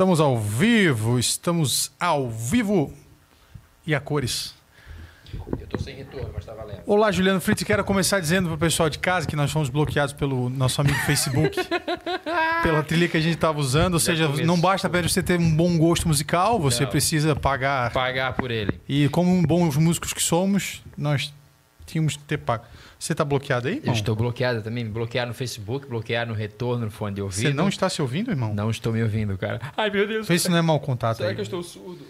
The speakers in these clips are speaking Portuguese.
Estamos ao vivo, estamos ao vivo e a cores. Eu tô sem retorno, mas tá valendo. Olá, Juliano Fritz. Quero começar dizendo pro pessoal de casa que nós fomos bloqueados pelo nosso amigo Facebook, pela trilha que a gente estava usando. Ou Já seja, começou. não basta apenas você ter um bom gosto musical, você Não. precisa pagar. Pagar por ele. E como bons músicos que somos, nós tínhamos que ter pago. Você está bloqueado aí, Eu irmão? estou bloqueado também. Me bloquearam no Facebook, bloquearam no retorno, no fone de ouvido. Você não está se ouvindo, irmão? Não estou me ouvindo, cara. Ai, meu Deus. Se não é mau contato Será aí. que eu estou surdo?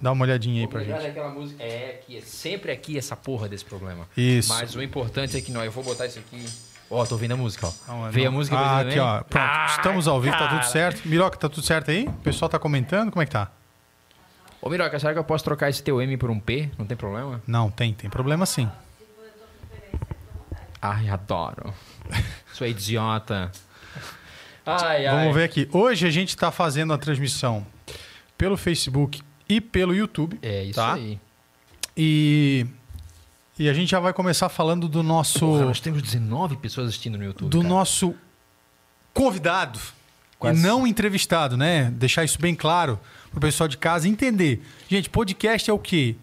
Dá uma olhadinha aí pra gente. daquela música. É, aqui, é sempre aqui essa porra desse problema. Isso. Mas o importante é que nós. Eu vou botar isso aqui. Ó, tô ouvindo a música, ó. Não, Veio não. a música Ah, aqui, ó. Pronto. Ah, Estamos ao vivo, tá tudo cara. certo. Miroca, tá tudo certo aí? O pessoal tá comentando? Como é que tá? Ô, Miroca, será que eu posso trocar esse teu M por um P? Não tem problema? Não, tem, tem problema sim. Ai, adoro. Sua idiota. Ai, ai. Vamos ver aqui. Hoje a gente tá fazendo a transmissão pelo Facebook e pelo YouTube. É isso Tá. aí. E, e a gente já vai começar falando do nosso Porra, nós temos 19 pessoas assistindo no YouTube. do cara. nosso convidado Quase. e não entrevistado, né? Deixar isso bem claro pro pessoal de casa entender. Gente, podcast é o quê?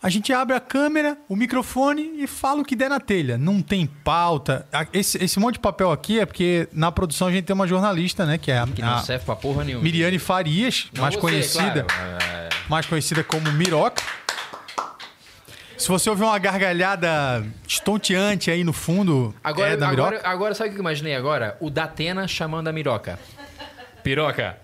A gente abre a câmera, o microfone e fala o que der na telha. Não tem pauta. Esse, esse monte de papel aqui é porque na produção a gente tem uma jornalista, né? Que é a, Que não a serve pra porra nenhuma. Miriane Farias, Não mais você, conhecida, claro. É. mais conhecida como Miroca. Se você ouvir uma gargalhada estonteante aí no fundo, Agora, é da Miroca. agora, agora, sabe o que eu imaginei agora? O Datena chamando a Miroca. Piroca.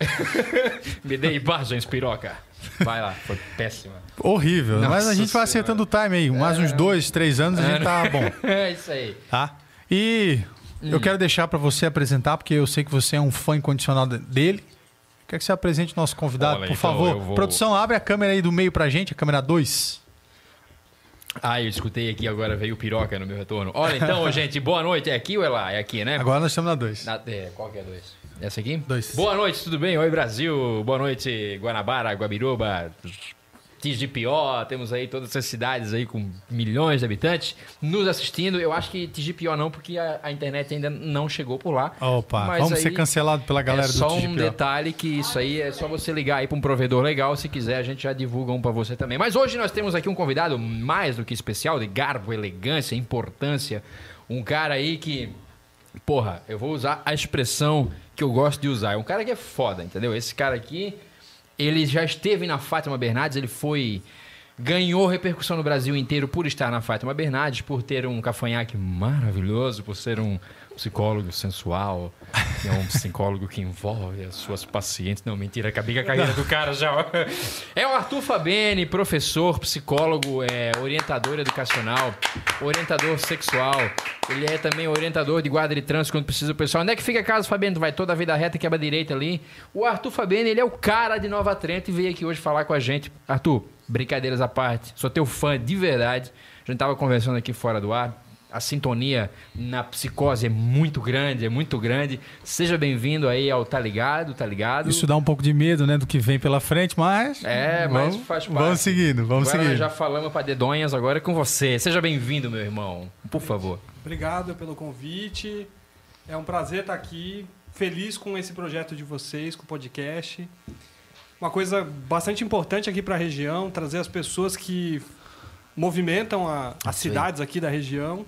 Me dê imagens, piroca. Vai lá, foi péssima. Horrível. Nossa Mas a gente vai acertando o time aí. Mais uns dois, três anos a gente tá bom. É isso aí. Tá? E eu quero deixar pra você apresentar, porque eu sei que você é um fã incondicional de- dele. Quero que você apresente o nosso convidado, Olha, por então favor. vou- Produção, abre a câmera aí do meio pra gente, a câmera 2. Ah, eu escutei aqui, agora veio o piroca no meu retorno. Olha, então, gente, boa noite. É aqui ou é lá? É aqui, né? Agora nós estamos na 2. Na, é, qual que é dois? Essa aqui? Dois. Boa noite, tudo bem? Oi, Brasil. Boa noite, Guanabara, Guabiruba, Tigipió. Temos aí todas essas cidades aí com milhões de habitantes nos assistindo. Eu acho que Tigipió não, porque a, a internet ainda não chegou por lá. Opa, Mas vamos aí ser cancelados pela galera é do só um detalhe que isso aí é só você ligar aí para um provedor legal. Se quiser, a gente já divulga um para você também. Mas hoje nós temos aqui um convidado mais do que especial, de garbo, elegância, importância. Um cara aí que, porra, eu vou usar a expressão que eu gosto de usar. É um cara que é foda, entendeu? Esse cara aqui, ele já esteve na Fátima Bernardes, ele foi. Ganhou repercussão no Brasil inteiro por estar na Fátima Bernardes, por ter um cafanhaque maravilhoso, por ser um psicólogo sensual, que é um psicólogo que envolve as suas pacientes. Não, mentira, acabei com a carreira do cara já. É o Arthur Fabene, professor, psicólogo, é, orientador educacional, orientador sexual. Ele é também orientador de guarda de trânsito quando precisa o pessoal. Onde é que fica a casa, Fabiano? Tu vai toda a vida reta quebra direita ali. O Arthur Fabene, ele é o cara de Nova Trento e veio aqui hoje falar com a gente. Arthur, brincadeiras à parte, sou teu fã de verdade. A gente tava conversando aqui fora do ar. A sintonia na psicose é muito grande, é muito grande. Seja bem-vindo aí ao Tá Ligado, Tá Ligado? Isso dá um pouco de medo, né, do que vem pela frente, mas. É, mas vamos, faz parte. Vamos seguindo, vamos agora seguindo. já falamos para dedonhas, agora é com você. Seja bem-vindo, meu irmão. Por favor. Obrigado pelo convite. É um prazer estar aqui. Feliz com esse projeto de vocês, com o podcast. Uma coisa bastante importante aqui para a região, trazer as pessoas que movimentam a- as cidades aqui da região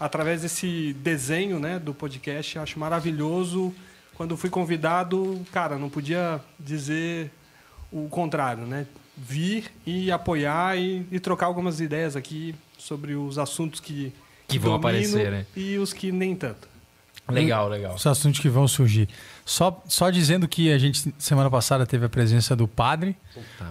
através desse desenho né, do podcast. Acho maravilhoso. Quando fui convidado, cara, não podia dizer o contrário, né? Vir e apoiar e, e trocar algumas ideias aqui sobre os assuntos que, Que vão aparecer, né? E os que nem tanto. Legal, legal. Os assuntos que vão surgir. Só, só dizendo que a gente, semana passada, teve a presença do padre.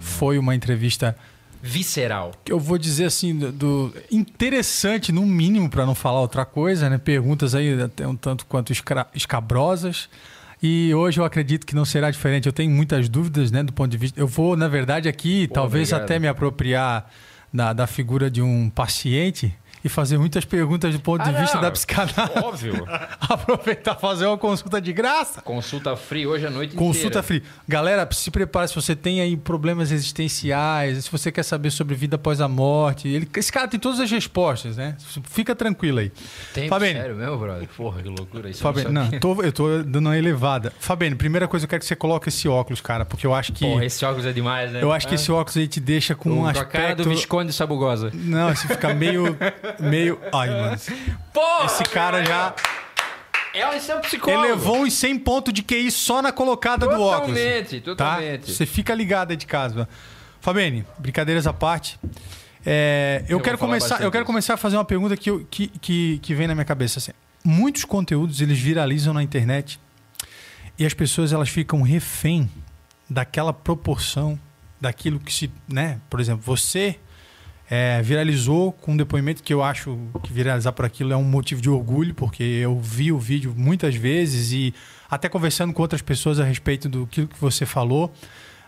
Foi uma entrevista Visceral. que eu vou dizer assim, do, do- interessante, no mínimo, para não falar outra coisa, né? Perguntas aí até um tanto quanto escra- escabrosas. E hoje eu acredito que não será diferente. Eu tenho muitas dúvidas, né, do ponto de vista. Eu vou, na verdade, aqui, Pô, talvez obrigado. até me apropriar da, da figura de um paciente e fazer muitas perguntas do ponto Ah, de vista não. da psicanálise. Óbvio. Aproveitar e fazer uma consulta de graça. Consulta free hoje à noite Consulta inteira. free. Galera, se prepare se você tem aí problemas existenciais, se você quer saber sobre vida após a morte. Ele, esse cara tem todas as respostas, né? Fica tranquilo aí. Tem, sério mesmo, brother? Porra, que loucura isso. Fabene, não não, tô- eu tô dando uma elevada. Fabene, primeira coisa eu quero que você coloque esse óculos, cara, porque eu acho que. Porra, esse óculos é demais, né? eu acho que esse óculos aí te deixa com um Com a aspecto. cara do Visconde Sabugosa. Não, você fica meio. meio. Ai, mano. Porra! Esse cara já É, esse é um psicólogo. elevou uns 100 pontos de QI só na colocada do óculos. Totalmente, Tá? totalmente. Você fica ligado aí de casa. Fabene, brincadeiras à parte. É, eu, Eu quero começar, eu quero começar a fazer uma pergunta que, eu- que, que, que vem na minha cabeça. Assim. Muitos conteúdos eles viralizam na internet e as pessoas elas ficam refém daquela proporção daquilo que se, né? Por exemplo, você é, viralizou com um depoimento que eu acho que viralizar por aquilo é um motivo de orgulho, porque eu vi o vídeo muitas vezes e até conversando com outras pessoas a respeito do que você falou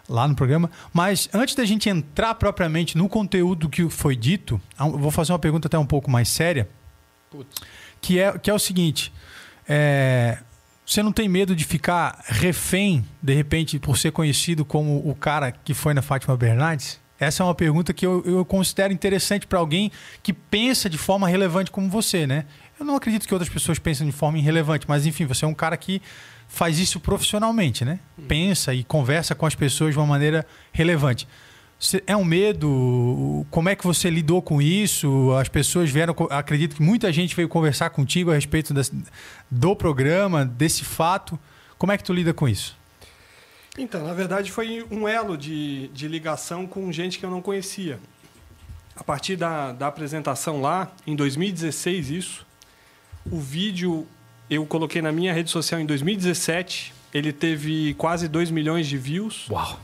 lá no programa. Mas antes da gente entrar propriamente no conteúdo que foi dito, eu vou fazer uma pergunta até um pouco mais séria, Putz. que é, que é o seguinte: é, você não tem medo de ficar refém, de repente, por ser conhecido como o cara que foi na Fátima Bernardes? Essa é uma pergunta que eu, eu considero interessante para alguém que pensa de forma relevante como você, né? Eu não acredito que outras pessoas pensem de forma irrelevante, mas enfim, você é um cara que faz isso profissionalmente, né? Pensa e conversa com as pessoas de uma maneira relevante. É um medo? Como é que você lidou com isso? As pessoas vieram. Acredito que muita gente veio conversar contigo a respeito das- do programa, desse fato. Como é que tu lida com isso? Então, na verdade, foi um elo de, de ligação com gente que eu não conhecia. A partir da, da apresentação lá, em 2016, isso, o vídeo eu coloquei na minha rede social em 2017. Ele teve quase 2 milhões de views. Uau.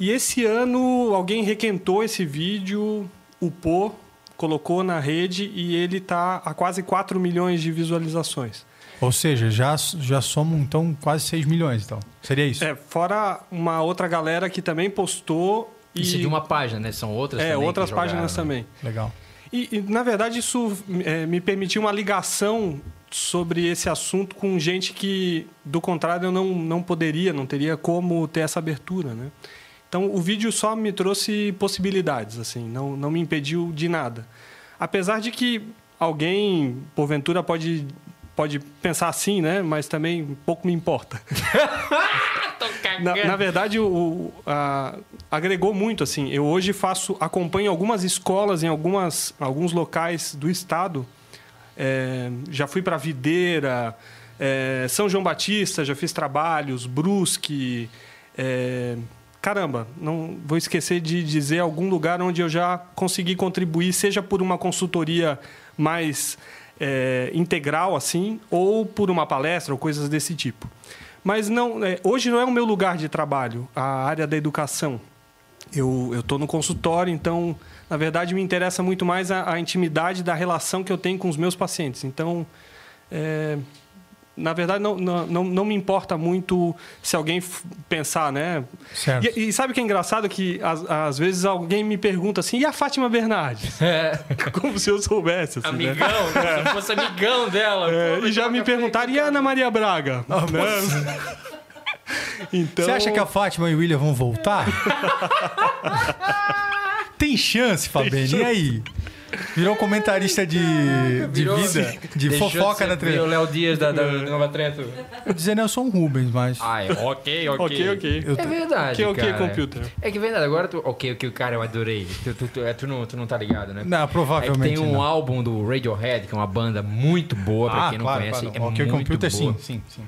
E esse ano alguém requentou esse vídeo, upou, colocou na rede e ele está a quase 4 milhões de visualizações. Ou seja, já, já somam então quase 6 milhões, então. Seria isso? É, fora uma outra galera que também postou e Isso é de uma página, né? São outras é, também que outras jogaram, páginas né? também. Legal. E, e, na verdade, isso é, me permitiu uma ligação sobre esse assunto com gente que, do contrário, eu não, não poderia, não teria como ter essa abertura, né? Então, o vídeo só me trouxe possibilidades, assim, não, não me impediu de nada. Apesar de que alguém, porventura, pode, pode pensar assim, né? Mas também pouco me importa. Na, na verdade, o, o- a- agregou muito. Assim, eu hoje faço, acompanho algumas escolas em algumas, alguns locais do estado. É, já fui para Videira, é, São João Batista, já fiz trabalhos, Brusque. é, caramba, não vou esquecer de dizer algum lugar onde eu já consegui contribuir, seja por uma consultoria mais é, integral assim, ou por uma palestra ou coisas desse tipo. Mas não, é, hoje não é o meu lugar de trabalho, a área da educação. Eu estou no consultório, então, na verdade, me interessa muito mais a, a intimidade da relação que eu tenho com os meus pacientes. Então, é, na verdade, não, não, não, me importa muito se alguém pensar, né? Certo. E, e sabe o que é engraçado? Que às, às vezes alguém me pergunta assim, e a Fátima Bernardes? É, Como se eu soubesse. Assim, né? amigão, se eu fosse amigão dela. É, pô, e já vai me perguntaram, e. Ana Maria Braga? Né? então, Você acha que a Fátima e o William vão voltar? Tem chance, Fabene. E aí? Virou comentarista de, de Virou- vida, de Deixou fofoca ser- na virou trilha. o Léo Dias da, da Nova Trento. Vou dizer Nelson Rubens, mas. Ai, ok, ok. Ok, ok. Eu É verdade, Ok, ok, cara. computer. É que é verdade, agora tu... Ok, ok, cara, eu adorei. Tu, tu, tu, é, tu não, tu não tá ligado, né? Não, É que provavelmente. tem um não. álbum do Radiohead, que é uma banda muito boa, pra Ah, quem não claro, conhece. claro. É ok, muito computer, boa. sim, sim, sim.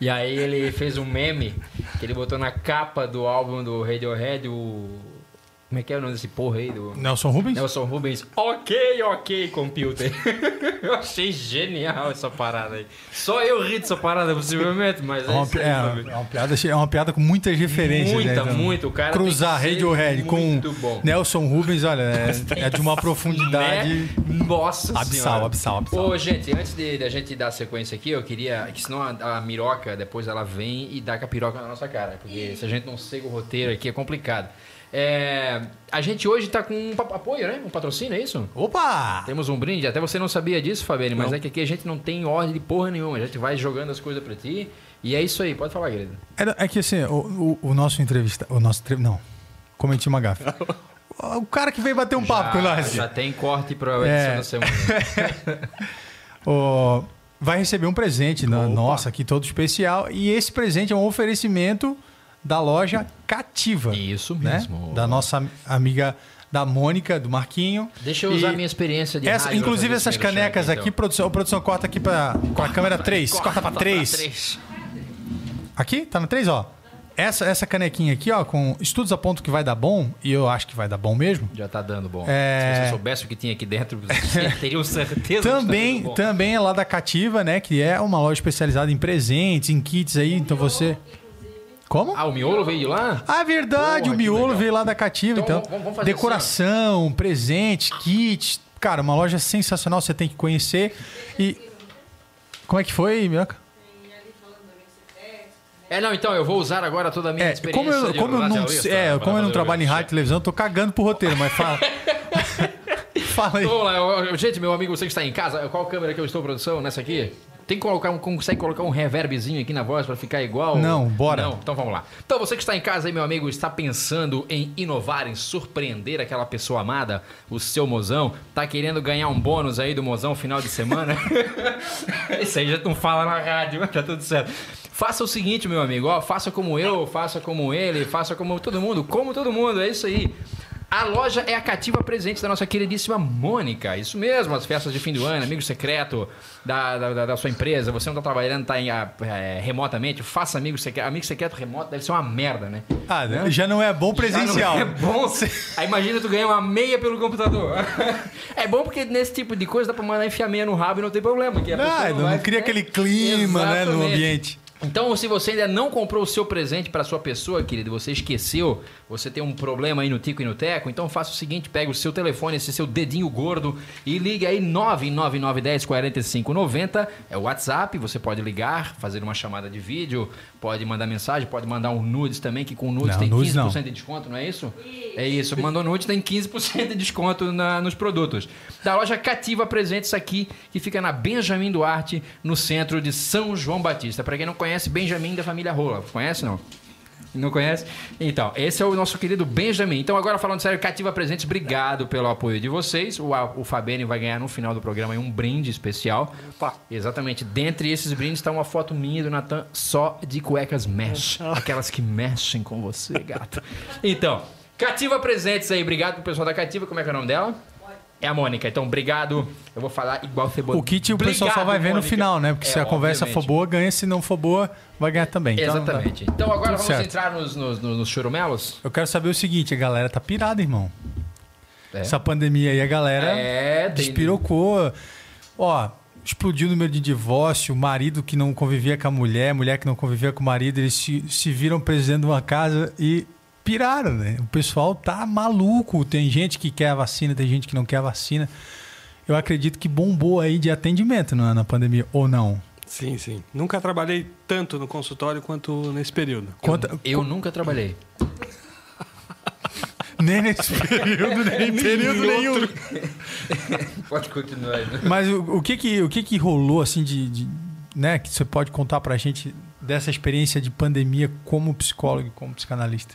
E aí ele fez um meme que ele botou na capa do álbum do Radiohead o... Como é que é o nome desse porra aí? Do... Nelson Rubens? Nelson Rubens, ok, ok, computer. eu achei genial essa parada aí. Só eu ri dessa parada, possivelmente, mas É é uma, isso aí, é, é uma piada, é uma piada com muitas referências. Muita, né? Então, muito. O cara Cruzar Radiohead com muito bom. Nelson Rubens, olha, é, é de uma profundidade. Né? Nossa Abissal, senhora. abissal, abissal. Ô, gente, antes de, da gente dar sequência aqui, eu queria. Que senão a, a miroca, depois ela vem e dá com a piroca na nossa cara. Porque se a gente não segue o roteiro aqui é complicado. É, a gente hoje tá com um apoio, né? Um patrocínio, é isso? Opa! Temos um brinde. Até você não sabia disso, Fabiane, mas Não. é que aqui a gente não tem ordem de porra nenhuma. A gente vai jogando as coisas pra ti. E é isso aí. Pode falar, querido. É, é que assim, o, o- o nosso entrevista. O nosso. Não. Cometi uma gafe. o cara que veio bater um papo com já, nós. já tem corte pra edição É. da semana. Vai receber um presente na, nossa aqui todo especial e esse presente é um oferecimento da loja Cativa, Isso né? mesmo. Da nossa am- amiga da Mônica, do Marquinho. Deixa eu usar a minha experiência de essa- rádio pra inclusive essas canecas aqui, então. produção, ô, produção corta aqui para a câmera 3, corta, para 3. Aqui, tá no 3, ó. Essa essa canequinha aqui, ó, com estudos apontam que vai dar bom e eu acho que vai dar bom mesmo. Já tá dando bom. É. Se você soubesse o que tinha aqui dentro, teria certeza está Também, bom. também é lá da Cativa, né? Que é uma loja especializada em presentes, em kits aí. Então você. Como? Ah, o miolo veio de lá? Ah, verdade, Porra, o miolo veio lá da Cativa, Então, então. vamos- fazer assim, Decoração, presentes, kits. Cara, uma loja sensacional, você tem que conhecer. E. Como é que foi, Mioca? É, não, então, eu vou usar agora toda a minha É, experiência. como eu, como eu não, é, como eu não trabalho em rádio e televisão, eu tô cagando pro roteiro, mas fala. fala aí. Então, vamos lá, gente, meu amigo, você que está em casa, qual câmera que eu estou, produção? Nessa aqui? Tem que colocar um, consegue colocar um reverbzinho aqui na voz para ficar igual? Não, bora. Não, então vamos lá. Então você que está em casa aí, meu amigo, está pensando em inovar, em surpreender aquela pessoa amada, o seu mozão, tá querendo ganhar um bônus aí do mozão final de semana? Isso aí já não fala na rádio, tá tudo certo. Faça o seguinte, meu amigo, ó, faça como eu, faça como ele, faça como todo mundo, como todo mundo, é isso aí. A loja é a cativa presente da nossa queridíssima Mônica. Isso mesmo, as festas de fim do ano, amigo secreto da, da, da- sua empresa. Você não está trabalhando, está remotamente, faça amigo secreto. Amigo secreto remoto deve ser uma merda, né? Ah, já não é bom presencial. Não é bom. Aí imagina tu ganhar uma meia pelo computador. É bom porque nesse tipo de coisa dá pra mandar enfiar meia no rabo e não tem problema. Que a Ah, não, vai- cria aquele clima, né, no Exatamente. ambiente. Então, se você ainda não comprou o seu presente para sua pessoa, querido, você esqueceu, você tem um problema aí no tico e no teco, então faça o seguinte, pega o seu telefone, esse seu dedinho gordo e liga aí 99910 4590, é o WhatsApp, você pode ligar, fazer uma chamada de vídeo, pode mandar mensagem, pode mandar um nudes também, que com nudes Não, tem nudes 15% não. de desconto, não é isso? É isso, mandou nudes tem 15% de desconto na- nos produtos. Da loja Cativa Presentes aqui, que fica na Benjamin Duarte, no centro de São João Batista. Para quem não conhece, Benjamin da família Rola. Conhece não? Não conhece? Então, esse é o nosso querido Benjamin. Então, agora falando sério, Cativa Presentes, obrigado pelo apoio de vocês. O, o Fabene vai ganhar no final do programa um brinde especial. Opa. Exatamente. Dentre esses brindes está uma foto minha e do Natan só de cuecas mesh. Aquelas que mexem com você, gato. Então, Cativa Presentes aí. Obrigado pro pessoal da Cativa. Como é que é o nome dela? É a Mônica. Então, obrigado. Eu vou falar igual cebola. O kit o pessoal só vai ver no final, né? Porque É, se a conversa for boa, ganha. Se não for boa, vai ganhar também. Então, Exatamente. Então agora Tudo vamos certo. entrar nos, nos, nos, nos churumelos? Eu quero saber o seguinte, a galera tá pirada, irmão. É. Essa pandemia aí, a galera É, despirocou. Ó, explodiu o número de divórcio, marido que não convivia com a mulher, mulher que não convivia com o marido, eles se, se viram presos dentro de uma casa e piraram, né? O pessoal tá maluco. Tem gente que quer a vacina, tem gente que não quer a vacina. Eu acredito que bombou aí de atendimento na, na pandemia, ou não? Sim, sim. Nunca trabalhei tanto no consultório quanto nesse período. Conta, Eu nunca trabalhei. nem nesse período, nem em período nenhum. Pode continuar. né? Mas o, o que que o que que rolou assim de, de- né, que você pode contar pra gente dessa experiência de pandemia como psicólogo e como psicanalista?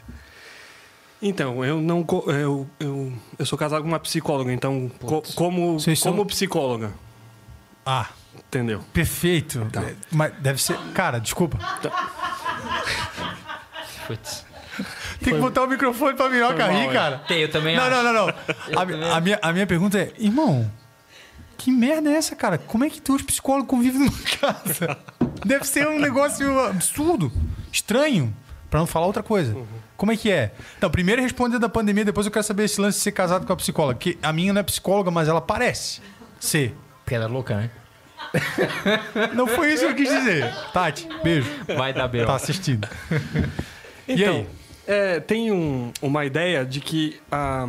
Então, eu não. Eu, eu, eu sou casado com uma psicóloga, então, co- como, Vocês são- como psicóloga, Ah, entendeu? perfeito. Tá. É, Mas deve ser, cara, desculpa. Putz. Tem que botar o microfone pra minhoca Foi mal, rir, é. cara. Tem, eu também Não, acho. não, não, não. A, a minha, a minha pergunta é, irmão, que merda é essa, cara? Como é que dois psicólogos convivem numa casa? Deve ser um negócio absurdo, estranho, pra não falar outra coisa. Como é que é? Então, primeiro responde da pandemia, depois eu quero saber esse lance de ser casado com a psicóloga. Que a minha não é psicóloga, mas ela parece ser. Porque ela é louca, né? Não foi isso que eu quis dizer. Tati, beijo. Vai dar bem. Tá assistindo. E Então, aí? é, tem um- uma ideia de que a,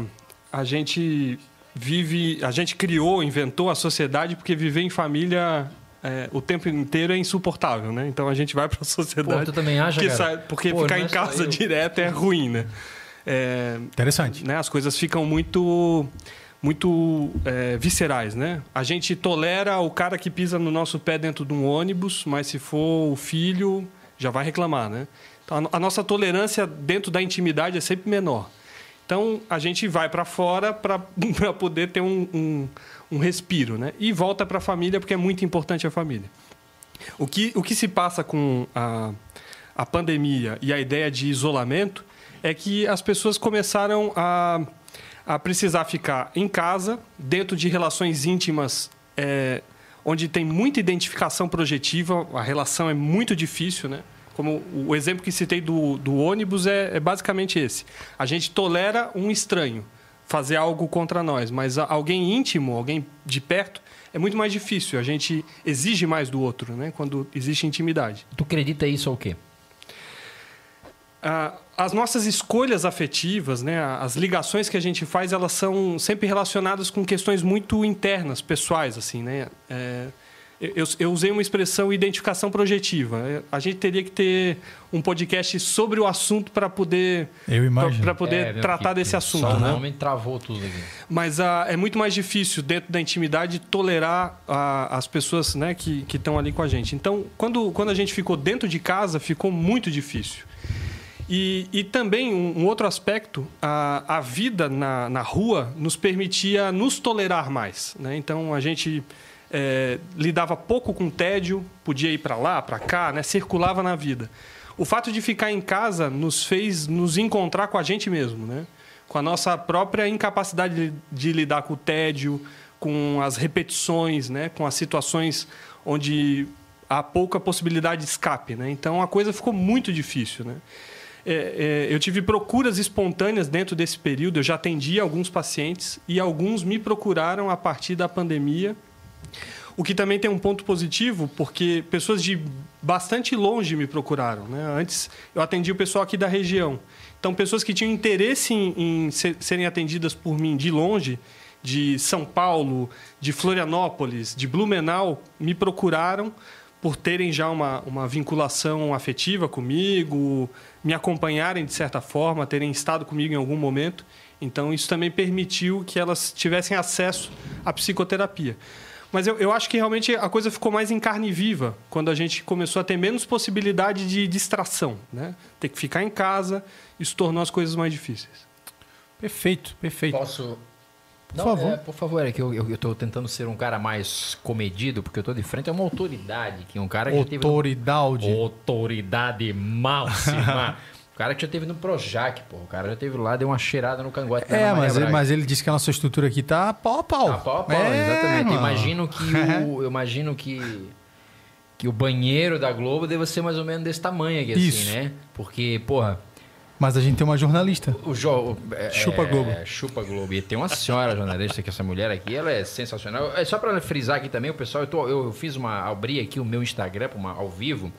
a gente vive, a gente criou, inventou a sociedade porque viver em família é, o tempo inteiro é insuportável, né? Então a gente vai para a sociedade. Pô, tu também acha, que sai- porque Pô, ficar em é casa eu. direto é ruim, né? é, Interessante. né, as coisas ficam muito muito é, viscerais, né? A gente tolera o cara que pisa no nosso pé dentro de um ônibus, mas se for o filho, já vai reclamar, né? Então, a, a nossa tolerância dentro da intimidade é sempre menor. Então, a gente vai para fora para poder ter um, um, um respiro, né? E volta para a família, porque é muito importante a família. O que, o que se passa com a, a pandemia e a ideia de isolamento é que as pessoas começaram a, a precisar ficar em casa, dentro de relações íntimas, é, onde tem muita identificação projetiva, a relação é muito difícil, né? Como o exemplo que citei do, do ônibus é, é basicamente esse. A gente tolera um estranho fazer algo contra nós, mas alguém íntimo, alguém de perto, é muito mais difícil. A gente exige mais do outro, né? Quando existe intimidade. Tu acredita isso ou quê? Ah, as nossas escolhas afetivas, né, as ligações que a gente faz, elas são sempre relacionadas com questões muito internas, pessoais, assim, né? É, eu, eu usei uma expressão identificação projetiva. É, A gente teria que ter um podcast sobre o assunto para poder para poder meu, tratar que- desse assunto, Só o né? nome travou tudo aqui. Mas ah, é muito mais difícil, dentro da intimidade, tolerar ah, as pessoas né, que estão ali com a gente. Então, quando, quando a gente ficou dentro de casa, ficou muito difícil. E, e também, um, um outro aspecto, a, a vida na, na rua nos permitia nos tolerar mais. Né? Então, a gente eh, lidava pouco com tédio, podia ir para lá, para cá, né? circulava na vida. O fato de ficar em casa nos fez nos encontrar com a gente mesmo, né? com a nossa própria incapacidade de, de lidar com o tédio, com as repetições, né? com as situações onde há pouca possibilidade de escape. Né? Então a coisa ficou muito difícil. Né? É, é, eu tive procuras espontâneas dentro desse período, eu já atendi alguns pacientes e alguns me procuraram a partir da pandemia. O que também tem um ponto positivo, porque pessoas de bastante longe me procuraram. Né? Antes eu atendi o pessoal aqui da região. Então, pessoas que tinham interesse em, em ser- serem atendidas por mim de longe, de São Paulo, de Florianópolis, de Blumenau, me procuraram por terem já uma, uma vinculação afetiva comigo, me acompanharem de certa forma, terem estado comigo em algum momento. Então, isso também permitiu que elas tivessem acesso à psicoterapia. Mas eu, eu acho que realmente a coisa ficou mais em carne viva quando a gente começou a ter menos possibilidade de distração. Né? Ter que ficar em casa, isso tornou as coisas mais difíceis. Perfeito, perfeito. Posso. Por favor. é, por favor, é que eu, eu, eu tô tentando ser um cara mais comedido, porque eu tô de frente a uma autoridade, que é um cara que já teve Autoridade. Autoridade máxima. o cara que já teve no Projac, pô. O cara já teve lá, deu uma cheirada no cangote. da É, mas, ele- mas ele disse que a nossa estrutura aqui tá pau a pau. Tá pau a pau, É, exatamente. mano. Imagino que o, eu imagino que que o banheiro da Globo deva ser mais ou menos desse tamanho aqui, Isso. assim, né? Porque, porra, Mas a gente tem uma jornalista. o jogo. Chupa Globo. Chupa Globo. E tem uma senhora jornalista que essa mulher aqui, ela é sensacional. É só para frisar aqui também, o pessoal, eu, tô, eu fiz uma. Abri aqui o meu Instagram uma, ao vivo.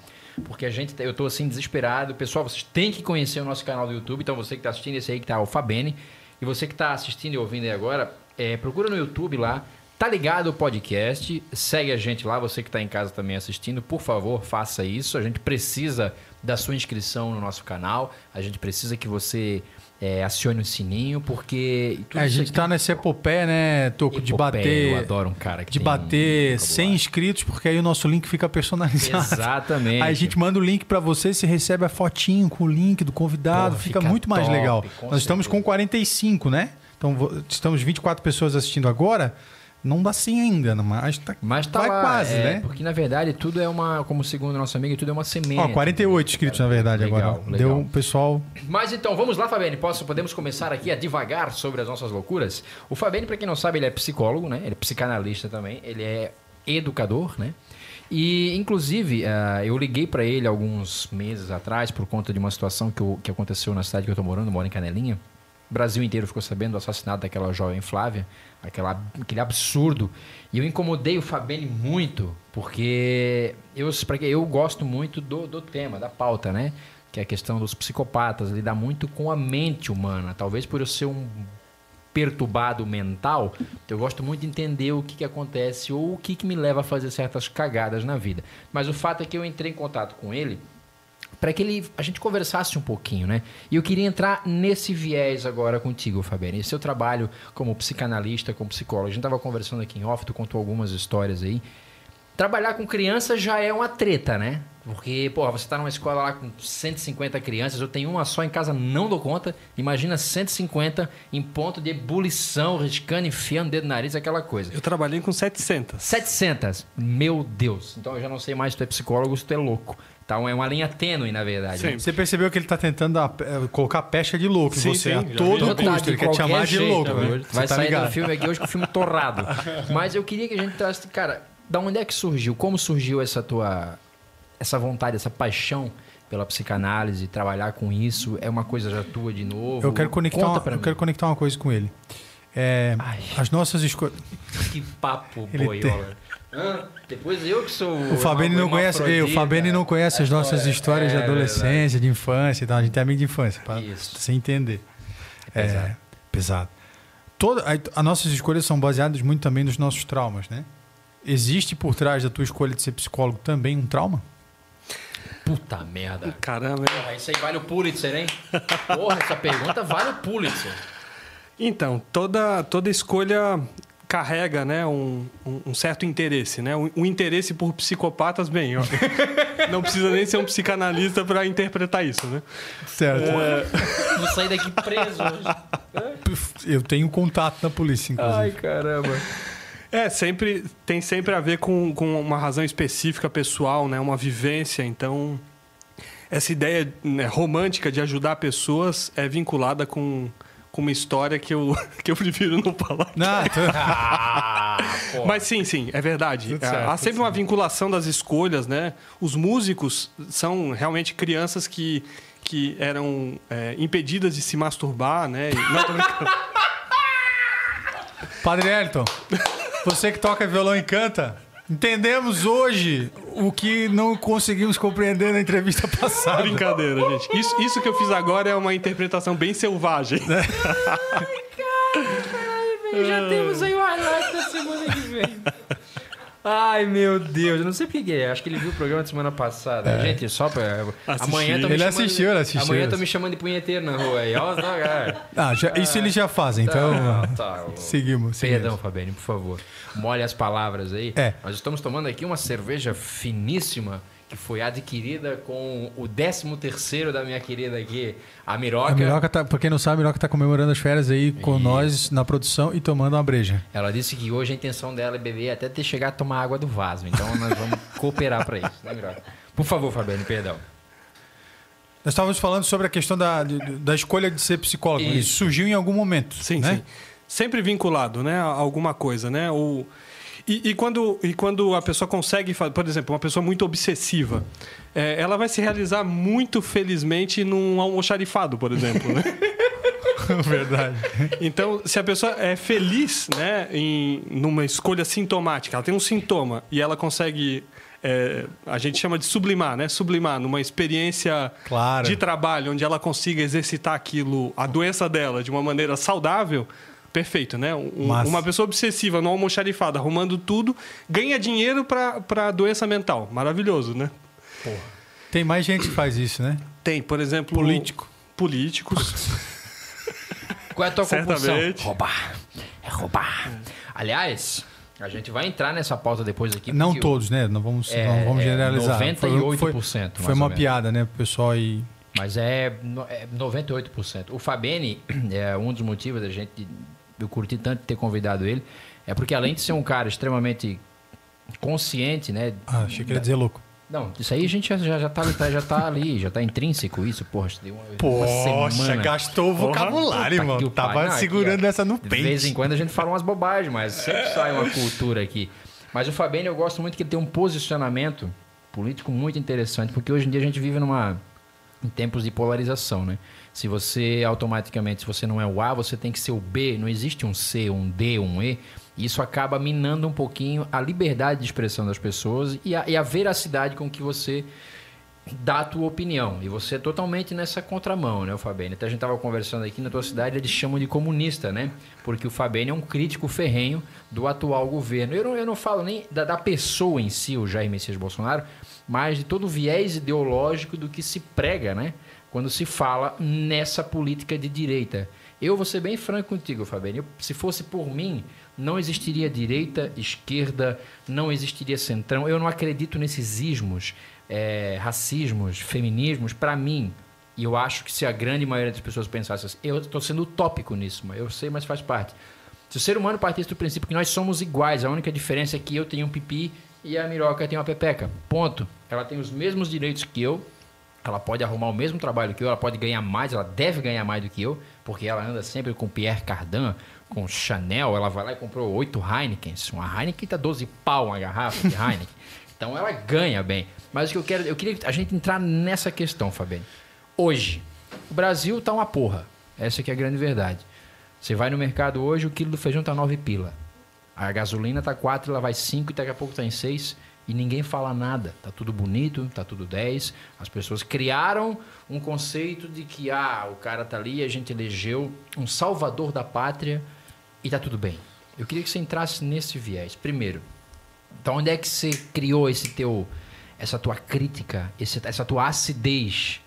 Porque a gente, eu tô assim desesperado. Pessoal, vocês têm que conhecer o nosso canal do YouTube. Então você que tá assistindo esse aí que tá o Fabene. E você que tá assistindo e ouvindo aí agora, é, procura no YouTube lá. Tá ligado o podcast? Segue a gente lá, você que está em casa também assistindo, por favor, faça isso. A gente precisa da sua inscrição no nosso canal. A gente precisa que você é, acione o sininho, porque. É, a gente aqui- tá nessa epopeia, né, Toco, de bater. Eu adoro um cara que de bater um 100 inscritos, porque aí o nosso link fica personalizado. Exatamente. Aí a gente manda o link pra você, você recebe a fotinho com o link do convidado, Porra, fica, fica muito mais top, legal. com Nós estamos certeza. com 45, né? Então estamos 24 pessoas assistindo agora. Não dá 100 ainda, mas tá, Mas tá vai lá, quase, é, né? Porque na verdade tudo é uma, como segundo nosso amigo, tudo é uma semente. Ó, 48 inscritos na verdade Legal, agora. legal. Deu o pessoal. Mas então, vamos lá, Fabiane. Posso, podemos começar aqui a divagar sobre as nossas loucuras? O Fabiane, para quem não sabe, ele é psicólogo, né? Ele é psicanalista também. Ele é educador, né? E, inclusive, ah, eu liguei para ele alguns meses atrás por conta de uma situação que, eu- que aconteceu na cidade que eu tô morando, moro em Canelinha. Brasil inteiro ficou sabendo do assassinato daquela jovem Flávia, aquela, aquele absurdo. E eu incomodei o Fabiane muito, porque eu, eu gosto muito do, do tema, da pauta, né? Que é a questão dos psicopatas, lidar muito com a mente humana. Talvez por eu ser um perturbado mental, eu gosto muito de entender o que, que acontece ou o que, que me leva a fazer certas cagadas na vida. Mas o fato é que eu entrei em contato com ele para que ele, a gente conversasse um pouquinho, né? E eu queria entrar nesse viés agora contigo, Fabiano. Esse seu trabalho como psicanalista, como psicólogo. A gente estava conversando aqui em off, tu contou algumas histórias aí. Trabalhar com crianças já é uma treta, né? Porque, porra, você está numa escola lá com 150 crianças, eu tenho uma só em casa, não dou conta. Imagina 150 em ponto de ebulição, riscando, enfiando o dedo no nariz, aquela coisa. Eu trabalhei com 700. 700. Meu Deus. Então eu já não sei mais se tu é psicólogo ou se tu é louco. Então é uma linha tênue, na verdade. Sim. né? Você percebeu que ele tá tentando dar- eh, colocar pecha de louco em Sim, você sim, a todo custo. Ele quer te chamar de louco. né? Vai Você tá sair do ligado? filme aqui hoje com o filme torrado. Mas eu queria que a gente trasse, cara, da onde é que surgiu? Como surgiu essa tua essa vontade, essa paixão pela psicanálise, trabalhar com isso? É uma coisa já tua de novo? Eu quero conectar, Conta uma, eu mim. quero conectar uma coisa com ele. É, as nossas escolhas. Que papo boiola. Hã? Depois eu que sou O Fabene não conhece, ei, o Fabene não conhece as nossas histórias de É, adolescência, de infância e tal. A gente é amigo de infância, para Isso. você entender. É pesado. É, pesado. Toda, a- as nossas escolhas são baseadas muito também nos nossos traumas, né? Existe por trás da tua escolha de ser psicólogo também um trauma? Puta merda. Caramba. hein? Porra, isso aí vale o Pulitzer, hein? Porra, essa pergunta vale o Pulitzer. Então, toda, toda escolha carrega né, um, um- um certo interesse. Né? Um, um interesse por psicopatas, bem, ó, não precisa nem ser um psicanalista para interpretar isso. Né? Certo. Vou sair daqui preso hoje. Eu tenho contato na polícia, inclusive. Ai, caramba. É, sempre, tem sempre a ver com, com uma razão específica pessoal, né? uma vivência. Então, essa ideia né, romântica de ajudar pessoas é vinculada com, com uma história que eu, que eu prefiro não falar. Não, tô- Ah, pô. Mas sim, sim, é verdade. Tudo Há- certo, sempre uma vinculação das escolhas, né? Os músicos são realmente crianças que, que eram é, impedidas de se masturbar, né? E- Não, tô brincando. Padre Elton, você que toca violão e canta, entendemos hoje o que não conseguimos compreender na entrevista passada. Brincadeira, gente. Isso, isso que eu fiz agora é uma interpretação bem selvagem. Já temos aí o highlight da semana que vem. Ai, meu Deus, eu não sei por que é. Acho que ele viu o programa da semana passada. Gente, só pra. Assisti. Amanhã tô me Ele chamando assistiu, ele assistiu. Amanhã tô me chamando de punheteiro na rua aí. Ó, tá, cara. Ah, isso eles já fazem, então Ah, tá. seguimos. seguimos. Perdão, Fabene, por favor. Molhe as palavras aí. É. Nós estamos tomando aqui uma cerveja finíssima que foi adquirida com o 13 terceiro da minha querida aqui, a Miroca. A Miroca tá, pra quem não sabe, a Miroca tá comemorando as férias aí com Isso. nós na produção e tomando uma breja. Ela disse que hoje a intenção dela é beber até ter chegar a tomar água do vaso. Então nós vamos cooperar para isso, né, Miroca? Por favor, Fabiane, perdão. Nós estávamos falando sobre a questão da, da escolha de ser psicólogo. Isso. Isso surgiu em algum momento. Sim, né? sim. Sempre vinculado, né? A alguma coisa, né? Ou... E, e quando, e quando a pessoa consegue, por exemplo, uma pessoa muito obsessiva, é, ela vai se realizar muito felizmente num almoxarifado, por exemplo, né? Verdade. Então, se a pessoa é feliz, né, em numa escolha sintomática, ela tem um sintoma e ela consegue, é, a gente chama de sublimar, né, sublimar numa experiência Claro. de trabalho onde ela consiga exercitar aquilo, a doença dela, de uma maneira saudável. Perfeito, né? Um- uma pessoa obsessiva no almoxarifado, arrumando tudo, ganha dinheiro para doença mental. Maravilhoso, né? Tem mais gente que faz isso, né? Tem, por exemplo. Político. Políticos. Qual é a tua compulsão? Certamente. Roubar. É roubar. Aliás, a gente vai entrar nessa pauta depois aqui. Não todos, né? Não vamos, É, não vamos é generalizar. 98%, Foi, foi, foi uma piada, né? Pessoal aí. Mas é, é 98%. O Fabene, é um dos motivos da gente. Eu curti tanto ter convidado ele. É porque além de ser um cara extremamente consciente, né? Ah, achei que ele ia dizer louco. Não, isso aí a gente já, já, já, tá, já tá ali, já tá intrínseco isso, porra. Deu uma, Poxa, semana. gastou o vocabulário, que irmão. Tava. Não, aqui, segurando ó, essa no De peito. vez em quando a gente fala umas bobagens, mas sempre sai uma cultura aqui. Mas o Fabene, eu gosto muito que ele tem um posicionamento político muito interessante, porque hoje em dia a gente vive numa em tempos de polarização, né? Se você automaticamente, se você não é o A, você tem que ser o B. Não existe um C, um D, um E. Isso acaba minando um pouquinho a liberdade de expressão das pessoas e a, e a veracidade com que você dar a tua opinião. E você é totalmente nessa contramão, né, o Fabene? Até a gente estava conversando aqui na tua cidade, eles chamam de comunista, né? Porque o Fabene é um crítico ferrenho do atual governo. Eu não, eu não falo nem da, da pessoa em si, o Jair Messias Bolsonaro, mas de todo o viés ideológico do que se prega, né? Quando se fala nessa política de direita. Eu vou ser bem franco contigo. Eu, se fosse por mim, não existiria direita, esquerda, não existiria centrão. Eu não acredito nesses ismos é, racismos, feminismos, para mim, e eu acho que se a grande maioria das pessoas pensasse assim, eu estou sendo utópico nisso, eu sei, mas faz parte. Se o ser humano partisse do princípio que nós somos iguais, a única diferença é que eu tenho um pipi e a Miroca tem uma pepeca. Ponto. Ela tem os mesmos direitos que eu, ela pode arrumar o mesmo trabalho que eu, ela pode ganhar mais, ela deve ganhar mais do que eu, porque ela anda sempre com Pierre Cardin, com Chanel, ela vai lá e comprou oito Heinekens. Uma Heineken tá 12 pau uma garrafa de Heineken. Então ela ganha bem. Mas o que eu quero, eu queria a gente entrar nessa questão, Fabiano. Hoje, o Brasil tá uma porra. Essa que é a grande verdade. Você vai no mercado hoje, o quilo do feijão tá 9 pila. A gasolina tá 4, ela vai 5 e daqui a pouco tá em 6 e ninguém fala nada. Tá tudo bonito, tá tudo 10. As pessoas criaram um conceito de que ah, o cara tá ali, a gente elegeu um salvador da pátria e tá tudo bem. Eu queria que você entrasse nesse viés. Primeiro, então onde é que você criou esse teu essa tua crítica, esse, essa tua acidez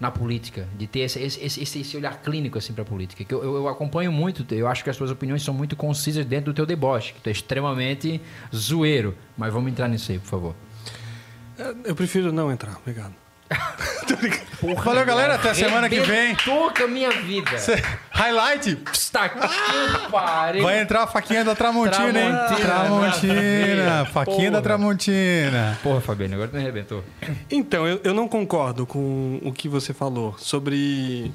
na política, de ter esse, esse, esse, esse olhar clínico assim para a política. Que eu, eu, acompanho muito, eu acho que as tuas opiniões são muito concisas dentro do teu deboche, que tu é extremamente zoeiro. Mas vamos entrar nisso aí, por favor. É, eu prefiro não entrar, obrigado. Porra, Valeu, galera. Até semana que vem. Toca minha vida. Cê... Highlight. Está aqui, pare. Vai entrar a faquinha da Tramontina, hein? Tramontina. Faquinha Porra. da Tramontina. Porra, Fabiano, agora me arrebentou. Então, eu, eu não concordo com o que você falou sobre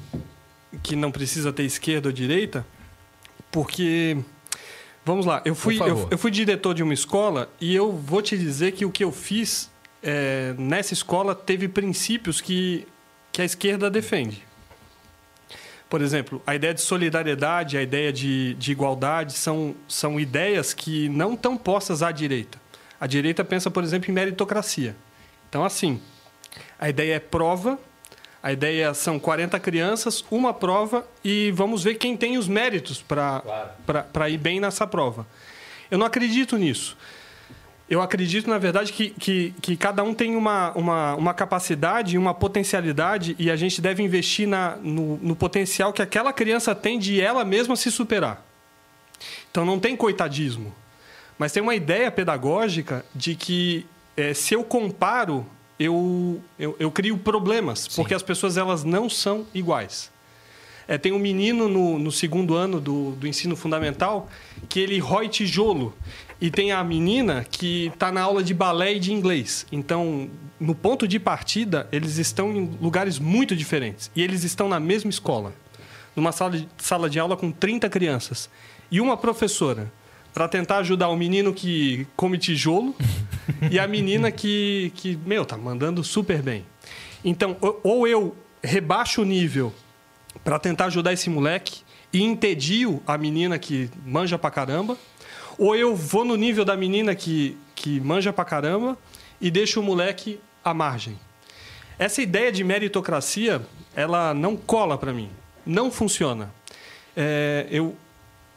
que não precisa ter esquerda ou direita, porque. Vamos lá, eu fui, eu, eu fui diretor de uma escola e eu vou te dizer que o que eu fiz é, nessa escola teve princípios que, que a esquerda defende. Por exemplo, a ideia de solidariedade, a ideia de, de igualdade são, são ideias que não estão postas à direita. A direita pensa, por exemplo, em meritocracia. Então, assim, a ideia é prova, a ideia são 40 crianças, uma prova e vamos ver quem tem os méritos para claro. ir bem nessa prova. Eu não acredito nisso. Eu acredito, na verdade, que, que, que cada um tem uma, uma, uma capacidade, uma potencialidade, e a gente deve investir na, no, no potencial que aquela criança tem de ela mesma se superar. Então não tem coitadismo. Mas tem uma ideia pedagógica de que é, se eu comparo, eu, eu, eu crio problemas, Sim. porque as pessoas elas não são iguais. É, tem um menino no, no segundo ano do, do ensino fundamental que ele rói tijolo. E tem a menina que está na aula de balé e de inglês. Então, no ponto de partida, eles estão em lugares muito diferentes. E eles estão na mesma escola. Numa sala de, sala de aula com 30 crianças. E uma professora para tentar ajudar o menino que come tijolo e a menina que, que, meu, tá mandando super bem. Então, ou eu rebaixo o nível para tentar ajudar esse moleque e entedio a menina que manja pra caramba, ou eu vou no nível da menina que, que manja pra caramba e deixo o moleque à margem. Essa ideia de meritocracia, ela não cola para mim. Não funciona. É, eu,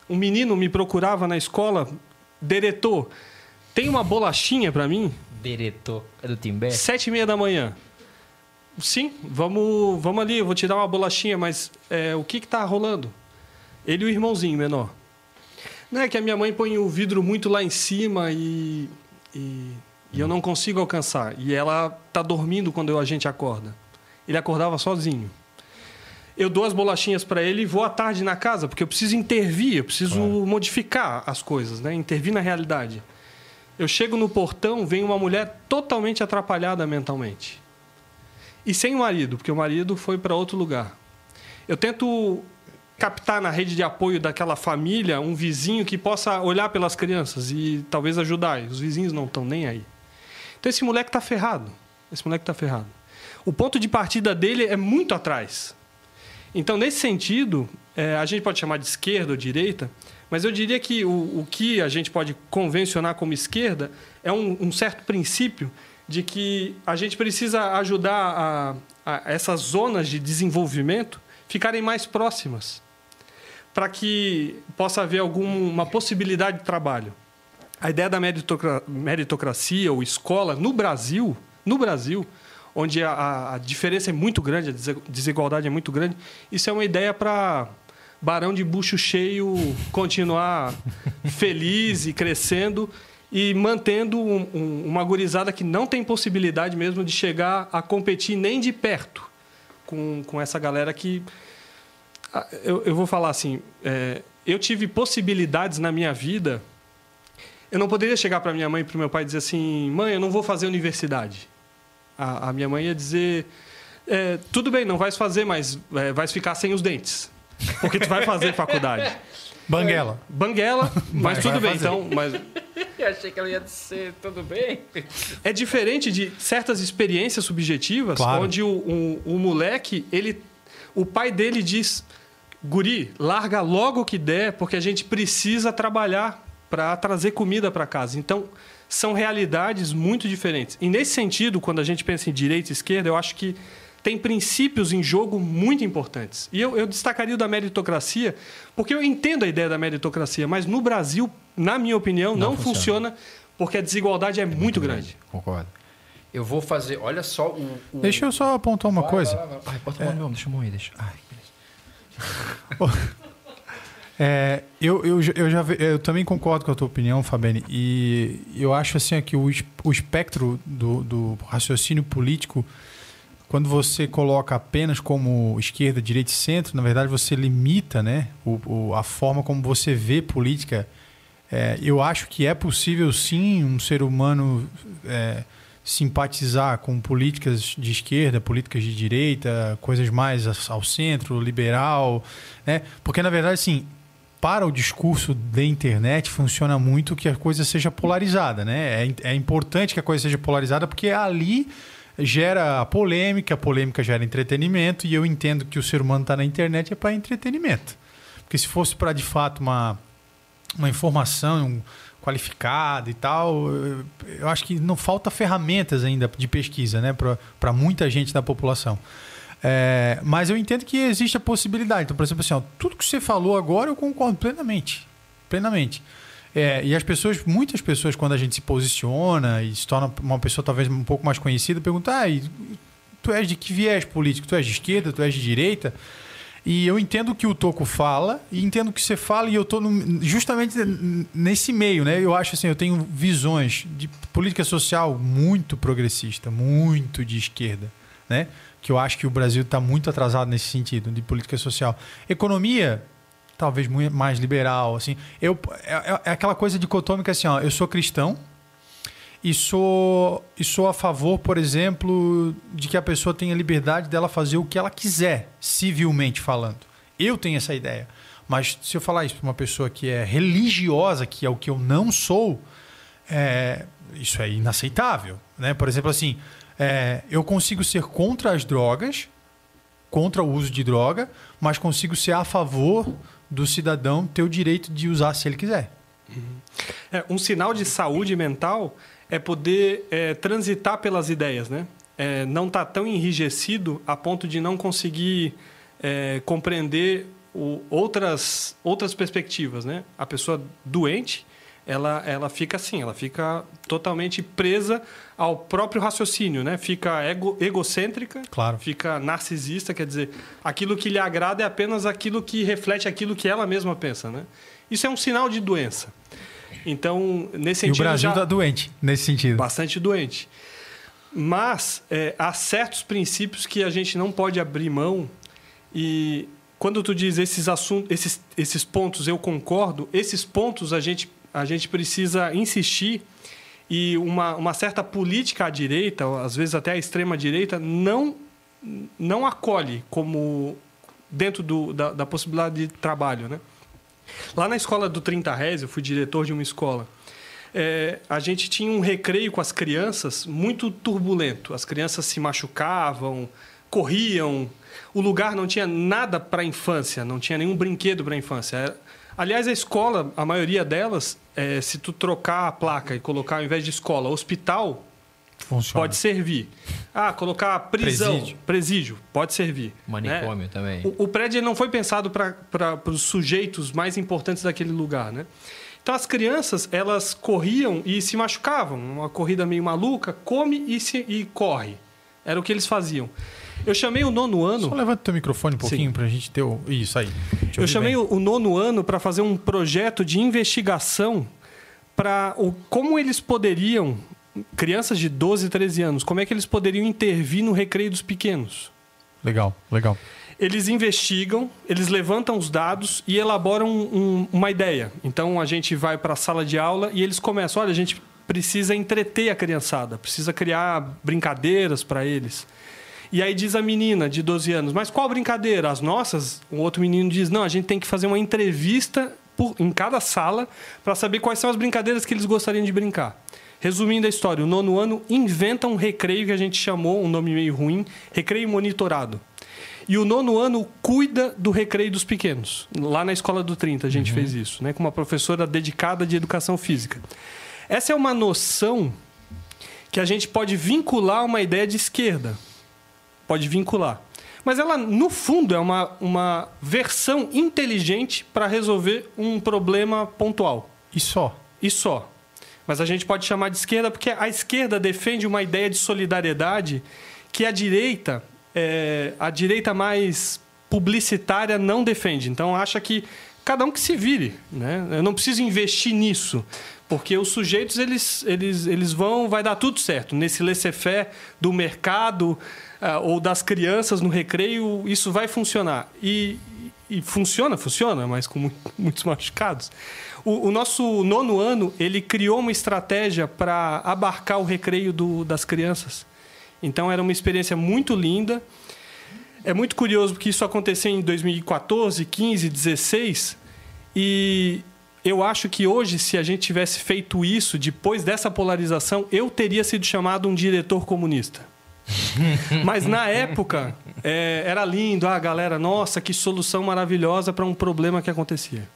um menino me procurava na escola, diretor, tem uma bolachinha para mim? Diretor, é do Timbé? Sete e meia da manhã. Sim, vamos, vamos ali, eu vou te dar uma bolachinha, mas é, o que está rolando? Ele e o irmãozinho menor. Não é que a minha mãe põe o vidro muito lá em cima e, e, e eu não consigo alcançar. E ela está dormindo quando eu, a gente acorda. Ele acordava sozinho. Eu dou as bolachinhas para ele e vou à tarde na casa, porque eu preciso intervir, eu preciso claro. modificar as coisas, né? intervir na realidade. Eu chego no portão, vem uma mulher totalmente atrapalhada mentalmente. E sem o marido, porque o marido foi para outro lugar. Eu tento captar na rede de apoio daquela família um vizinho que possa olhar pelas crianças e talvez ajudar. Os vizinhos não estão nem aí. Então esse moleque está ferrado. Esse moleque está ferrado. O ponto de partida dele é muito atrás. Então, nesse sentido, é, a gente pode chamar de esquerda ou direita, mas eu diria que o, o que a gente pode convencionar como esquerda é um, um certo princípio de que a gente precisa ajudar a, a essas zonas de desenvolvimento ficarem mais próximas, para que possa haver alguma possibilidade de trabalho. A ideia da meritocracia ou escola no Brasil, no Brasil, onde a, a diferença é muito grande, a desigualdade é muito grande, isso é uma ideia para Barão de Bucho Cheio continuar feliz e crescendo e mantendo um, um, uma gurizada que não tem possibilidade mesmo de chegar a competir nem de perto com, com essa galera que. Ah, eu, eu vou falar assim: é, eu tive possibilidades na minha vida. Eu não poderia chegar para minha mãe e para o meu pai e dizer assim: mãe, eu não vou fazer universidade. A, a minha mãe ia dizer: é, tudo bem, não vais fazer, mas é, vais ficar sem os dentes. Porque tu vai fazer faculdade. Banguela. Banguela, mas vai, tudo vai bem, fazer. então. Mas... Eu achei que ela ia dizer tudo bem. É diferente de certas experiências subjetivas, claro. onde o, o, o moleque, ele, o pai dele diz: Guri, larga logo o que der, porque a gente precisa trabalhar para trazer comida para casa. Então, são realidades muito diferentes. E nesse sentido, quando a gente pensa em direita e esquerda, eu acho que tem princípios em jogo muito importantes. E eu, eu, destacaria o da meritocracia, porque eu entendo a ideia da meritocracia, mas no Brasil, na minha opinião, não, não funciona. funciona. porque a desigualdade é, é muito, muito grande. grande. Concordo. Eu vou fazer, olha só o. o... Deixa eu só apontar uma vai, coisa. Vai, vai, Ai, bota é... meu, deixa eu aí, deixa. Ai, é, eu, eu, eu, já, eu também concordo com a tua opinião, Fabiane, e eu acho assim que o, o espectro do, do raciocínio político quando você coloca apenas como esquerda, direita e centro, na verdade você limita né, o, o a forma como você vê política. É, eu acho que é possível sim um ser humano é, simpatizar com políticas de esquerda, políticas de direita, coisas mais ao centro, liberal, né? Porque na verdade, assim, para o discurso da internet funciona muito que a coisa seja polarizada, né? É, é importante que a coisa seja polarizada porque ali gera polêmica, a polêmica gera entretenimento, e eu entendo que o ser humano está na internet é para entretenimento. Porque se fosse para, de fato, uma, uma informação qualificada e tal, eu acho que não falta ferramentas ainda de pesquisa né, para muita gente da população. É, mas eu entendo que existe a possibilidade. Então, por exemplo, assim, ó, tudo que você falou agora eu concordo plenamente. Plenamente. É, e as pessoas, muitas pessoas, quando a gente se posiciona e se torna uma pessoa talvez um pouco mais conhecida, perguntam: ah, tu és de que viés político? Tu és de esquerda? Tu és de direita? E eu entendo o que o Toco fala e entendo o que você fala e eu estou justamente nesse meio, né? Eu acho assim, eu tenho visões de política social muito progressista, muito de esquerda, né? Que eu acho que o Brasil está muito atrasado nesse sentido de política social. Economia, talvez mais liberal, assim. Eu, é, é, é aquela coisa dicotômica assim, ó, eu sou cristão e sou, e sou a favor, por exemplo, de que a pessoa tenha liberdade dela fazer o que ela quiser, civilmente falando. Eu tenho essa ideia. Mas se eu falar isso para uma pessoa que é religiosa, que é o que eu não sou, é, isso é inaceitável. Né? Por exemplo, assim, é, eu consigo ser contra as drogas, contra o uso de droga, mas consigo ser a favor do cidadão ter o direito de usar se ele quiser. Uhum. É, um sinal de saúde mental é poder é, transitar pelas ideias, né? É, não tá tão enrijecido a ponto de não conseguir é, compreender o, outras, outras perspectivas, né? A pessoa doente ela, ela fica assim, ela fica totalmente presa ao próprio raciocínio, né? Fica ego, egocêntrica, claro. fica narcisista, quer dizer, aquilo que lhe agrada é apenas aquilo que reflete aquilo que ela mesma pensa, né? Isso é um sinal de doença. Então, nesse sentido. E o Brasil está doente, nesse sentido. Bastante doente. Mas é, há certos princípios que a gente não pode abrir mão e quando tu diz esses assuntos, esses, esses pontos eu concordo, esses pontos a gente a gente precisa insistir e uma, uma certa política à direita, às vezes até à extrema direita, não, não acolhe como dentro do, da, da possibilidade de trabalho. Né? Lá na escola do 30 Réis, eu fui diretor de uma escola, é, a gente tinha um recreio com as crianças muito turbulento. As crianças se machucavam, corriam. O lugar não tinha nada para a infância, não tinha nenhum brinquedo para a infância. Era, Aliás, a escola, a maioria delas, é, se tu trocar a placa e colocar ao invés de escola, hospital, Funciona. pode servir. Ah, colocar prisão, Presídio. presídio, pode servir. Manicômio né? também. O, o prédio não foi pensado para os sujeitos mais importantes daquele lugar, né? Então as crianças elas corriam e se machucavam, uma corrida meio maluca, come e, se, e corre. Era o que eles faziam. Eu chamei o nono ano. Só levanta o teu microfone um pouquinho Sim. pra gente ter o... Isso aí. Eu chamei bem. o nono ano para fazer um projeto de investigação para como eles poderiam, crianças de 12, 13 anos, como é que eles poderiam intervir no recreio dos pequenos. Legal, legal. Eles investigam, eles levantam os dados e elaboram um- uma ideia. Então a gente vai para a sala de aula e eles começam: olha, a gente precisa entreter a criançada, precisa criar brincadeiras para eles. E aí diz a menina de 12 anos: mas qual brincadeira? As nossas? Um outro menino diz: não, a gente tem que fazer uma entrevista por- em cada sala para saber quais são as brincadeiras que eles gostariam de brincar. Resumindo a história, o nono ano inventa um recreio que a gente chamou, um nome meio ruim, recreio monitorado. E o nono ano cuida do recreio dos pequenos. Lá na Escola do 30 a gente fez isso, né? com uma professora dedicada de educação física. Essa é uma noção que a gente pode vincular a uma ideia de esquerda. Pode vincular. Mas ela, no fundo, é uma, uma versão inteligente para resolver um problema pontual. E só. E só. Mas a gente pode chamar de esquerda porque a esquerda defende uma ideia de solidariedade que a direita, é, a direita mais publicitária não defende. Então acha que cada um que se vire, né? Eu não preciso investir nisso, porque os sujeitos eles, eles, eles vão, vai dar tudo certo nesse laissez-faire do mercado ah, ou das crianças no recreio, isso vai funcionar. E, e funciona, funciona, mas com mu- muitos machucados. O, o nosso nono ano ele criou uma estratégia para abarcar o recreio do- das crianças. Então era uma experiência muito linda. É muito curioso porque isso aconteceu em 2014, 15, 16 e eu acho que hoje, se a gente tivesse feito isso depois dessa polarização, eu teria sido chamado um diretor comunista. Mas na época é, era lindo, ah, galera, nossa, que solução maravilhosa para um problema que acontecia.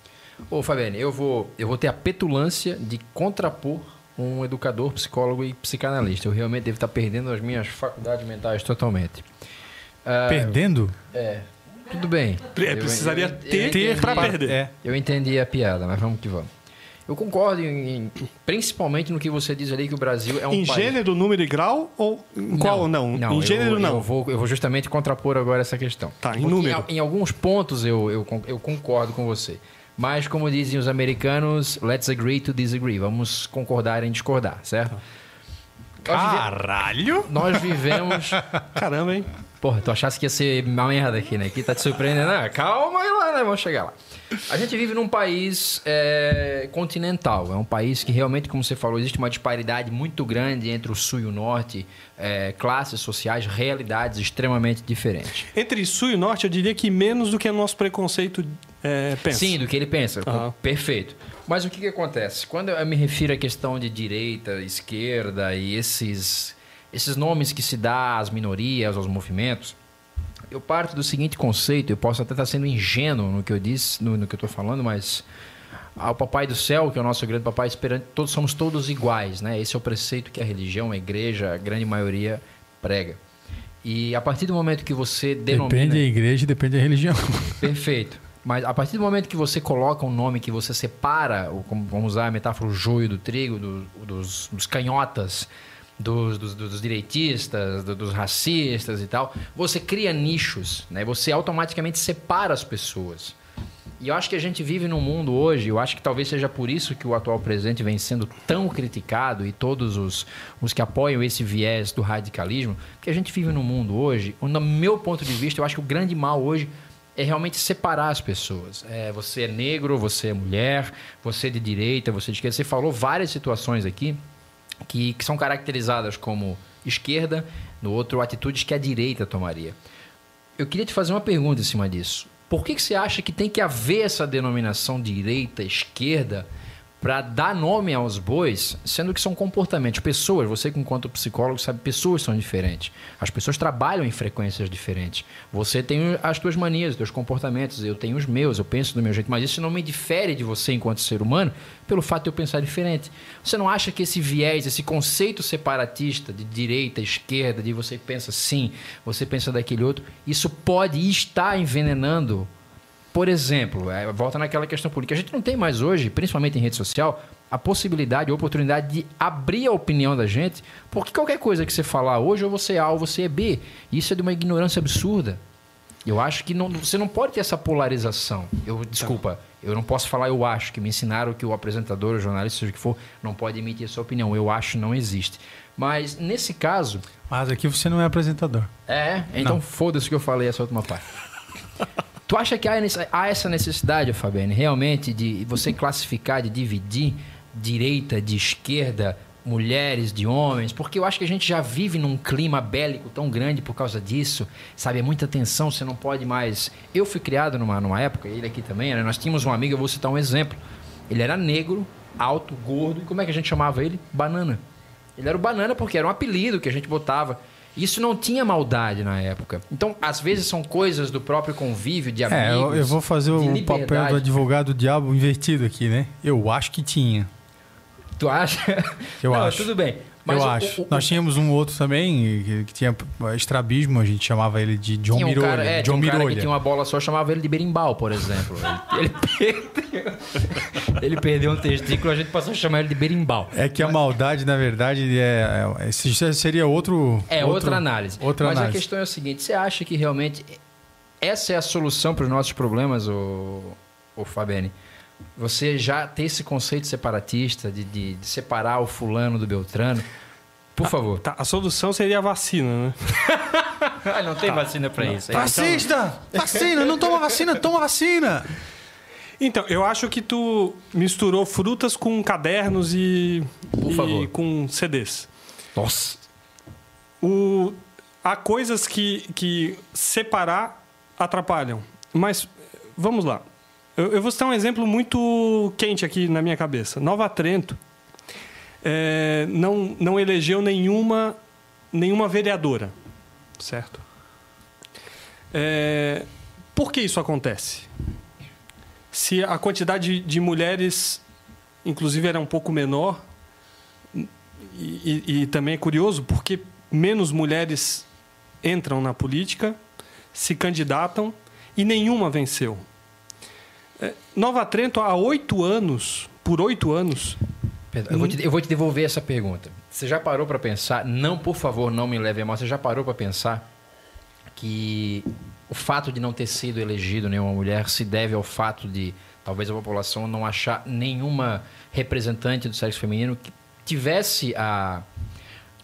Ô, Fabiane, eu vou, eu vou ter a petulância de contrapor um educador, psicólogo e psicanalista. Eu realmente devo estar perdendo as minhas faculdades mentais totalmente. Ah, Perdendo? É, tudo bem. É, Eu- precisaria eu- eu ter entendi- pra perder. É. Eu entendi a piada, mas vamos que vamos. Eu concordo em, em- principalmente no que você diz ali que o Brasil é um em país... gênero, número e grau ou em qual não? em eu- gênero eu, não. vou, eu vou justamente contrapor agora essa questão. Tá, em Porque número. Em, alguns pontos eu, eu, eu concordo com você. Mas, como dizem os americanos, let's agree to disagree. Vamos concordar em discordar, certo? Caralho! nós vivemos. Caramba, hein? Porra, tu achasse que ia ser uma merda aqui, né? Aqui tá te surpreendendo. Ah, calma aí lá, né? Vamos chegar lá. A gente vive num país é, continental. É um país que realmente, como você falou, existe uma disparidade muito grande entre o sul e o norte, é, classes sociais, realidades extremamente diferentes. Entre sul e norte, eu diria que menos do que o nosso preconceito é, pensa. Sim, do que ele pensa. Aham. Perfeito. Mas o que, que acontece? Quando eu me refiro à questão de direita, esquerda e esses, esses nomes que se dá às minorias, aos movimentos, eu parto do seguinte conceito, eu posso até estar sendo ingênuo no que eu disse, no, no que eu estou falando, mas ao Papai do Céu, que é o nosso grande papai esperante, todos somos todos iguais, né? Esse é o preceito que a religião, a igreja, a grande maioria prega. E a partir do momento que você denomina... Depende da igreja, depende da religião. Perfeito. Mas a partir do momento que você coloca um nome que você separa, ou como vamos usar a metáfora, o joio do trigo, do- dos, dos canhotas, dos, dos- dos direitistas, do- dos racistas e tal, você cria nichos, né? Você automaticamente separa as pessoas. E eu acho que a gente vive num mundo hoje, eu acho que talvez seja por isso que o atual presidente vem sendo tão criticado e todos os, os que apoiam esse viés do radicalismo, que a gente vive num mundo hoje, onde, no meu ponto de vista, eu acho que o grande mal hoje é realmente separar as pessoas. É, você é negro, você é mulher, você é de direita, você é de esquerda. Você falou várias situações aqui que, que são caracterizadas como esquerda, no outro, atitudes que a direita tomaria. Eu queria te fazer uma pergunta em cima disso. Por que, que você acha que tem que haver essa denominação direita, esquerda, para dar nome aos bois, sendo que são comportamentos, pessoas. Você, enquanto psicólogo, sabe pessoas são diferentes. As pessoas trabalham em frequências diferentes. Você tem as suas manias, os seus comportamentos, eu tenho os meus, eu penso do meu jeito, mas isso não me difere de você enquanto ser humano pelo fato de eu pensar diferente. Você não acha que esse viés, esse conceito separatista de direita, esquerda, de você pensa assim, você pensa daquele outro, isso pode estar envenenando por exemplo, é, volta naquela questão política. A gente não tem mais hoje, principalmente em rede social, a possibilidade, a oportunidade de abrir a opinião da gente, porque qualquer coisa que você falar hoje, ou você é A ou você é B. Isso é de uma ignorância absurda. Eu acho que não, você não pode ter essa polarização. Eu desculpa, eu não posso falar eu acho que me ensinaram que o apresentador, o jornalista, seja o que for, não pode emitir a sua opinião. Eu acho não existe. Mas nesse caso, Mas aqui você não é apresentador. é, então foda-se que eu falei essa última parte. tu acha que há essa necessidade, Fabiane, realmente de você classificar, de dividir direita de esquerda, mulheres de homens? Porque eu acho que a gente já vive num clima bélico tão grande por causa disso, sabe? É muita tensão, você não pode mais. Eu fui criado numa, numa época, ele aqui também, né? nós tínhamos um amigo, eu vou citar um exemplo. Ele era negro, alto, gordo, e como é que a gente chamava ele? Banana. Ele era o banana porque era um apelido que a gente botava. Isso não tinha maldade na época. Então, às vezes são coisas do próprio convívio, de amigos. É, eu, eu vou fazer o liberdade. papel do advogado diabo invertido aqui, né? Eu acho que tinha. Tu acha? Eu não, acho. Tudo bem. Mas eu o- acho. o- o- Nós tínhamos um outro também que, que tinha estrabismo, a gente chamava ele de John tinha um Mirolha. cara, é, John tinha um cara que Mirolha. tinha uma bola só, chamava ele de berimbau, por exemplo. Ele, ele perdeu, ele perdeu um testículo, a gente passou a chamar ele de berimbau. É que a maldade, na verdade, é, é- seria outro. É outro- outra análise. Outra Mas análise. a questão é o seguinte: você acha que realmente essa é a solução para os nossos problemas, o, o Fabiane? Você já ter esse conceito separatista de, de- de separar o fulano do Beltrano? Por favor. Tá, a solução seria a vacina, né? Ah, não tem vacina para isso. Tá. Fascista! Vacina! Não toma vacina, toma vacina! Então, eu acho que tu misturou frutas com cadernos e, Por e com CDs. Nossa. O, há coisas que, que separar atrapalham. Mas vamos lá. Eu, eu vou citar um exemplo muito quente aqui na minha cabeça. Nova Trento é, não, não elegeu nenhuma, nenhuma vereadora, certo? É, por que isso acontece? Se a quantidade de mulheres, inclusive, era um pouco menor, e, e- e também é curioso porque menos mulheres entram na política, se candidatam e nenhuma venceu. É, Nova Trento, há oito anos, por oito anos, eu, vou te, eu vou te devolver essa pergunta. Você já parou para pensar? Não, por favor, não me leve a mal. Você já parou para pensar que o fato de não ter sido elegido nenhuma mulher se deve ao fato de talvez a população não achar nenhuma representante do sexo feminino que tivesse a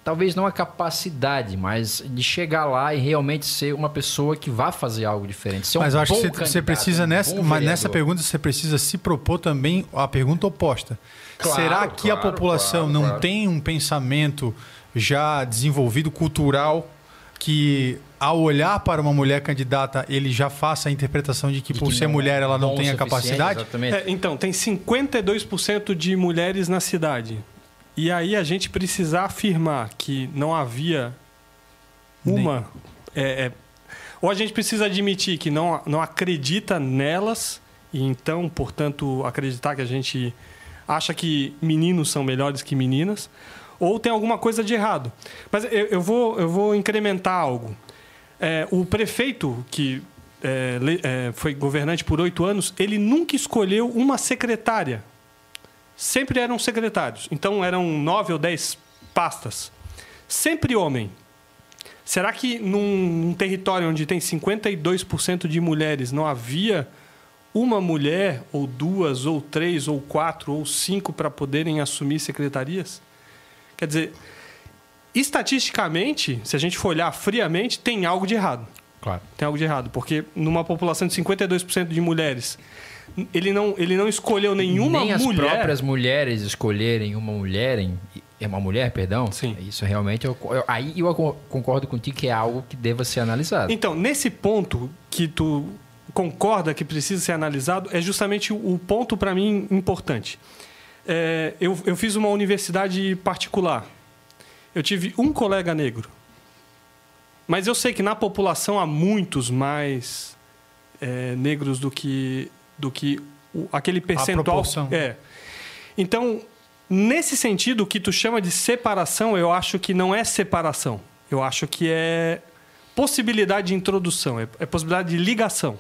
talvez não a capacidade, mas de chegar lá e realmente ser uma pessoa que vá fazer algo diferente. Ser um Mas eu acho que você, precisa, um nessa, mas nessa pergunta, você precisa se propor também a pergunta oposta. Claro, Será que a claro, população claro, não tem um pensamento já desenvolvido, cultural, que ao olhar para uma mulher candidata, ele já faça a interpretação de que De por que ser não mulher é ela não tem a capacidade? É, então, tem 52% de mulheres na cidade. E aí a gente precisa afirmar que não havia uma. é, é, ou a gente precisa admitir que não, não acredita nelas, e então, portanto, acreditar que a gente acha que meninos são melhores que meninas, ou tem alguma coisa de errado. Mas eu, eu vou, eu vou incrementar algo. É, o prefeito, que é, é, foi governante por oito anos, ele nunca escolheu uma secretária. Sempre eram secretários. Então eram nove ou dez pastas. Sempre homem. Será que num, território onde tem 52% de mulheres não havia uma mulher, ou duas, ou três, ou quatro, ou cinco para poderem assumir secretarias? Quer dizer, estatisticamente, se a gente for olhar friamente, tem algo de errado. Claro. Tem algo de errado, porque numa população de 52% de mulheres, ele não, ele não escolheu nenhuma Nem as mulher. próprias mulheres escolherem uma mulher em é uma mulher, perdão. Sim. Isso realmente eu, eu- aí eu co- concordo contigo que é algo que deva ser analisado. Então, nesse ponto que tu concorda que precisa ser analisado, é justamente o o ponto para mim importante. é, eu, eu fiz uma universidade particular. Eu tive um colega negro. Mas eu sei que na população há muitos mais é, negros do que, do que o, aquele percentual. É. Então, nesse sentido, o que tu chama de separação, eu acho que não é separação. Eu acho que é possibilidade de introdução, é, é possibilidade de ligação.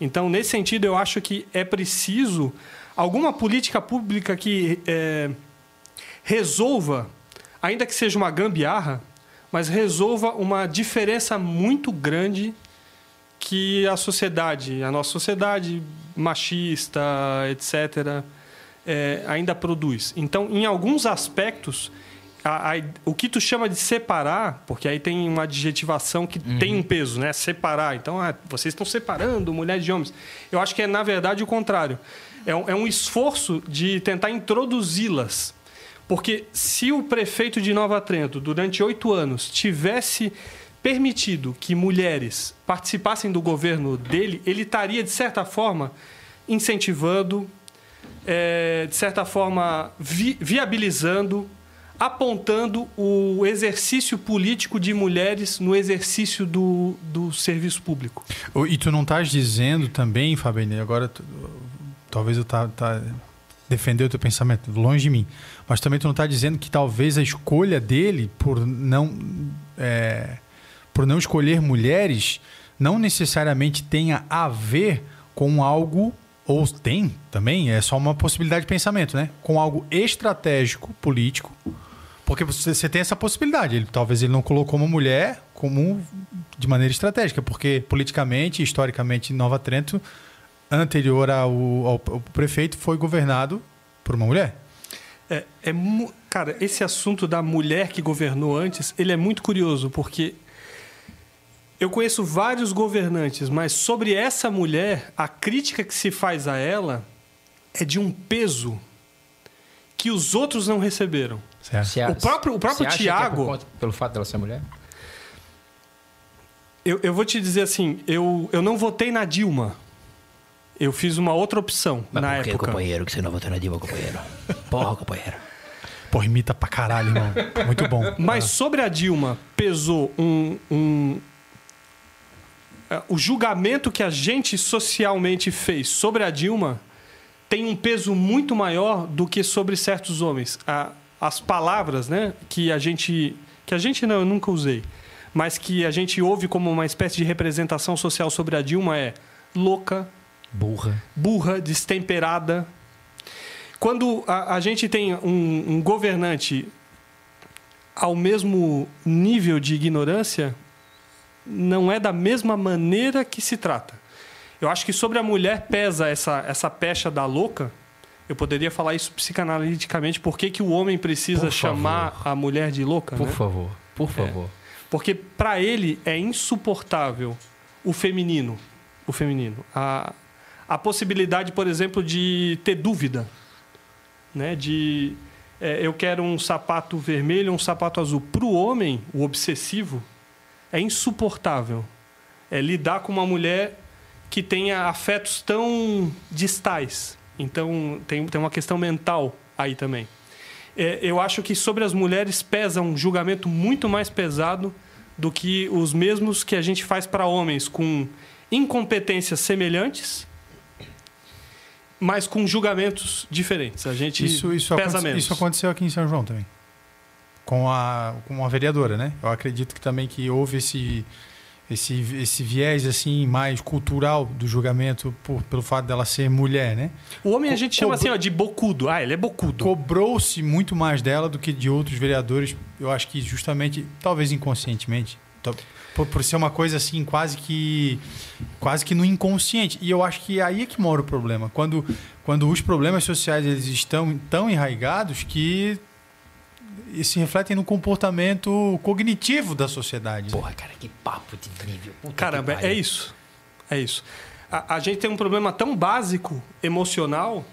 Então, nesse sentido, eu acho que é preciso alguma política pública que é, resolva, ainda que seja uma gambiarra, mas resolva uma diferença muito grande que a sociedade, a nossa sociedade machista, etc., é, ainda produz. Então, em alguns aspectos, a- a- o que tu chama de separar, porque aí tem uma adjetivação que tem um peso, né? Separar. Então, ah, vocês estão separando mulheres de homens. Eu acho que é, na verdade, o contrário. É um, é um esforço de tentar introduzi-las. Porque se o prefeito de Nova Trento, durante oito anos, tivesse permitido que mulheres participassem do governo dele, ele estaria, de certa forma, incentivando, é, de certa forma, vi- viabilizando, apontando o exercício político de mulheres no exercício do, do serviço público. E tu não estás dizendo também, Fabene, agora tu- talvez eu tá, tá defender o teu pensamento longe de mim, mas também tu não está dizendo que talvez a escolha dele por não é, por não escolher mulheres não necessariamente tenha a ver com algo ou tem também é só uma possibilidade de pensamento, né? Com algo estratégico político porque você, você tem essa possibilidade. Ele, talvez ele não colocou uma mulher como de maneira estratégica, porque politicamente, historicamente, Nova Trento, anterior ao, ao, ao prefeito, foi governado por uma mulher. É, é cara, esse assunto da mulher que governou antes, ele é muito curioso, porque eu conheço vários governantes, mas sobre essa mulher, a crítica que se faz a ela é de um peso que os outros não receberam. Certo? O próprio- o próprio você acha que é por Tiago- conta- pelo fato dela ser mulher? Eu, eu vou te dizer assim, eu, eu não votei na Dilma. Eu fiz uma outra opção Mas na por que, época. companheiro, que você não votou na Dilma, companheiro? Porra, companheiro. Pô, imita pra caralho, irmão. Muito bom. Mas sobre a Dilma pesou um, um- o julgamento que a gente socialmente fez sobre a Dilma tem um peso muito maior do que sobre certos homens. A- as palavras, né, que a gente que a gente não, eu nunca usei, mas que a gente ouve como uma espécie de representação social sobre a Dilma é louca, Burra. burra, destemperada. Quando a, a gente tem um, um governante ao mesmo nível de ignorância, não é da mesma maneira que se trata. Eu acho que sobre a mulher pesa essa, essa pecha da louca. Eu poderia falar isso psicanaliticamente. Por que, que o homem precisa chamar a mulher de louca? Por né? favor, por favor. Porque para ele é insuportável o feminino, o feminino, a, a possibilidade, por exemplo, de ter dúvida, né? De é, eu quero um sapato vermelho, um sapato azul. Para o homem, o obsessivo, é insuportável. É lidar com uma mulher que tenha afetos tão distais. Então tem, tem uma questão mental aí também. É, eu acho que sobre as mulheres pesa um julgamento muito mais pesado do que os mesmos que a gente faz para homens com incompetências semelhantes, mas com julgamentos diferentes. A gente Isso, isso, pesa aconte- menos. isso aconteceu aqui em São João também. Com a, com a vereadora, né? Eu acredito que também que houve esse, esse, esse viés assim mais cultural do julgamento por, pelo fato dela ser mulher, né? O homem a gente chama assim ó, de bocudo. Ah, ele é bocudo. Cobrou-se muito mais dela do que de outros vereadores. Eu acho que justamente, talvez inconscientemente, por, por ser uma coisa assim quase que quase que no inconsciente. E eu acho que aí é que mora o problema. Quando, quando os problemas sociais eles estão tão enraigados que e se refletem no comportamento cognitivo da sociedade. né? Porra, cara, que papo de nível. Puta Caramba, é isso. É isso. A, a gente tem um problema tão básico, emocional,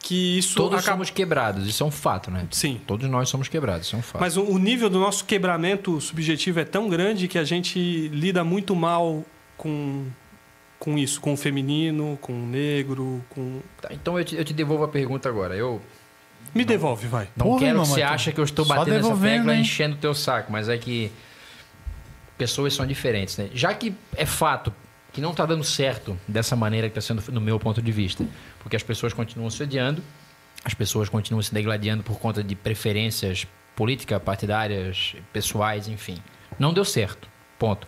que isso Todos acaba... somos quebrados, isso é um fato, né? Sim. Todos nós somos quebrados, isso é um fato. Mas o, o nível do nosso quebramento subjetivo é tão grande que a gente lida muito mal com, com isso, com o feminino, com o negro, com... Tá, então eu te, eu te devolvo a pergunta agora. Eu, Me devolve, vai. Não Porra, quero irmão, que você ache que eu estou só batendo essa tecla hein? enchendo o teu saco, mas é que pessoas são diferentes, né? Já que é fato que não está dando certo dessa maneira que está sendo no meu ponto de vista, porque as pessoas continuam se odiando, as pessoas continuam se degladiando por conta de preferências políticas, partidárias, pessoais, enfim. Não deu certo. Ponto.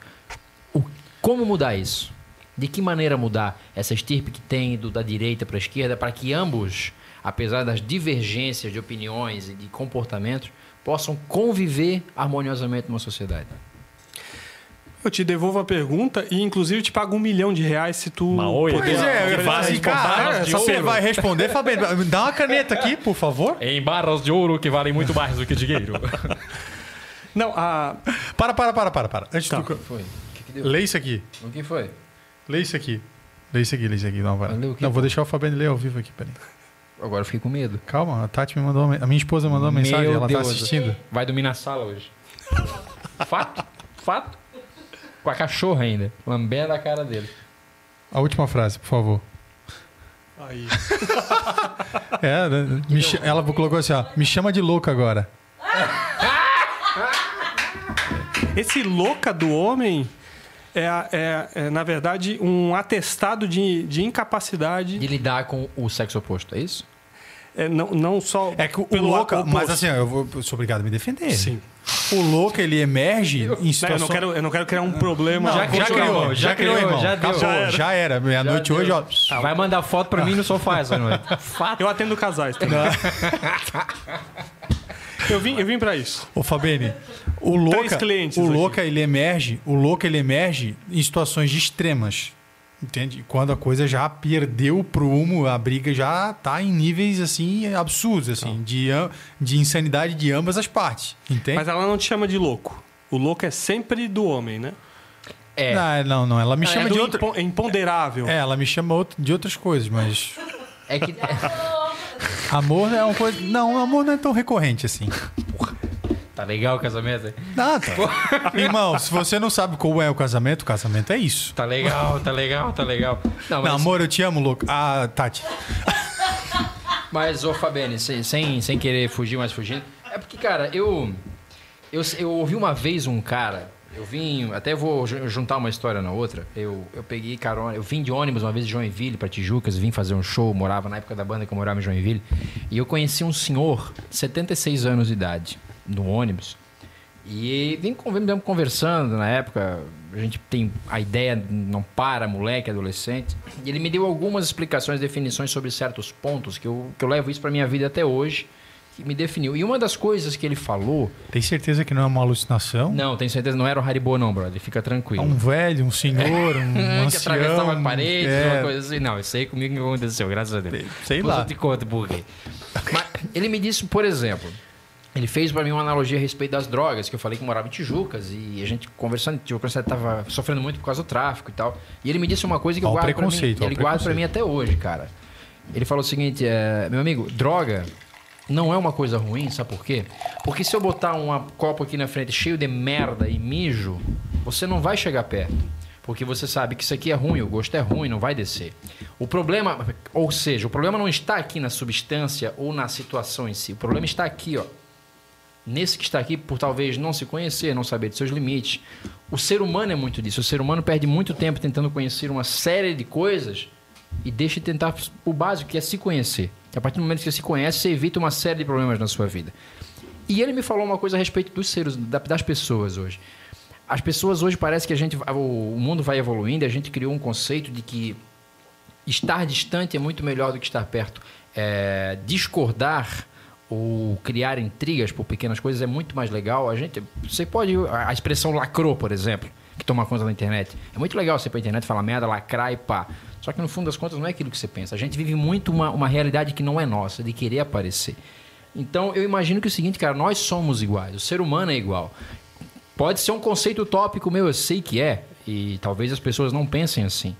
O- como mudar isso? De que maneira mudar essa estirpe que tem do, da direita para a esquerda para que ambos, apesar das divergências de opiniões e de comportamentos, possam conviver harmoniosamente numa sociedade? Eu te devolvo a pergunta e, inclusive, te pago um milhão de reais se tu. Maoi, puder- Pois é, eu barras cara, de você ouro. vai responder, Fabiano. Dá uma caneta aqui, por favor. Em barras de ouro que valem muito mais do que dinheiro. Não, a. Para, para, para, para, para. Antes Tá. do... Foi. O que, que deu? Lê isso aqui. O que foi? Lê isso aqui. Lê isso aqui, lê isso aqui. Não, quê, Não, vou deixar o Fabiano ler ao vivo aqui, peraí. Agora eu fiquei com medo. Calma, a Tati me mandou uma... A minha esposa mandou uma mensagem, Meu ela Deus. tá assistindo. Vai dormir na sala hoje. Fato. Fato. Com a cachorra ainda. Lambendo a cara dele. A última frase, por favor. Aí. É, né? Ela colocou assim, ó. Me chama de louco agora. Esse louca do homem é, a- é- é, na verdade, um atestado de, de incapacidade. De lidar com o sexo oposto, é isso? É, não, não só. É que o pelo oposto. Mas assim, eu, vou, eu sou obrigado a me defender. Sim. O louco, ele emerge em Não, eu, situações... não quero, eu não quero criar um problema. Não, Já já, criou, já, criou, irmão. já deu. Acabou, Já era. já era. Meia-noite hoje, ó. Vai mandar foto pra mim no sofá essa noite. Fato. Eu atendo casais também. eu vim, eu vim para isso. Ô Fabene, o louca, clientes o aqui. louca ele emerge, o louca ele emerge em situações extremas. Entende? Quando a coisa já perdeu o prumo, a briga já tá em níveis assim absurdos assim, de, am- de insanidade de ambas as partes. Entende? Mas ela não te chama de louco. O louco é sempre do homem, né? É. Não, não, não, ela me é chama do de outra impo- é imponderável. É, ela me chama de outras coisas, mas É que. amor é uma coisa, não, amor não é tão recorrente assim. Tá legal o casamento? tá. Irmão, se você não sabe como é o casamento, o casamento é isso. Tá legal, tá legal, tá legal. Não, mas, Não, amor, eu te amo, louco. Ah, Tati. mas ô Fabiane, sem, sem, sem querer fugir, mas fugindo. É porque, cara, eu, eu. Eu ouvi uma vez um cara. Eu vim. Até vou ju- juntar uma história na outra. Eu, eu peguei carona. Eu vim de ônibus uma vez de Joinville pra Tijucas, vim fazer um show. Morava na época da banda que eu morava em Joinville. E eu conheci um senhor, 76 anos de idade, no ônibus. E vim con- vim conversando na época, a gente tem a ideia, não para, moleque, adolescente. E ele me deu algumas explicações, definições sobre certos pontos que eu, que eu levo isso pra minha vida até hoje, que me definiu. E uma das coisas que ele falou, Tem certeza que não é uma alucinação? não, tenho certeza, não era o Haribo não, brother, fica É tranquilo. um velho, um senhor, um que ancião. atravessava paredes, é, uma coisa assim. Não, isso aí comigo não aconteceu, graças a Deus. Sei Depois lá. Eu te conto por quê. Mas ele me disse, por exemplo, ele fez pra mim uma analogia a respeito das drogas, que eu falei que morava em Tijucas e a gente conversando, Tijucas estava sofrendo muito por causa do tráfico e tal. E ele me disse uma coisa que eu guardo pra mim, ele guarda pra preconceito. mim até hoje, cara. Ele falou o seguinte, é, meu amigo, droga não é uma coisa ruim, sabe por quê? Porque se eu botar um copo aqui na frente cheio de merda e mijo, você não vai chegar perto. Porque você sabe que isso aqui é ruim, o gosto é ruim, não vai descer. O problema, ou seja, o problema não está aqui na substância ou na situação em si. O problema está aqui, ó. Nesse que está aqui, por talvez não se conhecer, não saber de seus limites. O ser humano é muito disso. O ser humano perde muito tempo tentando conhecer uma série de coisas e deixa de tentar o básico, que é se conhecer. A partir do momento que você se conhece, você evita uma série de problemas na sua vida. E ele me falou uma coisa a respeito dos seres, da- das pessoas hoje. As pessoas hoje parece que a gente, o mundo vai evoluindo, a gente criou um conceito de que estar distante é muito melhor do que estar perto. É, discordar ou criar intrigas por pequenas coisas é muito mais legal. A gente, você pode a a expressão lacrou, por exemplo, que toma conta da internet. É muito legal você ir pra internet falar merda, lacrar e pá. Só que no fundo das contas não é aquilo que você pensa. A gente vive muito uma, uma realidade que não é nossa, de querer aparecer. Então eu imagino que é o seguinte, cara, nós somos iguais, o ser humano é igual. Pode ser um conceito utópico meu, eu sei que é, e talvez as pessoas não pensem assim.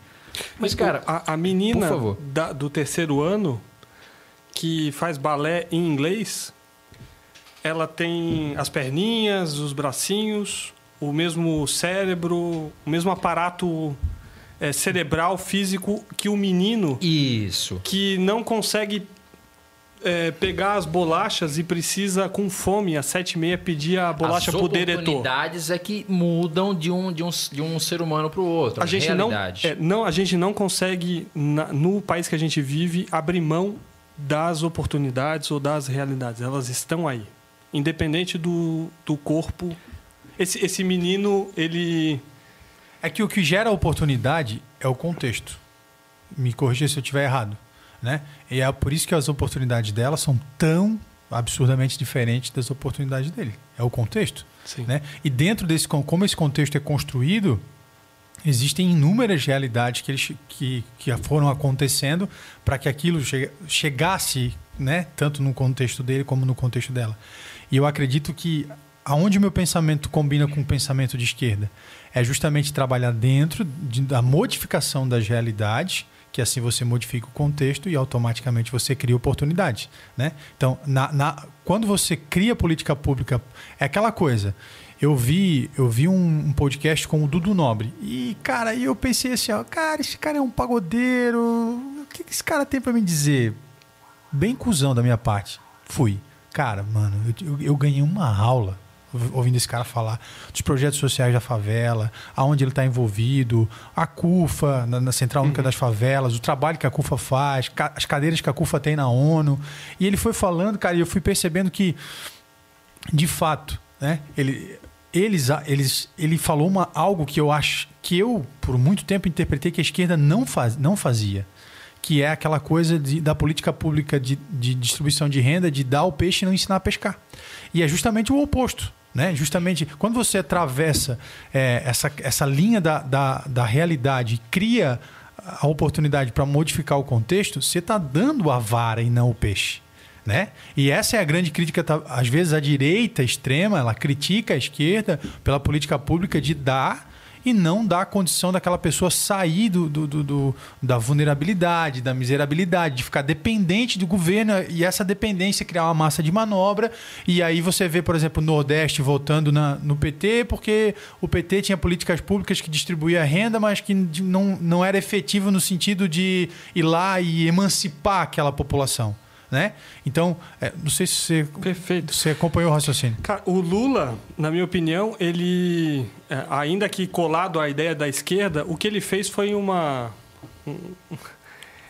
Mas, cara, a, a menina da- do terceiro ano que faz balé em inglês, ela tem as perninhas, os bracinhos, o mesmo cérebro, o mesmo aparato é, cerebral, físico que o menino isso. que não consegue é, pegar as bolachas e precisa, com fome, às sete e meia, pedir a bolacha As pro diretor. oportunidades é que mudam de um, de um, de um ser humano para o outro. A gente não, realidade. é, não, a gente não consegue, na- no país que a gente vive, abrir mão das oportunidades ou das realidades. Elas estão aí. Independente do, do corpo. Esse, esse menino, ele. É que o que gera oportunidade é o contexto. Me corrija se eu estiver errado. Né? E é por isso que as oportunidades dela são tão absurdamente diferentes das oportunidades dele. É o contexto. Sim. Né? E dentro desse, como esse contexto é construído, existem inúmeras realidades que, eles, que, que foram acontecendo para que aquilo che- chegasse, né? tanto no contexto dele como no contexto dela. E eu acredito que aonde o meu pensamento combina com o pensamento de esquerda é justamente trabalhar dentro de- da modificação das realidades, que assim você modifica o contexto e automaticamente você cria oportunidades. Né? Então, na, na- quando você cria política pública, é aquela coisa. Eu vi, eu vi um, um podcast com o Dudu Nobre. E, cara, eu pensei assim, ó, cara, esse cara é um pagodeiro. O que, que esse cara tem para me dizer? Bem cuzão da minha parte. Fui. Cara, mano, eu, eu- ganhei uma aula ouvindo esse cara falar dos projetos sociais da favela, aonde ele está envolvido, a CUFA, na, na Central Única das Favelas, o trabalho que a CUFA faz, ca- as cadeiras que a CUFA tem na ONU. E ele foi falando, cara, e eu fui percebendo que, de fato, né, ele, eles, eles, ele falou uma, algo que eu acho que eu, por muito tempo, interpretei que a esquerda não, faz, não fazia que é aquela coisa de- da política pública de, de distribuição de renda, de dar o peixe e não ensinar a pescar. E é justamente o oposto. Né? Justamente quando você atravessa é, essa, essa linha da, da, da realidade e cria a oportunidade para modificar o contexto, você está dando a vara e não o peixe. Né? E essa é a grande crítica. tá? Às vezes a direita extrema ela critica a esquerda pela política pública de dar e não dá a condição daquela pessoa sair do, do- do- do- da vulnerabilidade, da miserabilidade, de ficar dependente do governo e essa dependência criar uma massa de manobra. E aí você vê, por exemplo, o Nordeste votando na- no PT, porque o PT tinha políticas públicas que distribuía renda, mas que não, não era efetivo no sentido de ir lá e emancipar aquela população. Né? Então, é, não sei se você, Perfeito. você acompanhou o raciocínio. Cara, o Lula, na minha opinião, ele, é, ainda que colado à ideia da esquerda, o que ele fez foi uma.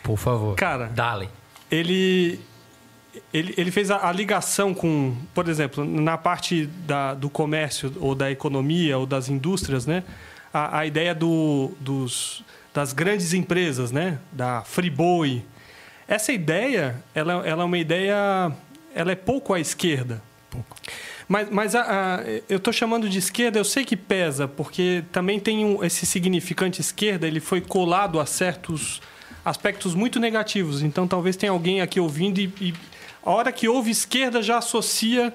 Por favor. Cara, Dale. ele, ele, ele fez a, a ligação com, por exemplo, na parte da, do comércio ou da economia ou das indústrias, né? A, a ideia do, dos, das grandes empresas, né? Da Friboi. Essa ideia, ela, ela é uma ideia, ela é pouco à esquerda. Mas, mas a- a- eu estou chamando de esquerda, eu sei que pesa, porque também tem um- esse significante esquerda, ele foi colado a certos aspectos muito negativos. Então talvez tenha alguém aqui ouvindo e, e a hora que ouve esquerda já associa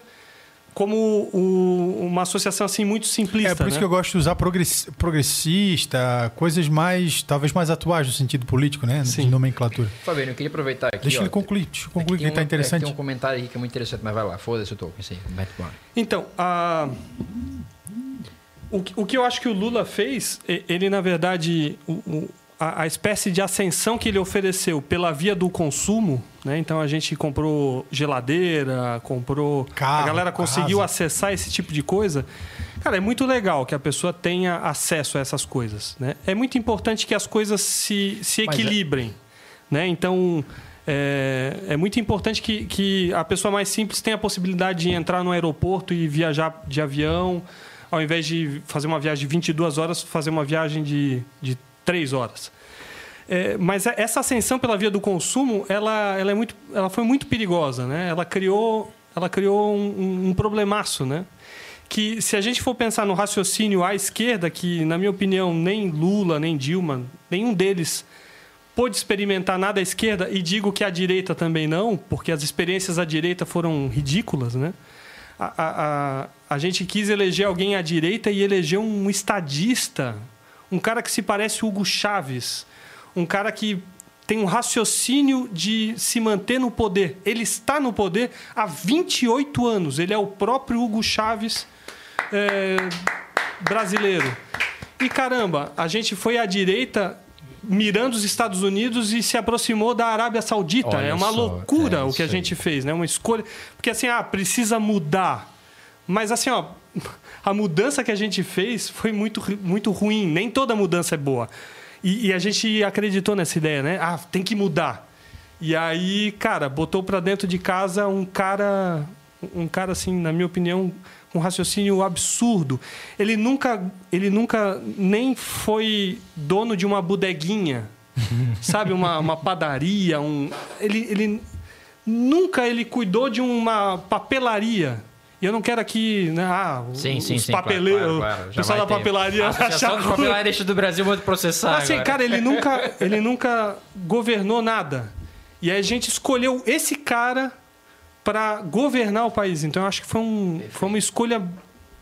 como o- uma associação assim muito simplista. É por isso né? que eu gosto de usar progress- progressista, coisas mais, talvez mais atuais no sentido político, né? Sim. De nomenclatura. Fabinho, eu queria aproveitar aqui. Deixa ó, ele concluir, deixa eu concluir, que ele tá interessante. Tem um comentário aqui que é muito interessante, mas vai lá, foda-se o token, sim. Então, a... o, que- o que eu acho que o Lula fez, ele, na verdade, o- o- a, a espécie de ascensão que ele ofereceu pela via do consumo, né? Então a gente comprou geladeira, comprou. Carro, a galera conseguiu casa. acessar esse tipo de coisa. Cara, é muito legal que a pessoa tenha acesso a essas coisas. Né? É muito importante que as coisas se, se é- equilibrem. Né? Então, é, é muito importante que, que a pessoa mais simples tenha a possibilidade de entrar no aeroporto e viajar de avião, ao invés de fazer uma viagem de 22 horas, fazer uma viagem de, de 3 horas. É, mas essa ascensão pela via do consumo, ela, ela, é muito, ela foi muito perigosa, né? Ela criou, ela criou um, um problemaço, né? Que se a gente for pensar no raciocínio à esquerda, que na minha opinião nem Lula nem Dilma, nenhum deles pôde experimentar nada à esquerda e digo que à direita também não, porque as experiências à direita foram ridículas, né? A, a, a, a gente quis eleger alguém à direita e elegeu um estadista, um cara que se parece Hugo Chaves, um cara que tem um raciocínio de se manter no poder. Ele está no poder há 28 anos. Ele é o próprio Hugo Chaves é, brasileiro. E caramba, a gente foi à direita mirando os Estados Unidos e se aproximou da Arábia Saudita. Olha é uma só, loucura é o que a gente fez, né? Uma escolha. Porque assim, ah, precisa mudar. Mas assim, ó, a mudança que a gente fez foi muito, muito ruim. Nem toda mudança é boa. E, e a gente acreditou nessa ideia, né? Ah, tem que mudar. E aí, cara, botou pra dentro de casa um cara, um cara assim, na minha opinião, com um raciocínio absurdo. Ele nunca, ele nunca nem foi dono de uma bodeguinha, sabe, uma, uma padaria, um, ele, ele nunca ele cuidou de uma papelaria. E eu não quero aqui, né, ah, Sim, sim, os papeleiros, claro, claro, claro. o pessoal da papelaria A Associação dos ruim. Papeleiristas do Brasil vai processar Assim, agora. cara, ele nunca, ele nunca governou nada. E aí a gente escolheu esse cara para governar o país. Então eu acho que foi, um, foi uma escolha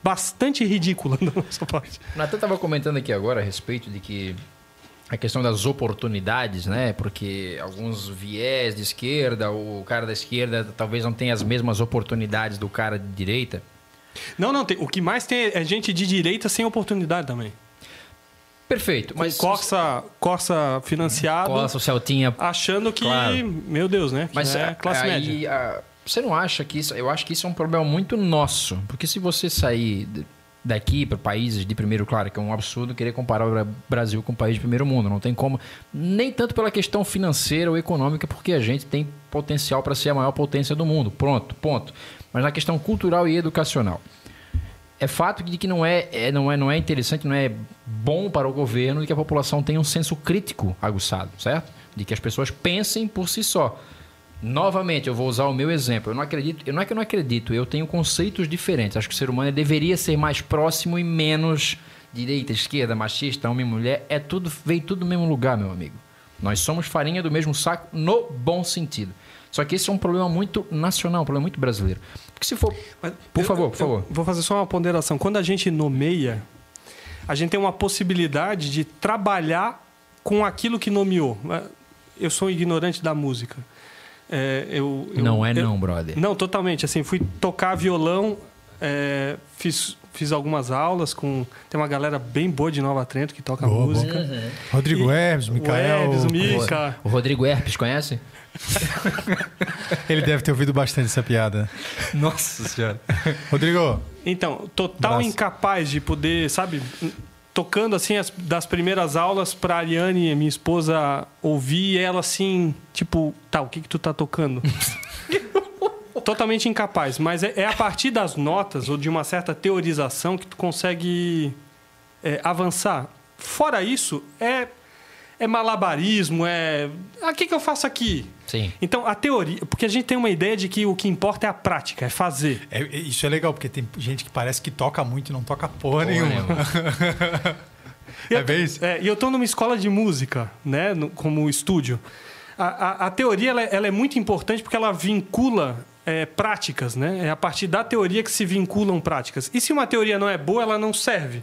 bastante ridícula da nossa parte. O Natan estava comentando aqui agora a respeito de que a questão das oportunidades, né? Porque alguns viés de esquerda, o cara da esquerda talvez não tenha as mesmas oportunidades do cara de direita. Não, não, tem, o que mais tem é gente de direita sem oportunidade também. Perfeito, mas Corsa, Corsa financiado, Costa, o Celtinha achando que, Claro. meu Deus, né? Que Mas é a- classe aí, média. a- você não acha que isso. Eu acho que isso é um problema muito nosso. Porque se você sair daqui para países de primeiro, claro, que é um absurdo querer comparar o Bra- Brasil com um país de primeiro mundo. Não tem como. Nem tanto pela questão financeira ou econômica, porque a gente tem potencial para ser a maior potência do mundo. Pronto, ponto. Mas na questão cultural e educacional. É fato de que não é, é- não, é, não é interessante, não é bom para o governo que a população tenha um senso crítico aguçado, certo? De que as pessoas pensem por si só. Novamente, eu vou usar o meu exemplo. Eu não acredito, eu não é que eu não acredito, eu tenho conceitos diferentes. Acho que o ser humano deveria ser mais próximo e menos direita, esquerda, machista, homem, mulher. É tudo, veio tudo do mesmo lugar, meu amigo. Nós somos farinha do mesmo saco no bom sentido. Só que esse é um problema muito nacional, um problema muito brasileiro. Porque se for. Mas Por eu- favor, por favor. Vou fazer só uma ponderação. Quando a gente nomeia, a gente tem uma possibilidade de trabalhar com aquilo que nomeou. Eu sou ignorante da música. É, eu, eu- Não é eu- não, brother. Não, totalmente. Assim, fui tocar violão, é, fiz, fiz algumas aulas com... Tem uma galera bem boa de Nova Trento que toca Boa, música. Uhum. Rodrigo E- Hermes, Micael. O Hermes, o Mica. O Rodrigo Herpes, conhece? Ele deve ter ouvido bastante essa piada. Nossa senhora. Rodrigo, Então, total Abraço. incapaz de poder, sabe, tocando assim as, das primeiras aulas pra Ariane, minha esposa, ouvir e ela assim, tipo, tá, o que que tu tá tocando? Totalmente incapaz, mas é, é a partir das notas ou de uma certa teorização que tu consegue é, avançar. Fora isso, é, é malabarismo, é. Ah, o que, que eu faço aqui? Sim. Então, a teoria. Porque a gente tem uma ideia de que o que importa é a prática, é fazer. é- é- isso é legal, porque tem gente que parece que toca muito e não toca porra, Porra nenhuma. nenhuma. é bem isso? É, e eu estou numa escola de música, né, no- como estúdio. A, a- a teoria ela, é- ela é muito importante porque ela vincula é, práticas, né? É a partir da teoria que se vinculam práticas. E se uma teoria não é boa, ela não serve.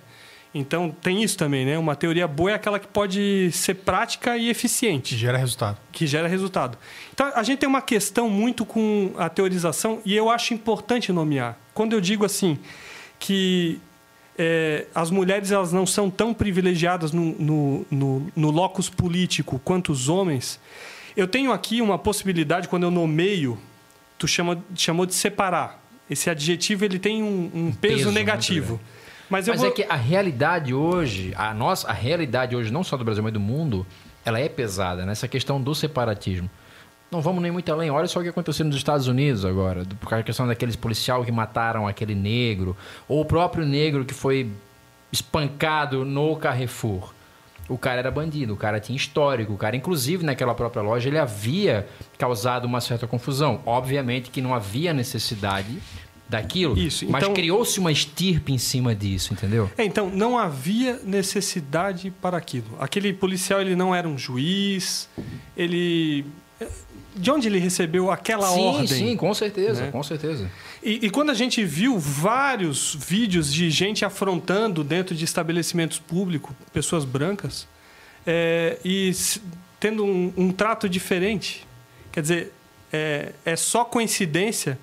Então tem isso também, né? Uma teoria boa é aquela que pode ser prática e Que eficiente, gera resultado. que gera resultado. Então a gente tem uma questão muito com a teorização e eu acho importante nomear. Quando eu digo assim que é, as mulheres elas não são tão privilegiadas no, no, no, no locus político quanto os homens, eu tenho aqui uma possibilidade, quando eu nomeio, tu chama, chamou de separar. Esse adjetivo ele tem um, um peso, peso muito negativo. Mas Mas vou... é que a realidade hoje, a nossa, a realidade hoje, não só do Brasil, mas do mundo, ela é pesada nessa questão do separatismo. Não vamos nem muito além. Olha só o que aconteceu nos Estados Unidos agora, por causa da questão daqueles policial que mataram aquele negro, ou o próprio negro que foi espancado no Carrefour. O cara era bandido, o cara tinha histórico, o cara, inclusive, naquela própria loja, ele havia causado uma certa confusão. Obviamente que não havia necessidade daquilo, Isso, mas então- criou-se uma estirpe em cima disso, entendeu? É, então, não havia necessidade para aquilo. Aquele policial, ele não era um juiz, ele... De onde ele recebeu aquela sim, ordem? sim, com certeza, né? com certeza. E, e quando a gente viu vários vídeos de gente afrontando dentro de estabelecimentos públicos, pessoas brancas, é, e tendo um, um trato diferente, quer dizer, é, é só coincidência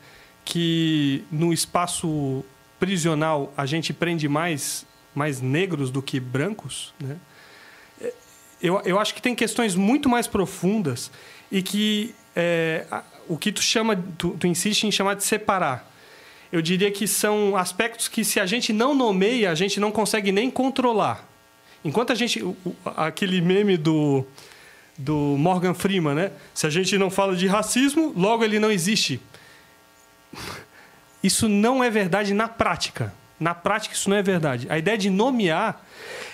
que no espaço prisional a gente prende mais, mais negros do que brancos, né? Eu, eu acho que tem questões muito mais profundas e que é, o que tu chama, tu, tu insiste em chamar de separar. Eu diria que são aspectos que se a gente não nomeia, a gente não consegue nem controlar. Enquanto a gente. Aquele meme do, do Morgan Freeman, né? Se a gente não fala de racismo, logo ele não existe. Isso não é verdade na prática. Na prática, isso não é verdade. A ideia de nomear,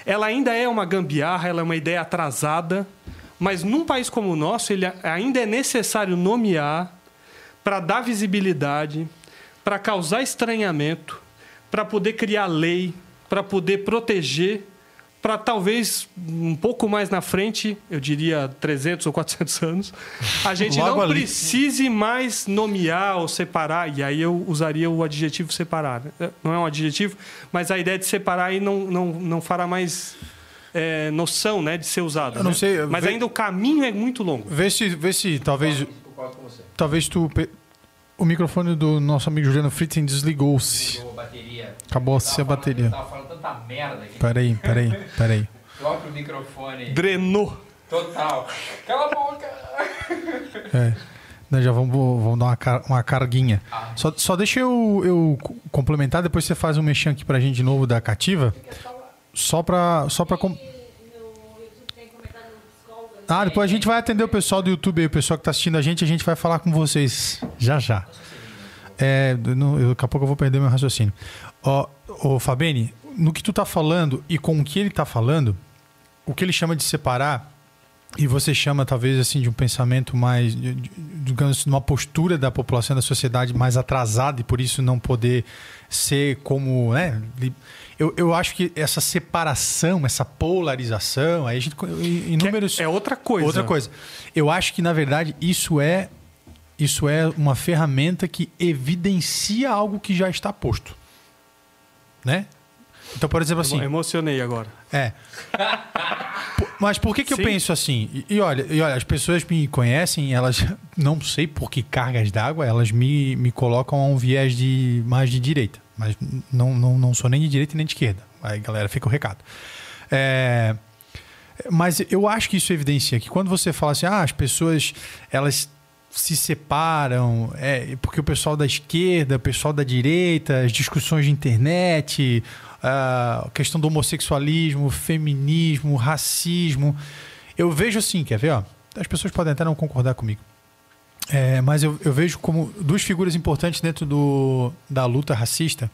ela ainda é uma gambiarra, ela é uma ideia atrasada, mas num país como o nosso, ele ainda é necessário nomear para dar visibilidade, para causar estranhamento, para poder criar lei, para poder proteger, para talvez um pouco mais na frente, eu diria 300 ou 400 anos, a gente não ali. precise mais nomear ou separar, e aí eu usaria o adjetivo separar. né? Não é um adjetivo, mas a ideia de separar aí não, não, não fará mais é, noção né, de ser não né? sei, mas ve- ainda o caminho é muito longo. Vê se, vê se talvez. Talvez tu. pe- O microfone do nosso amigo Juliano Fritzen desligou-se. bateria. Acabou-se a bateria. Tanta merda aqui. Peraí, peraí, peraí. Troca o microfone. Drenou. Total. Cala a boca. É. Né, Já vamos, vamos dar uma, car- uma carguinha. Só, só deixa eu, eu co- complementar, depois você faz um mexão aqui pra gente de novo da cativa. Só pra. Só pra com- Ah, depois a gente vai atender o pessoal do YouTube aí, o pessoal que tá assistindo a gente, a gente vai falar com vocês já já. É, não, eu- daqui a pouco eu vou perder meu raciocínio. Ó, ô Fabene, no que tu tá falando e com o que ele tá falando, o que ele chama de separar, e você chama talvez assim de um pensamento mais, digamos, de uma postura da população da sociedade mais atrasada e por isso não poder ser como, né? Eu, eu acho que essa separação, essa polarização, aí a gente inúmeros É outra coisa. Outra coisa. Eu acho que, na verdade, isso é, isso é uma ferramenta que evidencia algo que já está posto. Né? Então, por exemplo, assim. Eu emocionei agora. É. Mas por que, que eu penso assim? E, e olha, e olha, as pessoas me conhecem, elas não sei por que cargas d'água, elas me, me colocam a um viés de mais de direita. Mas não, não, não sou nem de direita nem de esquerda. Aí, galera, fica o recado. É, mas eu acho que isso evidencia que quando você fala assim, ah, as pessoas elas se separam, é, porque o pessoal da esquerda, o pessoal da direita, as discussões de internet, a questão do homossexualismo, feminismo, racismo. Eu vejo assim, quer ver? Ó, as pessoas podem até não concordar comigo. É, mas eu, eu vejo como duas figuras importantes dentro do, da luta racista: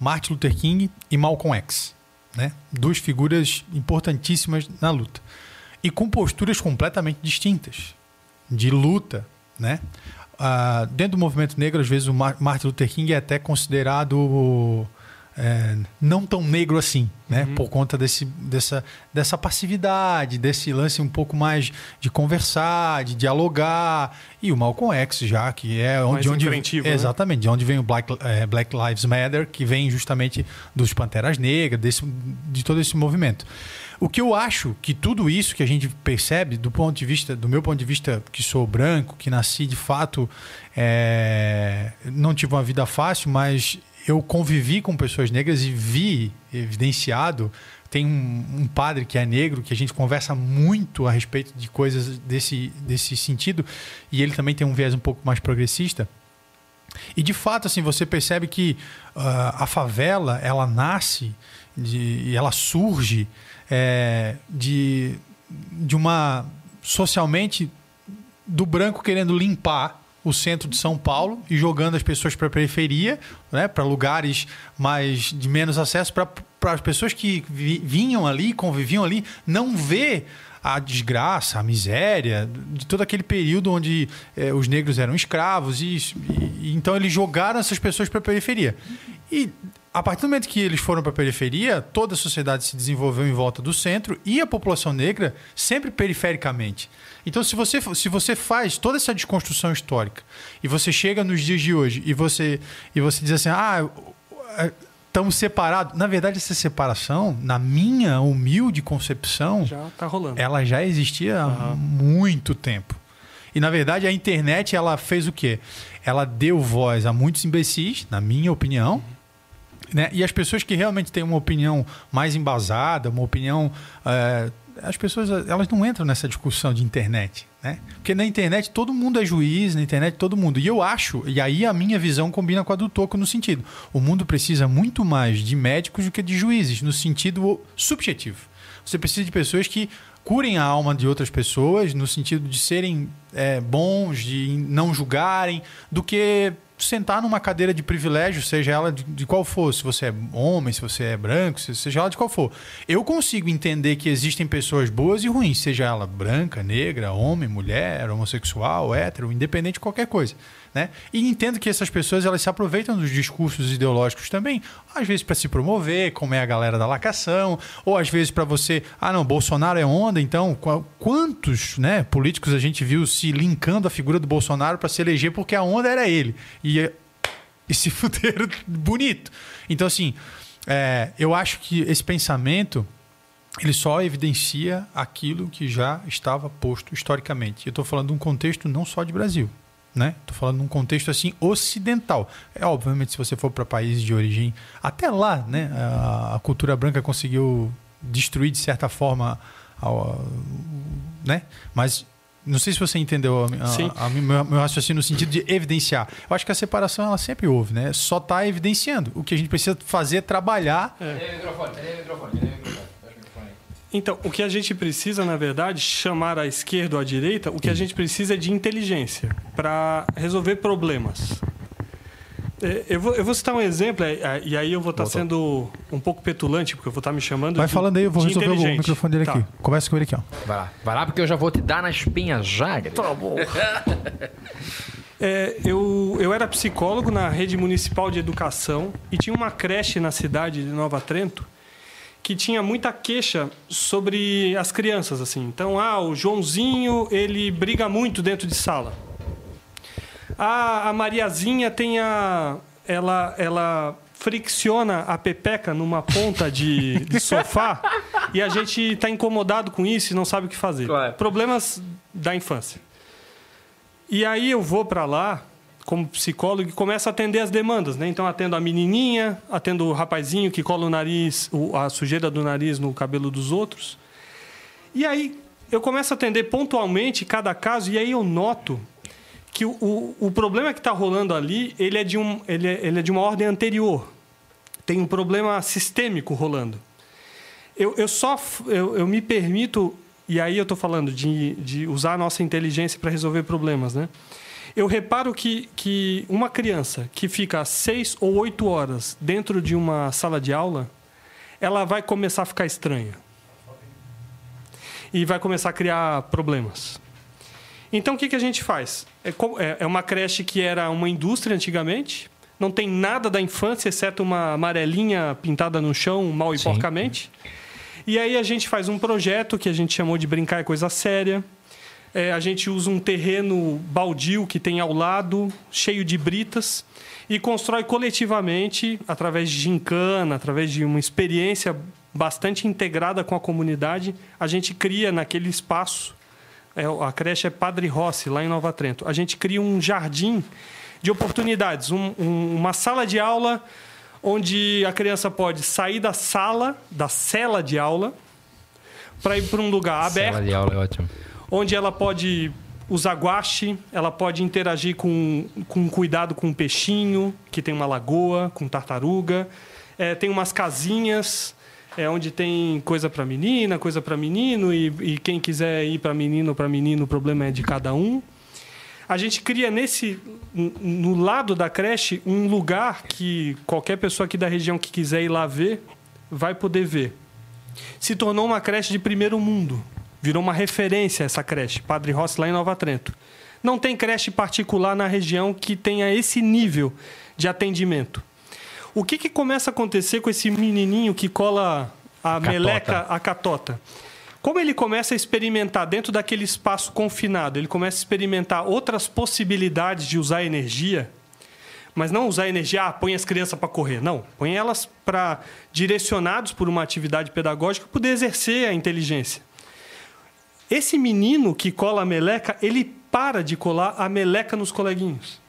Martin Luther King e Malcolm X. Né? Duas figuras importantíssimas na luta. E com posturas completamente distintas de luta. Né? Ah, dentro do movimento negro, às vezes o Mar- Martin Luther King é até considerado é, não tão negro assim, né? Por conta desse, dessa, dessa passividade, desse lance um pouco mais de conversar, de dialogar. E o Malcolm X, já, que é Mais onde, onde né? Exatamente, de onde vem o Black, é, Black Lives Matter, que vem justamente dos Panteras Negras, desse, de todo esse movimento. O que eu acho que tudo isso que a gente percebe do ponto de vista, do meu ponto de vista, que sou branco, que nasci de fato, é, não tive uma vida fácil, mas eu convivi com pessoas negras e vi evidenciado. Tem um, um padre que é negro, que a gente conversa muito a respeito de coisas desse, desse sentido, e ele também tem um viés um pouco mais progressista. E de fato, assim, você percebe que ah, a favela ela nasce de- e ela surge é, de, de uma socialmente do branco querendo limpar o centro de São Paulo e jogando as pessoas para a periferia, né, para lugares mais de menos acesso, para as pessoas que vi- vinham ali, conviviam ali, não ver a desgraça, a miséria de todo aquele período onde eh, os negros eram escravos e, e- e então eles jogaram essas pessoas para a periferia. E a partir do momento que eles foram para a periferia, toda a sociedade se desenvolveu em volta do centro e a população negra sempre perifericamente. Então, se você, se você faz toda essa desconstrução histórica e você chega nos dias de hoje e você, e você diz assim, ah, estamos separados. Na verdade, essa separação, na minha humilde concepção, Já tá rolando. ela já existia há muito tempo. E na verdade a internet ela fez o quê? Ela deu voz a muitos imbecis, na minha opinião, né? E as pessoas que realmente têm uma opinião mais embasada, uma opinião é, as pessoas elas não entram nessa discussão de internet, né? Porque na internet todo mundo é juiz, na internet todo mundo. E eu acho, e aí a minha visão combina com a do Toco no sentido, o mundo precisa muito mais de médicos do que de juízes, no sentido subjetivo. Você precisa de pessoas que curem a alma de outras pessoas, no sentido de serem é, bons, de não julgarem, do que sentar numa cadeira de privilégio, seja ela de, de qual for, se você é homem, se você é branco, se- seja ela de qual for. Eu consigo entender que existem pessoas boas e ruins, seja ela branca, negra, homem, mulher, homossexual, hétero, independente de qualquer coisa. Né? E entendo que essas pessoas elas se aproveitam dos discursos ideológicos também, às vezes para se promover, como é a galera da lacação, ou às vezes para você, ah não, Bolsonaro é onda, então qua- quantos né, políticos a gente viu se linkando a figura do Bolsonaro para se eleger porque a onda era ele. E, e se fuderam bonito. Então, assim, é, eu acho que esse pensamento ele só evidencia aquilo que já estava posto historicamente. Eu estou falando de um contexto não só de Brasil, né? Estou falando de um contexto assim ocidental. É obviamente se você for para países de origem, até lá, né? A, a cultura branca conseguiu destruir de certa forma, a- a- né? Mas não sei se você entendeu a, a- a- meu, meu raciocínio no sentido de evidenciar. Eu acho que a separação ela sempre houve, né? Só está evidenciando. O que a gente precisa fazer é trabalhar Cadê Então, o que a gente precisa, na verdade, chamar à esquerda ou à direita, o que a gente precisa é de inteligência para resolver problemas. É, Eu vou, eu vou citar um exemplo, é, é, e aí eu vou estar sendo um pouco petulante, porque eu vou estar me chamando Vai de, falando aí, eu vou resolver o microfone dele Tá. aqui. Conversa com ele aqui, ó. Vai lá. Vai lá porque eu já vou te dar na espinha já, querido. É, eu, eu era psicólogo na rede municipal de educação e tinha uma creche na cidade de Nova Trento que tinha muita queixa sobre as crianças assim. Então, ah, o Joãozinho ele briga muito dentro de sala. Ah, a Mariazinha tem a ela ela fricciona a pepeca numa ponta de, de sofá e a gente está incomodado com isso e não sabe o que fazer. Claro. Problemas da infância. E aí eu vou para lá como psicólogo começo a atender as demandas, né? Então atendo a menininha, atendo o rapazinho que cola o nariz, a sujeira do nariz no cabelo dos outros. E aí eu começo a atender pontualmente cada caso e aí eu noto que o, o, o problema que está rolando ali, ele é, de um, ele, é, ele é de uma ordem anterior. Tem um problema sistêmico rolando. Eu, eu só eu, eu me permito, e aí eu estou falando de, de usar a nossa inteligência para resolver problemas, né? Eu reparo que, que uma criança que fica seis ou oito horas dentro de uma sala de aula, ela vai começar a ficar estranha. E vai começar a criar problemas. Então, o que, que a gente faz? É, é- é uma creche que era uma indústria antigamente, não tem nada da infância, exceto uma amarelinha pintada no chão, mal e Sim. porcamente. E aí a gente faz um projeto que a gente chamou de Brincar é Coisa Séria. É, a gente usa um terreno baldio que tem ao lado, cheio de britas, e constrói coletivamente, através de gincana, através de uma experiência bastante integrada com a comunidade, a gente cria naquele espaço é, a creche é Padre Rossi, lá em Nova Trento. A gente cria um jardim de oportunidades, um- um- uma sala de aula onde a criança pode sair da sala, da cela de aula, para ir para um lugar aberto, Sala de aula é ótimo. Onde ela pode usar guache, ela pode interagir com, com cuidado com um peixinho, que tem uma lagoa, com tartaruga. É, tem umas casinhas é, onde tem coisa para menina, coisa para menino, e, e quem quiser ir para menino ou para menino, o problema é de cada um. A gente cria nesse no lado da creche um lugar que qualquer pessoa aqui da região que quiser ir lá ver vai poder ver. Se tornou uma creche de primeiro mundo. Virou uma referência essa creche, Padre Rossi lá em Nova Trento. Não tem creche particular na região que tenha esse nível de atendimento. O que, que começa a acontecer com esse menininho que cola a Catota. meleca, a catota? Como ele começa a experimentar dentro daquele espaço confinado, ele começa a experimentar outras possibilidades de usar energia, mas não usar energia, ah, põe as crianças para correr. Não, põe elas para direcionados por uma atividade pedagógica poder exercer a inteligência. Esse menino que cola a meleca, ele para de colar a meleca nos coleguinhas.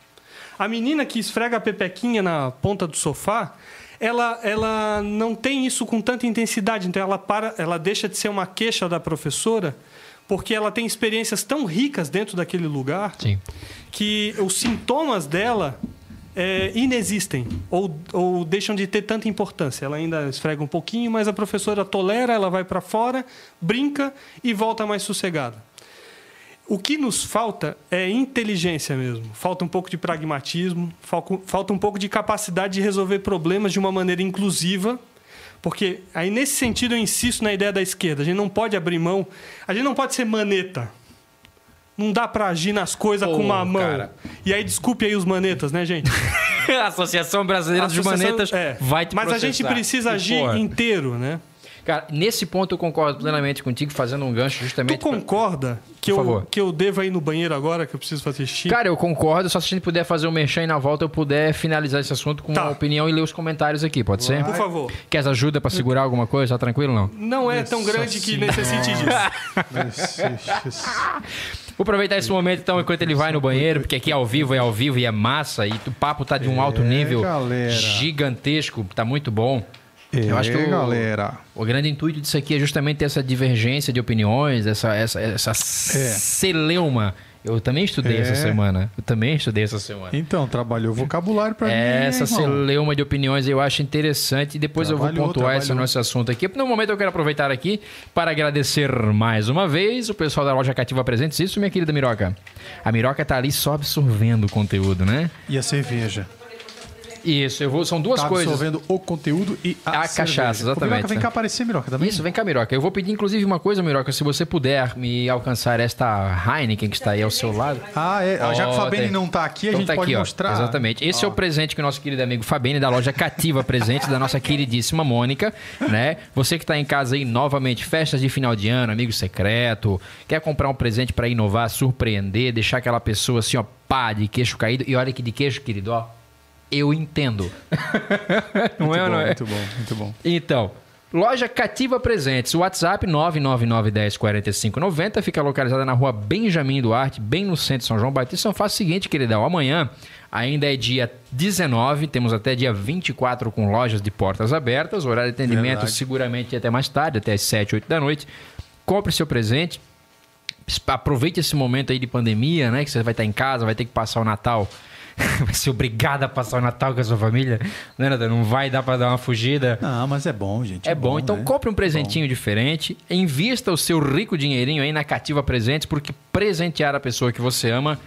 A menina que esfrega a pepequinha na ponta do sofá, ela, ela não tem isso com tanta intensidade, então ela para, ela deixa de ser uma queixa da professora, porque ela tem experiências tão ricas dentro daquele lugar Sim. que os sintomas dela é, inexistem ou, ou deixam de ter tanta importância. Ela ainda esfrega um pouquinho, mas a professora tolera, ela vai para fora, brinca e volta mais sossegada. O que nos falta é inteligência mesmo. Falta um pouco de pragmatismo, falta um pouco de capacidade de resolver problemas de uma maneira inclusiva. Porque aí, nesse sentido, eu insisto na ideia da esquerda. A gente não pode abrir mão, a gente não pode ser maneta. Não dá pra agir nas coisas com uma mão. cara. E aí, desculpe aí os manetas, né, gente? a Associação Brasileira dos Associação- Manetas é. vai te Mas a gente processar. precisa agir porra, inteiro, né? Cara, nesse ponto eu concordo plenamente contigo, fazendo um gancho Tu justamente... pra- concorda que Por eu, favor. que eu devo ir no banheiro agora, que eu preciso fazer xixi? Cara, eu concordo, só se a gente puder fazer um merchan e na volta eu puder finalizar esse assunto com Tá. uma opinião e ler os comentários aqui, pode ser? Por favor. Quer ajuda pra segurar alguma coisa? Tá tranquilo não? Não é tão grande que necessite disso. Vou aproveitar esse momento então enquanto ele vai no banheiro, porque aqui é ao vivo, é ao vivo e é massa e o papo tá de um alto nível galera. gigantesco, tá muito bom. É, Eu acho que o- galera. O grande intuito disso aqui é justamente essa divergência de opiniões, essa, essa, essa celeuma. Eu também estudei É. essa semana. Eu também estudei essa semana. Então, trabalhou vocabulário pra mim. Essa celeuma de opiniões eu acho interessante e depois eu Trabalhou, vou pontuar esse trabalhou. nosso assunto aqui. No momento eu quero aproveitar aqui para agradecer mais uma vez o pessoal da loja Cativa Presentes. Isso, minha querida Miroca. A Miroca tá ali só absorvendo o conteúdo, né? E a cerveja. Isso, eu vou. São duas tá coisas. absorvendo o conteúdo e a, A cachaça, Ô, exatamente. Miroca, vem cá aparecer, Miroca, também. Isso, vem cá, Miroca. Eu vou pedir, inclusive, uma coisa, Miroca. Se você puder me alcançar esta Heineken que está aí ao seu lado. Ah, é. Já que o Ó, Fabene tem- não tá aqui, a Então gente tá pode aqui, ó. mostrar. Exatamente. Esse é o presente que o nosso querido amigo Fabene, da loja Cativa Presente, da nossa queridíssima Mônica, né? Você que tá em casa aí, novamente, festas de final de ano, amigo secreto, quer comprar um presente para inovar, surpreender, deixar aquela pessoa assim, ó, pá, de queixo caído. E olha que de queixo, querido, ó, eu entendo. não Muito é ou bom, não é? muito bom, muito bom. Então, loja Cativa Presentes, WhatsApp 999104590, fica localizada na rua Benjamin Duarte, bem no centro de São João Batista. Então faz o seguinte, queridão, amanhã ainda é dia 19, temos até dia 24 com lojas de portas abertas, horário de atendimento Verdade. seguramente até mais tarde, até as 7, 8 da noite. Compre seu presente, aproveite esse momento aí de pandemia, né? Que você vai estar em casa, vai ter que passar o Natal. vai ser obrigado a passar o Natal com a sua família. Né, Nathan? Não vai dar pra dar uma fugida. Não, mas é bom, gente. É bom, então né? compre um presentinho diferente, invista o seu rico dinheirinho aí na Cativa Presentes, porque presentear a pessoa que você ama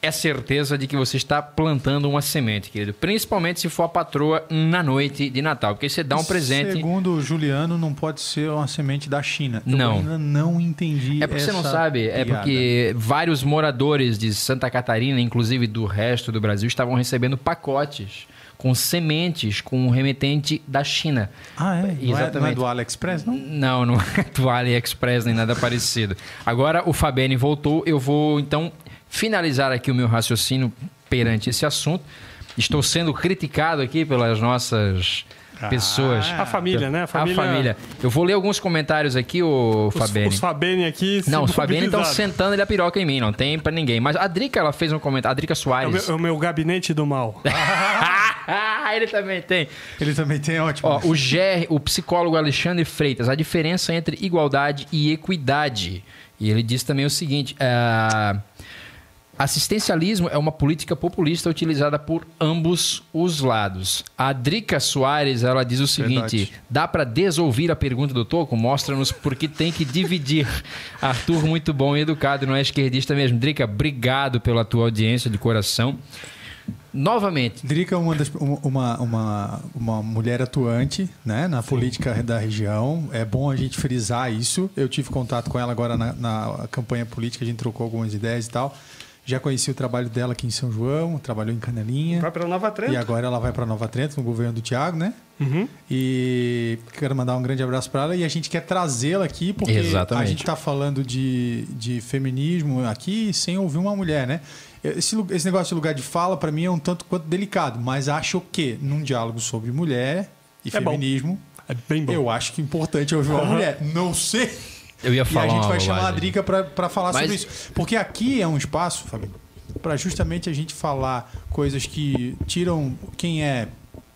é certeza de que você está plantando uma semente, querido. Principalmente se for a patroa na noite de Natal, porque você dá um presente. Segundo o Juliano, não pode ser uma semente da China. Eu Não. ainda não entendi. É porque você não sabe, é piada. porque vários moradores de Santa Catarina, inclusive do resto do Brasil, estavam recebendo pacotes com sementes com um remetente da China. Ah, é? Não é- Não é, Exatamente. do AliExpress, não? Não, não é do AliExpress nem nada parecido. Agora o Fabene voltou, eu vou então finalizar aqui o meu raciocínio perante esse assunto. Estou sendo criticado aqui pelas nossas pessoas. A família, né? A A família. família. Eu vou ler alguns comentários aqui, o Os, Fabene. os Fabene aqui. Não, os se Fabiane estão sentando ele a piroca em mim, não tem pra ninguém. Mas a Drica, ela fez um comentário. A Drica É o, Soares. meu, é o meu gabinete do mal. ah, ele também tem. Ele também tem ótimo. Ó, o GR, o psicólogo Alexandre Freitas, a diferença entre igualdade e equidade. E ele diz também o seguinte: ah, assistencialismo é uma política populista utilizada por ambos os lados. A Drica Soares, ela diz o seguinte: Verdade. dá para desouvir a pergunta do Toco? Mostra-nos por que tem que dividir. Arthur, muito bom e educado, não é esquerdista mesmo. Drica, obrigado pela tua audiência de coração. Novamente, Drica é uma, das- uma, uma, uma mulher atuante né, na política da região. É bom a gente frisar isso. Eu tive contato com ela agora na, na campanha política, a gente trocou algumas ideias e tal. Já conheci o trabalho dela aqui em São João, trabalhou em Canelinha. Vai pra Nova Trento. E agora ela vai para Nova Trento, no governo do Tiago, né? Uhum. E quero mandar um grande abraço para ela e a gente quer trazê-la aqui porque Exatamente. a gente está falando de, de feminismo aqui sem ouvir uma mulher, né? Esse, esse negócio de lugar de fala para mim é um tanto quanto delicado, mas acho que num diálogo sobre mulher e É bom. feminismo, É bem bom. eu acho que é importante ouvir uma mulher. Não sei. Eu ia E falar a gente vai chamar a. Drica para falar Mas- sobre isso. Porque aqui é um espaço, Fabinho, para justamente a gente falar coisas que tiram quem é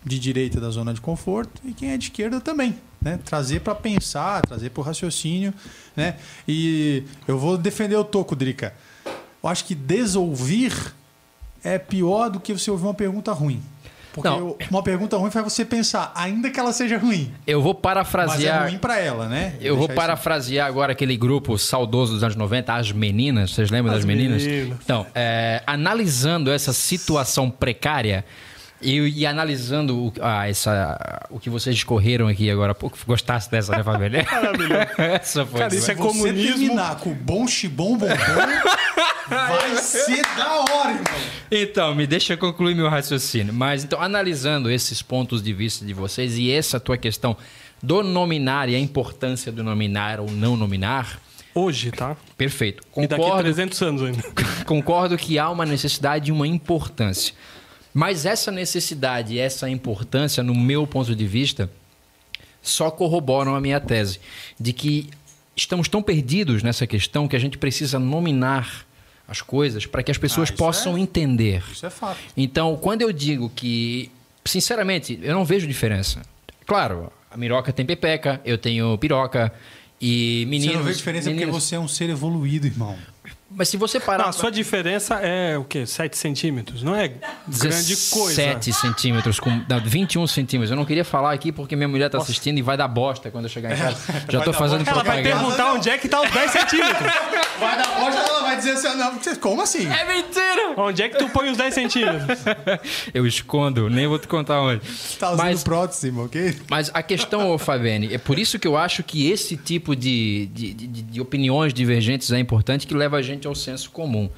de direita da zona de conforto e quem é de esquerda também. Né? Trazer para pensar, trazer para o raciocínio. Né? E eu vou defender o Toco, Drica. Eu acho que desouvir é pior do que você ouvir uma pergunta ruim. Porque Não. uma pergunta ruim faz você pensar, ainda que ela seja ruim. Eu vou Mas é parafrasear. ruim para ela, né? Eu vou Deixar isso- parafrasear agora aquele grupo saudoso dos anos 90, As Meninas. Vocês lembram As das meninas? Meninas. Então, é, analisando essa situação precária e, e analisando o, ah, essa, o que vocês discorreram aqui agora há pouco, gostasse dessa, né, Fabio? essa foi. Cara, isso é Você comunismo. terminar com bom chibom bombom vai ser da hora, irmão. Então, me deixa concluir meu raciocínio. Mas, então, analisando esses pontos de vista de vocês e essa tua questão do nominar e a importância do nominar ou não nominar, Hoje, tá? perfeito. E daqui a Concordo 300 anos ainda. Concordo que há uma necessidade e uma importância. Mas essa necessidade essa importância, no meu ponto de vista, só corroboram a minha tese de que estamos tão perdidos nessa questão que a gente precisa nominar as coisas para que as pessoas Ah, possam é- entender. Isso é fato. Então, quando eu digo que, sinceramente, eu não vejo diferença. Claro, a miroca tem pepeca, eu tenho piroca e meninos. você não vê diferença meninas- porque você é um ser evoluído, irmão. Mas se você parar. Não, a sua diferença é o quê? 7 centímetros? Não é grande coisa. 7 centímetros, com, não, 21 centímetros. Eu não queria falar aqui porque minha mulher tá assistindo e vai dar bosta quando eu chegar em casa. Já tô fazendo bosta. Ela vai propaganda. perguntar onde é que tá os 10 centímetros. Vai dar bosta, ela vai dizer assim, não, como assim? É mentira! Onde é que tu põe os 10 centímetros? Eu escondo, nem vou te contar onde. Tá usando Mas, prótese, irmão, ok? mas a questão, ô Fabiane, é por isso que eu acho que esse tipo de, de, de- de opiniões divergentes é importante que leva a gente ao senso comum.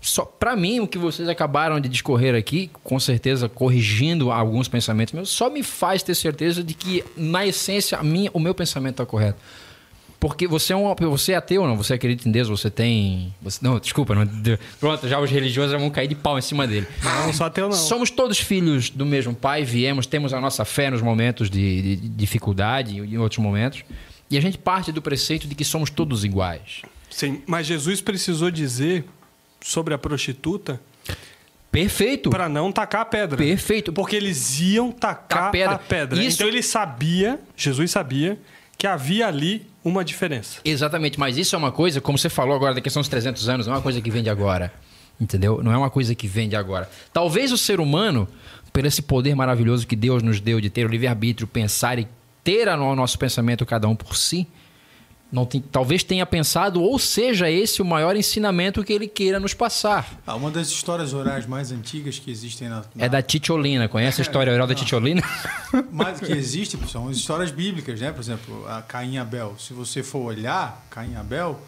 Só para mim, o que vocês acabaram de discorrer aqui, com certeza corrigindo alguns pensamentos meus, só me faz ter certeza de que, na essência, a minha, o meu pensamento está correto. Porque você é um você é ateu, não? Você acredita em Deus? Você tem. Você, não, desculpa. Não, pronto, já os religiosos já vão cair de pau em cima dele. Não, só ateu não. Somos todos filhos do mesmo pai, viemos, temos a nossa fé nos momentos de- de dificuldade e em outros momentos. E a gente parte do preceito de que somos todos iguais. Sim, mas Jesus precisou dizer sobre a prostituta Perfeito. para não tacar a pedra. Perfeito. Porque eles iam tacar A pedra. a pedra. Isso- Então ele sabia, Jesus sabia, que havia ali uma diferença. Exatamente, mas isso é uma coisa, como você falou agora da questão dos 300 anos, não é uma coisa que vem de agora. Entendeu? Não é uma coisa que vem de agora. Talvez o ser humano, por esse poder maravilhoso que Deus nos deu de ter o livre-arbítrio, pensar e ter o nosso pensamento cada um por si, não tem- talvez tenha pensado, ou seja esse o maior ensinamento que ele queira nos passar. Ah, uma das histórias orais mais antigas que existem na, na É da Titiolina. Conhece a história oral da Titiolina? mais que existe são as histórias bíblicas, né? Por exemplo, a Caim e Abel. Se você for olhar Caim e Abel,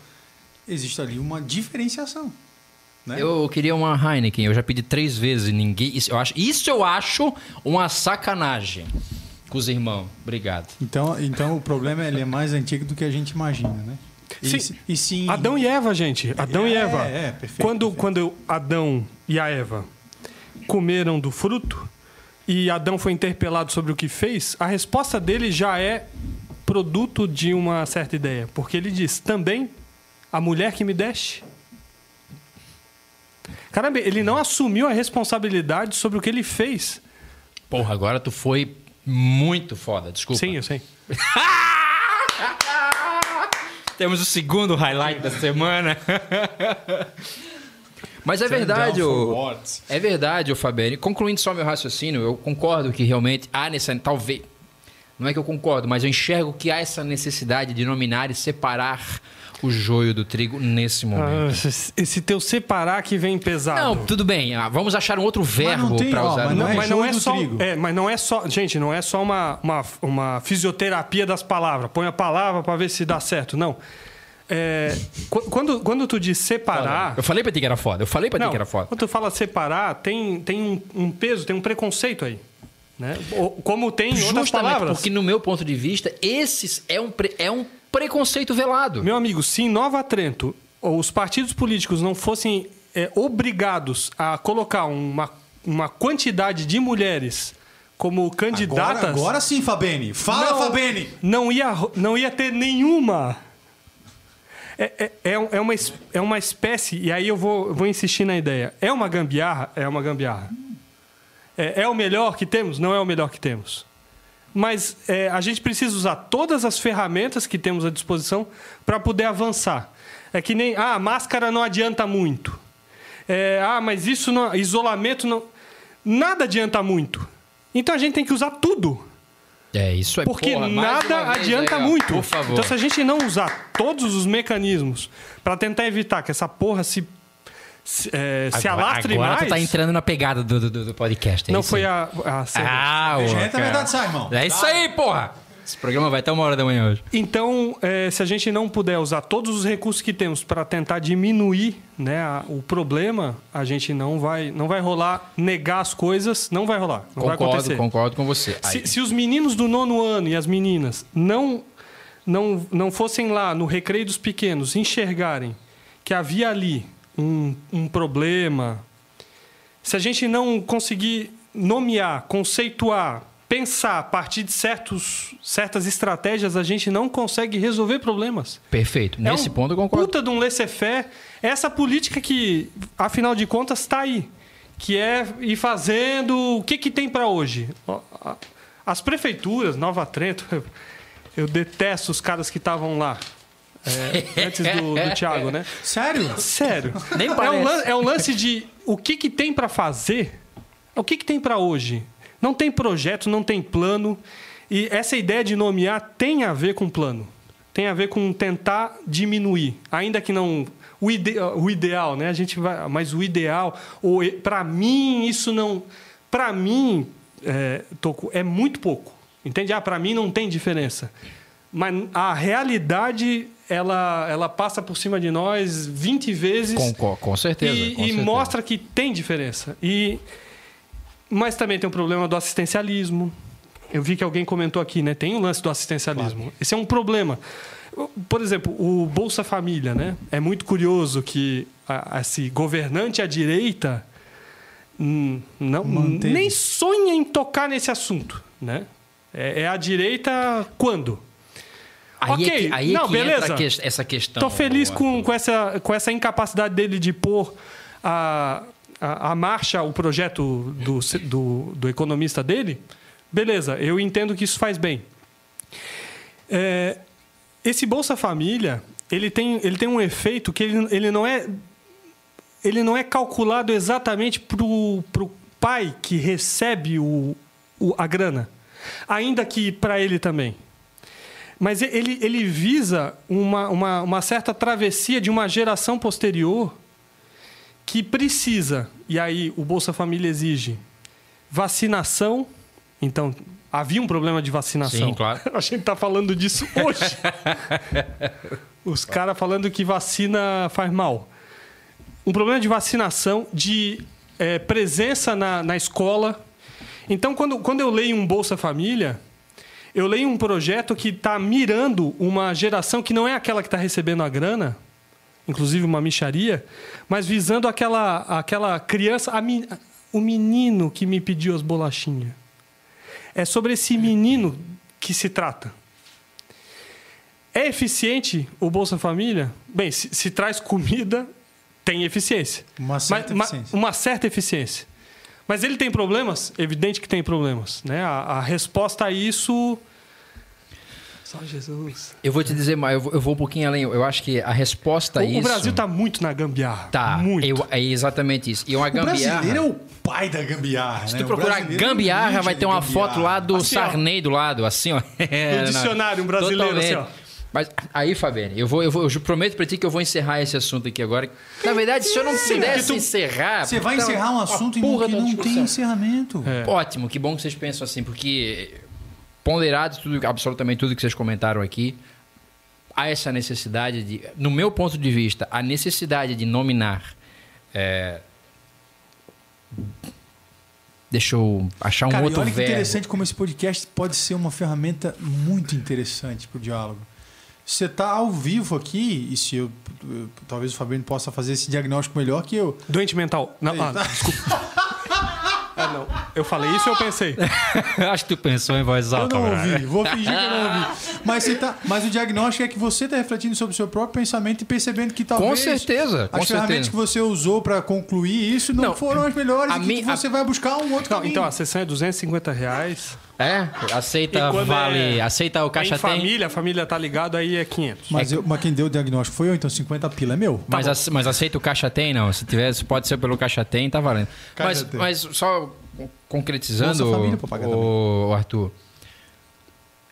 existe ali uma diferenciação, né? Eu queria uma Heineken, eu já pedi três vezes ninguém. Isso eu acho, isso eu acho uma sacanagem com os irmãos. Obrigado. Então, então o problema ele é mais antigo do que a gente imagina, né? E, Sim. se- e sim, Adão e Eva, gente. Adão e É, Eva. é, perfeito, quando, perfeito. quando Adão e a Eva comeram do fruto e Adão foi interpelado sobre o que fez, a resposta dele já é produto de uma certa ideia. Porque ele diz: também a mulher que me deste. Caramba, ele não assumiu a responsabilidade sobre o que ele fez. Porra, agora tu foi muito foda, desculpa. Sim, eu sei. Temos o segundo highlight da semana. Mas é verdade, down for o... é verdade, o Fabiane. Concluindo só meu raciocínio, eu concordo que realmente há necessidade, talvez, não é que eu concordo, mas eu enxergo que há essa necessidade de nominar e separar o joio do trigo nesse momento. Ah, esse, teu separar que vem pesado. Não, tudo bem. ah, Vamos achar um outro verbo para ó, usar. mas Não, é mas não é só. trigo. É, mas não é só. Gente, não é só uma, uma, uma fisioterapia das palavras. Põe a palavra para ver se dá certo. Não. É, qu- quando, quando tu diz separar. Eu falei pra ti que era foda. Eu falei pra ti Não, que era foda. quando tu fala separar, tem, tem um, um peso, tem um preconceito aí. Né? Como tem em outras palavras. porque, no meu ponto de vista, esse é um, pre- é um preconceito velado. Meu amigo, se em Nova Trento os partidos políticos não fossem é, obrigados a colocar uma, uma quantidade de mulheres como candidatas. Agora, agora sim, Fabene. Fala, não, Fabene. Não ia, não ia ter nenhuma. É, é, é, é uma, é uma espécie, e aí eu vou, eu vou insistir na ideia. É uma gambiarra? É uma gambiarra. É, é o melhor que temos? Não é o melhor que temos. Mas é, a gente precisa usar todas as ferramentas que temos à disposição para poder avançar. É que nem, ah, máscara não adianta muito. É, ah, mas isso não, isolamento não. Nada adianta muito. Então a gente tem que usar tudo. É, isso é Porque porra, nada adianta aí, ó, muito. Por favor. Então, se a gente não usar todos os mecanismos para tentar evitar que essa porra se, se, é, se agora, alastre agora mais. tu tá entrando na pegada do, do, do podcast. é não isso foi aí. a, a. Ah, na cara. verdade, sai, irmão. É isso aí, porra! Esse programa vai até uma hora da manhã hoje. Então, é, se a gente não puder usar todos os recursos que temos para tentar diminuir né, a- o problema, a gente não vai, não vai rolar negar as coisas, não vai rolar. Não vai Concordo, acontecer. concordo com você. Se, se os meninos do nono ano e as meninas não, não, não fossem lá no recreio dos pequenos enxergarem que havia ali um, um problema, se a gente não conseguir nomear, conceituar, pensar a partir de certos, certas estratégias, a gente não consegue resolver problemas. Perfeito. Nesse é um ponto eu concordo. Puta de um laissez-faire. Essa política que, afinal de contas, está aí. Que é ir fazendo. O que, que tem para hoje? As prefeituras, Nova Trento, eu detesto os caras que estavam lá. É, antes do, do Thiago, né? Sério? Sério. Nem é, um parece. lan- é um lance de o que, que tem para fazer, o que, que tem para hoje. Não tem projeto, não tem plano. E essa ideia de nomear tem a ver com plano. Tem a ver com tentar diminuir. Ainda que não. O, ide- o ideal, né? A gente vai. Mas o ideal. Para mim, isso não. Para mim, é, Toco, é muito pouco. Entende? Ah, para mim não tem diferença. Mas a realidade, ela, ela passa por cima de nós 20 vezes Com, com certeza. e, com e certeza. mostra que tem diferença. E, mas também tem o problema do assistencialismo. Eu vi que alguém comentou aqui, né? Tem o lance do assistencialismo. Esse é um problema. Por exemplo, o Bolsa Família, né? É muito curioso que a- esse governante à direita hum, não, Manteve. nem sonha em tocar nesse assunto, né? É, é a direita quando? Aí é Ok, que, aí é não, que beleza. que- essa questão. Tô feliz com, com, essa, com essa incapacidade dele de pôr a, a, a marcha, o projeto do, do, do economista dele. Beleza, eu entendo que isso faz bem. É, esse Bolsa Família, ele tem, ele tem um efeito que ele, ele não é ele não é calculado exatamente para o pai que recebe o, o- a grana, ainda que para ele também. Mas ele, ele visa uma, uma, uma certa travessia de uma geração posterior que precisa, e aí o Bolsa Família exige vacinação. Então, havia um problema de vacinação. Sim, claro. A gente está falando disso hoje. Os caras falando que vacina faz mal. Um problema de vacinação, de eh, presença na, na escola. Então, quando, quando eu leio um Bolsa Família, eu leio um projeto que está mirando uma geração que não é aquela que está recebendo a grana, inclusive uma micharia, mas visando aquela, aquela criança, a o menino que me pediu as bolachinhas. É sobre esse menino que se trata. É eficiente o Bolsa Família? Bem, se, se traz comida, tem eficiência. Uma certa Mas- ma- eficiência. uma certa eficiência. Mas ele tem problemas? Evidente que tem problemas. Né? A, a resposta a isso. Só Jesus. Eu vou te dizer mais, eu vou, eu vou um pouquinho além. Eu acho que a resposta a O, isso. o Brasil está muito na gambiarra. Tá, Muito. eu- é exatamente isso. E uma O brasileiro é gambiarra. o pai da gambiarra. Se né? tu O procurar é gambiarra, ninja vai ter uma gambiarra. foto lá do Assim, ó. Sarney do lado, assim, ó. É, não. dicionário, um brasileiro, assim, ó. Mas aí, Fabiane, eu vou, eu vou, eu prometo pra ti que eu vou encerrar esse assunto aqui agora. Na verdade, se eu não Sim, pudesse tu- encerrar. Você vai puta, encerrar um assunto porra que não tem encerramento. É. Ótimo, que bom que vocês pensam assim, porque ponderado tudo, absolutamente tudo que vocês comentaram aqui, há essa necessidade de, no meu ponto de vista, a necessidade de nominar. é, deixa eu achar um Cara, outro olha que verbo. interessante como esse podcast pode ser uma ferramenta muito interessante para o diálogo. Você está ao vivo aqui, e se eu, eu- talvez o Fabiano possa fazer esse diagnóstico melhor que eu. Doente mental. Não, ah, desculpa. Não, eu falei isso ou eu pensei? Acho que tu pensou em voz Eu alta, não Braga. ouvi, vou fingir que eu não ouvi. Mas, você tá, mas o diagnóstico é que você está refletindo sobre o seu próprio pensamento e percebendo que talvez. Com certeza, com As ferramentas certeza. que você usou para concluir isso não, Não, foram as melhores a e que mi- você vai buscar um outro Não, caminho. então a sessão é 250 reais. É? Aceita vale. é- Aceita o caixa em tem. família, a família tá ligado, aí é 500. mas, eu- mas quem deu o diagnóstico foi eu, então 50 pila é meu. Mas, ace- mas aceita o caixa tem, não. Se tiver, pode ser pelo caixa tem, tá valendo. Caixa Mas, tem. mas só concretizando, Família pagar o, o Arthur.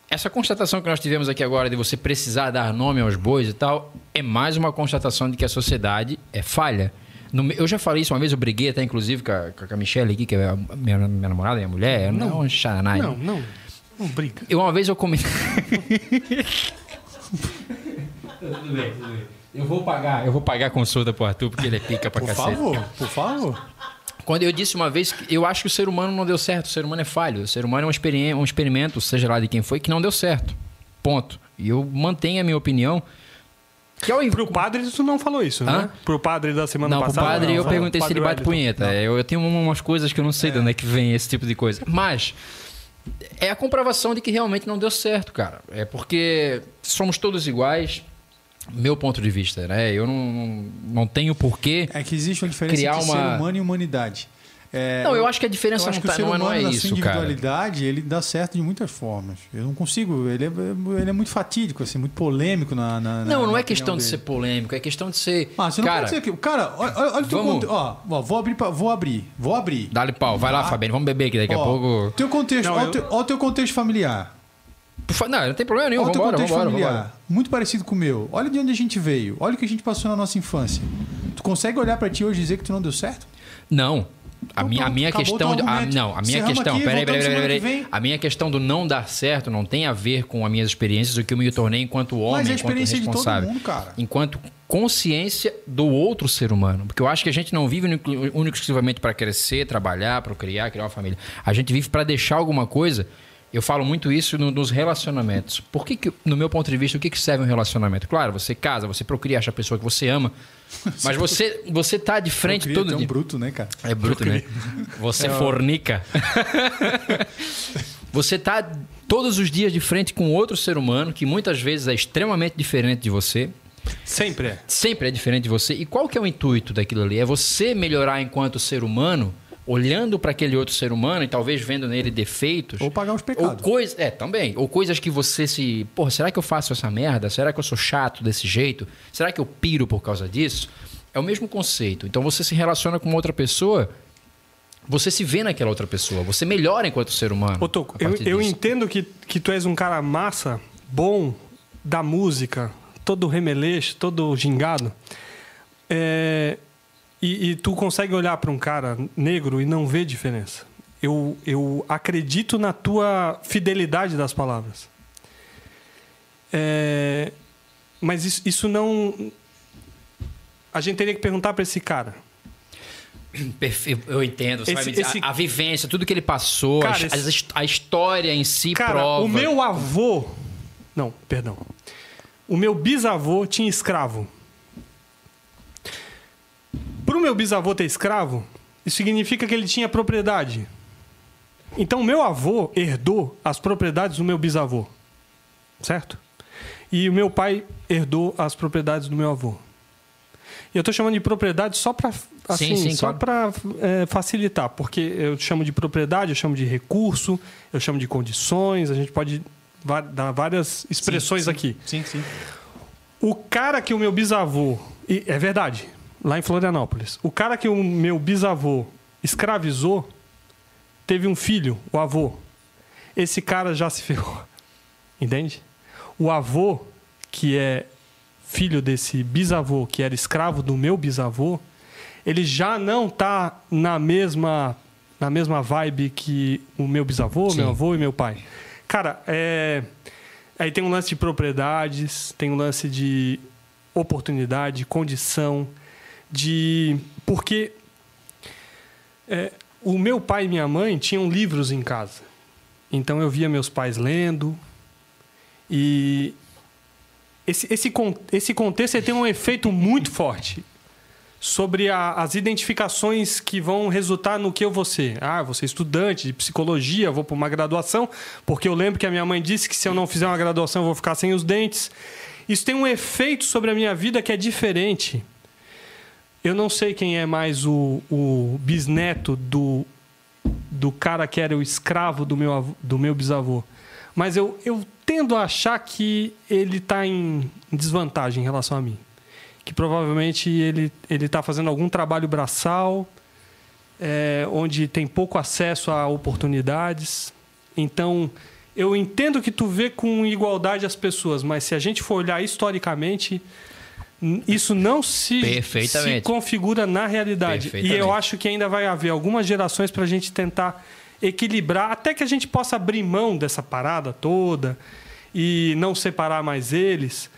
Essa constatação que nós tivemos aqui agora de você precisar dar nome aos bois e tal, é mais uma constatação de que a sociedade é falha. No eu já falei isso uma vez, eu briguei até inclusive com a, com a Michelle aqui, que é a minha, minha namorada, minha mulher. Não, não é um charanai. Não, não. Não briga. Eu uma vez eu comentei. tudo bem, tudo bem. Eu vou pagar, eu vou pagar a consulta pro Arthur porque ele é pica pra Por cacete. favor, por favor. Quando eu disse uma vez que eu acho que o ser humano não deu certo, o ser humano é falho, o ser humano é um, um experimento, seja lá de quem foi, que não deu certo. Ponto. E eu mantenho a minha opinião. Que ao invés. Pro padre, tu não falou isso, Hã? né? Pro padre da semana Não, pro passada. padre eu Não, perguntei se padre ele bate Wellington. punheta. Eu, eu tenho umas coisas que eu não sei de onde é que vem esse tipo de coisa. Mas é a comprovação de que realmente não deu certo, cara. É porque somos todos iguais, meu ponto de vista, né? Eu não, não, não tenho porquê. É que existe uma diferença Criar entre uma- ser humano e humanidade. É, Não, eu acho que a diferença eu acho não, que tá, o ser não, é- humano, não é na isso, cara. individualidade, ele dá certo de muitas formas. Eu não consigo, ele é, ele é muito fatídico, assim, muito polêmico na, na Não, na- não é questão de opinião ser dele. polêmico, é questão de ser. Ah, você não cara, pode dizer que. Cara, olha, olha o teu vamos- conte- Ó, ó, vou abrir, pra- vou abrir, vou abrir. Dá-lhe pau, vai lá, Ah. Fabiano, vamos beber aqui daqui a Ó, pouco. Teu contexto, Não, olha, eu- o teu, o teu contexto familiar. Não, não tem problema nenhum, Olha o teu contexto vambora, familiar. vambora. Muito parecido com o meu. Olha de onde a gente veio. Olha o que a gente passou na nossa infância. Tu consegue olhar pra ti hoje e dizer que tu não deu certo? Não. A Então minha, a minha questão. a, não, a minha questão. aqui, Peraí, peraí, peraí, peraí. A minha questão do não dar certo não tem a ver com as minhas experiências, o que eu me tornei enquanto homem, é a enquanto experiência de todo responsável. mundo. Enquanto consciência do outro ser humano. Porque eu acho que a gente não vive único e exclusivamente para crescer, trabalhar, procriar, criar uma família. A gente vive para deixar alguma coisa. Eu falo muito isso no- nos relacionamentos. Por que, que, no meu ponto de vista, o que, que serve um relacionamento? Claro, você casa, você procria, acha a pessoa que você ama. Mas você, você tá de frente Eu queria todo ter um dia. bruto, né, cara? É bruto, né? Você fornica. você tá todos os dias de frente com outro ser humano que muitas vezes é extremamente diferente de você. Sempre é. Sempre é diferente de você. E qual que é o intuito daquilo ali? É você melhorar enquanto ser humano, olhando para aquele outro ser humano e talvez vendo nele defeitos. Ou pagar os Ou pecados. coisas. É, também. Ou coisas que você se. Porra, será que eu faço essa merda? Será que eu sou chato desse jeito? Será que eu piro por causa disso? É o mesmo conceito. Então você se relaciona com outra pessoa, você se vê naquela outra pessoa, você melhora enquanto ser humano. Ô, Toco, eu, eu entendo que, que tu és um cara massa, bom, da música, todo remeleixo, todo gingado. É, e, e tu consegue olhar para um cara negro e não ver diferença. Eu, eu acredito na tua fidelidade das palavras. É, mas isso, isso não. A gente teria que perguntar para esse cara. Eu entendo. Você Esse- vai me dizer, esse- a, a vivência, tudo que ele passou, Cara, a, esse- a história em si Cara, prova. o meu avô. Não, perdão. O meu bisavô tinha escravo. Para o meu bisavô ter escravo, isso significa que ele tinha propriedade. Então, meu avô herdou as propriedades do meu bisavô. Certo? E o meu pai herdou as propriedades do meu avô. E eu estou chamando de propriedade só para assim, sim, só claro. para facilitar, porque eu chamo de propriedade, eu chamo de recurso, eu chamo de condições, a gente pode dar várias expressões aqui. Sim, sim. O cara que o meu bisavô. é verdade, lá em Florianópolis. O cara que o meu bisavô escravizou teve um filho, o avô. Esse cara já se ferrou. Entende? O avô, que é filho desse bisavô, que era escravo do meu bisavô, ele já não tá na mesma na mesma vibe que o meu bisavô, Sim. meu avô e meu pai. Cara, é Aí tem um lance de propriedades, tem um lance de oportunidade, condição, de. Porque é, o meu pai e minha mãe tinham livros em casa. Então eu via meus pais lendo. E esse, esse, esse contexto tem um efeito muito forte sobre a- as identificações que vão resultar no que eu vou ser. Ah, vou ser estudante de psicologia, vou para uma graduação, porque eu lembro que a minha mãe disse que se eu não fizer uma graduação eu vou ficar sem os dentes. Isso tem um efeito sobre a minha vida que é diferente. Eu não sei quem é mais o, o bisneto do, do cara que era o escravo do meu, do meu bisavô. Mas eu, eu tendo a achar que ele está em desvantagem em relação a mim. Que provavelmente ele está fazendo algum trabalho braçal, é, onde tem pouco acesso a oportunidades. Então, eu entendo que tu vê com igualdade as pessoas, mas se a gente for olhar historicamente, isso não se, se configura na realidade. E eu acho que ainda vai haver algumas gerações para a gente tentar equilibrar, até que a gente possa abrir mão dessa parada toda e não separar mais eles.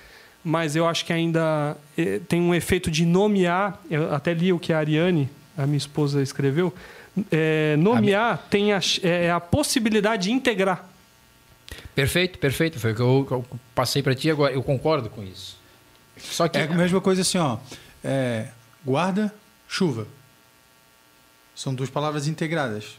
Mas eu acho que ainda eh, tem um efeito de nomear. Eu até li o que a Ariane, a minha esposa, escreveu. Eh, nomear tem a, é a possibilidade de integrar. Perfeito, perfeito. Foi o que eu, eu passei pra ti agora. Eu concordo com isso. Só que. É a mesma coisa assim, ó. É, guarda, chuva. São duas palavras integradas,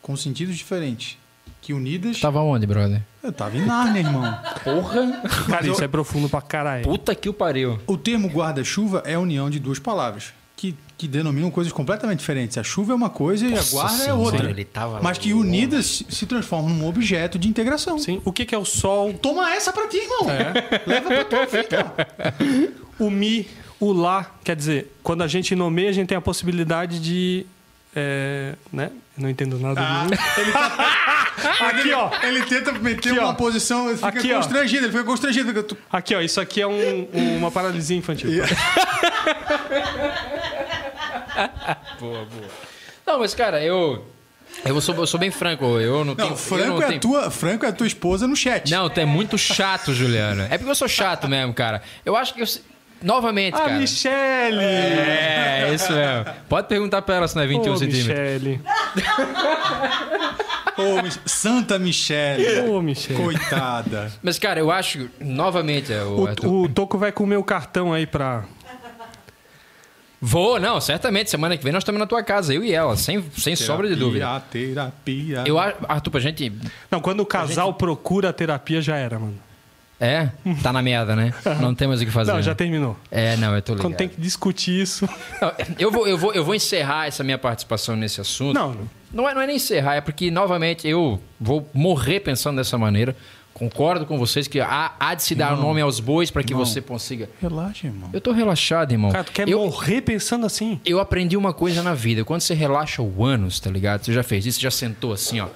com sentidos diferentes, que unidas. Tava onde, brother? Eu tava em Nárnia, irmão. Porra! Cara, isso é profundo pra caralho. Puta que o pariu. O termo guarda-chuva é a união de duas palavras, que, que denominam coisas completamente diferentes. A chuva é uma coisa e a guarda é senhora, outra. ele tava Mas que unidas se- se transformam num objeto de integração. Sim. O que, que é o sol, Toma essa pra ti, irmão. É. Leva pra tua vida. o mi, o lá? Quer dizer, quando a gente nomeia, a gente tem a possibilidade de. é, né? Não entendo nada disso. Aqui, ó. Ele tenta meter Aqui, uma ó. posição, ele fica Aqui, ó. constrangido, ele fica constrangido. Aqui, ó. Isso aqui é um- uma paralisia infantil. Não, mas cara, eu. Eu sou, eu sou bem franco. Eu não tenho. Não, eu Franco, não é a tenho- tua, Franco é a tua esposa no chat. Não, tu é muito chato, Juliano. É porque eu sou chato mesmo, cara. Eu acho que eu. Novamente, Ah, cara. Michele! É, isso mesmo. Pode perguntar pra ela se não é 21 Ô, centímetros. Michele. Ô, Mich- Santa Michele. Ô, Michele. Coitada. Mas, cara, eu acho, novamente, o, Arthur- O, o Toco vai comer o cartão aí pra. Vou, não, certamente. Semana que vem nós estamos na tua casa, eu e ela, sem, sem sobra de dúvida. Terapia. Eu acho, Arthur, pra gente. Não, quando o casal procura a terapia, já era, mano. É, tá na merda, né? Não temos o que fazer. Não, já terminou. É, não, eu tô ligado. Quando tem que discutir isso. Não, eu, vou, eu, vou, eu vou encerrar essa minha participação nesse assunto. Não, não. Não é, não é nem encerrar, é porque, novamente, eu vou morrer pensando dessa maneira. Concordo com vocês que há, há de se dar nome aos bois para que Não. você consiga. Relaxa, irmão. Eu tô relaxado, irmão. Cara, tu quer eu, morrer pensando assim? eu aprendi uma coisa na vida. Quando você relaxa o ânus, tá ligado? Você já fez isso, já sentou assim, ó.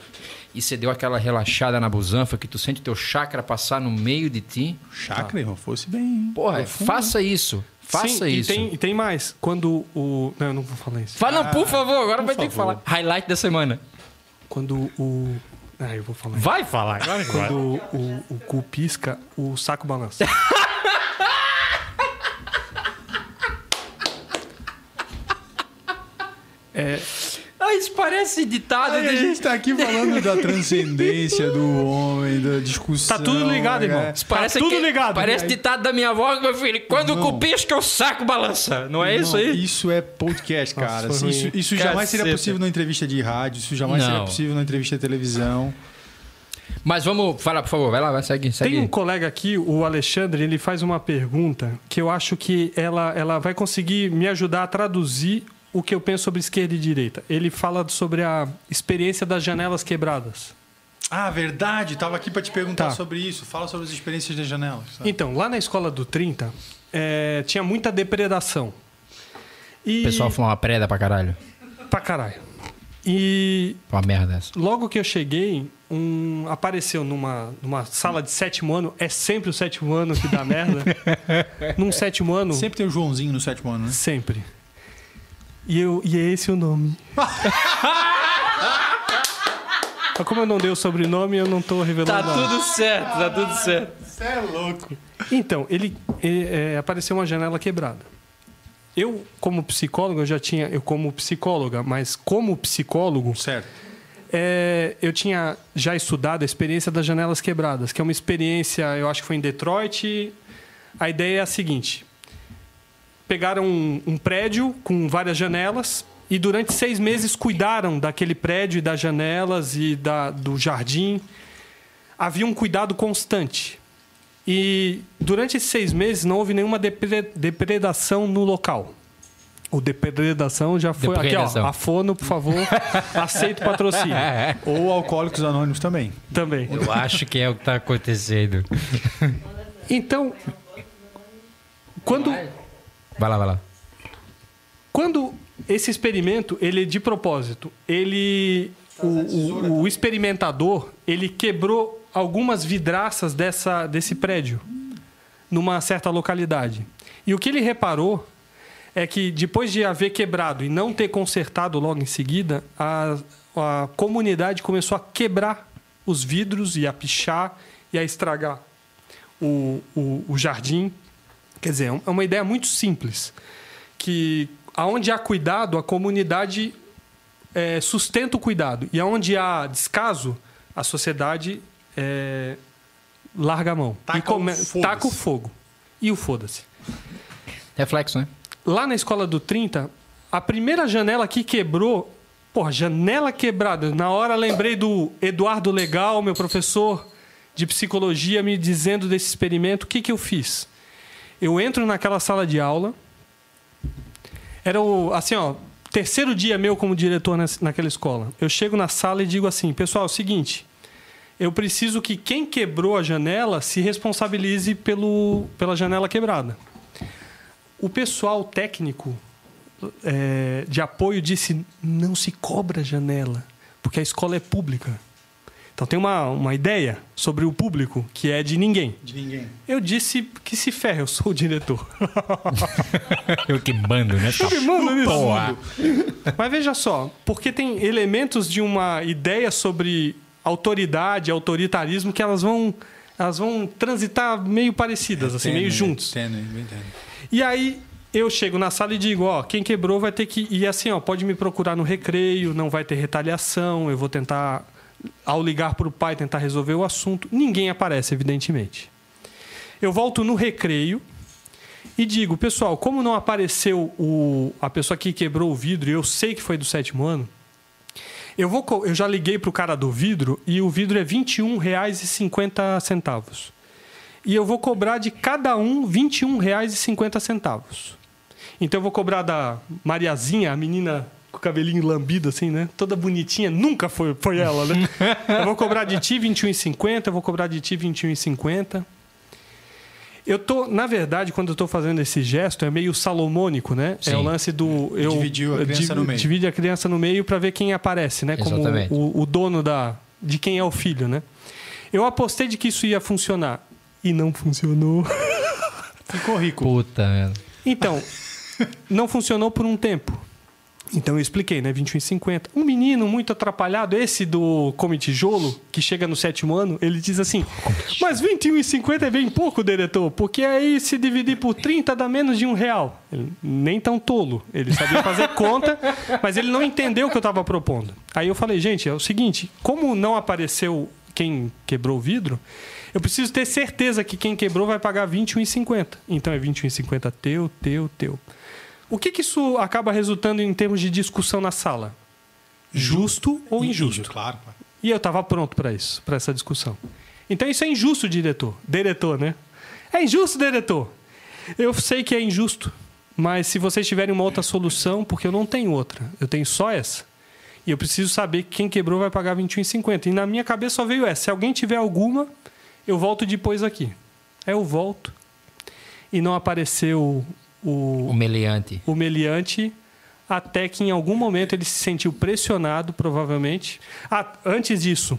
E você deu aquela relaxada na busanfa que tu sente o teu chakra passar no meio de ti. Chakra, irmão, fosse bem. hein? Porra, Profundo. faça isso. Faça Sim, isso. E tem, e tem mais. Quando o. Não, eu não vou falar isso. Fala, por favor, agora por vai ter que falar. Highlight da semana. Quando o. Ah, eu vou falar. Vai falar, agora que vai. Quando o, o, o cu pisca, o saco balança. É, Isso parece ditado Aí a de... gente tá aqui falando da transcendência do homem, da discussão. Tá tudo ligado, irmão. é. Isso parece Tá tudo que- ligado. Parece ditado da minha avó, meu filho. Quando o Irmão. cu pisca, o saco balança. Não é isso Não, aí? Isso é podcast, cara. Assim, isso isso jamais seria possível numa entrevista de rádio, isso jamais seria Não. possível numa entrevista de televisão. Mas vamos falar, por favor. Vai lá, vai, segue. segue. Tem um colega aqui, o Alexandre, ele faz uma pergunta que eu acho que ela, ela vai conseguir me ajudar a traduzir o que eu penso sobre esquerda e direita. Ele fala sobre a experiência das janelas quebradas. Ah, verdade. Tava aqui pra te perguntar Tá. sobre isso. Fala sobre as experiências das janelas. sabe? Então, lá na escola do 30, é, tinha muita depredação. E... O pessoal fuma uma preda pra caralho. Pra caralho. E Uma merda essa. logo que eu cheguei, um, apareceu numa, numa sala de sétimo ano. É sempre o sétimo ano que dá merda. Num sétimo ano, Sempre tem o Joãozinho no sétimo ano, né? Sempre. E, eu, e é esse o nome. Mas como eu não dei o sobrenome, eu não tô revelando nada. certo, tá tudo certo. Você é louco. Então, ele, ele, é, apareceu uma janela quebrada. Eu, como psicólogo, eu já tinha... Eu como psicóloga, mas como psicólogo, Certo. é, eu tinha já estudado a experiência das janelas quebradas, que é uma experiência, eu acho que foi em Detroit. A ideia é a seguinte: pegaram um, um prédio com várias janelas e durante seis meses cuidaram daquele prédio e das janelas e da, do jardim. Havia um cuidado constante. E durante esses seis meses não houve nenhuma depre- depredação no local. O depredação já foi. Aqui, Depredação. ó. A Fono, por favor, aceito patrocínio. Ou Alcoólicos Anônimos também. Também. Eu acho que é o que tá acontecendo. Então, quando, Vai lá, vai lá. quando esse experimento, ele de propósito, ele o, o- o experimentador, ele quebrou algumas vidraças dessa, desse prédio numa certa localidade. E o que ele reparou é que depois de haver quebrado e não ter consertado logo em seguida, a, a comunidade começou a quebrar os vidros e a pichar e a estragar o, o, o jardim. Quer dizer, é é uma ideia muito simples. Que aonde há cuidado, a comunidade eh, sustenta o cuidado. E aonde há descaso, a sociedade eh, larga a mão. Taca e come- o foda-se. taca o fogo. E o foda-se. Reflexo, né? Lá na escola do 30, a primeira janela que quebrou, porra, janela quebrada. Na hora lembrei do Eduardo Legal, meu professor de psicologia, me dizendo desse experimento. O que, que eu fiz? Eu entro naquela sala de aula. Era o, assim, ó, terceiro dia meu como diretor naquela escola. Eu chego na sala e digo assim, pessoal, é o seguinte, eu preciso que quem quebrou a janela se responsabilize pelo, pela janela quebrada. O pessoal técnico é, de apoio disse: não se cobra janela, porque a escola é pública. Então tem uma, uma ideia sobre o público que é de ninguém. De ninguém. Eu disse que se ferre, eu sou o diretor. Eu que mando, né? Eu que mando nisso. Mas veja só, porque tem elementos de uma ideia sobre autoridade, autoritarismo que elas vão elas vão transitar meio parecidas, assim, meio juntos. Entendo, entendo. E aí eu chego na sala e digo, ó, quem quebrou vai ter que ir assim, ó, pode me procurar no recreio, não vai ter retaliação, eu vou tentar ao ligar para o pai tentar resolver o assunto. Ninguém aparece, evidentemente. Eu volto no recreio e digo, pessoal, como não apareceu o, a pessoa que quebrou o vidro, e eu sei que foi do sétimo ano, eu, vou, eu já liguei para o cara do vidro e o vidro é R$ 21,50. E eu vou cobrar de cada um R$ 21,50. Então eu vou cobrar da Mariazinha, a menina com o cabelinho lambido assim, né? Toda bonitinha, nunca foi, foi ela, né? Eu vou cobrar de ti R$ 21,50, eu vou cobrar de ti R$ 21,50. Eu tô, na verdade, quando eu tô fazendo esse gesto, é meio salomônico, né? É Sim. o lance do eu Dividiu a criança div- no meio. Divide a criança no meio para ver quem aparece, né? Como Exatamente. o, o dono da de quem é o filho, né? Eu apostei de que isso ia funcionar e não funcionou. Ficou rico. Puta merda. Então, não funcionou por um tempo. Então eu expliquei, né? 21,50. Um menino muito atrapalhado, esse do Come Tijolo, que chega no sétimo ano, ele diz assim: Mas 21,50 é bem pouco, diretor, porque aí se dividir por 30 dá menos de um real. Ele, nem tão tolo. Ele sabia fazer conta, mas ele não entendeu o que eu estava propondo. Aí eu falei, gente, é o seguinte: como não apareceu quem quebrou o vidro, eu preciso ter certeza que quem quebrou vai pagar 21,50. Então é 21,50 teu, teu, teu. O que, que isso acaba resultando em termos de discussão na sala? Justo ou injusto? Claro. pá. E eu estava pronto para isso, para essa discussão. Então isso é injusto, diretor. Diretor, né? É injusto, diretor. Eu sei que é injusto, mas se vocês tiverem uma outra solução, porque eu não tenho outra, eu tenho só essa. E eu preciso saber que quem quebrou vai pagar 21,50. E na minha cabeça só veio essa. Se alguém tiver alguma, eu volto depois aqui. Aí eu volto e não apareceu o, O meliante. o meliante até que em algum momento ele se sentiu pressionado, provavelmente. Ah, antes disso,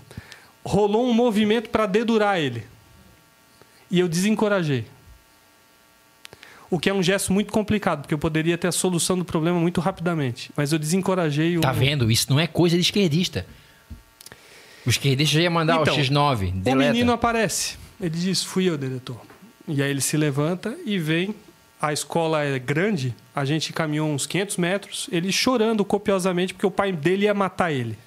rolou um movimento para dedurar ele. E eu desencorajei. O que é um gesto muito complicado, porque eu poderia ter a solução do problema muito rapidamente. Mas eu desencorajei o. Tá vendo? Isso não é coisa de esquerdista. O esquerdista já ia mandar Então, o X9. O Deleta. menino aparece. Ele diz: Fui eu, diretor. E aí ele se levanta e vem. A escola é grande, a gente caminhou uns 500 metros, ele chorando copiosamente porque o pai dele ia matar ele.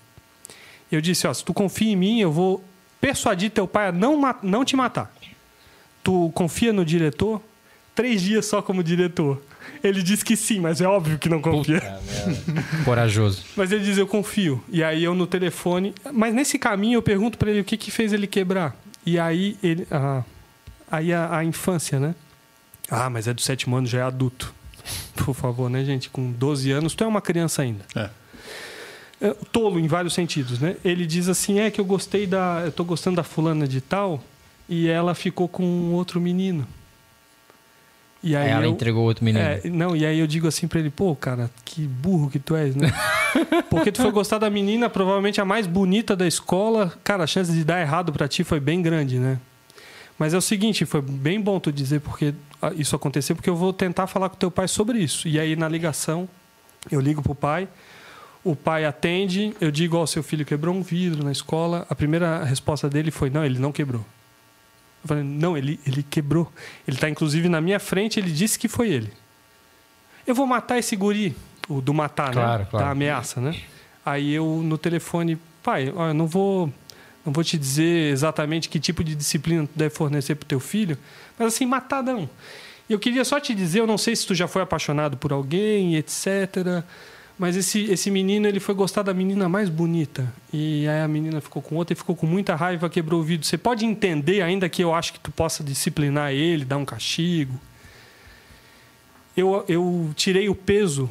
Eu disse: Ó, se tu confia em mim, eu vou persuadir teu pai a não, não te matar. Tu confia no diretor? três dias só como diretor. Ele disse que sim, mas é óbvio que não confia. Corajoso. Mas ele diz, eu confio. E aí eu no telefone. Mas nesse caminho eu pergunto pra ele o que, que fez ele quebrar. E aí ele. ah, aí a, a infância, né? Ah, mas é do sétimo ano, já é adulto. Por favor, né, gente? Com 12 anos, tu é uma criança ainda. É. É, tolo em vários sentidos, né? Ele diz assim: é que eu gostei da. Eu tô gostando da fulana de tal e ela ficou com outro menino. E aí Ela eu- entregou outro menino. é, não, e aí eu digo assim pra ele, pô, cara, que burro que tu és, né? Porque tu foi gostar da menina, provavelmente a mais bonita da escola. Cara, a chance de dar errado pra ti foi bem grande, né? Mas é o seguinte, foi bem bom tu dizer porque isso aconteceu, porque eu vou tentar falar com teu pai sobre isso. E aí na ligação, eu ligo pro pai, o pai atende, eu digo, ó, seu filho quebrou um vidro na escola. A primeira resposta dele foi, não, ele não quebrou. Eu falei, não, ele, ele quebrou. Ele está inclusive na minha frente, ele disse que foi ele. Eu vou matar esse guri. O do matar, Claro, né? claro. Da ameaça, né? Aí eu no telefone, pai, ó, eu não vou, não vou te dizer exatamente que tipo de disciplina tu deve fornecer pro teu filho, mas assim, matadão. Eu queria só te dizer, eu não sei se tu já foi apaixonado por alguém, etc. Mas esse, esse menino, ele foi gostar da menina mais bonita. E aí a menina ficou com outra e ficou com muita raiva, quebrou o vidro. Você pode entender, ainda que eu acho que tu possa disciplinar ele, dar um castigo. Eu, eu tirei o peso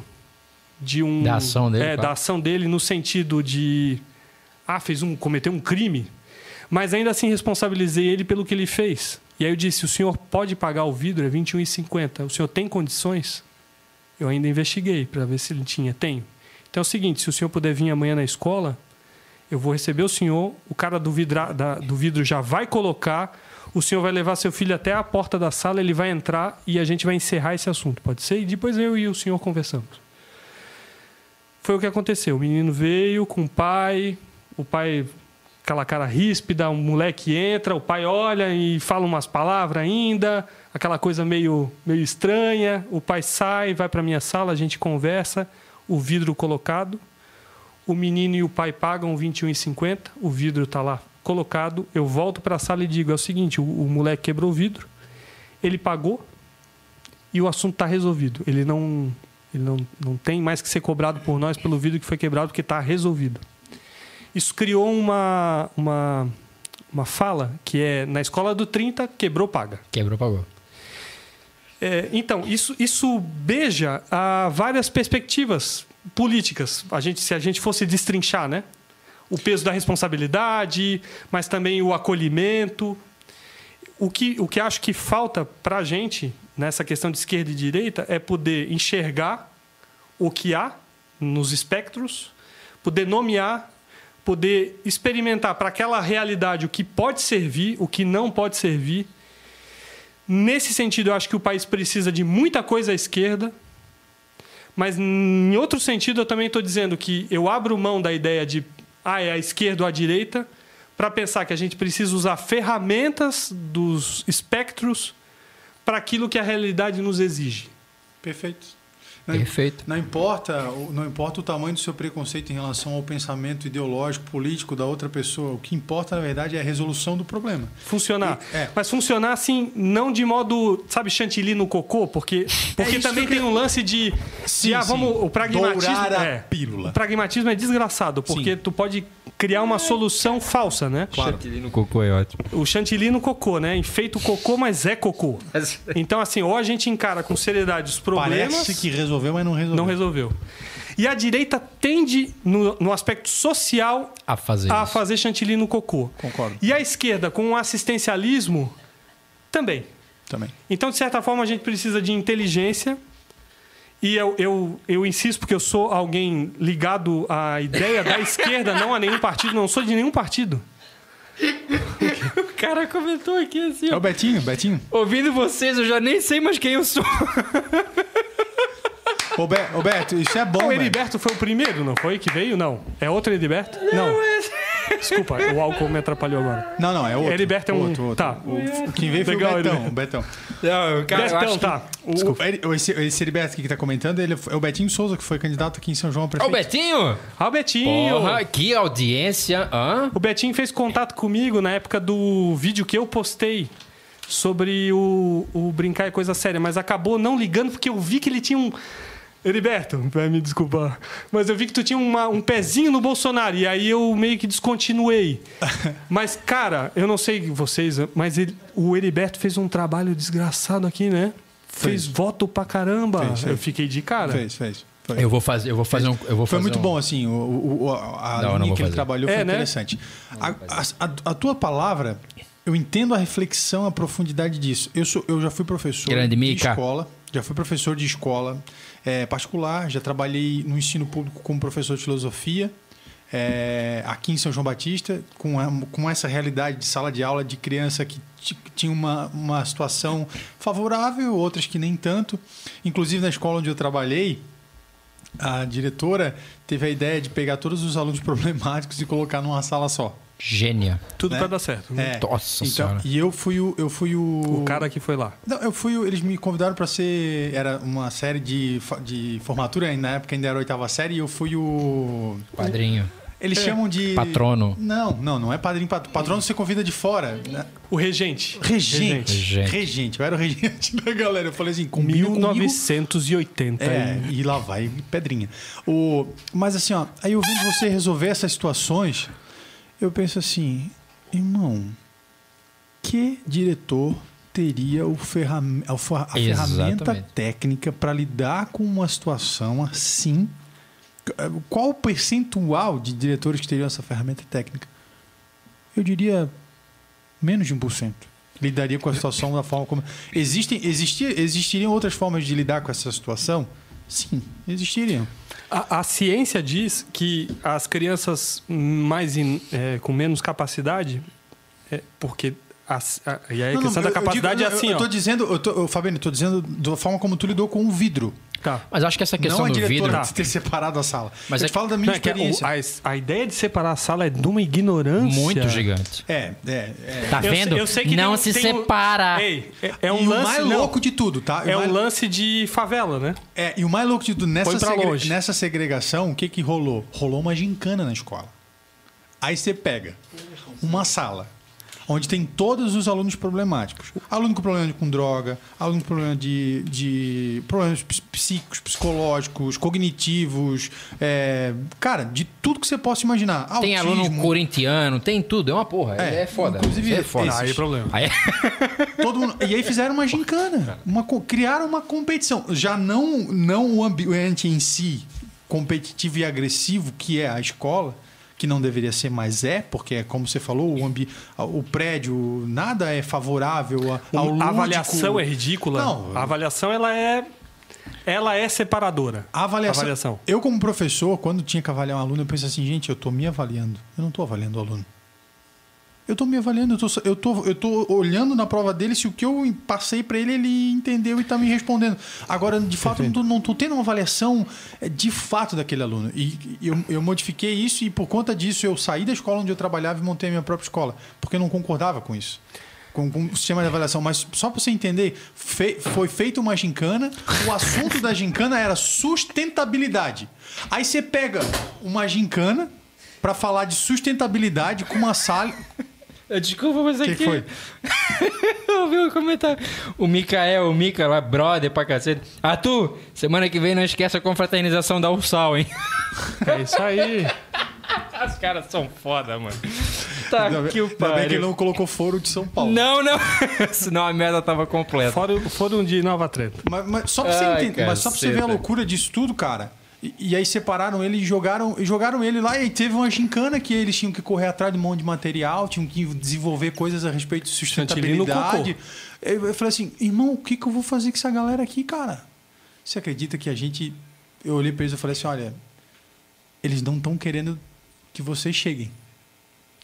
de um... Da ação dele, É, claro. da ação dele no sentido de... Ah, fez um... cometeu um crime. Mas ainda assim responsabilizei ele pelo que ele fez. E aí eu disse, o senhor pode pagar o vidro, é R$ 21,50. O senhor tem condições? Eu ainda investiguei para ver se ele tinha. Tenho. Então é o seguinte, se o senhor puder vir amanhã na escola, eu vou receber o senhor, o cara do, vidra, da- do vidro já vai colocar, o senhor vai levar seu filho até a porta da sala, ele vai entrar e a gente vai encerrar esse assunto, pode ser? E depois eu e o senhor conversamos. Foi o que aconteceu. O menino veio com o pai, o pai, aquela cara ríspida, um moleque entra, o pai olha e fala umas palavras ainda, aquela coisa meio, meio estranha. O pai sai, vai para minha sala, a gente conversa, o vidro colocado. O menino e o pai pagam R$ 21,50, o vidro está lá colocado. Eu volto para a sala e digo: é o seguinte, o, o moleque quebrou o vidro, ele pagou e o assunto está resolvido. Ele não, ele não, não tem mais que ser cobrado por nós pelo vidro que foi quebrado, porque está resolvido. Isso criou uma, uma, uma fala que é: na escola do 30, quebrou, paga. Quebrou, pagou. É, então, isso, isso beija a várias perspectivas políticas. A gente, se a gente fosse destrinchar, né? O peso da responsabilidade, mas também o acolhimento. O que, o que acho que falta para a gente nessa questão de esquerda e direita é poder enxergar o que há nos espectros, poder nomear, poder experimentar para aquela realidade o que pode servir, o que não pode servir. Nesse sentido, eu acho que o país precisa de muita coisa à esquerda, mas em outro sentido, eu também estou dizendo que eu abro mão da ideia de ah, é a esquerda ou a direita, para pensar que a gente precisa usar ferramentas dos espectros para aquilo que a realidade nos exige. Perfeito. Não, Perfeito. não importa, o- não importa o tamanho do seu preconceito em relação ao pensamento ideológico, político da outra pessoa. O que importa, na verdade, é a resolução do problema. Funcionar. E- é. Mas funcionar assim, não de modo, sabe, chantilly no cocô, porque, porque É também que tem um lance de. Sim, de, ah, vamos, sim. o pragmatismo. Dourar é, pílula. O pragmatismo é desgraçado, porque Sim. tu pode criar uma solução falsa, né? Chantilly no cocô é ótimo. O chantilly no cocô, né? Enfeita o cocô, mas é cocô. Então, assim, ou a gente encara com seriedade os problemas. Parece que resolveu, mas não resolveu. Não resolveu. E a direita tende, no, no aspecto social, A fazer a isso. fazer chantilly no cocô. Concordo. E a esquerda, com o assistencialismo, também. Também. Então, de certa forma, a gente precisa de inteligência. E eu, eu, eu insisto porque eu sou alguém ligado à ideia da esquerda, não a nenhum partido, não sou de nenhum partido. O cara comentou aqui assim, É o Betinho, Betinho. Ouvindo vocês, eu já nem sei mais quem eu sou. Ô, Be- ô, Beto, isso é bom, o velho. Heriberto foi o primeiro, não foi? Que veio? Não. É outro Heriberto? Não. Desculpa, o álcool me atrapalhou agora. Não, não, é outro. Heriberto é um- Outro, outro. tá. O, quem veio foi Legal, o Betão. Heriberto. O Betão. Não, cara, Betão, acho que- tá. O- esse, esse Heriberto aqui que tá comentando, ele é o Betinho Souza, que foi candidato aqui em São João a Ó, prefeito. o Betinho! Ah, o Betinho. Porra, que audiência. Hã? O Betinho fez contato comigo na época do vídeo que eu postei sobre o, o brincar é coisa séria, mas acabou não ligando porque eu vi que ele tinha um. Heriberto, vai me desculpar. Mas eu vi que tu tinha uma- um pezinho no Bolsonaro. E aí eu meio que descontinuei. Mas, cara, eu não sei vocês, mas ele- o Heriberto fez um trabalho desgraçado aqui, né? Fez, Fez. voto pra caramba. Fez, fez. Eu fiquei de cara. Fez, fez. Foi. Eu vou fazer, eu vou fazer um. Eu vou Foi fazer muito um- bom, assim, o, o- o- a Não, não linha vou que ele fazer. trabalhou É, foi né? interessante. A- a- a tua palavra, eu entendo a reflexão, a profundidade disso. Eu, sou, eu já fui professor Grande de Mica. escola, já fui professor de escola é, particular, já trabalhei no ensino público como professor de filosofia, é, aqui em São João Batista, com, a- com essa realidade de sala de aula de criança que ti- tinha uma, uma situação favorável, outras que nem tanto. Inclusive na escola onde eu trabalhei, a diretora teve a ideia de pegar todos os alunos problemáticos e colocar numa sala só. Gênia. Tudo Né? pra dar certo. É. Nossa então, senhora. e eu fui o eu fui o, O cara que foi lá. Não, eu fui o- eles me convidaram para ser era uma série de, de formatura na época ainda era a oitava série e eu fui o Quadrinho. eles chamam de Patrono. Não, não, não é padrinho pat- patrono você convida de fora. né? O regente. Regente. Regente. Regente. Eu era o regente da galera. Eu falei assim, comigo. 1980. É, e lá vai pedrinha. O, mas assim, ó, aí eu vendo você resolver essas situações, eu penso assim, irmão, que diretor teria o ferram- a, fer- a ferramenta Exatamente. técnica para lidar com uma situação assim? Qual o percentual de diretores que teriam essa ferramenta técnica? Eu diria menos de 1%. Lidaria com a situação da forma como. Existem, existir, existiriam outras formas de lidar com essa situação? Sim, existiriam. A, a ciência diz que as crianças mais in- é, com menos capacidade, é, porque as- a, e aí a Não, questão não, da eu- eu capacidade digo- é assim, eu, eu ó. tô dizendo, eu tô, eu, Fabiano, eu tô dizendo da forma como tu lidou com o vidro. Tá. Mas acho que essa questão não a do diretora vidro. de ter separado a sala. Mas eu é te falo da minha Não, é experiência. o- a, a ideia de separar a sala é de uma ignorância. Muito gigante. É, é, é. Tá Eu vendo? sei- eu sei que não tem um- se tem um- separa. Ei, é, é um e lance o mais não, louco de tudo, tá? É o mais, um lance de favela, né? é, e o mais louco de tudo, nessa, segre- longe. nessa segregação, o que que rolou? Rolou uma gincana na escola. Aí você pega uma sala onde tem todos os alunos problemáticos. Aluno com problema com droga, aluno com problema de, de problemas ps- psíquicos, psicológicos, cognitivos, é, cara, de tudo que você possa imaginar. Tem aluno Autismo, corintiano, tem tudo. É uma porra. É, É, é foda. inclusive é foda. esses. Aí é problema. Aí- Todo mundo- e aí fizeram uma gincana. Uma, criaram uma competição. Já não, não o ambiente em si competitivo e agressivo, que é a escola, que não deveria ser, mas é, porque é como você falou, o, ambi, o prédio, nada é favorável a- ao lúdico. a avaliação é ridícula. Não. A avaliação ela é ela é separadora. A avaliação, Avaliação. Eu, como professor, quando tinha que avaliar um aluno, eu pensei assim, gente, eu estou me avaliando. Eu não estou avaliando o aluno. Eu estou me avaliando, eu tô, eu, tô, eu tô olhando na prova dele se o que eu passei para ele, ele entendeu e está me respondendo. Agora, de fato, eu não tô, não tô tendo uma avaliação eh, de fato daquele aluno. E e eu, eu modifiquei isso e, por conta disso, eu saí da escola onde eu trabalhava e montei a minha própria escola. Porque eu não concordava com isso. Com, com o sistema de avaliação. Mas só para você entender, fe- foi feita uma gincana, o assunto da gincana era sustentabilidade. Aí você pega uma gincana para falar de sustentabilidade com uma sala. Desculpa, mas O que aqui. foi? Eu vi o comentário. O Mikael, o Mika lá, brother pra cacete. Arthur, semana que vem não esquece a confraternização da Ursal, hein? É isso aí. Os caras são foda, mano. Tá Ainda bem- que o ainda bem que ele não colocou foro de São Paulo. Não, não. Senão a merda tava completa. Fora um de Nova Treta. Mas, mas só pra você Ai, entender, mas só pra você ver a loucura disso tudo, cara. E, e aí separaram ele e jogaram, e jogaram ele lá e teve uma gincana que eles tinham que correr atrás de um monte de material, tinham que desenvolver coisas a respeito de sustentabilidade. Eu, eu falei assim, irmão, o que, que eu vou fazer com essa galera aqui, cara? Você acredita que a gente. Eu olhei pra eles e falei assim: olha, eles não estão querendo que vocês cheguem.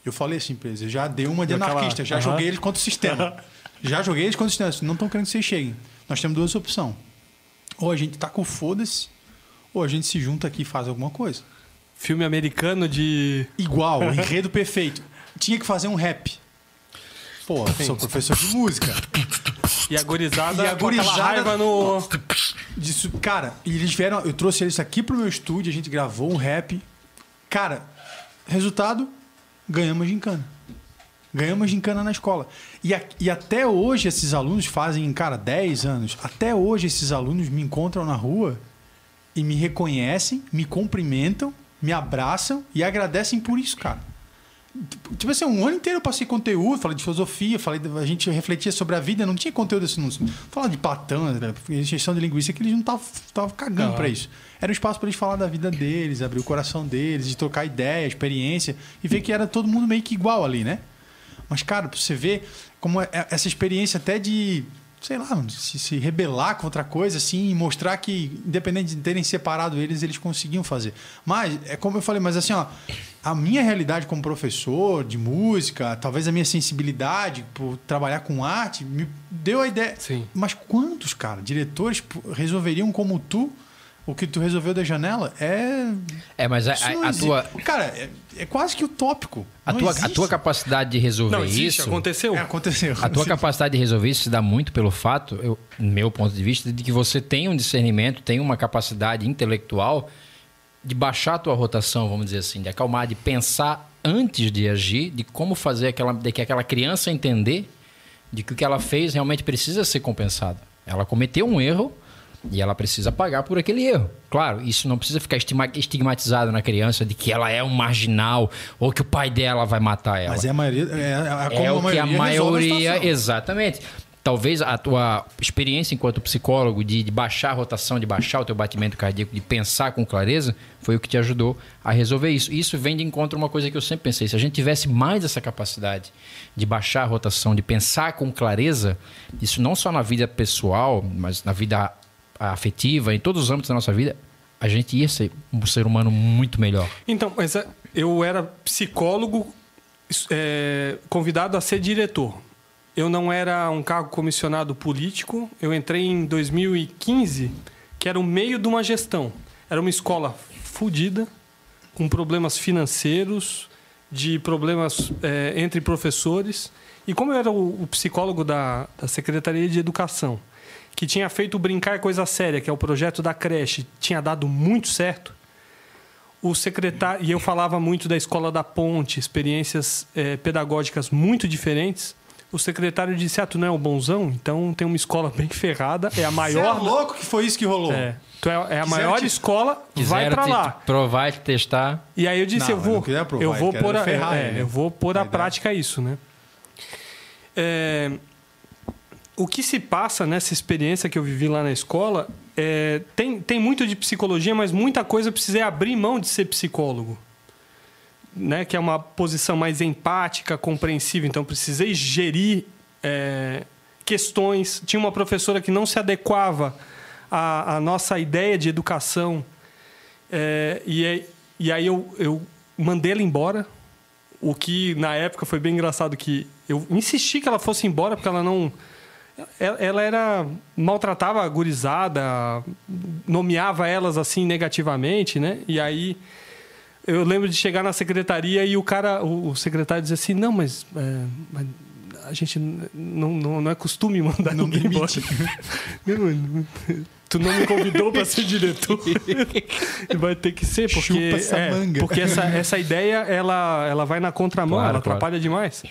Eu falei assim pra eles, eu já dei uma de Daquela- anarquista, já Aham. joguei eles contra o sistema. já joguei eles contra o sistema. Não estão querendo que vocês cheguem. Nós temos duas opções. Ou a gente tá com foda-se, ou a gente se junta aqui e faz alguma coisa. Filme americano de. Igual, enredo perfeito. Tinha que fazer um rap. Pô, eu sou professor de música. E a gurizada E a gurizada- raiva no. Disso, cara, eles vieram. Eu trouxe eles aqui pro meu estúdio, a gente gravou um rap. Cara, resultado, ganhamos gincana. Ganhamos gincana na escola. E, a- e até hoje esses alunos fazem, cara, 10 anos. Até hoje esses alunos me encontram na rua e me reconhecem, me cumprimentam, me abraçam e agradecem por isso, cara. Tipo- assim, um ano inteiro eu passei conteúdo, falei de filosofia, falei, de- a gente refletia sobre a vida, não tinha conteúdo assim, não, falar de Platão, né, gestão de linguística, que eles não estavam cagando pra isso. Era um espaço para eles falar da vida deles, abrir o coração deles, de trocar ideia, experiência, e ver que era todo mundo meio que igual ali, né? Mas, cara, pra você ver como é- é- essa experiência até de, sei lá, se, se rebelar contra coisa, assim, e mostrar que, independente de terem separado eles, eles conseguiam fazer. Mas, é como eu falei, mas assim, ó, a minha realidade como professor de música, talvez a minha sensibilidade por trabalhar com arte, me deu a ideia. Sim. Mas quantos, cara, diretores resolveriam como tu o que tu resolveu da janela? É. É, mas a, a- a tua, Cara, é, é quase que utópico. a, Não tua, a tua capacidade de resolver Não, existe, isso. aconteceu. É, aconteceu. A tua capacidade de resolver isso se dá muito pelo fato, eu, meu ponto de vista, de que você tem um discernimento, tem uma capacidade intelectual de baixar a tua rotação, vamos dizer assim, de acalmar, de pensar antes de agir, de como fazer aquela, de que aquela criança entender de que o que ela fez realmente precisa ser compensado. Ela cometeu um erro e ela precisa pagar por aquele erro. Claro, isso não precisa ficar estigma- estigmatizado na criança de que ela é um marginal ou que o pai dela vai matar ela Mas é a maioria. É, é, como é o que a maioria. situação. exatamente. Talvez a tua experiência enquanto psicólogo de, de baixar a rotação, de baixar o teu batimento cardíaco, de pensar com clareza, foi o que te ajudou a resolver isso. Isso vem de encontro a uma coisa que eu sempre pensei. Se a gente tivesse mais essa capacidade de baixar a rotação, de pensar com clareza, isso não só na vida pessoal, mas na vida afetiva, em todos os âmbitos da nossa vida, a gente ia ser um ser humano muito melhor. Então, mas é, eu era psicólogo é, convidado a ser diretor. Eu não era um cargo comissionado político. Eu entrei em 2015, que era o meio de uma gestão. Era uma escola fodida, com problemas financeiros, de problemas é, entre professores. E como eu era o psicólogo da, da Secretaria de Educação, que tinha feito Brincar Coisa Séria, que é o projeto da creche, tinha dado muito certo, o secretário e eu falava muito da escola da Ponte, experiências eh, pedagógicas muito diferentes. O secretário disse: "Ah, tu não é o bonzão, então tem uma escola bem ferrada, é a Você maior, é louco que foi isso que rolou. é, tu é, é a maior te- escola, vai te- lá". provar e te testar. E aí eu disse, Não, eu vou, queria provar, eu vou pôr a, ferrar é, ele. eu vou pôr A prática isso, né? É, o que se passa nessa experiência que eu vivi lá na escola é, tem, tem muito de psicologia, mas muita coisa precisei abrir mão de ser psicólogo. Né? Que é uma posição mais empática, compreensiva. Então, precisei gerir é, questões. Tinha uma professora que não se adequava à, à nossa ideia de educação. É, e, aí- e aí eu, eu mandei ela embora. O que na época foi bem engraçado que eu insisti que ela fosse embora porque ela não ela era maltratava a gurizada, nomeava elas assim negativamente, né? E aí eu lembro de chegar na secretaria e o cara, o, o secretário dizia assim, não, mas, é, mas a gente não, não, não é costume mandar Não ninguém embora. tu não me convidou para ser diretor. vai ter que ser, porque, Chupa essa é, manga. porque essa, essa ideia ela, ela vai na contramão, Claro, ela claro. atrapalha demais.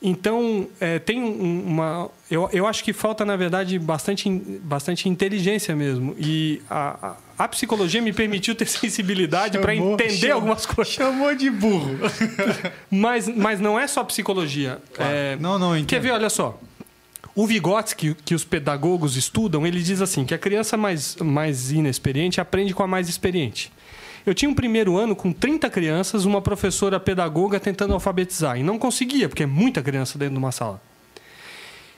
Então, é, tem um- uma. Eu, eu acho que falta, na verdade, bastante, bastante inteligência mesmo. E a, a, a psicologia me permitiu ter sensibilidade para entender chamou- algumas coisas. Chamou de burro. Mas, mas não é só psicologia. É, Não, não, eu Quer entendo. ver, olha só. O Vygotsky, que os pedagogos estudam, ele diz assim, que a criança mais, mais inexperiente aprende com a mais experiente. Eu tinha um primeiro ano com 30 crianças, uma professora pedagoga tentando alfabetizar. E não conseguia, porque é muita criança dentro de uma sala.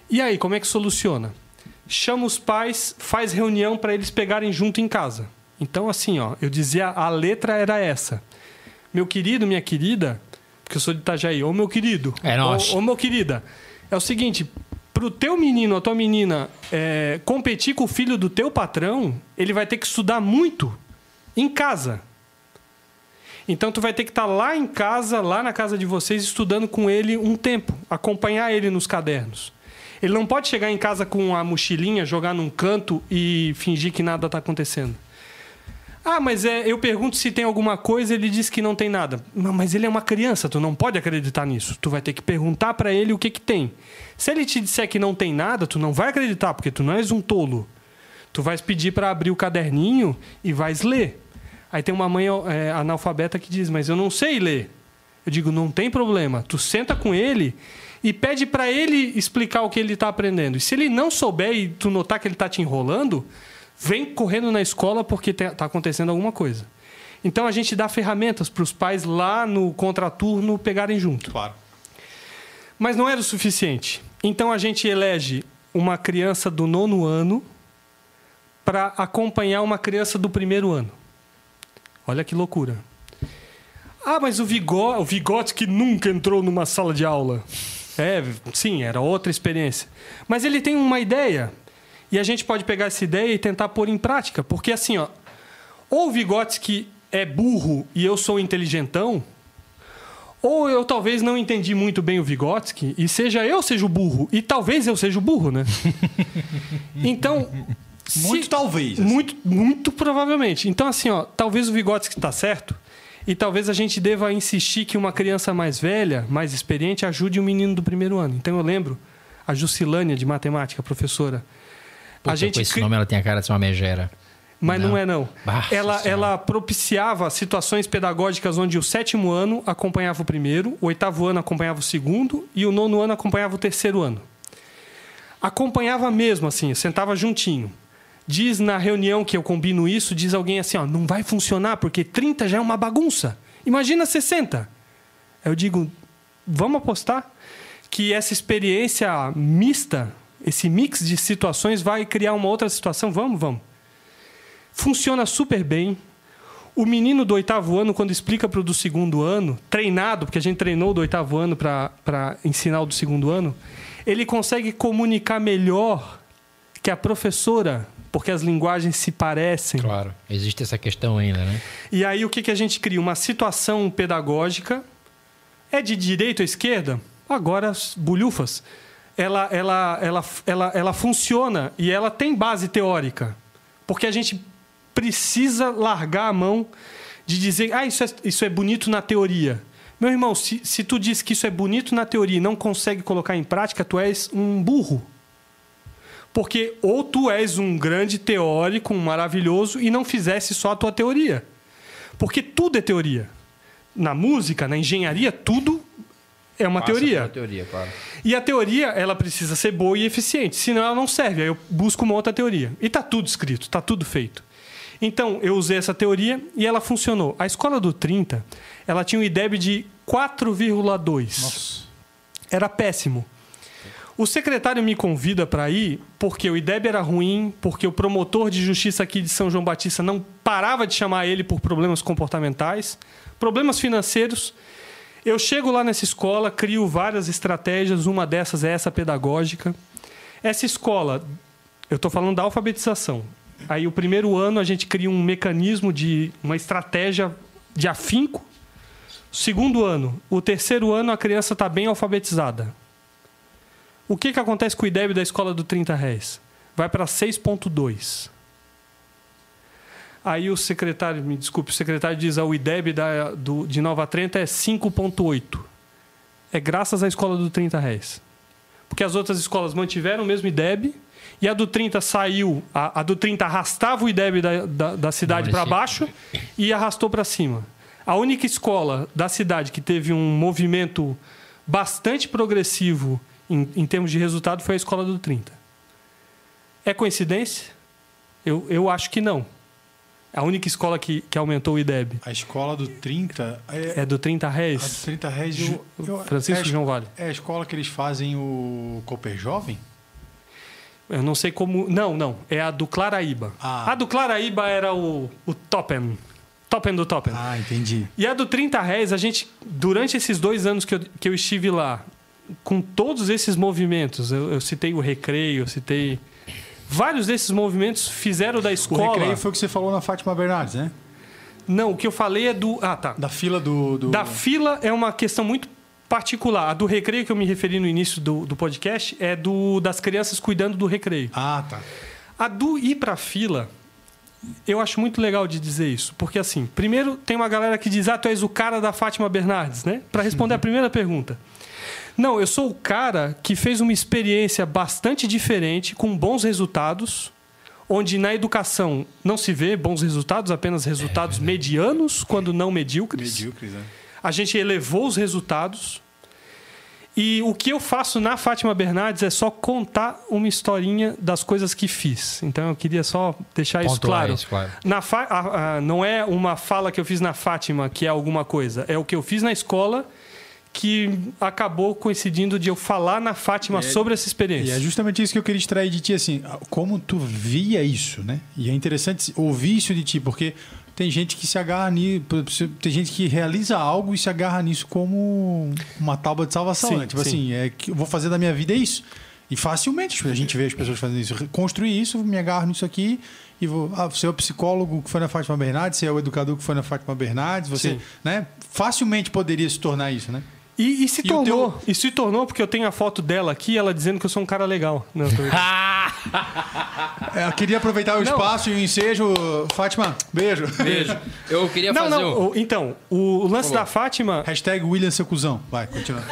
E aí, como é que soluciona? Chama os pais, faz reunião para eles pegarem junto em casa. Então, assim, ó, eu dizia, a letra era essa. Meu querido, minha querida, porque eu sou de Itajaí, ô meu querido, É nóis. ô, ô meu querida, é o seguinte, pro teu menino, a tua menina é, competir com o filho do teu patrão, ele vai ter que estudar muito em casa. Então tu vai ter que estar lá em casa, lá na casa de vocês, estudando com ele um tempo, acompanhar ele nos cadernos. Ele não pode chegar em casa com a mochilinha, jogar num canto e fingir que nada está acontecendo. Ah, mas é, eu pergunto se tem alguma coisa, ele diz que não tem nada. Mas ele é uma criança, tu não pode acreditar nisso. Tu vai ter que perguntar pra ele o que que tem. Se ele te disser que não tem nada, tu não vai acreditar, porque tu não és um tolo. Tu vais pedir pra abrir o caderninho e vais ler. Aí tem uma mãe é, analfabeta que diz, mas eu não sei ler. Eu digo, não tem problema. Tu senta com ele e pede pra ele explicar o que ele tá aprendendo. E se ele não souber e tu notar que ele tá te enrolando, vem correndo na escola porque te- tá acontecendo alguma coisa. Então a gente dá ferramentas para os pais lá no contraturno pegarem junto. Claro. Mas não era o suficiente. Então a gente elege uma criança do nono ano para acompanhar uma criança do primeiro ano. Olha que loucura. Ah, mas o Vigote, o Vigote que nunca entrou numa sala de aula. É, sim, era outra experiência. Mas ele tem uma ideia. E a gente pode pegar essa ideia e tentar pôr em prática. Porque assim, ó, ou o Vygotsky é burro e eu sou inteligentão, ou eu talvez não entendi muito bem o Vygotsky e seja eu seja o burro. E talvez eu seja o burro, né? então. Se- Muito talvez, assim. Muito, muito provavelmente. Então, assim, ó, talvez o Vygotsky está certo. E talvez a gente deva insistir que uma criança mais velha, mais experiente, ajude o menino do primeiro ano. Então eu lembro a Jusilânia de matemática, professora. Puta, a gente com esse cri- nome ela tem a cara de ser uma megera. mas não, Não. é, não. Bah, ela, senhora. ela propiciava situações pedagógicas onde o sétimo ano acompanhava o primeiro, o oitavo ano acompanhava o segundo e o nono ano acompanhava o terceiro ano. Acompanhava mesmo, assim, sentava juntinho. Diz na reunião que eu combino isso, diz alguém assim, ó, não vai funcionar porque 30 já é uma bagunça. Imagina 60. Eu digo, vamos apostar que essa experiência mista, esse mix de situações vai criar uma outra situação? Vamos, vamos. Funciona super bem. O menino do oitavo ano, quando explica para o do segundo ano, treinado, porque a gente treinou do oitavo ano para ensinar o do segundo ano, ele consegue comunicar melhor que a professora, porque as linguagens se parecem. Claro. Existe essa questão ainda, né? E aí o que, que a gente cria? Uma situação pedagógica. É de direita ou esquerda? Agora, as bulhufas. Ela, ela, ela, ela, ela funciona e ela tem base teórica. Porque a gente precisa largar a mão de dizer, ah, isso é, isso é bonito na teoria. Meu irmão, se, se tu diz que isso é bonito na teoria e não consegue colocar em prática, tu és um burro. Porque ou tu és um grande teórico, um maravilhoso, e não fizesse só a tua teoria. Porque tudo é teoria. Na música, na engenharia, tudo é uma teoria. teoria, claro. E a teoria, ela precisa ser boa e eficiente, senão ela não serve. Aí eu busco uma outra teoria. E tá tudo escrito, tá tudo feito. Então, eu usei essa teoria e ela funcionou. A escola do 30, ela tinha um IDEB de 4,2. Era péssimo. O secretário me convida para ir porque o IDEB era ruim, porque o promotor de justiça aqui de São João Batista não parava de chamar ele por problemas comportamentais, problemas financeiros. Eu chego lá nessa escola, crio várias estratégias, uma dessas é essa pedagógica. Essa escola, eu estou falando da alfabetização. Aí o primeiro ano a gente cria um mecanismo de uma estratégia de afinco. Segundo ano, o terceiro ano a criança está bem alfabetizada. O que, que acontece com o IDEB da escola do 30 réis? Vai para 6,2. Aí o secretário, me desculpe, o secretário diz que o IDEB da, do, de Nova Trenta é 5,8. É graças à escola do 30 réis. Porque as outras escolas mantiveram o mesmo IDEB e a do 30 saiu, a, a do 30 arrastava o IDEB da, da, da cidade para baixo e arrastou para cima. A única escola da cidade que teve um movimento bastante progressivo em, em termos de resultado foi a escola do 30. É coincidência? Eu, eu acho que não. A única escola que, que aumentou o IDEB A escola do 30 é, é do 30 a réis. do 30 reais. Eu, eu, Francisco é, a- João Vale. É a escola que eles fazem o Cooper Jovem? Eu não sei como. Não, não. É a do Claraíba. Ah. A do Claraíba era o, o Topen. Topen do Topen. Ah, entendi. E a do 30 réis, a gente, durante esses dois anos que eu, que eu estive lá, com todos esses movimentos, eu, eu citei o recreio, eu citei. Vários desses movimentos fizeram da O escola. recreio foi o que você falou na Fátima Bernardes, né? Não, o que eu falei é do. Ah, tá. Da fila do. do... Da fila é uma questão muito particular. A do recreio que eu me referi no início do, do podcast é do das crianças cuidando do recreio. Ah, tá. A do ir para fila, eu acho muito legal de dizer isso, porque assim, primeiro tem uma galera que diz: "Ah, tu és o cara da Fátima Bernardes", né? Para responder a primeira pergunta. Não, eu sou o cara que fez uma experiência bastante diferente, com bons resultados, onde na educação não se vê bons resultados, apenas resultados medianos, quando não medíocres. Medíocres, né? A gente elevou os resultados. E o que eu faço na Fátima Bernardes é só contar uma historinha das coisas que fiz. Então eu queria só deixar isso claro. isso, claro. Na fa- não é uma fala que eu fiz na Fátima que é alguma coisa. É o que eu fiz na escola que acabou coincidindo de eu falar na Fátima sobre essa E experiência. é justamente isso que eu queria extrair de ti, assim, como tu via isso, né? E é interessante ouvir isso de ti, porque tem gente que se agarra nisso, tem gente que realiza algo e se agarra nisso como uma tábua de salvação, Sim, né? Tipo sim. assim, é que eu vou fazer da minha vida é isso. E facilmente a gente vê as pessoas fazendo isso. Construir isso, me agarro nisso aqui e vou. Ah, você é o psicólogo que foi na Fátima Bernardes, você é o educador que foi na Fátima Bernardes, você. Sim. né? Facilmente poderia se tornar isso, né? E, e se E tornou. teu- E se tornou porque eu tenho a foto dela aqui, ela dizendo que eu sou um cara legal. Não, tô- É, eu queria aproveitar o espaço e o ensejo. Fátima, beijo. Beijo. Eu queria não, fazer não. um... o- Então, o, lance da Fátima. Hashtag William seu cuzão. Vai, continua.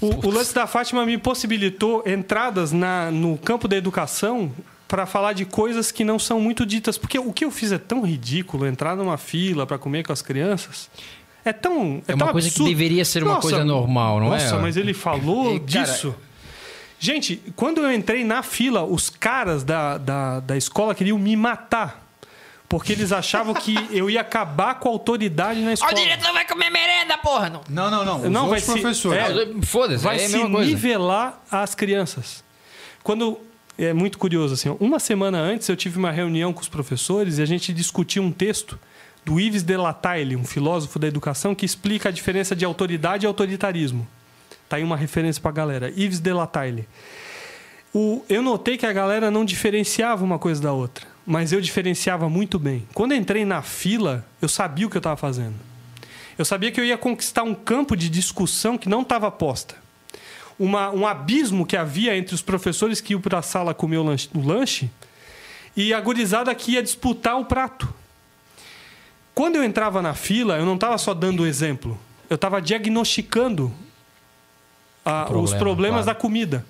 O, o lance da Fátima me possibilitou entradas na, no campo da educação para falar de coisas que não são muito ditas. Porque o que eu fiz é tão ridículo, entrar numa fila para comer com as crianças. É tão. É, É uma tão coisa que absurdo. deveria ser uma coisa normal, não é? nossa, mas ele falou E, cara, disso. Gente, quando eu entrei na fila, os caras da, da, da escola queriam me matar. Porque eles achavam que eu ia acabar com a autoridade na escola. o diretor vai comer merenda, porra! Não. Não, não, não. Os Não, outros vai se- professores. é. Foda-se, vai é a se nivelar as crianças. Quando é muito curioso assim, uma semana antes eu tive uma reunião com os professores e a gente discutiu um texto do Yves de Latille, um filósofo da educação que explica a diferença de autoridade e autoritarismo. Tá aí uma referência pra galera. Yves de Latille. O, eu notei que a galera não diferenciava uma coisa da outra, mas eu diferenciava muito bem. Quando entrei na fila, eu sabia o que eu estava fazendo. Eu sabia que eu ia conquistar um campo de discussão que não estava posta. Uma, um abismo que havia entre os professores que iam para a sala comer o lanche, o lanche e a gurizada que ia disputar o prato. Quando eu entrava na fila, eu não estava só dando exemplo, eu estava diagnosticando a- Problema, os problemas claro. da comida.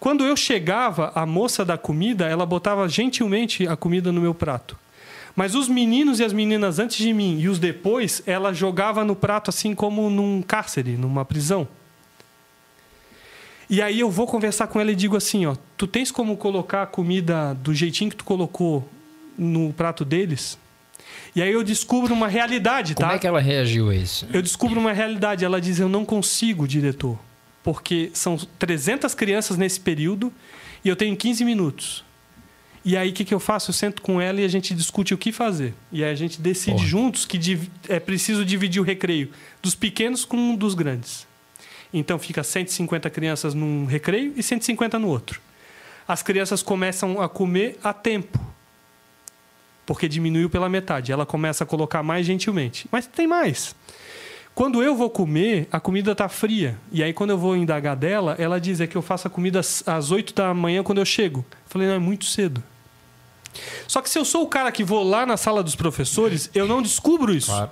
Quando eu chegava, a moça da comida, ela botava gentilmente a comida no meu prato. Mas os meninos e as meninas antes de mim e os depois, ela jogava no prato assim como num cárcere, numa prisão. E aí eu vou conversar com ela e digo assim, ó, tu tens como colocar a comida do jeitinho que tu colocou no prato deles? E aí eu descubro uma realidade, Como tá? é que ela reagiu a isso? Eu descubro uma realidade. Ela diz: Eu não consigo, diretor, porque são 300 crianças nesse período e eu tenho 15 minutos. E aí o que, que eu faço? Eu sento com ela e a gente discute o que fazer. E aí a gente decide Porra. juntos que é preciso dividir o recreio dos pequenos com um dos grandes. Então fica 150 crianças num recreio e 150 no outro. As crianças começam a comer a tempo porque diminuiu pela metade. Ela começa a colocar mais gentilmente. Mas tem mais. Quando eu vou comer, a comida está fria. E aí, quando eu vou indagar dela, ela diz é que eu faço a comida às- às 8 da manhã quando eu chego. Eu falei, não, é muito cedo. Só que se eu sou o cara que vou lá na sala dos professores, eu não descubro isso. Claro.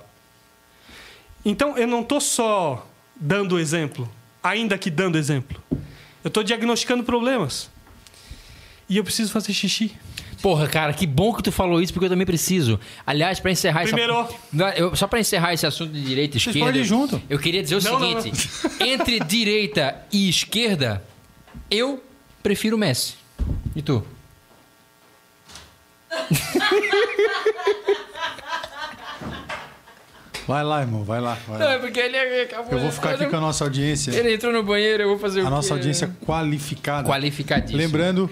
Então, eu não estou só dando exemplo, ainda que dando exemplo. Eu estou diagnosticando problemas. E eu preciso fazer xixi. Porra, cara, que bom que tu falou isso, porque eu também preciso. Aliás, pra encerrar Primeiro. essa... Não, eu- só pra encerrar esse assunto de direita e Vocês esquerda... podem ir junto. Eu queria dizer o Não, não, seguinte. Entre direita e esquerda, eu prefiro o Messi. E tu? Vai lá, irmão, vai lá. vai Não, lá. é porque ele acabou... Eu vou ficar aqui com a nossa audiência. Ele entrou no banheiro, eu vou fazer o A nossa audiência qualificada. Qualificadíssimo. Lembrando,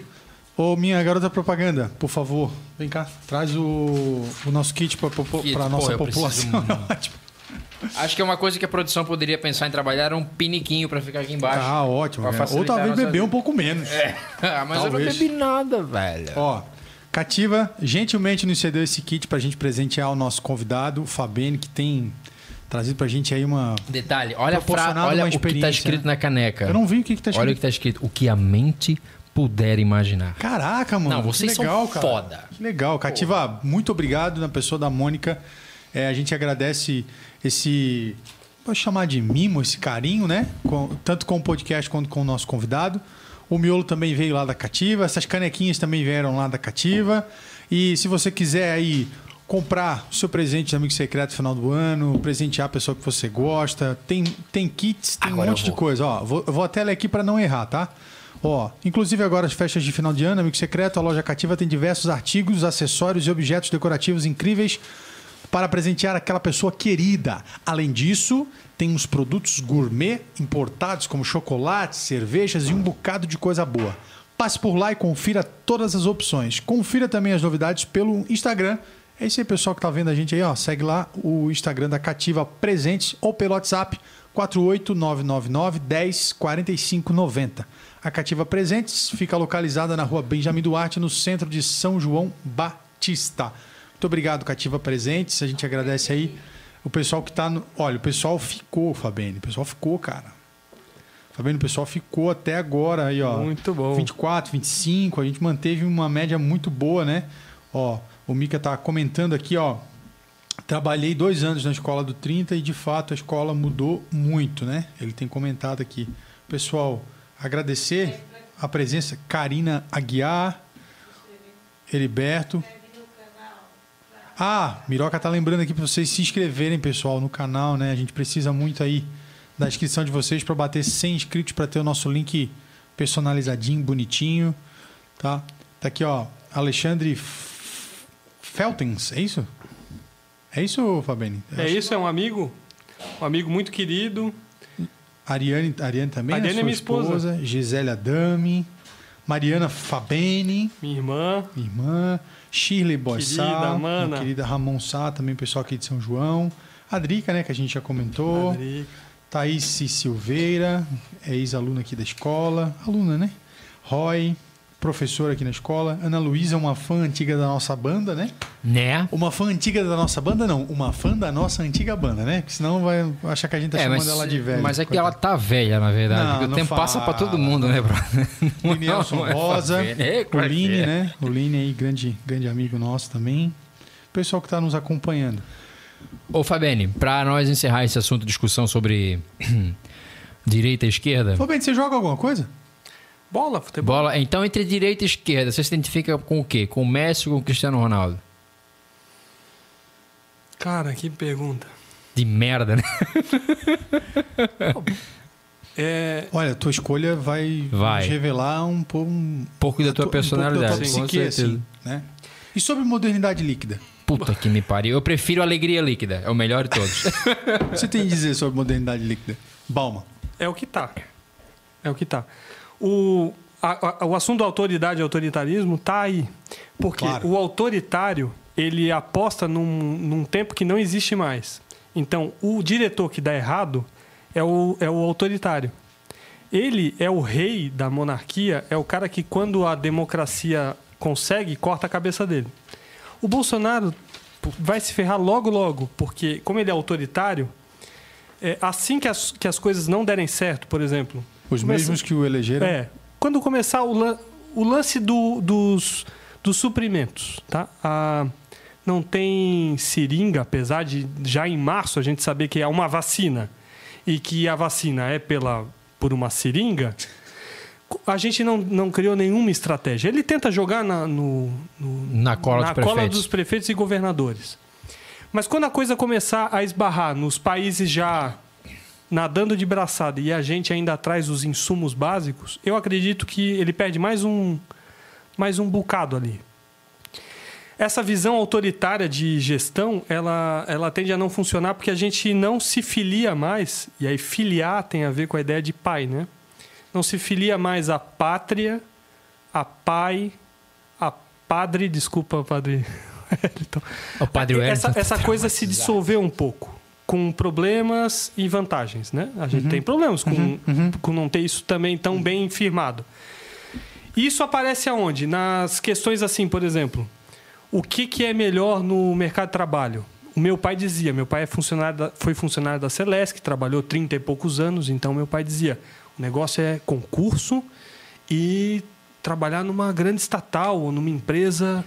ô minha garota propaganda, por favor, vem cá, traz o, o nosso kit para a nossa preciso população. Acho que é uma coisa que a produção poderia pensar em trabalhar era um piniquinho pra ficar aqui embaixo. Tá ótimo. Pra né? Ou talvez a beber um vida. pouco menos. Ah, mas Talvez. eu não bebi nada, velho. Ó, Cativa gentilmente nos cedeu esse kit pra gente presentear o nosso convidado, o Fabene, que tem trazido pra gente aí uma. Detalhe, olha, a. Proporcionado olha o que tá experiência, escrito né? na caneca. Eu não vi o que, que tá escrito. Olha o que tá escrito. O que a mente puder imaginar. Caraca, mano. Não, vocês que legal, são cara. foda. Que legal. Cativa, muito obrigado na pessoa da Mônica. É, a gente agradece esse. Vou chamar de mimo, esse carinho, né? Com- tanto com o podcast quanto com o nosso convidado. O miolo também veio lá da Cativa. Essas canequinhas também vieram lá da Cativa. E se você quiser aí comprar o seu presente de amigo secreto no final do ano, presentear a pessoa que você gosta, tem, tem kits, tem Agora um monte de coisa. Ó, vou, vou até ler aqui para não errar, tá? Ó, inclusive agora as festas de final de ano, amigo secreto, a loja cativa tem diversos artigos, acessórios e objetos decorativos incríveis para presentear aquela pessoa querida. Além disso, tem uns produtos gourmet importados como chocolates, cervejas e um bocado de coisa boa. Passe por lá e confira todas as opções. Confira também as novidades pelo Instagram. É isso aí, pessoal que tá vendo a gente aí, ó. Segue lá o Instagram da Cativa Presentes ou pelo WhatsApp 48999 10 45 90. A Cativa Presentes fica localizada na rua Benjamin Duarte, no centro de São João Batista. Muito obrigado, Cativa Presentes. A gente agradece aí o pessoal que tá no. Olha, o pessoal ficou, Fabene. O pessoal ficou, cara. Fabene, o pessoal ficou até agora aí, ó. Muito bom. 24, 25. A gente manteve uma média muito boa, né? Ó, o Mika tá comentando aqui, ó. Trabalhei dois anos na escola do 30 e de fato a escola mudou muito, né? Ele tem comentado aqui. Pessoal, agradecer a presença. Karina Aguiar, Heriberto. Ah, Miroca tá lembrando aqui para vocês se inscreverem, pessoal, no canal, né? A gente precisa muito aí da inscrição de vocês para bater 100 inscritos para ter o nosso link personalizadinho, bonitinho, tá? Tá aqui, ó, Alexandre Feltens, é isso? É isso, Fabene? É isso, é um amigo, um amigo muito querido. Ariane, Ariane também, né? Ariane é Sua minha esposa. Gisele Adami, Mariana Fabene, Minha irmã, minha irmã, Shirley Boissá, Querida, mana. querida Ramon Sá, também pessoal aqui de São João, a Drica, né, que a gente já comentou, Adrica. Thaís Silveira, é ex-aluna aqui da escola, aluna, né? Roy, professora aqui na escola, Ana Luísa, uma fã antiga da nossa banda, né? Né? Uma fã antiga da nossa banda, não, uma fã da nossa antiga banda, né? Porque senão vai achar que a gente tá É, chamando mas, ela de velha. mas é que ela tá velha, na verdade. Não, porque não o tempo passa pra todo fala. mundo, né, brother? O Nelson é Rosa. É, o Line, é. né? O Line aí, grande, grande amigo nosso também. O pessoal que está nos acompanhando. Ô, Fabene, pra nós encerrar esse assunto, discussão sobre direita e esquerda. Fabinho, você joga alguma coisa? Bola, futebol. Bola, então entre direita e esquerda, você se identifica com o quê? Com o Messi ou com o Cristiano Ronaldo? Cara, que pergunta. De merda, né? É, Olha, tua escolha vai, Vai. revelar um pouco um, Um pouco da tua um personalidade. pouco da tua com psique, certeza. assim, né? E sobre modernidade líquida? Puta que me pariu. Eu prefiro alegria líquida. É o melhor de todos. O que você tem a dizer sobre modernidade líquida? Balma. é o que tá. É o que tá. O, a- a- o assunto da autoridade e autoritarismo tá aí. Porque Claro. o autoritário, ele aposta num, num tempo que não existe mais. Então, o diretor que dá errado é o, é o autoritário. Ele é o rei da monarquia, é o cara que, quando a democracia consegue, corta a cabeça dele. O Bolsonaro vai se ferrar logo, logo, porque, como ele é autoritário, é, assim que as, que as coisas não derem certo, por exemplo. Os começa- mesmos que o elegeram? É. Quando começar o, lan- o lance do- dos, dos suprimentos, tá? Ah, não tem seringa, apesar de já em março a gente saber que é uma vacina e que a vacina é pela, por uma seringa, a gente não, não criou nenhuma estratégia. Ele tenta jogar na, no, no- Na cola na dos cola prefeitos. dos prefeitos e governadores. Mas quando a coisa começar a esbarrar nos países já nadando de braçada e a gente ainda traz os insumos básicos, eu acredito que ele perde mais um, mais um bocado ali. Essa visão autoritária de gestão, ela, ela tende a não funcionar porque a gente não se filia mais, e aí filiar tem a ver com a ideia de pai, né? Não se filia mais a pátria, a pai, a padre, desculpa, padre. Wellington. o Padre essa, essa coisa se dissolveu um pouco, com problemas e vantagens, né? A gente tem problemas com, com não ter isso também tão bem firmado. Isso aparece aonde? Nas questões assim, por exemplo, o que, que é melhor no mercado de trabalho? O meu pai dizia, meu pai é funcionário da- foi funcionário da Celesc, trabalhou 30 e poucos anos, então meu pai dizia, o negócio é concurso e trabalhar numa grande estatal ou numa empresa.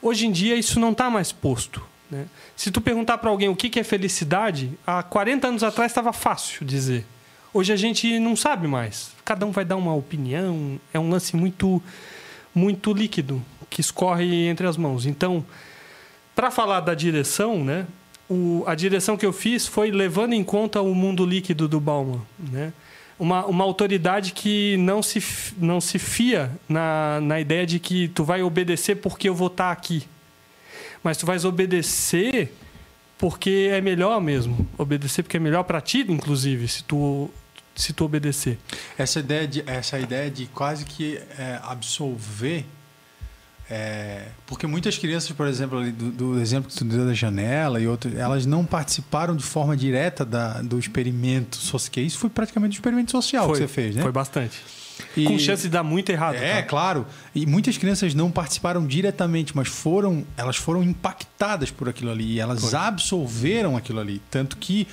Hoje em dia isso não está mais posto. Né? Se tu perguntar para alguém o que que é felicidade, há 40 anos atrás estava fácil dizer. Hoje a gente não sabe mais. Cada um vai dar uma opinião. É um lance muito, muito líquido que escorre entre as mãos. Então, para falar da direção, né? O, a direção que eu fiz foi levando em conta o mundo líquido do Bauman, né? Uma, uma autoridade que não se, não se fia na, na ideia de que tu vai obedecer porque eu vou estar aqui. Mas tu vais obedecer porque é melhor mesmo. Obedecer porque é melhor para ti, inclusive, se tu, se tu obedecer. Essa ideia de, essa ideia de quase que é, absolver. é, porque muitas crianças, por exemplo, do, do exemplo que tu deu da janela e outras, elas não participaram de forma direta da, do experimento social. Isso foi praticamente um experimento social que você fez, né? Foi bastante. E- Com chance de dar muito errado. É, tá? claro. E muitas crianças não participaram diretamente, mas foram, elas foram impactadas por aquilo ali. E elas absorveram aquilo ali. Tanto que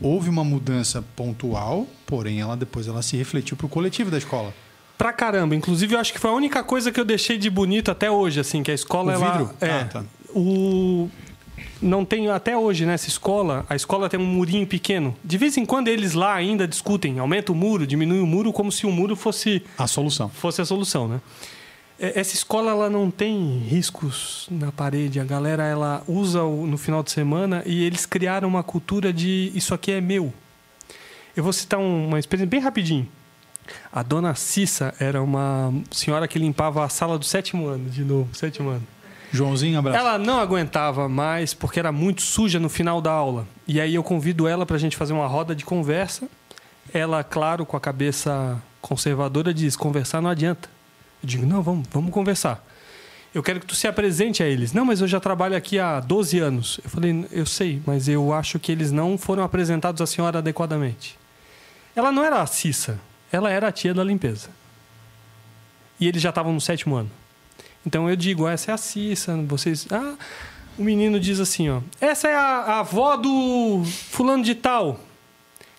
houve uma mudança pontual, porém ela depois ela se refletiu para o coletivo da escola. Pra caramba. Inclusive, eu acho que foi a única coisa que eu deixei de bonito até hoje, assim, que a escola O ela. vidro? É. Ah, tá. O. Não tem até hoje nessa escola, a escola tem um murinho pequeno. De vez em quando eles lá ainda discutem, aumenta o muro, diminui o muro, como se o muro fosse A solução. fosse a solução, né? Essa escola ela não tem riscos na parede. A galera ela usa no final de semana e eles criaram uma cultura de isso aqui é meu. Eu vou citar um- uma experiência bem rapidinho. A dona Cissa era uma senhora que limpava a sala do sétimo ano, de novo, sétimo ano. Joãozinho, abraço. Ela não aguentava mais porque era muito suja no final da aula. E aí eu convido ela para a gente fazer uma roda de conversa. Ela, claro, com a cabeça conservadora, diz: conversar não adianta. Eu digo: não, vamos, vamos conversar. Eu quero que tu se apresente a eles. Não, mas eu já trabalho aqui há 12 anos. Eu falei: eu sei, mas eu acho que eles não foram apresentados à senhora adequadamente. Ela não era a Cissa, ela era a tia da limpeza. E eles já estavam no sétimo ano. Então eu digo, essa é a Cissa, vocês. Ah, o menino diz assim, ó. Essa é a, a avó do fulano de tal.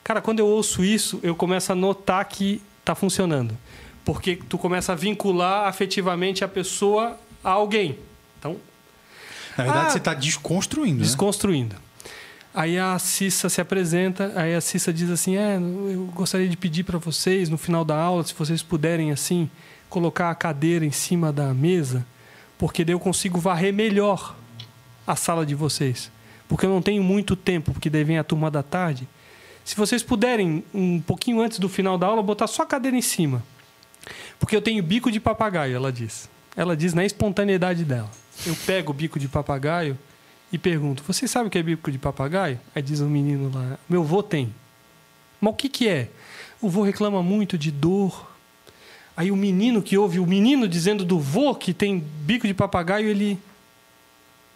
Cara, quando eu ouço isso, eu começo a notar que tá funcionando. Porque tu começa a vincular afetivamente a pessoa a alguém. Então, Na verdade, Ah, você está desconstruindo. né? desconstruindo. Aí a Cissa se apresenta, aí a Cissa diz assim: "É, eu gostaria de pedir para vocês no final da aula, se vocês puderem assim, colocar a cadeira em cima da mesa, porque daí eu consigo varrer melhor a sala de vocês, porque eu não tenho muito tempo, porque daí vem a turma da tarde. Se vocês puderem um pouquinho antes do final da aula botar só a cadeira em cima, porque eu tenho bico de papagaio, ela diz. Ela diz na espontaneidade dela. Eu pego o bico de papagaio e pergunto: Você sabe o que é bico de papagaio? Aí diz o menino lá: Meu vô tem. Mas o que, que é? O vô reclama muito de dor. Aí o menino que ouve o menino dizendo do vô que tem bico de papagaio, ele.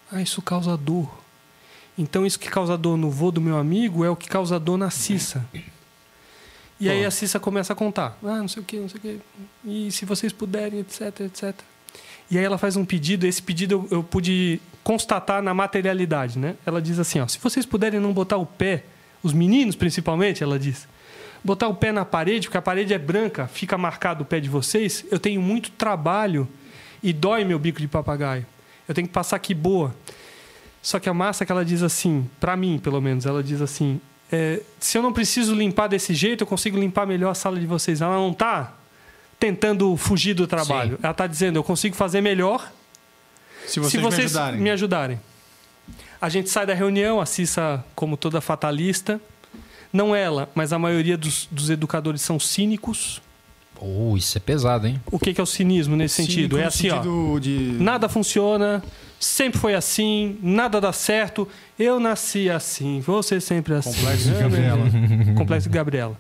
Ah, isso causa dor. Então isso que causa dor no vô do meu amigo é o que causa dor na Cissa. E aí a Cissa começa a contar. Ah, não sei o que, não sei o que. E se vocês puderem, etc, etc. E aí ela faz um pedido, esse pedido eu, eu pude constatar na materialidade, né? Ela diz assim, ó, se vocês puderem não botar o pé, os meninos principalmente, ela diz, botar o pé na parede, porque a parede é branca, fica marcado o pé de vocês, eu tenho muito trabalho e dói meu bico de papagaio. Eu tenho que passar aqui boa. Só que a massa que ela diz assim, para mim pelo menos, ela diz assim, é, se eu não preciso limpar desse jeito, eu consigo limpar melhor a sala de vocês. Ela não tá tentando fugir do trabalho. Ela tá dizendo, eu consigo fazer melhor Se vocês, se vocês me ajudarem. me ajudarem. A gente sai da reunião, a Cissa, como toda fatalista, não ela, mas a maioria dos, dos educadores são cínicos. Oh, isso é pesado, hein? O que, que é o cinismo nesse sentido? É assim, ó. sentido de... Nada funciona, sempre foi assim, nada dá certo. Eu nasci assim, você sempre assim. Complexo de Gabriela. Complexo de Gabriela.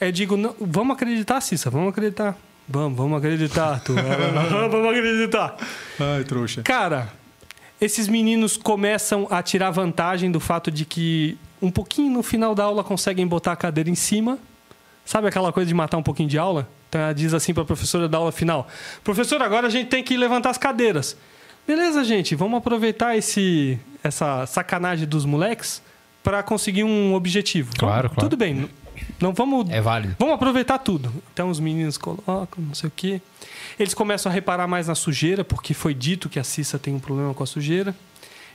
Eu digo, não, vamos acreditar, Cissa, vamos acreditar. Vamos, vamos acreditar, tu. Vamos acreditar. Ai, trouxa. Cara, esses meninos começam a tirar vantagem do fato de que um pouquinho no final da aula conseguem botar a cadeira em cima. Sabe aquela coisa de matar um pouquinho de aula? Então ela diz assim para a professora da aula final: Professor, agora a gente tem que levantar as cadeiras. Beleza, gente, vamos aproveitar esse, essa sacanagem dos moleques para conseguir um objetivo. Claro, claro. Tudo bem. Não vamos. É válido. Vamos aproveitar tudo. Então os meninos colocam, não sei o quê. Eles começam a reparar mais na sujeira, porque foi dito que a Cissa tem um problema com a sujeira.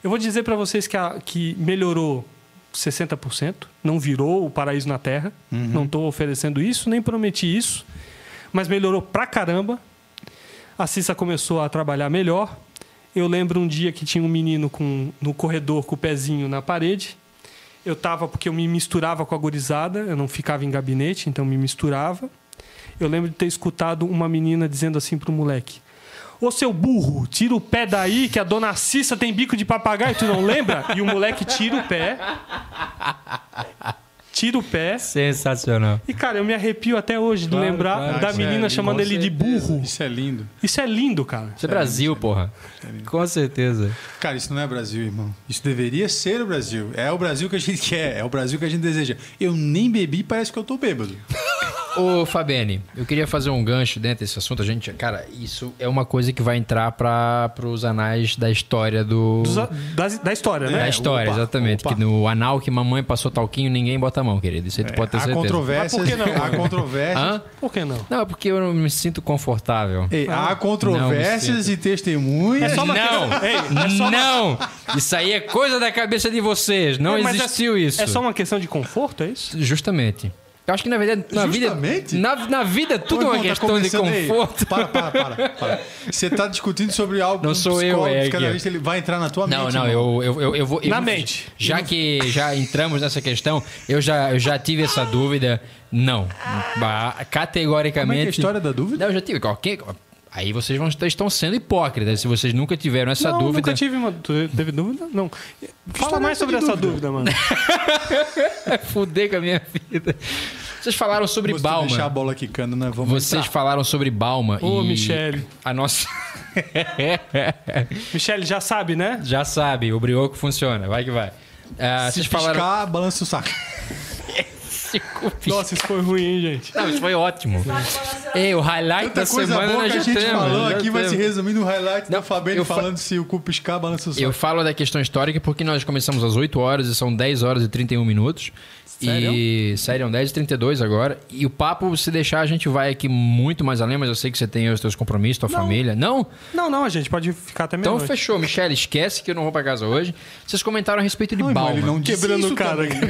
Eu vou dizer para vocês que, a- que melhorou 60%, não virou o paraíso na Terra. Não estou oferecendo isso, nem prometi isso, mas melhorou pra caramba. A Cissa começou a trabalhar melhor. Eu lembro um dia que tinha um menino com, no corredor com o pezinho na parede. Eu tava porque eu me misturava com a gurizada, eu não ficava em gabinete, então me misturava. Eu lembro de ter escutado uma menina dizendo assim pro moleque: Ô seu burro, tira o pé daí que a dona Cissa tem bico de papagaio, tu não lembra? E o moleque tira o pé. Tira o pé. Sensacional. E cara, eu me arrepio até hoje de Claro, lembrar claro. da menina é chamando lindo, ele de certeza. burro. Isso é lindo. Isso é lindo, cara. Isso é Brasil, porra. Com certeza. Cara, isso não é Brasil, irmão. Isso deveria ser o Brasil. É o Brasil que a gente quer, é o Brasil que a gente deseja. Eu nem bebi, parece que eu tô bêbado. Ô, Fabiane, eu queria fazer um gancho dentro desse assunto. A gente, cara, isso é uma coisa que vai entrar para os anais da história do. Dos- da, da história, né? da história, opa, exatamente. opa. Que no anal que mamãe passou talquinho, ninguém bota a mão, querido. Isso aí tu pode ter Há certeza. controvérsias. Mas por que não? Há controvérsias. Hã? Por que não? Não, porque eu não me sinto confortável. Ei, há Não, controvérsias e testemunhas. É só uma não, questão- Ei, é só uma- não! Isso aí é coisa da cabeça de vocês. Não É, mas é- existiu isso. É só uma questão de conforto, é isso? Justamente. Eu acho que na verdade, na Justamente? vida, na, na vida tudo é uma tá questão de conforto. para, para, para, para. Você tá discutindo sobre algo Não sou eu, é psicanalista, ele vai entrar na tua Não, mente. não, irmão. eu, eu, eu, eu vou. eu Na vou- mente. Já que já entramos nessa questão, eu já, eu já tive essa dúvida. Não. Ba- Como é Categoricamente. que é a história da dúvida? Não, eu já tive. Qualquer, aí vocês vão, estão sendo hipócritas se vocês nunca tiveram essa não, dúvida. nunca tive uma... Teve dúvida? Não. Fala mais sobre essa dúvida? dúvida, mano. Fuder com a minha vida. Vocês falaram sobre Se tu deixar a Balma. bola quicando, nós vamos Vocês entrar. falaram sobre Balma. Ô, e Michele. A nossa. Michele já sabe, né? Já sabe, o brioco funciona. Vai que vai. Ah, Se vocês falaram. piscar, balança o saco. Nossa, isso foi ruim, hein, gente? Não, isso foi ótimo. Ei, o highlight Tanta da coisa semana boa que a gente temos. falou aqui vai se temos. resumir no highlight Não, da Fabiano eu fa- falando se o cu piscar, balança o saco. Eu falo da questão histórica porque nós começamos às 8 horas e são 10 horas e 31 minutos. E sério, 10 e 32 agora. E o papo, se deixar, a gente vai aqui muito mais além, mas eu sei que você tem os seus compromissos, tua família. Não? Não, não, a gente pode ficar até Então meia-noite. fechou, Michele, esquece que eu não vou pra casa hoje. Vocês comentaram a respeito de Não, irmão, Balma. ele não disse Quebrando o cara aqui.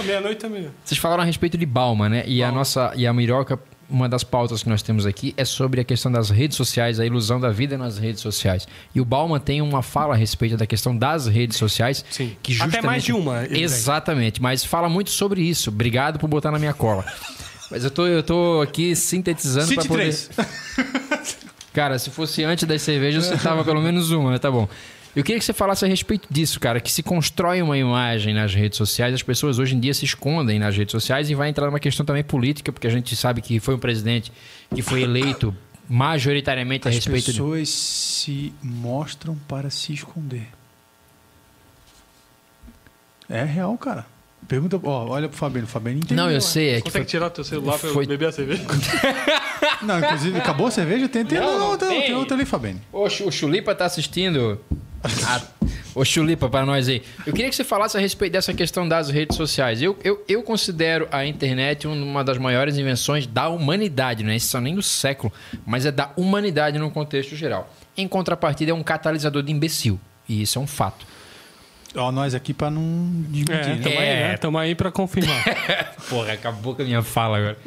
É. Meia-noite também. Vocês falaram a respeito de Balma, né? E a nossa e a Miroca, uma das pautas que nós temos aqui é sobre a questão das redes sociais, a ilusão da vida nas redes sociais. E o Balma tem uma fala a respeito da questão das redes sociais, Sim. que Até justamente mais de uma, ele tem. Exatamente, mas fala muito sobre isso. Obrigado por botar na minha cola. Mas eu tô, eu tô aqui sintetizando para poder. Cara, se fosse antes das cervejas, você tava pelo menos uma, tá bom. Eu queria que você falasse a respeito disso, cara, que se constrói uma imagem nas redes sociais, as pessoas hoje em dia se escondem nas redes sociais e vai entrar numa questão também política, porque a gente sabe que foi um presidente que foi eleito majoritariamente a As respeito de... pessoas se mostram para se esconder. É real, cara. Pergunta, ó, olha pro Fabiano. O Fabiano entendeu. Não, eu ué. sei, é que Consegue foi... tirar teu celular pra Foi- eu beber a cerveja? Não, inclusive, acabou a cerveja? Tem, tem, Não, não outra, tem. tem outra ali. Ô, Chu- o Chulipa tá assistindo. Ah, Ô, Chulipa, para nós aí. Eu queria que você falasse a respeito dessa questão das redes sociais. Eu, eu, eu considero a internet uma das maiores invenções da humanidade, não é isso nem do século, mas é da humanidade no contexto geral. Em contrapartida, é um catalisador de imbecil. E isso é um fato. Ó, nós aqui pra não desmentir, É, né? tamo aí, né? Tamo aí pra confirmar. Porra, acabou com a minha fala agora.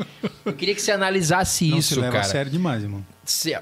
Eu queria que você analisasse Não isso, se leva cara. a sério demais, irmão. se-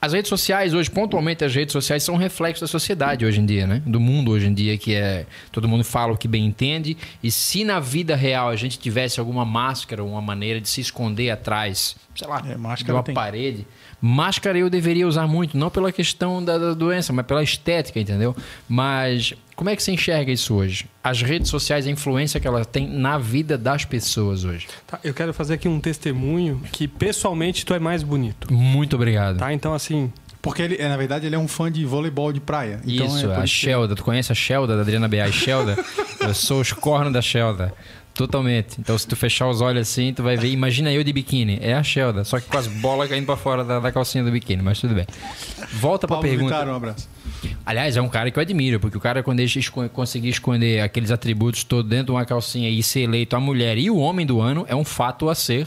as redes sociais hoje, pontualmente as redes sociais, são um reflexo da sociedade hoje em dia, né? Do mundo hoje em dia, que é. Todo mundo fala o que bem entende. E se na vida real a gente tivesse alguma máscara, uma maneira de se esconder atrás, sei lá, É, máscara de uma tem. parede. Máscara eu deveria usar muito, não pela questão da, da doença, mas pela estética, entendeu? Mas como é que você enxerga isso hoje? As redes sociais, a influência que elas têm na vida das pessoas hoje. Tá, eu quero fazer aqui um testemunho que pessoalmente tu é mais bonito. Muito obrigado. Tá? Então, assim, Porque ele, é, na verdade, ele é um fã de voleibol de praia. Então Isso, é a que- Shelda. Tu conhece a Shelda, da Adriana B.A. Shelda? eu sou os cornos da Shelda. Totalmente. Então, se tu fechar os olhos assim, tu vai ver. Imagina eu de biquíni. É a Shelda, só que com as bolas caindo pra fora da, da calcinha do biquíni, mas tudo bem. Volta pra Paulo pergunta. Vittar, um abraço. Aliás, é um cara que eu admiro, porque o cara, quando ele esco- conseguir esconder aqueles atributos todos dentro de uma calcinha e ser eleito a mulher e o homem do ano, é um fato a ser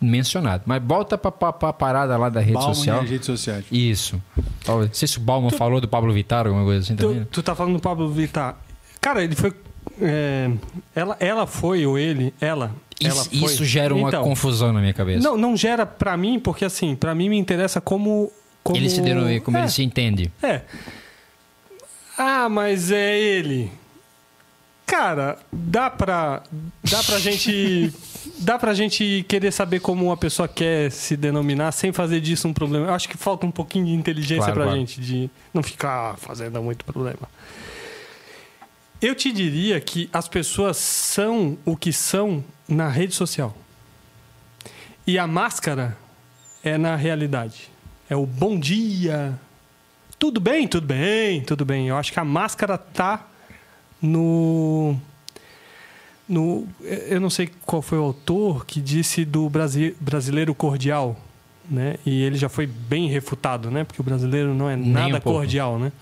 mencionado. Mas volta pra, pra, pra parada lá da rede Balmo social. nas redes sociais. Isso. Talvez- Não sei se o Bauman falou do Pablo Vittar, alguma coisa assim também. Tu, né? tu tá falando do Pablo Vittar. Cara, ele foi. é, ela, ela foi, ou ele, ela. ela Isso, foi. isso gera uma Então, confusão na minha cabeça. Não, não gera pra mim, porque assim, pra mim me interessa como. como ele se denomina, como é, ele se entende. É. Ah, mas é ele. Cara, dá pra. Dá pra gente. Dá pra gente querer saber como uma pessoa quer se denominar sem fazer disso um problema. Eu acho que falta um pouquinho de inteligência Claro, pra claro. gente, de não ficar fazendo muito problema. Eu te diria que as pessoas são o que são na rede social. E a máscara é na realidade. É o bom dia. Tudo bem, tudo bem, tudo bem. Eu acho que a máscara tá no. no eu não sei qual foi o autor que disse do brasi- brasileiro cordial, né? E ele já foi bem refutado, né? Porque o brasileiro não é Nem nada um cordial, né?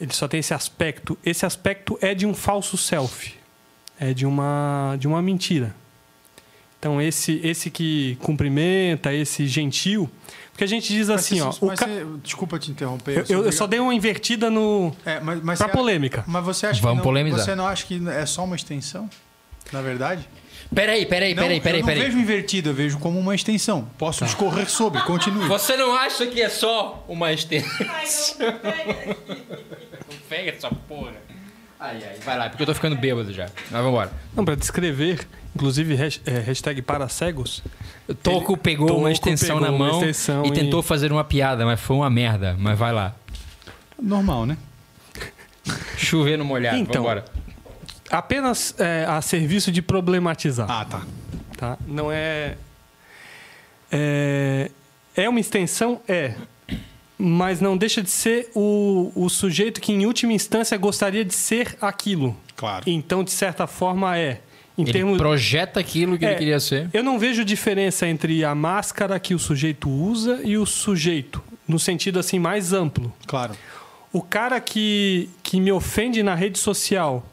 Ele só tem esse aspecto. Esse aspecto é de um falso self. É de uma, de uma mentira. Então, esse, esse que cumprimenta, esse gentil. Porque a gente diz assim, ó. Mas ca- você- desculpa te interromper. eu, eu- eu só dei uma invertida no. É, mas, mas pra polêmica. Mas você acha Vamos que não, polemizar. você não acha que é só uma extensão? Na verdade? Peraí, peraí, não, peraí, peraí, eu não peraí. vejo invertido, eu vejo como uma extensão. Posso discorrer sobre, continue. Você não acha que é só uma extensão? Não pega essa porra. Ai, ai, vai lá, porque eu tô ficando bêbado já. Mas vambora. Não, pra descrever, inclusive hash- é, hashtag para cegos. Toco pegou Toco uma extensão pegou na mão extensão e e- tentou fazer uma piada, mas foi uma merda. Mas vai lá. Normal, né? Chover no molhado, Então. vambora. Apenas é, a serviço de problematizar. Ah, tá. tá? Não é, é. É uma extensão? É. Mas não deixa de ser o, o sujeito que, em última instância, gostaria de ser aquilo. Claro. Então, de certa forma, é. Em Ele termos. projeta aquilo que É, ele queria ser. Eu não vejo diferença entre a máscara que o sujeito usa e o sujeito, no sentido assim mais amplo. Claro. O cara que, que me ofende na rede social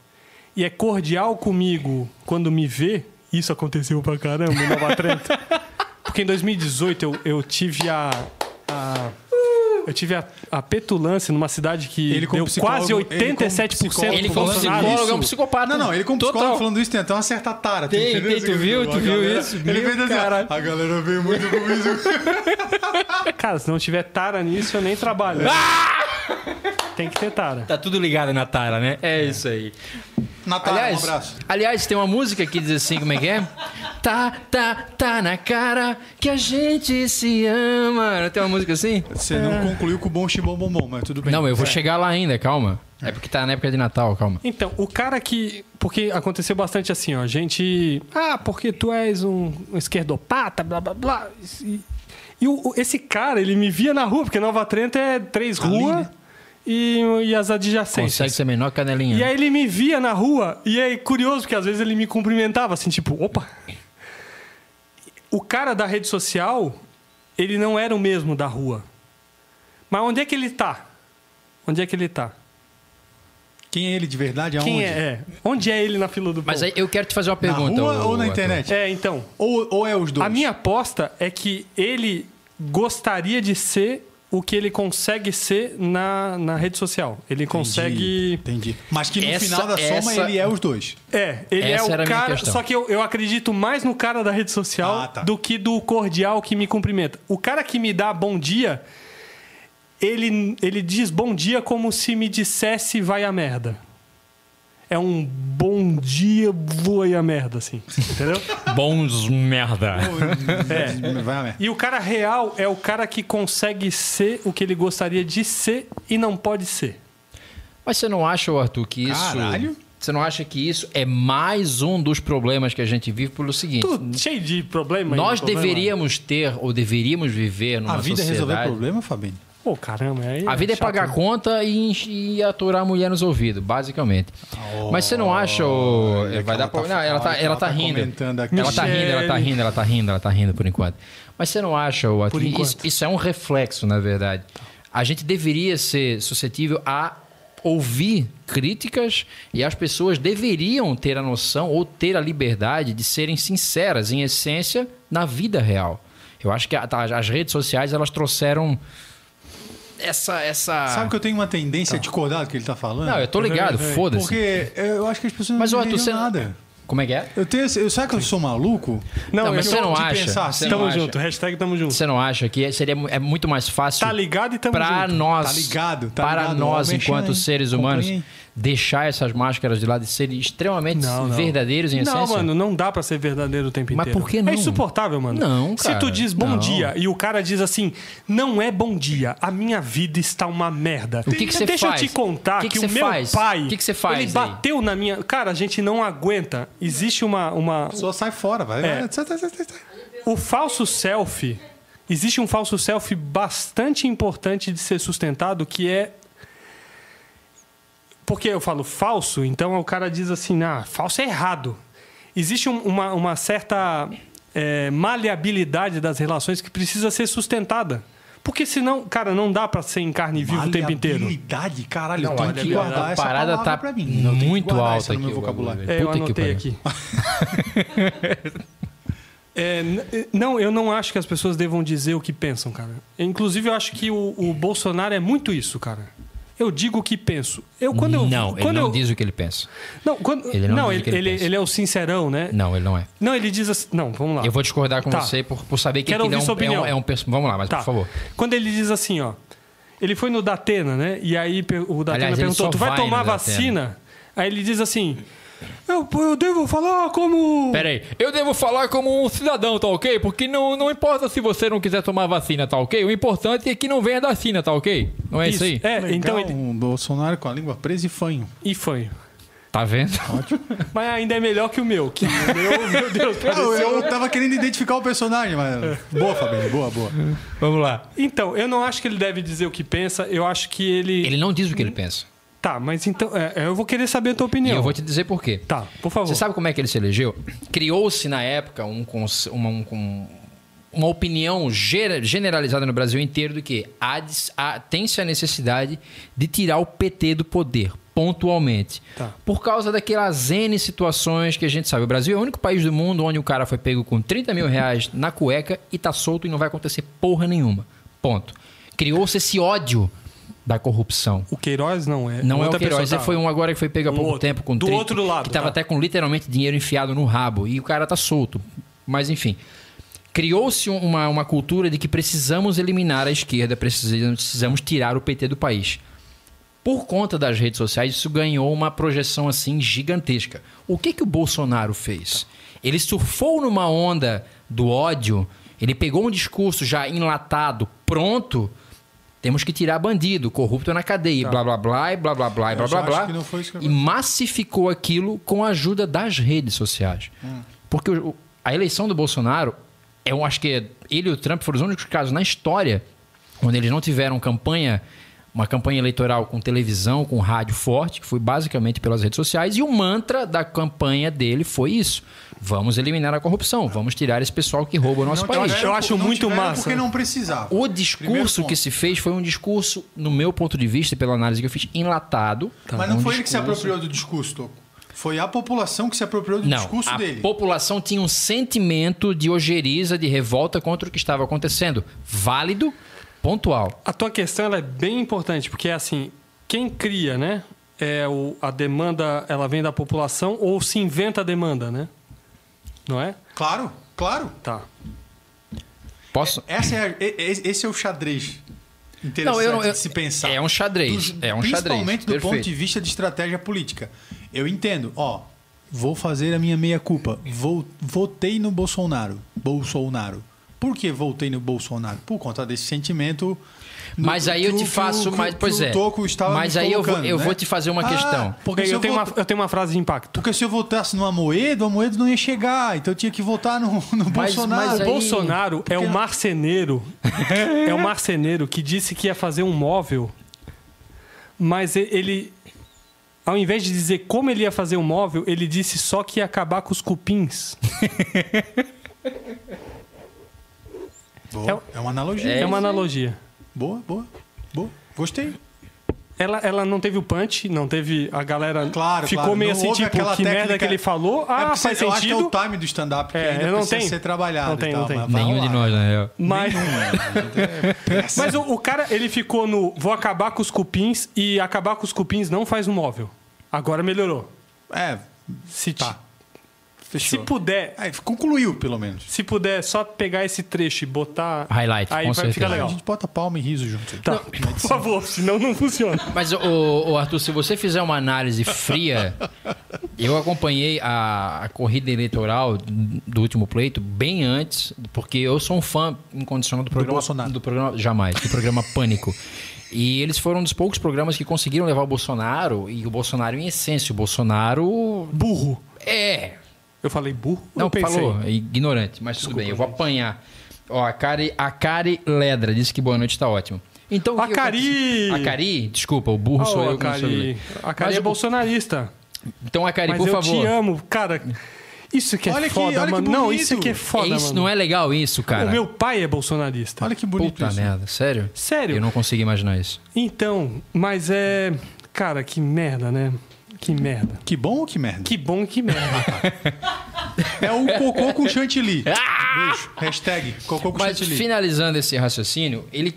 e é cordial comigo quando me vê, isso aconteceu pra caramba, Nova Trento. Porque em 2018 eu, eu tive a. a- eu tive a, a petulância numa cidade que Ele deu quase ele como 87% psicólogo Ele do como psicólogo é um psicopata. Não, não, ele como Total. psicólogo falando isso tem até uma certa tara. tu Tem, entendeu? tem, tu viu? Tu viu galera- isso? Ele fez assim, a galera veio muito comigo. Cara, se não tiver tara nisso, eu nem trabalho. Tem que ter tara. Tá tudo ligado na Tara, né? É, isso aí. Natália, aliás, um abraço. aliás, tem uma música que diz assim, como é que é? Tá, tá, tá na cara que a gente se ama. Não tem uma música assim? Você não concluiu com o bom chibom bom bom, mas tudo bem. Não, eu vou chegar lá ainda, calma. É porque tá na época de Natal, calma. Então, o cara que. Porque aconteceu bastante assim, ó. Gente. Ah, porque tu és um, um esquerdopata, blá blá blá. E, e o- esse cara, ele me via na rua, porque Nova Trento é três Ali, ruas né? E, e as adjacências. Consegue ser menor que canelinha. E aí ele me via na rua, e é curioso, porque às vezes ele me cumprimentava, assim, tipo, opa. O cara da rede social, ele não era o mesmo da rua. Mas onde é que ele tá? Onde é que ele tá? Quem é ele de verdade? Aonde? Quem é? é? Onde é ele na fila do pão? Mas aí eu quero te fazer uma Na pergunta. rua ô, ou na internet? É, então. Ou, ou é os dois? A minha aposta é que ele gostaria de ser o que ele consegue ser na, na rede social. Ele consegue. Entendi. Mas que no Essa- final da soma essa- ele é os dois. É, ele Essa é o cara. Só que eu, eu acredito mais no cara da rede social Ah, tá. do que do cordial que me cumprimenta. O cara que me dá bom dia, ele, ele diz bom dia como se me dissesse vai a merda. É um bom dia, voe a merda, assim. Entendeu? Bons merda. É. Vai a merda. E o cara real é o cara que consegue ser o que ele gostaria de ser e não pode ser. Mas você não acha, Arthur, que isso. Caralho. Você não acha que isso é mais um dos problemas que a gente vive pelo seguinte? Tudo cheio de problema. aí, Nós problema. deveríamos ter ou deveríamos viver numa A vida é resolver sociedade. problema, Fabinho? Pô, caramba. Aí A vida é chato, pagar conta e, e aturar a mulher nos ouvidos, basicamente. Mas você não acha, Olha vai dar ela pra... tá- Não, ela tá, ela ela tá tá rindo. Ela tá rindo, ela tá rindo, ela tá rindo, ela tá rindo por enquanto. Mas você não acha, isso, isso é um reflexo, na verdade. a gente deveria ser suscetível a ouvir críticas e as pessoas deveriam ter a noção ou ter a liberdade de serem sinceras, em essência, na vida real. Eu acho que a- as redes sociais elas trouxeram essa essa Sabe que eu tenho uma tendência a discordar do que ele tá falando? Não, eu tô ligado, foda-se. Porque eu acho que as pessoas Mas, não entendem você- nada. Como é que é? Eu tenho, eu, sabe que eu sou maluco? Não, Não, mas você não de acha? pensar Você assim, não Tamo acha? junto, hashtag tamo junto. Você não acha que seria é muito mais fácil Tá ligado e tamo para junto. nós, Tá ligado, tá para ligado. nós enquanto mexendo, seres humanos Acompanhei. Deixar essas máscaras de lado e serem extremamente Não, não. verdadeiros em Não, essência? mano, não dá pra ser verdadeiro o tempo Mas inteiro. por que não? É insuportável, mano. Não, Se cara, tu diz bom não. dia e o cara diz assim, não é bom dia, a minha vida está uma merda. O que que você Deixa faz? eu te contar que que, que o meu faz? pai, O que que você faz ele aí? bateu na minha... Cara, a gente não aguenta. Existe uma... uma... A pessoa sai fora, vai. É. vai, sai, sai, sai, sai. O falso selfie... Existe um falso selfie bastante importante de ser sustentado, que é... Porque eu falo falso, então o cara diz assim, ah, falso é errado. Existe um- uma, uma certa é, maleabilidade das relações que precisa ser sustentada. Porque senão, cara, não dá pra ser em carne viva o tempo inteiro. Maleabilidade, caralho, Não, eu tenho aqui, que guardar a essa parada tá pra mim. Que muito alta essa no aqui meu vocabulário. É, eu anotei aqui. É, n- não, eu não acho que as pessoas devam dizer o que pensam, cara. Inclusive, eu acho que o, o Bolsonaro é muito isso, cara. Eu digo o que penso. Eu quando eu não, ele quando não eu, diz o que ele pensa. Não, quando, Ele não não, diz o ele, que ele ele, pensa. ele é o sincerão, né? Não, ele não é. Não, ele diz assim. Não, vamos lá. Eu vou discordar com Tá. você por, por saber que Quero aquilo é um, é um, é um Vamos lá, mas Tá. por favor. Quando ele diz assim, ó. Ele foi no Datena, né? E aí o Datena Aliás, ele perguntou: Tu vai vai tomar no Datena." vacina? Aí ele diz assim: eu, eu devo falar como. Pera aí, eu devo falar como um cidadão, tá ok? Porque não, não importa se você não quiser tomar vacina, tá ok? O importante é que não venha da China, tá ok? Não é isso, aí? É, Legal, então ele. um Bolsonaro com a língua presa e fanho. E foi. Tá vendo? Mas ainda é melhor que o meu. Que o meu, meu Deus, Eu, eu tava querendo identificar o personagem, mas. Boa, Fabinho, boa, boa. Vamos lá. Então, eu não acho que ele deve dizer o que pensa. Eu acho que ele. Ele não diz o que ele pensa. Tá, mas então. é, eu vou querer saber a tua E opinião. eu vou te dizer por quê. Tá, por favor. Você sabe como é que ele se elegeu? Criou-se na época um, uma, um- um- uma opinião generalizada no Brasil inteiro do que tem-se a necessidade de tirar o PT do poder, pontualmente. Tá. Por causa daquelas N situações que a gente sabe. O Brasil é o único país do mundo onde o cara foi pego com 30 mil reais na cueca e tá solto e não vai acontecer porra nenhuma. Ponto. Criou-se esse ódio da corrupção. O Queiroz não é. Não é o Queiroz, ele foi um agora que foi pego há Um pouco outro. tempo com Do 30, outro lado, que tava tá. até com literalmente dinheiro enfiado no rabo e o cara tá solto. Mas enfim, criou-se uma, uma cultura de que precisamos eliminar a esquerda, precisamos, precisamos tirar o PT do país. Por conta das redes sociais, isso ganhou uma projeção assim gigantesca. O que que o Bolsonaro fez? Ele surfou numa onda do ódio, ele pegou um discurso já enlatado, pronto. Temos que tirar bandido, corrupto na cadeia, e blá blá blá, e blá blá blá, e blá blá blá. E massificou aquilo com a ajuda das redes sociais. Hum. Porque o- a eleição do Bolsonaro, eu acho que ele e o Trump foram os únicos casos na história onde eles não tiveram campanha, uma campanha eleitoral com televisão, com rádio forte, que foi basicamente pelas redes sociais, e o mantra da campanha dele foi isso: vamos eliminar a corrupção, vamos tirar esse pessoal que rouba o nosso Não país. tiveram- Eu acho não muito massa. Porque não precisava. O discurso que se fez foi um discurso, no meu ponto de vista e pela análise que eu fiz, enlatado. Mas não Um foi ele que se discurso- apropriou do discurso, Toco. Foi a população que se apropriou do Não, discurso a dele. população tinha um sentimento de ojeriza, de revolta contra o que estava acontecendo. Válido, pontual. A tua questão ela é bem importante, porque é assim, quem cria, né? É o, a demanda, ela vem da população ou se inventa a demanda, né? Não é? Claro, claro. Tá. Posso? Essa é a- esse é o xadrez interessante Não, eu não- eu- de se pensar. é um xadrez, é um xadrez, Principalmente do perfeito. ponto de vista de estratégia política. Eu entendo, ó, vou fazer a minha meia-culpa. Vou, votei no Bolsonaro. Bolsonaro. Por que voltei no Bolsonaro? Por conta desse sentimento... Mas aí eu te o- faço, o- mas que pois o é. Mas aí eu vou, colocando, eu né? vou te fazer uma Ah, questão. Porque eu, se eu, tenho uma, eu tenho uma frase de impacto. Porque se eu votasse no Amoedo, o Amoedo não ia chegar. Então eu tinha que votar no, no Mas- Bolsonaro. mas O aí- Bolsonaro é um marceneiro. é um marceneiro que disse que ia fazer um móvel, mas ele, ao invés de dizer como ele ia fazer um móvel, ele disse só que ia acabar com os cupins. Boa, é uma analogia. É, uma analogia. Boa, boa. Boa. Gostei. Ela, ela não teve o punch, não teve. A galera Claro, ficou claro. meio Não assim, tipo, aquela que merda técnica- que ele falou. é Ah, porque faz você- eu acho que é o sentido. time do stand-up que É, ainda eu não precisa tenho. ser trabalhado Não tem, e tal. não tem. mas Nenhum de lá. nós, na real. Mas, mas o, o cara, ele ficou no vou acabar com os cupins e acabar com os cupins não faz um móvel. Agora melhorou. É, Se, tá. Se Fechou. puder, É, concluiu, pelo menos. se puder só pegar esse trecho e botar Highlight, aí com vai ficar certeza. A legal. gente bota palma e riso junto. Tá, por favor, senão não funciona. Mas, ô, ô, Arthur, se você fizer uma análise fria, eu acompanhei a, a corrida eleitoral do último pleito bem antes, porque eu sou um fã incondicional do programa. Bolsonaro. Do programa jamais, do programa Pânico. E eles foram um dos poucos programas que conseguiram levar o Bolsonaro, e o Bolsonaro, em essência, o Bolsonaro. Burro. É, Eu falei burro? não, eu pensei. falou, é ignorante, mas tudo bem, eu vou apanhar. Ó, a Cari, a Cari Ledra disse que boa noite tá ótimo. Então, A eu- Cari! A Cari, desculpa, o burro sou Oh, eu sou Cari, ele. a Cari Mas é bolsonarista. Então, a Cari, Mas por eu favor. te amo, cara. Isso que é Olha que- foda, olha que mano. não, bonito. isso que é foda, isso mano. não é legal isso, cara. O meu pai é bolsonarista. Olha que bonito Puta isso. merda, sério? Sério? Eu não consigo imaginar isso. Então, mas é. Cara, que merda, né? Que merda. Que bom ou que merda? Que bom que merda. É o cocô com chantilly. Beijo. Hashtag cocô com Mas chantilly. finalizando esse raciocínio, ele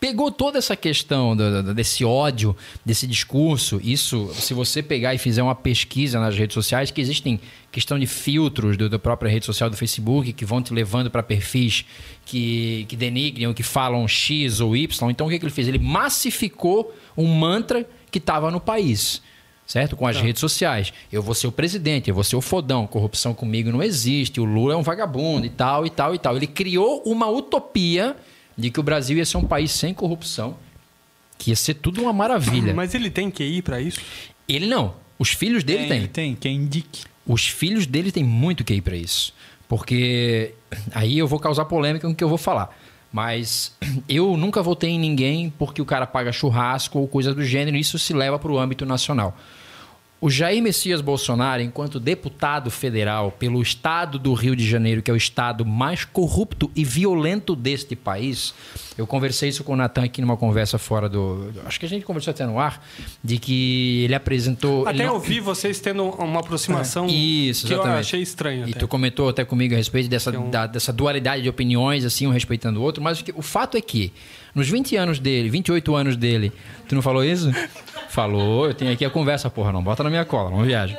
pegou toda essa questão do- do- desse ódio, desse discurso. Isso, se você pegar e fizer uma pesquisa nas redes sociais, que existem questão de filtros do, da própria rede social do Facebook que vão te levando para perfis que, que denigrem ou que falam X ou Y. Então o que, que ele fez? Ele massificou um mantra que estava no país. Certo? Com as redes sociais. Eu vou ser o presidente, eu vou ser o fodão, corrupção comigo não existe, o Lula é um vagabundo e tal, e tal, e tal. Ele criou uma utopia de que o Brasil ia ser um país sem corrupção, que ia ser tudo uma maravilha. mas ele tem que ir pra isso? Ele não. Os filhos dele tem, têm. tem. Quem indique. Os filhos dele têm muito que ir para isso. Porque aí eu vou causar polêmica com o que eu vou falar. Mas eu nunca votei em ninguém porque o cara paga churrasco ou coisa do gênero, e isso se leva para o âmbito nacional. O Jair Messias Bolsonaro, enquanto deputado federal pelo estado do Rio de Janeiro, que é o estado mais corrupto e violento deste país, eu conversei isso com o Natan aqui numa conversa fora do. Acho que a gente conversou até no ar, de que ele apresentou. ele Até não- ouvi vocês tendo uma aproximação isso, que eu achei estranho. E tu comentou até comigo a respeito dessa, é um- da- dessa dualidade de opiniões, assim, um respeitando o outro. Mas o, que- o fato é que, nos 20 anos dele, 28 anos dele, tu não falou isso? Falou, eu tenho aqui a conversa, porra, não bota na minha cola, não viaja.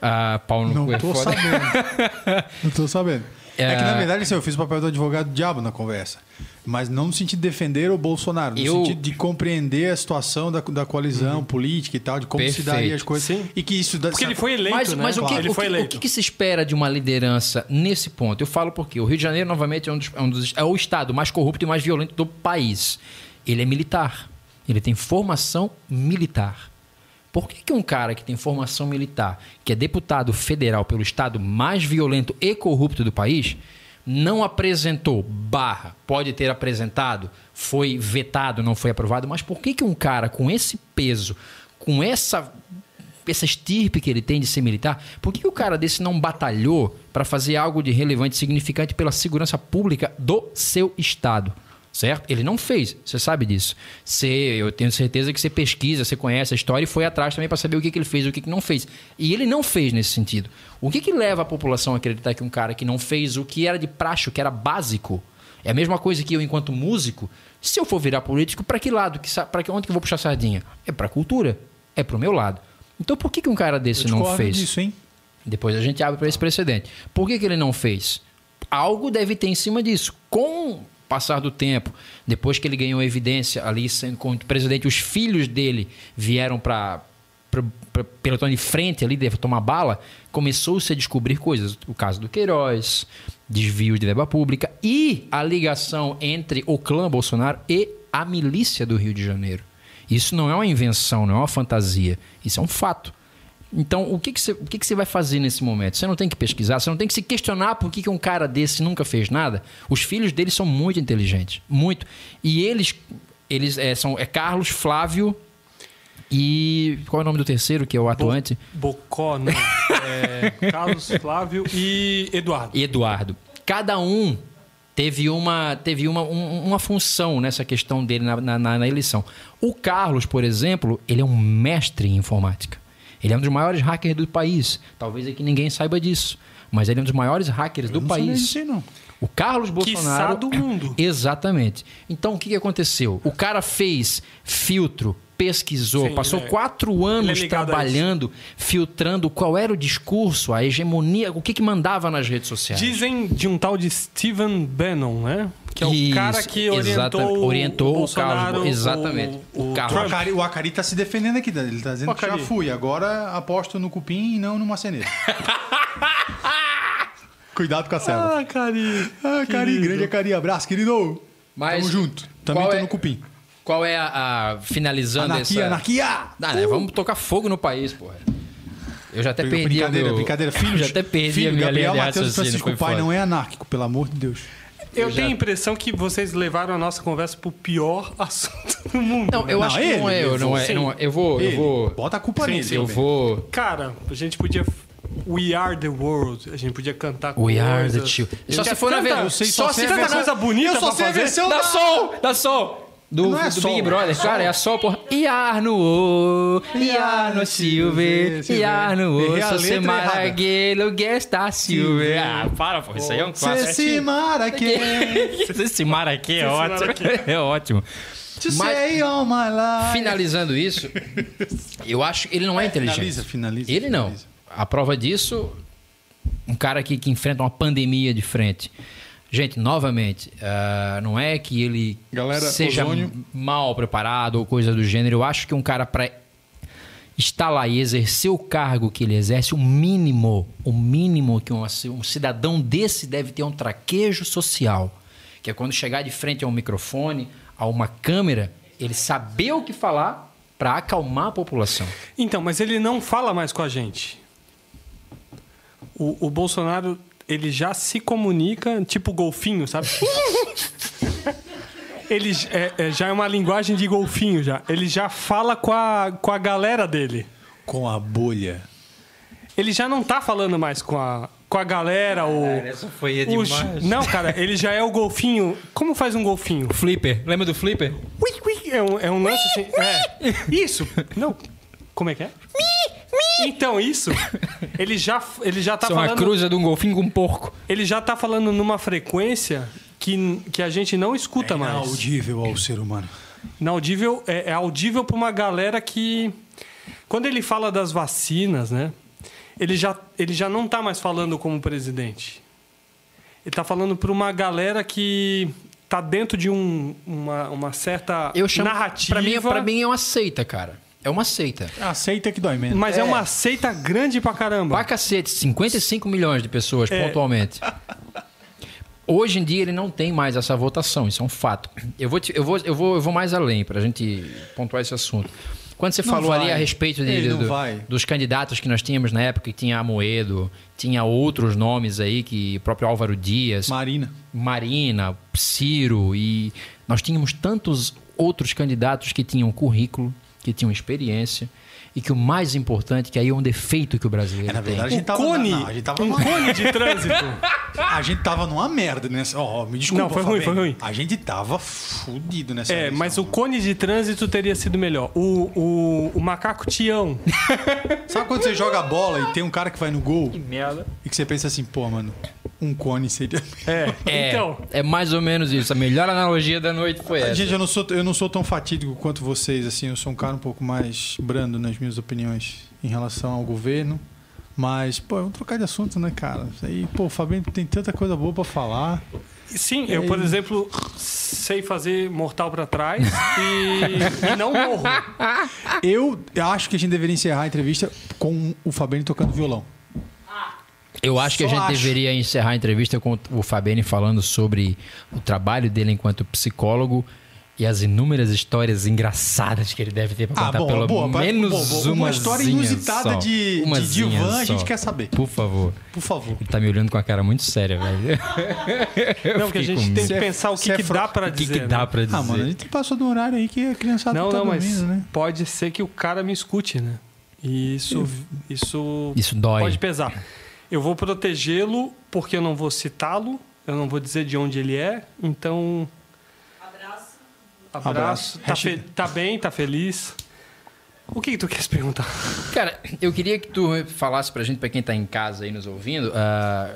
Ah, pau no Não cu é tô foda. sabendo. Não tô sabendo. É... É. que, na verdade, assim, eu fiz o papel do advogado diabo na conversa. Mas não no sentido de defender o Bolsonaro, no Eu- sentido de compreender a situação da, da coalizão política e tal, de como se Perfeito. daria as coisas. Sim. E que isso... dá- Porque ele foi eleito, Mas, né? mas o, que, Ele o, foi que, o que se espera de uma liderança nesse ponto? Eu falo porque o Rio de Janeiro, novamente, é, um dos, é, um dos- é o estado mais corrupto e mais violento do país. Ele é militar. Ele tem formação militar. Por que, que um cara que tem formação militar, que é deputado federal pelo estado mais violento e corrupto do país, não apresentou barra, pode ter apresentado, foi vetado, não foi aprovado, mas por que, que um cara com esse peso, com essa essa estirpe que ele tem de ser militar, por que, o cara desse não batalhou para fazer algo de relevante significante pela segurança pública do seu estado? Certo? Ele não fez, você sabe disso. Você, eu tenho certeza que você pesquisa, você conhece a história e foi atrás também para saber o que, que ele fez e o que, que não fez. E ele não fez nesse sentido. O que, que leva a população a acreditar que um cara que não fez o que era de praxe, o que era básico, é a mesma coisa que eu, enquanto músico, se eu for virar político, para que lado? Para onde que eu vou puxar sardinha? É para cultura, é para o meu lado. Então por que, que um cara desse Eu não fez? disso, hein? Depois a gente abre para esse precedente. Por que, que ele não fez? Algo deve ter em cima disso. Com passar do tempo, depois que ele ganhou evidência ali sendo como presidente, os filhos dele vieram para pelotão de frente ali, deve tomar bala, começou-se a descobrir coisas. O caso do Queiroz, desvios de verba pública e a ligação entre o clã Bolsonaro e a milícia do Rio de Janeiro. Isso não é uma invenção, não é uma fantasia. Isso é um fato. Então, o que, que, você, o que, que você vai fazer nesse momento? Você não tem que pesquisar, você não tem que se questionar por que, que um cara desse nunca fez nada. Os filhos dele são muito inteligentes. Muito. E eles, eles é, são é Carlos, Flávio e. Qual é o nome do terceiro, que é o atuante? Bocó, não. É, Carlos, Flávio e Eduardo. Eduardo. Cada um teve uma, teve uma, um- uma função nessa questão dele na- na- na eleição. O Carlos, por exemplo, ele é um mestre em informática. Ele é um dos maiores hackers do país. Talvez aqui ninguém saiba disso. Mas ele é um dos maiores hackers do não sabia país. aí, não. O Carlos Quiçá Bolsonaro. do mundo. Exatamente. Então o que aconteceu? O cara fez filtro, pesquisou, Sim, passou é- quatro é anos a trabalhando, filtrando qual era o discurso, a hegemonia, o que, que mandava nas redes sociais. Dizem de um tal de Steven Bannon, né? Que é o Isso, cara que exatamente. orientou, Orientou o o Bolsonaro, Carlos- exatamente. O, O o Carlos. O. Acari, o Acari tá se defendendo aqui, ele tá dizendo O que já fui. Agora aposto no cupim e não no maceneiro. Cuidado com a selva. Ah, Cari. Ah, Cari, grande Acari, abraço, querido. Mas Tamo junto. Também tô é- no cupim. Qual é a, a- finalizando Anarquia, essa... anarquia! Ah, né, Vamos tocar fogo no país, porra. Eu já até perdi brincadeira, o meu... brincadeira. Filho, Eu já até perdi filho, a minha Gabriel linha Matheus Francisco foi Pai foda. não é anárquico, pelo amor de Deus. Eu já- tenho a impressão que vocês levaram a nossa conversa pro pior assunto do mundo. Não, eu Não, acho que não ele é, eu, não é, não é. Eu vou, eu Ele, vou, Bota a culpa Sim, nele. sim, eu vou. Cara, a gente podia. We are the world. A gente podia cantar We are the children. Eu Só já se for na verdade. sei Só só se for Tanta na coisa bonita Eu só sei a versão Da Sol! Da Sol! Do, é do Sol. Big Brother, cara, é Sol, porra. Iar no O, Iar no Silver. Iar no O, sou letra Maraguelo, Gesta Silver. Ah, para, pô, isso aí é um Cê clássico. se maraque, Esse Maraquê é Esse ótimo. É ótimo. to Mas- say all my life. Finalizando isso, eu acho que ele não é inteligente. Finaliza, finaliza. Ele não. finaliza. A prova disso, um cara que, que enfrenta uma pandemia de frente. Gente, novamente, ah, não é que ele Galera, seja ozônio. mal preparado ou coisa do gênero. Eu acho que um cara para estar lá e exercer o cargo que ele exerce, o mínimo, o mínimo que um, um cidadão desse deve ter é um traquejo social. Que é quando chegar de frente a um microfone, a uma câmera, ele saber o que falar para acalmar a população. Então, mas ele não fala mais com a gente. O, o Bolsonaro, ele já se comunica, tipo golfinho, sabe? ele é, é, já é uma linguagem de golfinho já. Ele já fala com a, com a galera dele. Com a bolha. Ele já não tá falando mais com a, com a galera. O, essa foi o não, cara, ele já é o golfinho. Como faz um golfinho? Flipper, lembra do Flipper? Ui, ui, é um, é um lance assim. É. Isso. Não. Como é que é? Então, isso. Ele já, ele já tá Isso é uma falando. cruza de um golfinho com um porco. Ele já tá falando numa frequência que, que a gente não escuta mais. Inaudível ao ser humano. Inaudível é, é audível pra uma galera que. Quando ele fala das vacinas, né? Ele já, ele já não tá mais falando como presidente. Ele tá falando pra uma galera que tá dentro de um, uma, uma certa Eu chamo. narrativa. Pra mim, pra mim é uma seita, cara. É uma seita. Aceita que dói menos. Mas é. uma seita grande pra caramba. Pra cacete, 55 milhões de pessoas É. pontualmente. Hoje em dia ele não tem mais essa votação, isso é um fato. Eu vou, te- eu vou, eu vou, eu vou mais além pra gente pontuar esse assunto. Quando você Não falou ali vai. a respeito de- do- dos candidatos que nós tínhamos na época, que tinha Amoedo, tinha outros nomes aí, que o próprio Álvaro Dias, Marina. Marina, Ciro e nós tínhamos tantos outros candidatos que tinham currículo, que tinham experiência e que o mais importante, que aí é um defeito que o brasileiro É, na tem. verdade, a gente O tava, cone, não, a gente tava um numa, cone de trânsito. a gente tava numa merda nessa. Ó, me desculpa. Não, foi ruim, Fabinho. foi ruim. A gente tava fudido nessa É, mas o cone de trânsito teria sido melhor. O, o, o macaco Tião. Sabe quando você joga a bola e tem um cara que vai no gol merda. e que você pensa assim, pô, mano, um cone seria. É, É, então. é mais ou menos isso. A melhor analogia da noite foi essa. Gente, eu não, sou, eu não sou tão fatídico quanto vocês, assim, eu sou um cara um pouco mais brando nas minhas opiniões em relação ao governo. Mas, pô, vamos trocar de assunto, né, cara? Aí, pô, o Fabinho tem tanta coisa boa pra falar. Sim, eu, por exemplo, sei fazer mortal pra trás e, e não morro. Eu acho que a gente deveria encerrar a entrevista com o Fabinho tocando violão. Eu acho que a Só gente acho. deveria encerrar a entrevista com o Fabiane falando sobre o trabalho dele enquanto psicólogo e as inúmeras histórias engraçadas que ele deve ter para Ah, contar boa, pelo boa, menos boa, boa. uma Uma história inusitada de- de Umazinha divã, a só. gente quer saber. Por favor. Por favor. Ele tá me olhando com a cara muito séria, velho. Não, porque a gente com tem que pensar o que, é que fro- dá pra O que, dizer. que dá né? pra dizer? Ah, mano, a gente passou do horário aí que a criançada Não, tá não, mas dormindo, né? pode ser que o cara me escute, né? E isso, isso, Isso dói. pode pesar. Eu vou protegê-lo porque eu não vou citá-lo. Eu não vou dizer de onde ele é, então. Abraço. Abraço. Tá, fe- tá bem, tá feliz. O que, que tu quer se perguntar? Cara, eu queria que tu falasse pra gente, pra quem tá em casa aí nos ouvindo, ah,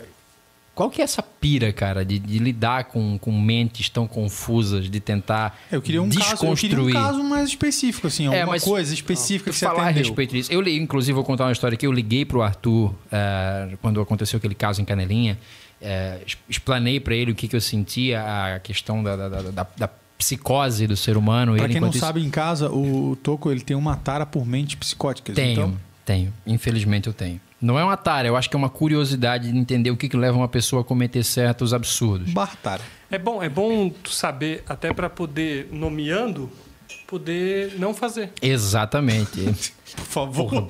qual que é essa pira, cara, de, de lidar com, com mentes tão confusas, de tentar Eu queria um caso, eu desconstruir. queria um caso mais específico, assim, alguma mas- coisa específica que você falar a atendeu. respeito disso. Eu, inclusive, vou contar uma história aqui. Eu liguei pro Arthur eh, quando aconteceu aquele caso em Canelinha. eh, explanei pra ele o que, que eu sentia, a questão da, da, da- da- psicose do ser humano. Ele, quem não isso- sabe, em casa, o Toco ele tem uma tara por mentes psicóticas. Tenho, Então, tenho. Infelizmente eu tenho. Não é uma tara, eu acho que é uma curiosidade de entender o que, que leva uma pessoa a cometer certos absurdos. Bartara. É bom, é bom tu saber, até para poder, nomeando, poder não fazer. Exatamente. Por favor.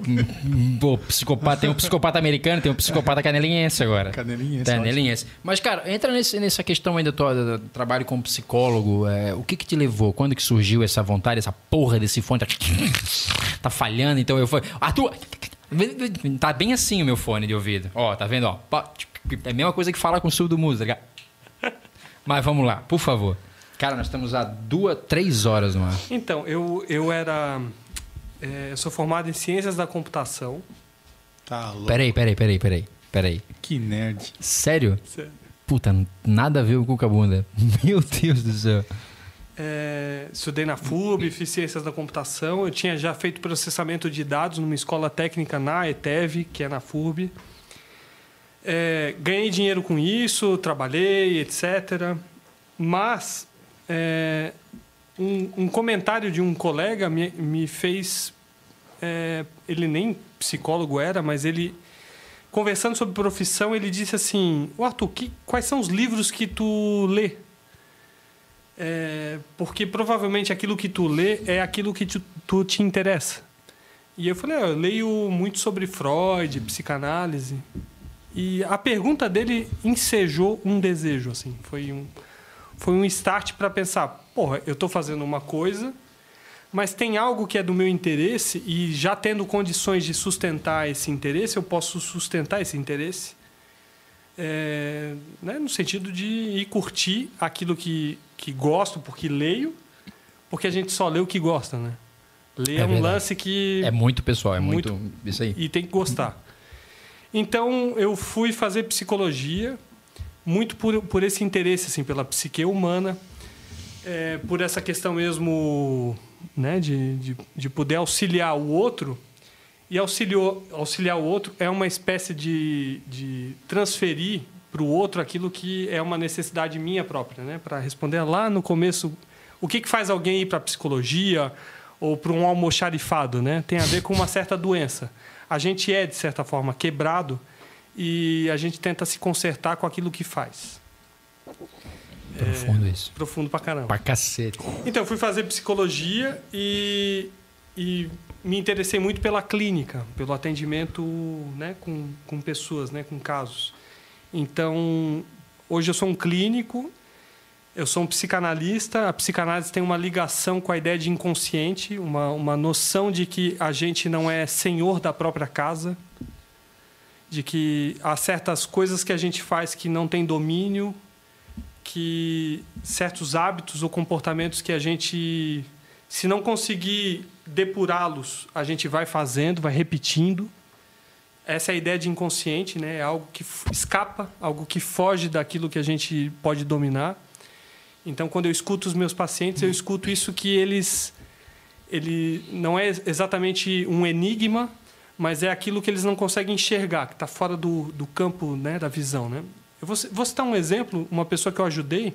Pô, psicopata, tem um psicopata americano, tem um psicopata canelinhense agora. Canelinha. Canelinhense. Mas, cara, entra nesse- nessa questão ainda do, do trabalho como psicólogo. é, o que que te levou? Quando que surgiu essa vontade, essa porra desse fone? Tá, tá falhando, então eu fui... Arthur! Tá bem assim o meu fone de ouvido. Ó, tá vendo? Ó, é a mesma coisa que falar com o surdo mudo, tá ligado? Mas vamos lá, por favor. Cara, nós estamos há duas, três horas no ar. Então, eu, eu era. é, eu sou formado em ciências da computação. Tá louco. Peraí, peraí, peraí, peraí. Peraí. Que nerd. Sério? Sério. Puta, nada a ver com o Cuca-Bunda. Meu Deus do céu. É, estudei na FUB, fiz ciências da computação. Eu tinha já feito processamento de dados numa escola técnica na ETEV, que é na FUB. É, ganhei dinheiro com isso, trabalhei, etc. Mas é, um, um comentário de um colega me, me fez. é, ele nem psicólogo era, mas ele conversando sobre profissão, ele disse assim: "Ô, Arthur, que, quais são os livros que tu lê? É, porque provavelmente aquilo que tu lê é aquilo que tu, tu te interessa. E eu falei: "Ah, eu leio muito sobre Freud, psicanálise. E a pergunta dele ensejou um desejo, assim. Foi um, foi um start para pensar: porra, eu estou fazendo uma coisa mas tem algo que é do meu interesse e já tendo condições de sustentar esse interesse, eu posso sustentar esse interesse. É, né, no sentido de ir curtir aquilo que, que gosto, porque leio, porque a gente só lê o que gosta, né? Ler É é, um verdade. lance que É muito pessoal, é muito, isso aí. e tem que gostar. Então eu fui fazer psicologia muito por, por esse interesse assim pela psique humana, é, por essa questão mesmo né, de, de, de poder auxiliar o outro e auxiliou, auxiliar o outro é uma espécie de, de transferir para o outro aquilo que é uma necessidade minha própria, né? Para responder lá no começo, o que, que faz alguém ir para a psicologia ou para um almoxarifado, né? Tem a ver com uma certa doença. A gente é de certa forma quebrado e a gente tenta se consertar com aquilo que faz. Profundo isso. Profundo pra caramba. Pra cacete. Então, eu fui fazer psicologia e, e me interessei muito pela clínica, pelo atendimento né, com, com pessoas, né, com casos. Então, hoje eu sou um clínico, eu sou um psicanalista. A psicanálise tem uma ligação com a ideia de inconsciente, uma, uma noção de que a gente não é senhor da própria casa, de que há certas coisas que a gente faz que não tem domínio, que certos hábitos ou comportamentos que a gente, se não conseguir depurá-los, a gente vai fazendo, vai repetindo. Essa é a ideia de inconsciente, né? É algo que escapa, algo que foge daquilo que a gente pode dominar. Então, quando eu escuto os meus pacientes, eu escuto isso que eles ele não é exatamente um enigma, mas é aquilo que eles não conseguem enxergar, que está fora do, do campo né, da visão, né? Eu vou, vou citar um exemplo, uma pessoa que eu ajudei,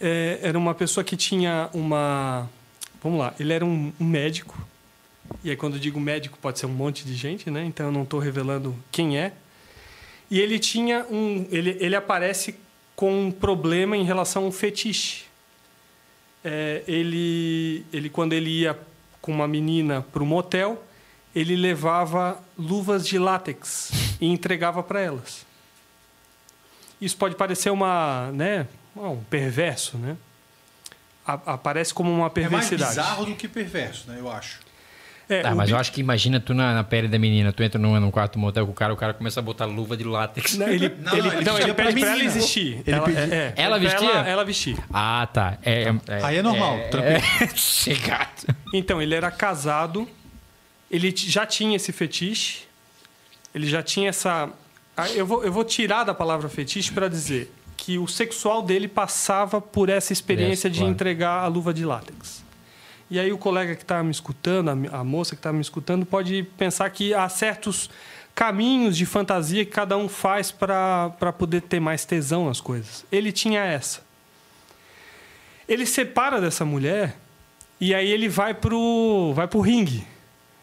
é, era uma pessoa que tinha uma... Vamos lá, ele era um, um médico, e aí quando eu digo médico pode ser um monte de gente, né? Então eu não estou revelando quem é. E ele tinha um... Ele, ele aparece com um problema em relação a um fetiche. É, ele, ele, quando ele ia com uma menina para um motel, ele levava luvas de látex e entregava para elas. Isso pode parecer uma, né, um perverso, né? Aparece como uma É mais perversidade. bizarro do que perverso, né? Eu acho. É, Ah, mas bi- eu acho que imagina tu na, na pele da menina, tu entra num, num quarto motel com o cara, o cara começa a botar luva de látex. Não, ele, Não, ele, não, ele ele pra pede pra ela menina. existir. Ele ela, pedia- é, é, Ela vestia? Ela, ela vestir. Ah, tá. É, é- Aí é normal, tranquilo. É, chegado. Então, ele era casado, ele já tinha esse fetiche, ele já tinha essa. Ah, Eu vou, eu vou tirar da palavra fetiche para dizer que o sexual dele passava por essa experiência Yes, de claro. entregar a luva de látex. E aí o colega que estava me escutando, a, moça que estava me escutando, pode pensar que há certos caminhos de fantasia que cada um faz para poder ter mais tesão nas coisas. Ele tinha essa. Ele separa dessa mulher e aí ele vai pro, vai pro ringue.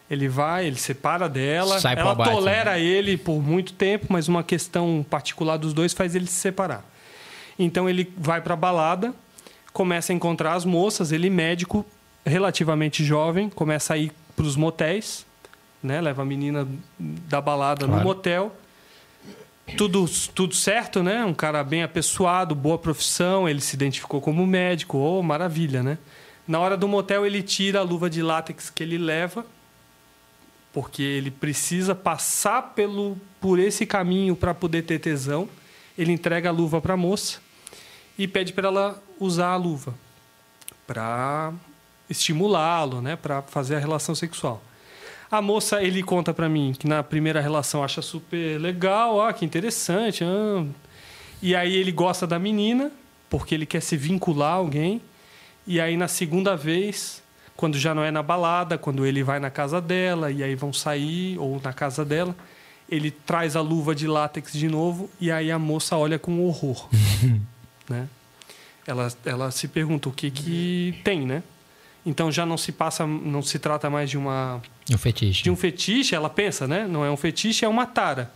Ele vai, ele separa dela. Sai ela tolera ele por muito tempo, mas uma questão particular dos dois faz ele se separar. Então ele vai pra balada, começa a encontrar as moças, ele médico, relativamente jovem, começa a ir pros motéis, né? Leva a menina da balada no Claro. motel. Tudo, tudo certo, né? Um cara bem apessoado, boa profissão, ele se identificou como médico, oh, maravilha, né? Na hora do motel, ele tira a luva de látex que ele leva, porque ele precisa passar pelo, por esse caminho para poder ter tesão. Ele entrega a luva para a moça e pede para ela usar a luva para estimulá-lo, né? Para fazer a relação sexual. A moça, ele conta pra mim que na primeira relação acha super legal, ah, que interessante. ah. E aí ele gosta da menina, porque ele quer se vincular a alguém. E aí na segunda vez, quando já não é na balada, quando ele vai na casa dela e aí vão sair ou na casa dela, ele traz a luva de látex de novo e aí a moça olha com horror, né? Ela, ela se pergunta o que que tem, né? Então já não se passa, não se trata mais de uma O fetiche. de um fetiche, ela pensa, né? Não é um fetiche, é uma tara.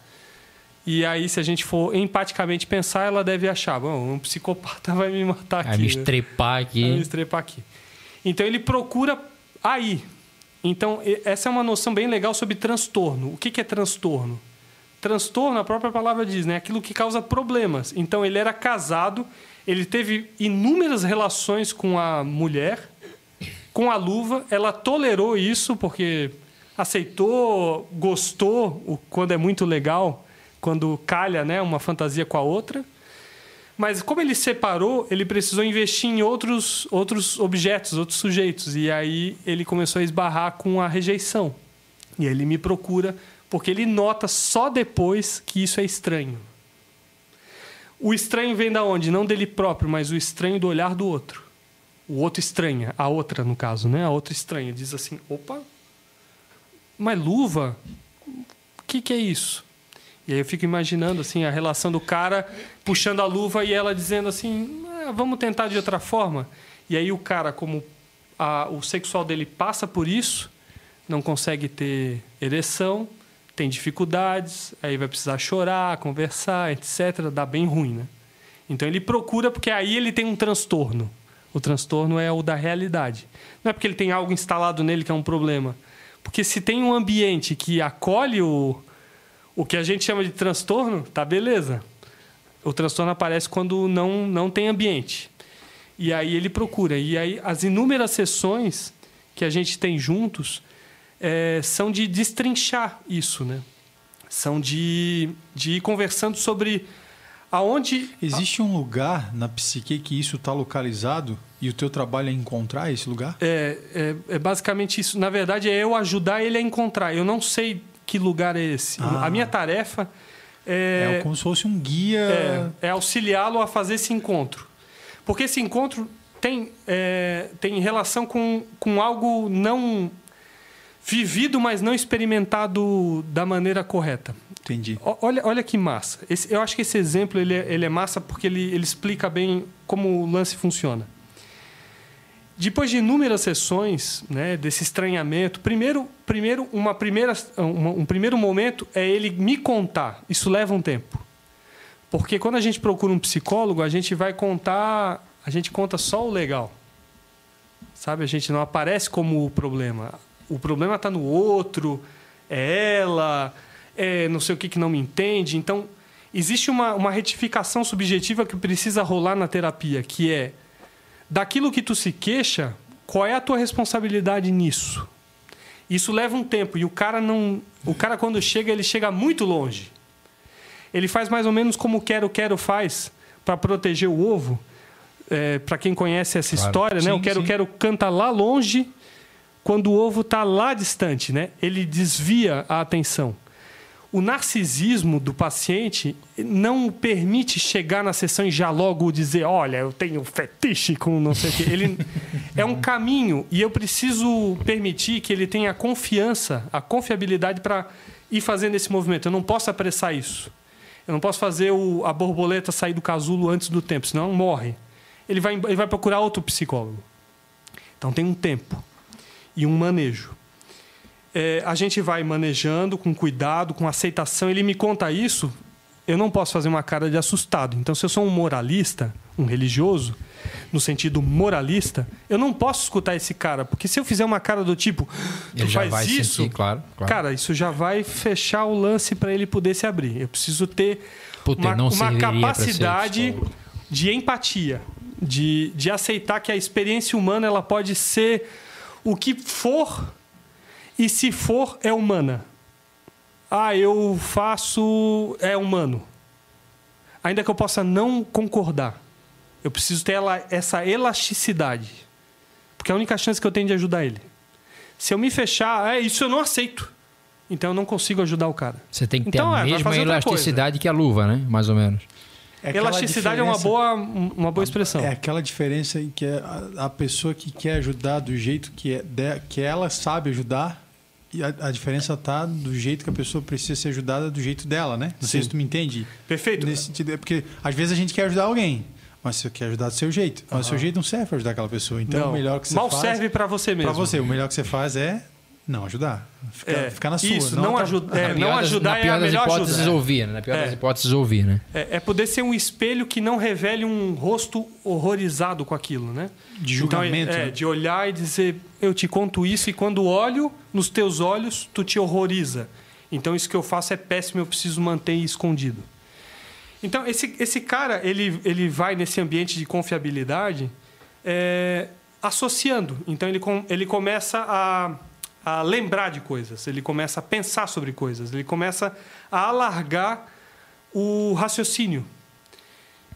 E aí, se a gente for empaticamente pensar, ela deve achar, bom, um psicopata vai me matar aqui. Vai me né? estrepar Vai me aqui. estrepar aqui. Então ele procura aí. Então, essa é uma noção bem legal sobre transtorno. O que que é transtorno? Transtorno, a própria palavra diz, né? Aquilo que causa problemas. Então, ele era casado, ele teve inúmeras relações com a mulher, com a luva, ela tolerou isso porque aceitou, gostou, quando é muito legal, quando calha, né, uma fantasia com a outra. Mas como ele separou, ele precisou investir em outros, outros objetos, outros sujeitos. E aí ele começou a esbarrar com a rejeição. E ele me procura porque ele nota só depois que isso é estranho. O estranho vem da onde? Não dele próprio, mas o estranho do olhar do outro. O outro estranha, a outra no caso, né? A outra estranha diz assim: "Opa, mas luva? O que, que é isso?" E aí eu fico imaginando assim a relação do cara puxando a luva e ela dizendo assim: "Ah, vamos tentar de outra forma. E aí o cara, como a- o sexual dele passa por isso, não consegue ter ereção, tem dificuldades, aí vai precisar chorar, conversar, etc. Dá bem ruim, né? Então ele procura porque aí ele tem um transtorno. O transtorno é o da realidade. Não é porque ele tem algo instalado nele que é um problema. Porque se tem um ambiente que acolhe o, o que a gente chama de transtorno, tá beleza. O transtorno aparece quando não, não tem ambiente. E aí ele procura. E aí as inúmeras sessões que a gente tem juntos eh, são de destrinchar isso, né? São de, de ir conversando sobre aonde Existe um lugar na psique que isso está localizado e o teu trabalho é encontrar esse lugar? É, é, é basicamente isso. Na verdade, é eu ajudar ele a encontrar. Eu não sei que lugar é esse. Ah. A minha tarefa É, é, como se fosse um guia. é, é auxiliá-lo a fazer esse encontro. Porque esse encontro tem, é, tem relação com, com algo não vivido, mas não experimentado da maneira correta. Entendi. O- Olha, olha que massa. Esse- eu acho que esse exemplo ele é, ele é massa porque ele, ele explica bem como o lance funciona. Depois de inúmeras sessões né, desse estranhamento, primeiro, primeiro, uma primeira, uma- um primeiro momento é ele me contar. Isso leva um tempo. Porque quando a gente procura um psicólogo, a gente vai contar, a gente conta só o legal. Sabe? A gente não aparece como o problema. O problema está no outro, é ela, é não sei o que que não me entende. Então, existe uma, uma retificação subjetiva que precisa rolar na terapia, que é daquilo que tu se queixa, qual é a tua responsabilidade nisso? Isso leva um tempo e o cara não, o cara quando chega ele chega muito longe. Ele faz mais ou menos como o quero quero faz para proteger o ovo. É, para quem conhece essa Claro. história, né? Sim, O quero sim. quero canta lá longe quando o ovo está lá distante, né? Ele desvia a atenção. O narcisismo do paciente não permite chegar na sessão e já logo dizer, olha, eu tenho fetiche com não sei o quê. Ele é um caminho e eu preciso permitir que ele tenha a confiança, a confiabilidade para ir fazendo esse movimento. Eu não posso apressar isso. Eu não posso fazer o- a borboleta sair do casulo antes do tempo, senão morre. Ele vai, ele vai procurar outro psicólogo. Então tem um tempo e um manejo. É, a gente vai manejando com cuidado, com aceitação. Ele me conta isso, eu não posso fazer uma cara de assustado. Então, se eu sou um moralista, um religioso, no sentido moralista, eu não posso escutar esse cara, porque se eu fizer uma cara do tipo, tu Ele já faz vai isso, sentir, claro, claro. cara, isso já vai fechar o lance para ele poder se abrir. Eu preciso ter Puta, uma, uma capacidade de empatia, de, de aceitar que a experiência humana ela pode ser o que for e se for é humana. Ah, eu faço é humano. Ainda que eu possa não concordar, eu preciso ter ela, essa elasticidade, porque é a única chance que eu tenho de ajudar ele. Se eu me fechar, é isso eu não aceito. Então eu não consigo ajudar o cara. Você tem que ter Então, é, a vai mesma elasticidade que a luva, né? Mais ou menos. É Elasticidade é uma boa, uma boa expressão. É aquela diferença em que a, a pessoa que quer ajudar do jeito que, é, de- que ela sabe ajudar, e a, a diferença tá do jeito que a pessoa precisa ser ajudada do jeito dela, né? Não sei Sim. se tu me entende. Perfeito. Nesse sentido, é porque às vezes a gente quer ajudar alguém, mas você quer ajudar do seu jeito. Mas o seu jeito não serve para ajudar aquela pessoa. Então Não, o melhor que você mal faz serve para você mesmo. para você, o melhor que você faz é não ajudar. Ficar, É, ficar na sua. Isso, não, atra- ajuda, é, não ajudar na é pior a das melhor hipóteses ajuda. ouvir, né? Na pior É. das hipóteses ouvir, né? É, é poder ser um espelho que não revele um rosto horrorizado com aquilo, né? De julgamento, Então, é, né? de olhar e dizer, eu te conto isso e quando olho nos teus olhos, tu te horroriza. Então isso que eu faço é péssimo, eu preciso manter escondido. Então esse, esse cara, ele, ele vai nesse ambiente de confiabilidade é, associando. Então ele, com, ele começa a, a lembrar de coisas, ele começa a pensar sobre coisas, ele começa a alargar o raciocínio.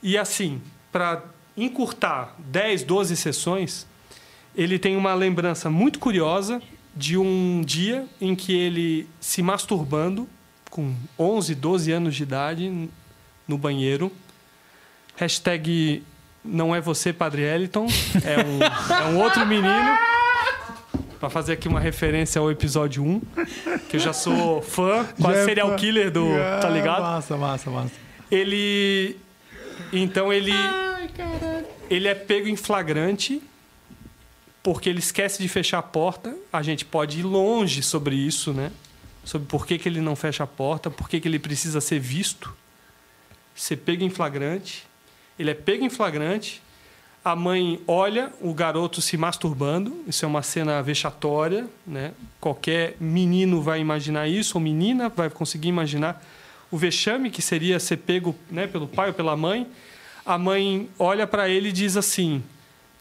E assim, para encurtar 10, 12 sessões, ele tem uma lembrança muito curiosa de um dia em que ele se masturbando com 11, 12 anos de idade no banheiro. Hashtag não é você, Padre Eliton. É um, é um outro menino. Para fazer aqui uma referência ao episódio 1, que eu já sou fã, quase é serial fã. killer do. Tá ligado? Massa, massa, massa. Ele. Então ele. Ele é pego em flagrante porque ele esquece de fechar a porta. A gente pode ir longe sobre isso, né? Sobre por que, que ele não fecha a porta, por que, que ele precisa ser visto. Ser pego em flagrante. Ele é pego em flagrante. A mãe olha o garoto se masturbando. Isso é uma cena vexatória, né? Qualquer menino vai imaginar isso, ou menina vai conseguir imaginar o vexame que seria ser pego né, pelo pai ou pela mãe. A mãe olha para ele e diz assim: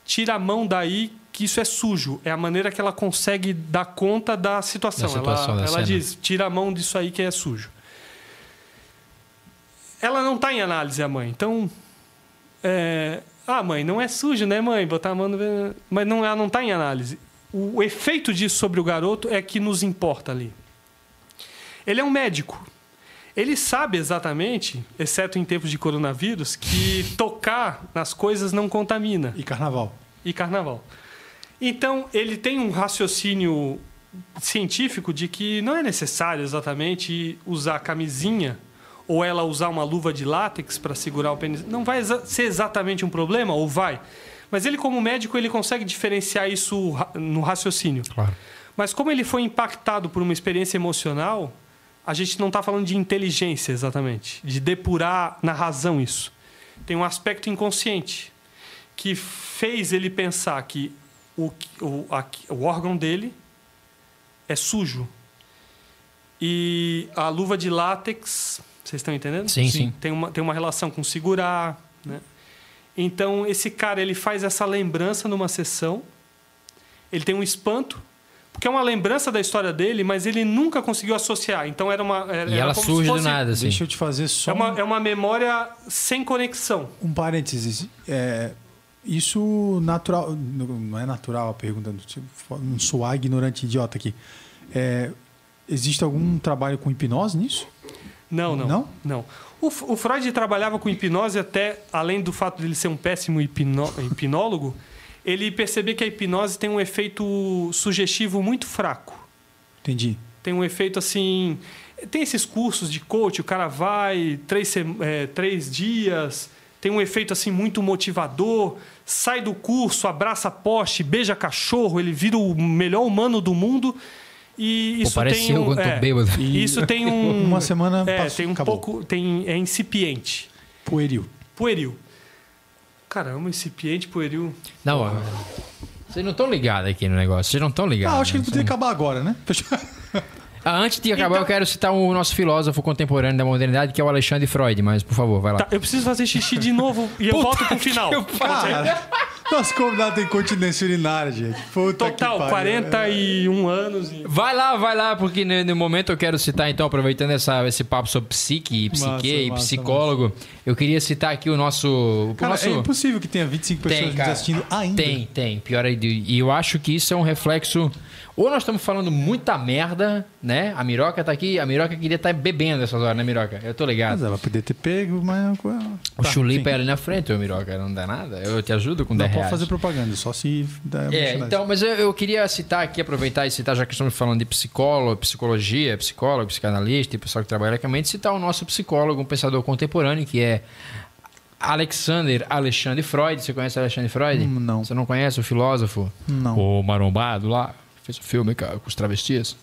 tira a mão daí que isso é sujo. É a maneira que ela consegue dar conta da situação. Da situação, ela da ela diz: tira a mão disso aí que é sujo. Ela não está em análise, a mãe. Então, é, ah, mãe, não é sujo, né, mãe? Botar a mão no... Mas não, ela não está em análise. O, o efeito disso sobre o garoto é que nos importa ali. Ele é um médico. Ele sabe exatamente, exceto em tempos de coronavírus, que tocar nas coisas não contamina. E carnaval. E carnaval. Então, ele tem um raciocínio científico de que não é necessário exatamente usar camisinha ou ela usar uma luva de látex para segurar o pênis. Não vai ser exatamente um problema, ou vai. Mas ele, como médico, ele consegue diferenciar isso no raciocínio. Claro. Mas como ele foi impactado por uma experiência emocional, a gente não está falando de inteligência exatamente, de depurar na razão isso. Tem um aspecto inconsciente que fez ele pensar que o, o, a- o órgão dele é sujo. E a luva de látex, vocês estão entendendo? Sim, sim. Tem uma, tem uma relação com segurar. Né? Então, esse cara ele faz essa lembrança numa sessão. Ele tem um espanto, porque é uma lembrança da história dele, mas ele nunca conseguiu associar. Então era uma. Era, E era ela surge do fosse- nada, assim. Deixa eu te fazer só É uma, um- é uma memória sem conexão. um parênteses. É, isso natural. Não é natural a pergunta, não sou a ignorante idiota aqui. É, existe algum trabalho com hipnose nisso? Não, não. Não? Não. O, o Freud trabalhava com hipnose até, além do fato de ele ser um péssimo hipno- hipnólogo, ele percebia que a hipnose tem um efeito sugestivo muito fraco. Entendi. Tem um efeito assim. Tem esses cursos de coach, o cara vai três, é, três dias, tem um efeito assim muito motivador, sai do curso, abraça poste, beija cachorro, ele vira o melhor humano do mundo. E isso parece tem eu um, quando tô é, bêbado. e Isso tem um. Uma semana É, passou, tem um acabou. pouco. Tem, é incipiente. Pueril. Pueril. Caramba, incipiente, pueril. Não, ó, vocês não estão ligados aqui no negócio. Vocês não estão ligados. Ah, acho que ele né? poderia acabar agora, né? Ah, antes de acabar, Então- eu quero citar o nosso filósofo contemporâneo da modernidade, que é o Alexandre Freud. Mas, por favor, vai lá. Tá, eu preciso fazer xixi de novo e eu volto pro final. Cara, nosso convidado tem continência urinária, gente. Puta que Total, pariu. 41 anos. E... Vai lá, vai lá, porque no, no momento eu quero citar, então, aproveitando essa, esse papo sobre psique, e psique Massa, e massa, psicólogo, eu queria citar aqui o nosso. O Cara, nosso... é impossível que tenha 25 pessoas Tem, nos cara. assistindo ainda. Tem, tem. Pior aí. E eu acho que isso é um reflexo. Ou nós estamos falando muita merda, né? A Miroca tá aqui, a Miroca queria estar bebendo essas horas, né, Miroca? Eu tô ligado. Mas ela poderia ter pego, mas... O Tá, chulipa é ali na frente, ô Miroca, não dá nada. Eu te ajudo com Não 10 pode reais. fazer propaganda, só se... der É, então, mas eu, eu queria citar aqui, aproveitar e citar, já que estamos falando de psicólogo, psicologia, psicólogo, psicanalista e pessoal que trabalha com a mente, citar o nosso psicólogo, um pensador contemporâneo, que é Alexander Alexandre Freud. Você conhece Alexandre Freud? Hum, não. Você não conhece o filósofo? Não. O marombado lá, fez o filme com os travestis?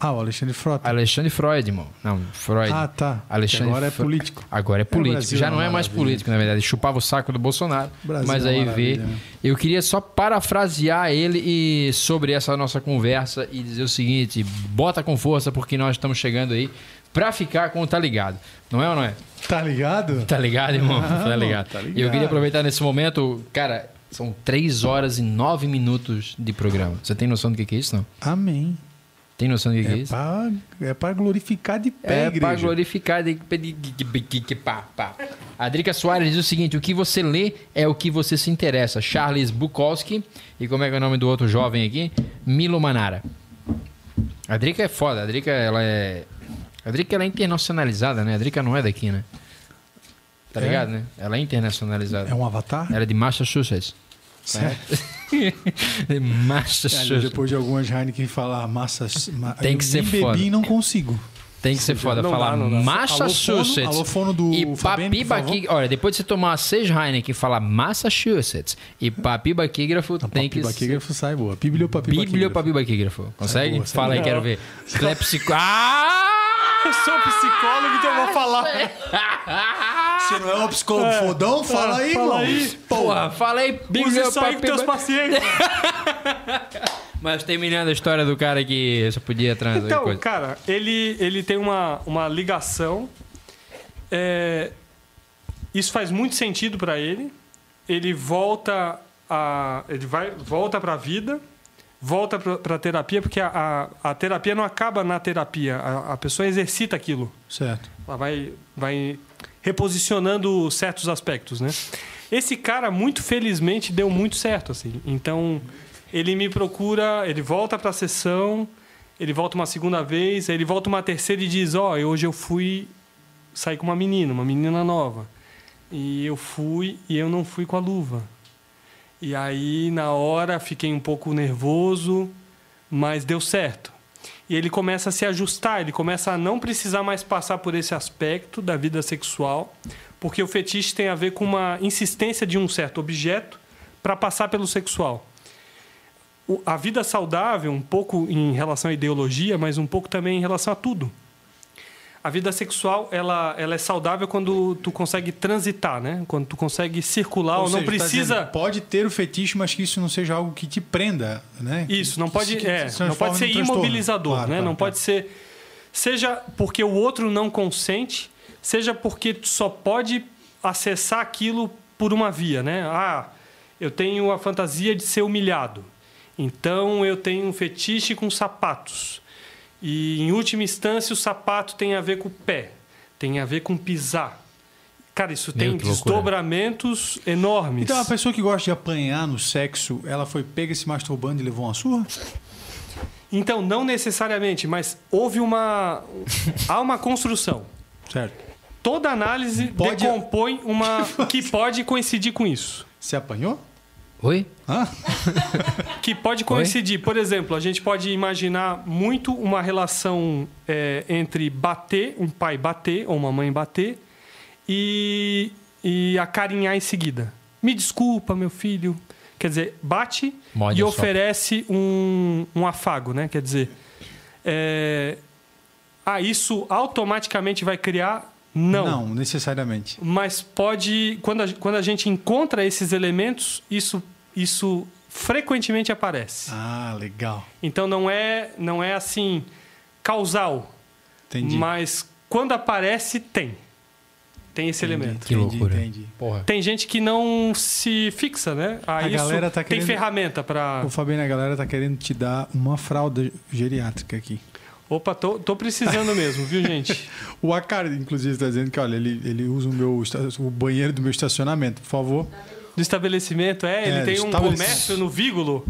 Ah, o Alexandre Frota. Alexandre Freud, irmão. Não, Freud. Ah, tá. Alexandre agora é político. Agora é político. Brasil Já é não uma é mais político, na verdade. Chupava o saco do Bolsonaro. Brasil mas é aí vê. né? Eu queria só parafrasear ele e sobre essa nossa conversa e dizer o seguinte: bota com força, porque nós estamos chegando aí pra ficar com o Tá Ligado. Não é ou não é? Tá ligado? Tá ligado, irmão? Ah, tá, ligado. tá E eu ligado. queria aproveitar nesse momento, cara. São 3 horas e 9 minutos de programa. Você tem noção do que é isso, não? Amém. Tem noção do que que é É isso? pra, é pra glorificar de pé, É para glorificar. de- pá, pá. A Drica Soares diz o seguinte: o que você lê é o que você se interessa. Charles Bukowski. E como é que é o nome do outro jovem aqui? Milo Manara. A Drica é foda. A Drica, ela é. A Drica ela é internacionalizada, né? A Drica não é daqui, né? Tá É? ligado, né? Ela é internacionalizada. É um avatar? Ela é de Massachusetts. Certo. Ali, Massachusetts. depois de algumas Heineken falar massa... ma- Tem eu que ser nem foda. bebi e não consigo. Tem que ser foda Não falar dá, não dá. Massachusetts. Alô, fono- alô, fono do e Fabiano, por papi favor. baqui... Olha, depois de você tomar seis Heineken e falar Massachusetts e papi baquígrafo, tem que... Bibliopaquígrafo sai boa. Bibliopapi Bíblio papi baquígrafo. Consegue? boa, Fala aí, quero ver. Clepsico... Ah! Eu sou psicólogo, então eu vou falar. Você não é um psicólogo fodão? Fala aí, fala irmão. aí. Porra, falei Use Bíblio isso aí com teus pacientes. Mas terminando a história do cara que só podia transar e Então, coisa. cara, ele, ele tem uma, uma ligação. é, isso faz muito sentido para ele. Ele volta a, ele vai volta para a vida, volta para terapia, porque a, a, a terapia não acaba na terapia. A, a pessoa exercita aquilo. Certo. Ela vai, vai reposicionando certos aspectos, né? Esse cara, muito felizmente, deu muito certo, assim. Então, ele me procura, ele volta para a sessão, ele volta uma segunda vez, aí ele volta uma terceira e diz: Ó, hoje eu fui sair com uma menina, uma menina nova. E eu fui e eu não fui com a luva. E aí, na hora, fiquei um pouco nervoso, mas deu certo. E ele começa a se ajustar, ele começa a não precisar mais passar por esse aspecto da vida sexual, porque o fetiche tem a ver com uma insistência de um certo objeto para passar pelo sexual. O- a vida saudável, um pouco em relação à ideologia, mas um pouco também em relação a tudo. A vida sexual, ela, ela é saudável quando tu consegue transitar, né? Quando tu consegue circular ou, não seja, tá precisa... dizendo, pode ter o fetiche, mas que isso não seja algo que te prenda, né? Isso, não pode, que é, não pode ser imobilizador, Claro, né? claro, não claro. pode ser seja porque o outro não consente, seja porque tu só pode acessar aquilo por uma via, né? Ah, eu tenho a fantasia de ser humilhado. Então eu tenho um fetiche com sapatos. E em última instância o sapato tem a ver com o pé, tem a ver com pisar. Cara, isso Meu, tem desdobramentos enormes. Então a pessoa que gosta de apanhar no sexo, ela foi pega se masturbando e levou uma surra? Então, não necessariamente, mas houve uma. há uma construção. Certo. Toda análise Pode- decompõe uma. que pode coincidir com isso. Você apanhou? Oi? Hã? Que pode coincidir. Por exemplo, a gente pode imaginar muito uma relação é, entre bater, um pai bater ou uma mãe bater, e, e acarinhar em seguida. Me desculpa, meu filho. Quer dizer, bate Morde e oferece um, um afago, né? Quer dizer, é, ah, isso automaticamente vai criar? Não. Não, necessariamente. Mas pode. Quando a, quando a gente encontra esses elementos, isso, isso frequentemente aparece. Ah, legal. Então não é, não é assim causal, Entendi. mas quando aparece, tem. Tem esse Entendi, elemento. Que entendi, loucura. Entendi. Porra. Tem gente que não se fixa, né? A, A isso. galera tá Tem querendo- ferramenta para. Ô, Fabiano, a galera tá querendo te dar uma fralda geriátrica aqui. Opa, tô, tô precisando mesmo, viu, gente? O Acari, inclusive, está dizendo que, olha, ele, ele usa o, meu, o banheiro do meu estacionamento. Por favor. Do estabelecimento, é, ele É, tem um comércio no Vígulo.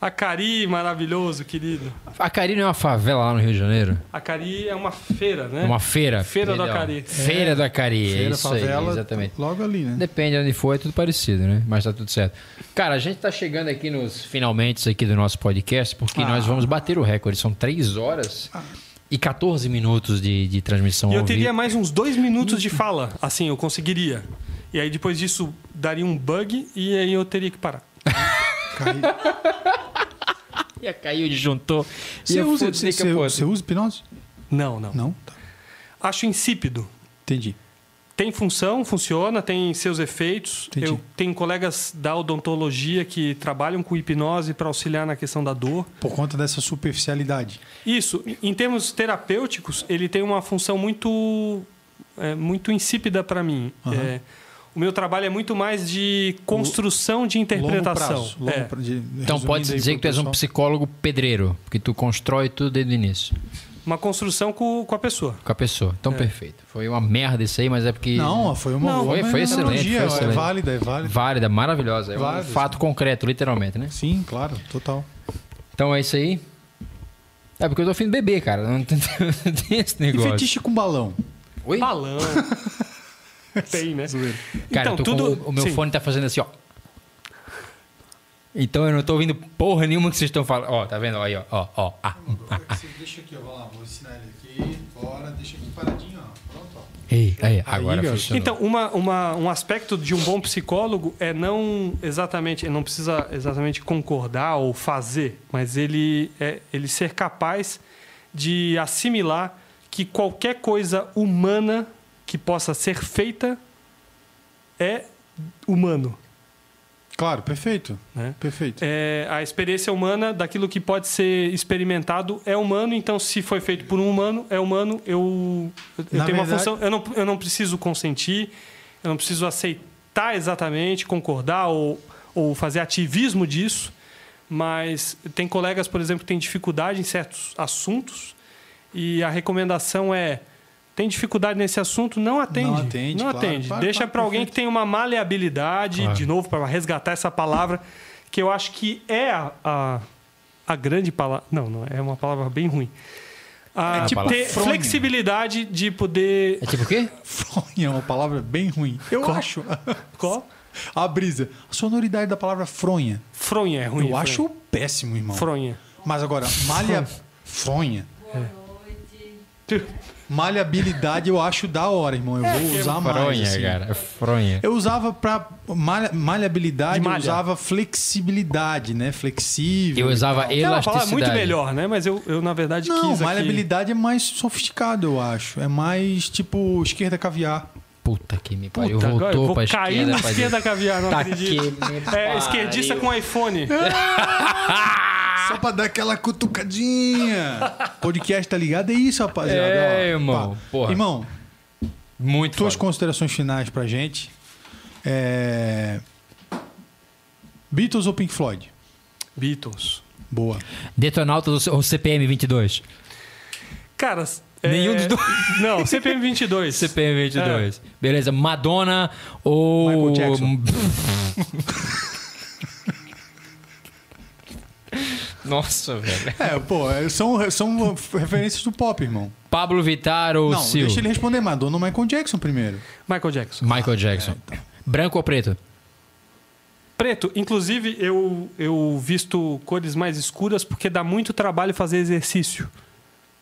Acari, maravilhoso, querido. A Cari não é uma favela lá no Rio de Janeiro? Acari é uma feira, né? É uma feira. Feira do. Acari. Feira do Acari, é Feira, isso aí, favela, exatamente. logo ali, né? Depende de onde for, é tudo parecido, né? Mas tá tudo certo. Cara, a gente tá chegando aqui nos finalmente aqui do nosso podcast, porque Ah. nós vamos bater o recorde. São 3 horas e 14 minutos de, de transmissão E eu teria mais uns dois minutos de fala. Assim, eu conseguiria. E aí depois disso daria um bug e aí eu teria que parar. Cai- Ia cair o disjuntor. Você usa, você, porra- você usa hipnose? Não, não. Não? Tá. Acho insípido. Entendi. Tem função, funciona, tem seus efeitos. Entendi. Eu tenho colegas da odontologia que trabalham com hipnose para auxiliar na questão da dor. Por conta dessa superficialidade. Isso, em termos terapêuticos, ele tem uma função muito, é, muito insípida para mim. Aham. É, o meu trabalho é muito mais de construção de interpretação. Longo prazo, longo É. pra- de- Então pode dizer que tu és um psicólogo pedreiro, porque tu constrói tudo desde o início Uma construção com, com a pessoa. com a pessoa. Então, perfeito. Foi uma merda isso aí, mas é porque. Não, foi uma, Não, foi- foi excelente, foi É excelente. válida, é válida. Válida, maravilhosa. É um Válida, fato concreto, literalmente, né? Sim, claro, total. Então é isso aí. É porque eu tô afim de beber, cara. Não tem, esse E negócio. fetiche com balão? Oi? Balão. Tem, né? Cara, então, eu tô tudo. com, o meu sim. fone tá fazendo assim, ó. Então eu não tô ouvindo porra nenhuma que vocês estão falando. Ó, tá vendo? Aí, ó. ó, ó. Ah, ah, ah. Deixa aqui, ó, vou lá, vou ensinar ele aqui. Bora, deixa aqui paradinho, ó. Pronto, ó. Ei, aí, agora funcionou. Então, uma, uma, um aspecto de um bom psicólogo é não exatamente, ele não precisa exatamente concordar ou fazer, mas ele, é, ele ser capaz de assimilar que qualquer coisa humana que possa ser feita é humano. Claro, perfeito. Né? Perfeito. É, a experiência humana daquilo que pode ser experimentado é humano, então se foi feito por um humano, é humano, eu, eu Na tenho uma verdade- função, eu não, eu não preciso consentir, eu não preciso aceitar exatamente, concordar ou, ou fazer ativismo disso, mas tem colegas, por exemplo, que têm dificuldade em certos assuntos e a recomendação é tem dificuldade nesse assunto, não atende. Não atende, Não claro. atende. Claro, Deixa claro, para alguém que tem uma maleabilidade, Claro. de novo, para resgatar essa palavra, que eu acho que é a, a, a grande palavra. Não, não, é uma palavra bem ruim. A, É tipo ter fronha. flexibilidade de poder. É tipo o quê? Fronha é uma palavra bem ruim. Eu Qual? acho. Qual? A brisa. A sonoridade da palavra fronha. Fronha é ruim. Eu fronha. acho péssimo, irmão. Fronha. Mas agora, malha... Fronha. Malhabilidade eu acho da hora, irmão. Eu vou usar mais. Fronha, assim. cara. Fronha. Eu usava pra malha, malhabilidade, De eu usava flexibilidade, né? Flexível. Eu usava. É uma palavra elasticidade. muito melhor, né? Mas eu, eu na verdade, Não, quis aqui... malhabilidade é mais sofisticado, eu acho. É mais tipo esquerda caviar. Puta que me pariu. Puta, agora eu Voltou vou pra cair esquerda. na esquerda caviar, não Tá acredito. que me É, esquerdista com iPhone. Só pra dar aquela cutucadinha. Podcast tá ligado? É isso, rapaziada. É, ó. irmão. Porra. Irmão, Muito tuas foda. considerações finais pra gente. É... Beatles ou Pink Floyd? Beatles. Boa. Detonautas ou CPM 22? Cara, Nenhum é, dos dois. Não, CPM 22. CPM 22. Beleza. Madonna ou. Michael Jackson. Nossa, velho. É, pô, é, são, são referências do pop, irmão. Pablo Vittar ou Não, Sil? deixa ele responder Madonna ou Michael Jackson primeiro. Michael Jackson. Michael Jackson. Branco ou preto? Preto, inclusive eu, eu visto cores mais escuras porque dá muito trabalho fazer exercício.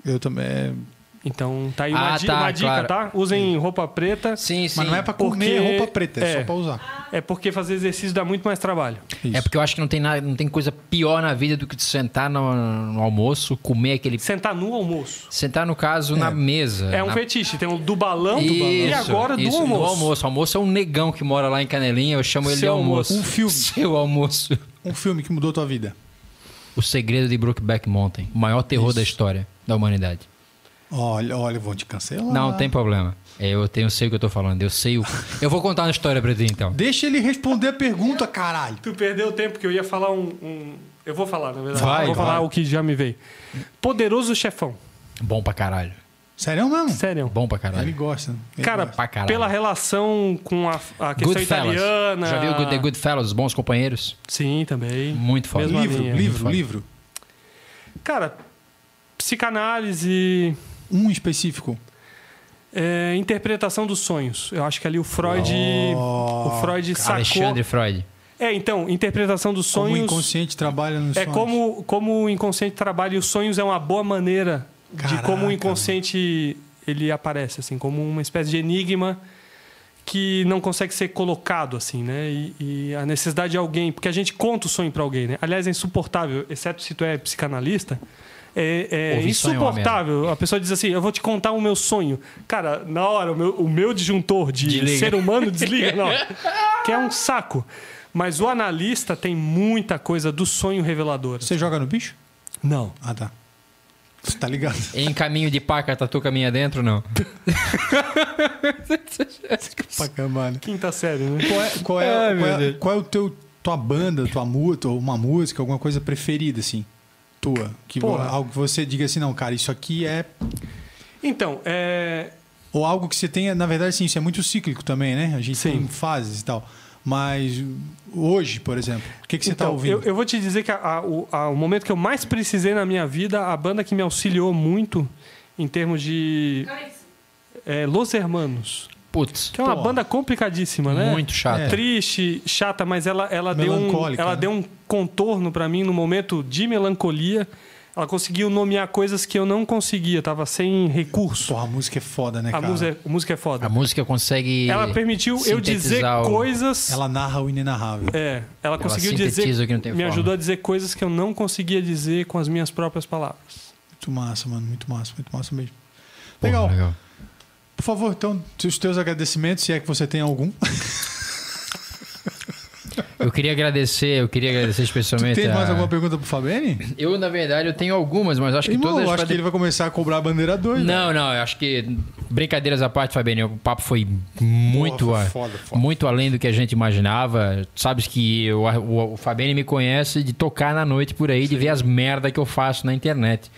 Eu também. É, Então tá aí uma, Ah, di- tá, uma dica, claro. tá? Usem roupa preta. Sim, sim. Mas não é pra comer Porque- roupa preta, é, é. só pra usar. É porque fazer exercício dá muito mais trabalho. Isso. É porque eu acho que não tem, nada, não tem coisa pior na vida do que tu sentar no, no almoço, comer aquele. Sentar no almoço. Sentar, no caso, na mesa. É um na... fetiche. Tem o do balão Isso, e agora do isso, almoço. Do almoço. O almoço é um negão que mora lá em Canelinha, eu chamo ele Seu de almoço. almoço. Um filme. Seu almoço. Um filme que mudou tua vida. O Segredo de Brokeback Mountain. O maior terror da história da humanidade. Olha, olha, vou te cancelar. Não, tem problema. Eu tenho, sei o que eu tô falando. Eu sei o... Eu vou contar uma história pra ti, então. Deixa ele responder a pergunta, caralho. Tu perdeu tempo que eu ia falar um. um- Eu vou falar, na verdade. Vai, eu vou vai. falar o que já me veio. Poderoso chefão. Bom pra caralho. Sério mesmo? Sério. Bom pra Ele caralho. gosta. Ele Cara, gosta. pra caralho. pela relação com a, a questão Goodfellas. italiana. Já viu Good- The Goodfellas, Os Bons Companheiros? Sim, também. Muito foda. Mesma livro, linha. livro, livro. Cara, psicanálise, Um específico. é, interpretação dos sonhos. Eu acho que ali o Freud. Oh, o Freud sacou. Alexandre Freud. É, então, interpretação dos Como o sonhos. inconsciente trabalha nos É sonhos. como, como o inconsciente trabalha e os sonhos é uma boa maneira de Caraca, como o inconsciente ele aparece, assim, como uma espécie de enigma que não consegue ser colocado, assim, né? E, e a necessidade de alguém, porque a gente conta o sonho para alguém, né? Aliás, é insuportável, exceto se tu é psicanalista, é, é é insuportável. A pessoa diz assim: Eu vou te contar o meu sonho. Cara, na hora, o meu, o meu disjuntor de Desliga. ser humano desliga, não. Que é um saco. Mas o analista tem muita coisa do sonho revelador. Você joga no bicho? Não. Ah, tá. Você tá ligado? Em caminho de paca, tatu caminha dentro, não? pra caralho. Quinta série, né? Qual é, qual é, qual é, qual é o teu, tua banda, tua música, uma música, alguma coisa preferida, assim? Tua. Que, Porra. algo que você diga assim, não, cara, isso aqui é. Então, é. Ou algo que você tenha, na verdade, sim, isso é muito cíclico também, né? A gente Sim. tem fases e tal. Mas hoje, por exemplo, o que, que você tá então, ouvindo? eu, eu vou te dizer que a- a- o, a- o momento que eu mais precisei na minha vida, a banda que me auxiliou muito em termos de. É, Los Hermanos. Putz, Que é uma Pô. banda complicadíssima, né? muito chato. É. Triste, chata, mas ela, ela, deu um, ela né? deu um contorno pra mim no momento de melancolia. Ela conseguiu nomear coisas que eu não conseguia, tava sem recurso. Porra, a música é foda, né, A cara? música, a música é foda. A música consegue. Ela permitiu eu dizer o- coisas. Ela narra o inenarrável. É, ela conseguiu sintetiza dizer. o que não tem me forma. ajudou a dizer coisas que eu não conseguia dizer com as minhas próprias palavras. Muito massa, mano. Muito massa, muito massa mesmo. Porra, Legal. Por favor, então, os teus agradecimentos, se é que você tem algum. Eu queria agradecer, eu queria agradecer Tu especialmente. tem mais a- alguma pergunta pro Fabiane? Eu, na verdade, eu tenho algumas, mas acho que Irmão, todas. eu acho que ele vai começar a cobrar a bandeira 2. Não, não, eu acho que. Brincadeiras à parte, Fabiano, o papo foi muito, Porra, foi foda, foda. muito além do que a gente imaginava. Sabes que eu- o, o Fabiano me conhece de tocar na noite por aí, de ver as merda que eu faço na internet.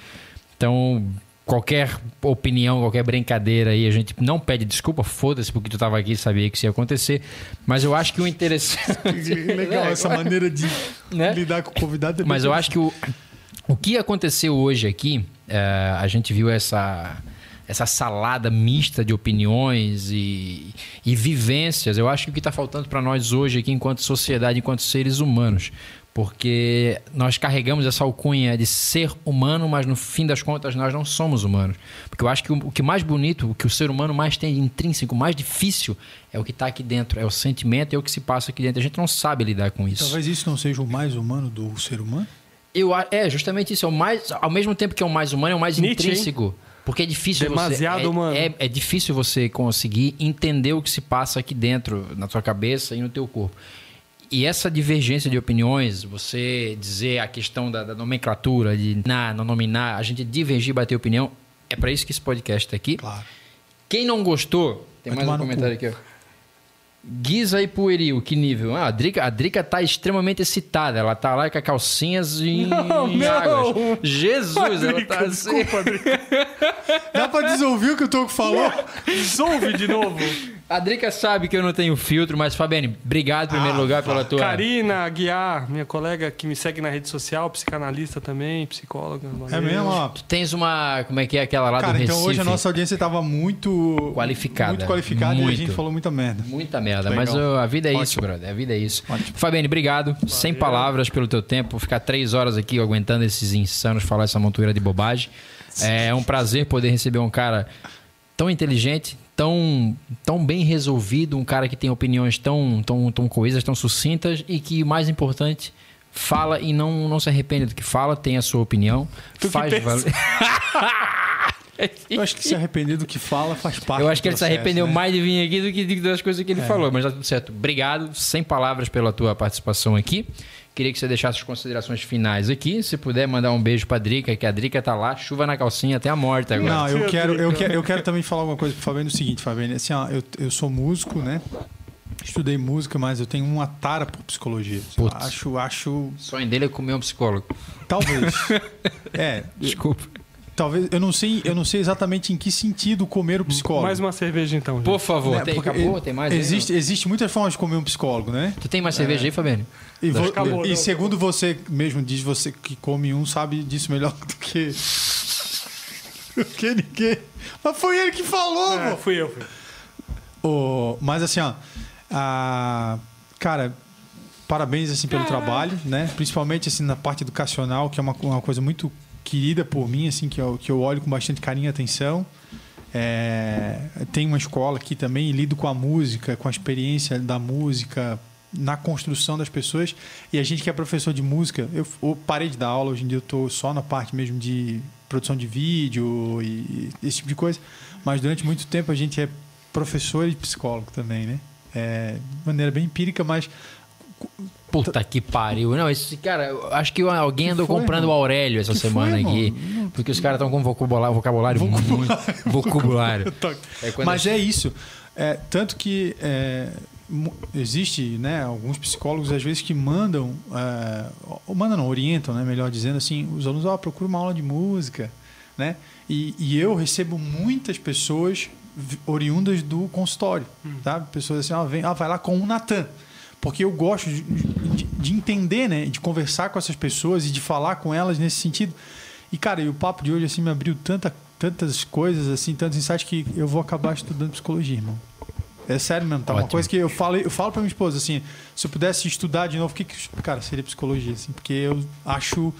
Então, qualquer opinião, qualquer brincadeira aí, a gente não pede desculpa, foda-se, porque tu tava aqui e sabia que isso ia acontecer. Mas eu acho que o interessante. Legal, essa maneira de Né? lidar com o convidado. é Mas eu acho que o, o que aconteceu hoje aqui, é, a gente viu essa, essa salada mista de opiniões e, e vivências. Eu acho que o que está faltando para nós hoje aqui, enquanto sociedade, enquanto seres humanos. Porque nós carregamos essa alcunha de ser humano, mas no fim das contas nós não somos humanos. Porque eu acho que o, o que mais bonito, o que o ser humano mais tem de intrínseco, mais difícil, é o que está aqui dentro, é o sentimento, é o que se passa aqui dentro. A gente não sabe lidar com isso. Talvez isso não seja o mais humano do ser humano. Eu, é, justamente isso. É o mais, ao mesmo tempo que é o mais humano, é o mais Nietzsche, hein? intrínseco. Porque é difícil Demasiado você. é- humano. É, é difícil você conseguir entender o que se passa aqui dentro, na sua cabeça e no teu corpo. E essa divergência de opiniões, você dizer a questão da, da nomenclatura, de na, não nominar, a gente divergir, bater opinião, é para isso que esse podcast está aqui. Claro. Quem não gostou, tem Vai mais um comentário cu. aqui, ó. Guisa e pueril, que nível? Ah, a, Drica, a Drica tá extremamente excitada. Ela tá lá com a calcinhas em, Não, em não. águas. Jesus, ela Drica, tá assim. Desculpa, Drica. Dá pra desouvir o que o Toco falou? Dissolve de novo. A Drica sabe que eu não tenho filtro, mas Fabiane, obrigado em primeiro Ah, lugar pela tua. Karina Aguiar, minha colega que me segue na rede social, psicanalista também, psicóloga. É valeu. mesmo, ó. Tu tens uma. Como é que é aquela lá Cara, do Recife? então hoje a nossa audiência tava muito... Qualificada. Muito qualificada e a Muito. gente falou muita merda. Muita merda, Legal. mas a vida é isso, Ótimo. brother. A vida é isso. Ótimo. Fabiane, obrigado. Sem palavras pelo teu tempo. Ficar três horas aqui aguentando esses insanos falar essa montoeira de bobagem. É um prazer poder receber um cara tão inteligente, tão, tão bem resolvido, um cara que tem opiniões tão, tão, tão coesas, tão sucintas e que, mais importante, fala e não, não se arrepende do que fala, tem a sua opinião. Tu faz valer. Eu acho que se arrepender do que fala faz parte Eu acho que ele se processo, arrependeu né? mais de vir aqui do que das coisas que ele falou, mas tá tudo certo. Obrigado, sem palavras pela tua participação aqui. Queria que você deixasse as considerações finais aqui. Se puder mandar um beijo pra Drica, que a Drica tá lá, chuva na calcinha até a morte agora. Não, eu quero, eu, quero, eu quero também falar alguma coisa pro Fabiano. É o seguinte, Fabiano, assim, ó, eu, eu sou músico, né? Estudei música, mas eu tenho uma tara por psicologia. assim, Putz. acho, acho... O sonho dele é comer um psicólogo. Talvez. é, Desculpa. Talvez... Eu não sei, eu não sei exatamente em que sentido comer o psicólogo. Mais uma cerveja então. gente. Por favor, Né, tem, porque acabou? Tem mais? aí, Existe, existe muitas formas de comer um psicólogo, né? Tu tem mais cerveja aí, Fabiano? E, vo- Acabou, e não, segundo você mesmo diz, você que come um sabe disso melhor do que... do que ninguém. Mas foi ele que falou, É, pô. fui eu, fui. Ô, mas assim, ó. a- cara, parabéns assim pelo trabalho, né? Principalmente assim na parte educacional, que é uma, uma coisa muito querida por mim, assim, que eu, que eu olho com bastante carinho e atenção. É, tem uma escola aqui também e lido com a música, com a experiência da música na construção das pessoas. E a gente que é professor de música, eu, eu parei de dar aula, hoje em dia eu estou só na parte mesmo de produção de vídeo e esse tipo de coisa. Mas durante muito tempo a gente é professor e psicólogo também, né? É, de maneira bem empírica, mas Puta que pariu. Não, esse cara, acho que alguém andou foi, comprando irmão? o Aurélio essa Que semana foi, aqui. Porque os caras estão com vocabulário, vocabulário, muito. Vocabulário. É Mas é isso. É, tanto que é, existe né, alguns psicólogos, às vezes, que mandam, é, ou mandam não, orientam, né, melhor dizendo assim, os alunos, ó, procura uma aula de música. Né? E, e eu recebo muitas pessoas oriundas do consultório. Tá? Pessoas assim, ó, vem, ó, vai lá com o Natan. Porque eu gosto de, de- de entender, né, de conversar com essas pessoas e de falar com elas nesse sentido. E, cara, e o papo de hoje assim me abriu tanta, tantas coisas, assim, tantos insights que eu vou acabar estudando psicologia, irmão. É sério mesmo, tá? Uma coisa que eu falo, eu falo pra minha esposa, assim, se eu pudesse estudar de novo, o que, que cara, seria psicologia, assim, porque eu acho,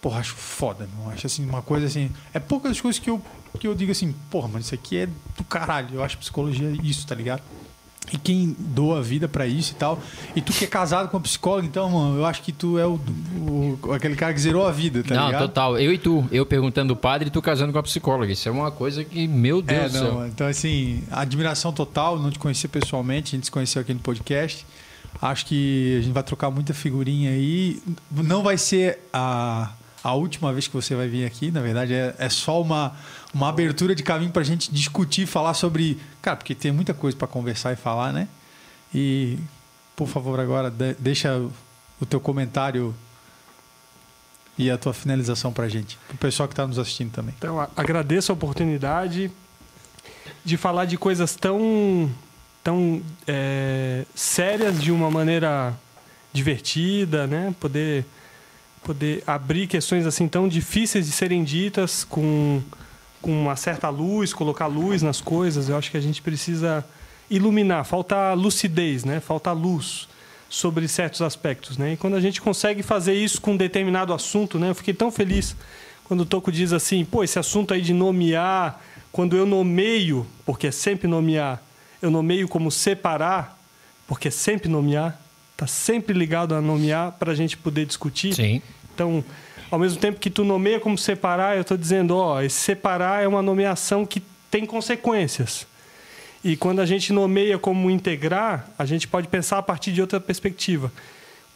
porra, acho foda, meu. Acho assim, uma coisa assim. É poucas coisas que eu, que eu digo assim, porra, mano, isso aqui é do caralho. Eu acho psicologia isso, tá ligado? E quem doa a vida pra isso e tal. E tu que é casado com uma psicóloga, então, mano, eu acho que tu é o, o- aquele cara que zerou a vida, tá não, ligado? total. Eu e tu. Eu perguntando o padre e tu casando com a psicóloga. Isso é uma coisa que, meu Deus É, do céu. não, então assim, admiração total, não te conhecer pessoalmente, a gente se conheceu aqui no podcast. Acho que a gente vai trocar muita figurinha aí. Não vai ser a, a última vez que você vai vir aqui, na verdade, é, é só uma, uma abertura de caminho pra gente discutir, falar sobre. Cara, porque tem muita coisa pra conversar e falar, né? E, por favor, agora, de- deixa o- o teu comentário e a tua finalização pra gente, pro pessoal que tá nos assistindo também. Então, a- agradeço a oportunidade de falar de coisas tão, tão é, sérias de uma maneira divertida, né? Poder, poder abrir questões assim tão difíceis de serem ditas com, com uma certa luz, colocar luz nas coisas. Eu acho que a gente precisa iluminar, falta lucidez, né? Falta luz sobre certos aspectos, né? E quando a gente consegue fazer isso com um determinado assunto, né? Eu fiquei tão feliz quando o Toco diz assim, pô, esse assunto aí de nomear, quando eu nomeio, porque é sempre nomear, eu nomeio como separar, porque é sempre nomear, tá sempre ligado a nomear para a gente poder discutir. Sim. Então, ao mesmo tempo que tu nomeia como separar, eu estou dizendo, ó, esse separar é uma nomeação que tem consequências. E quando a gente nomeia como integrar, a gente pode pensar a partir de outra perspectiva.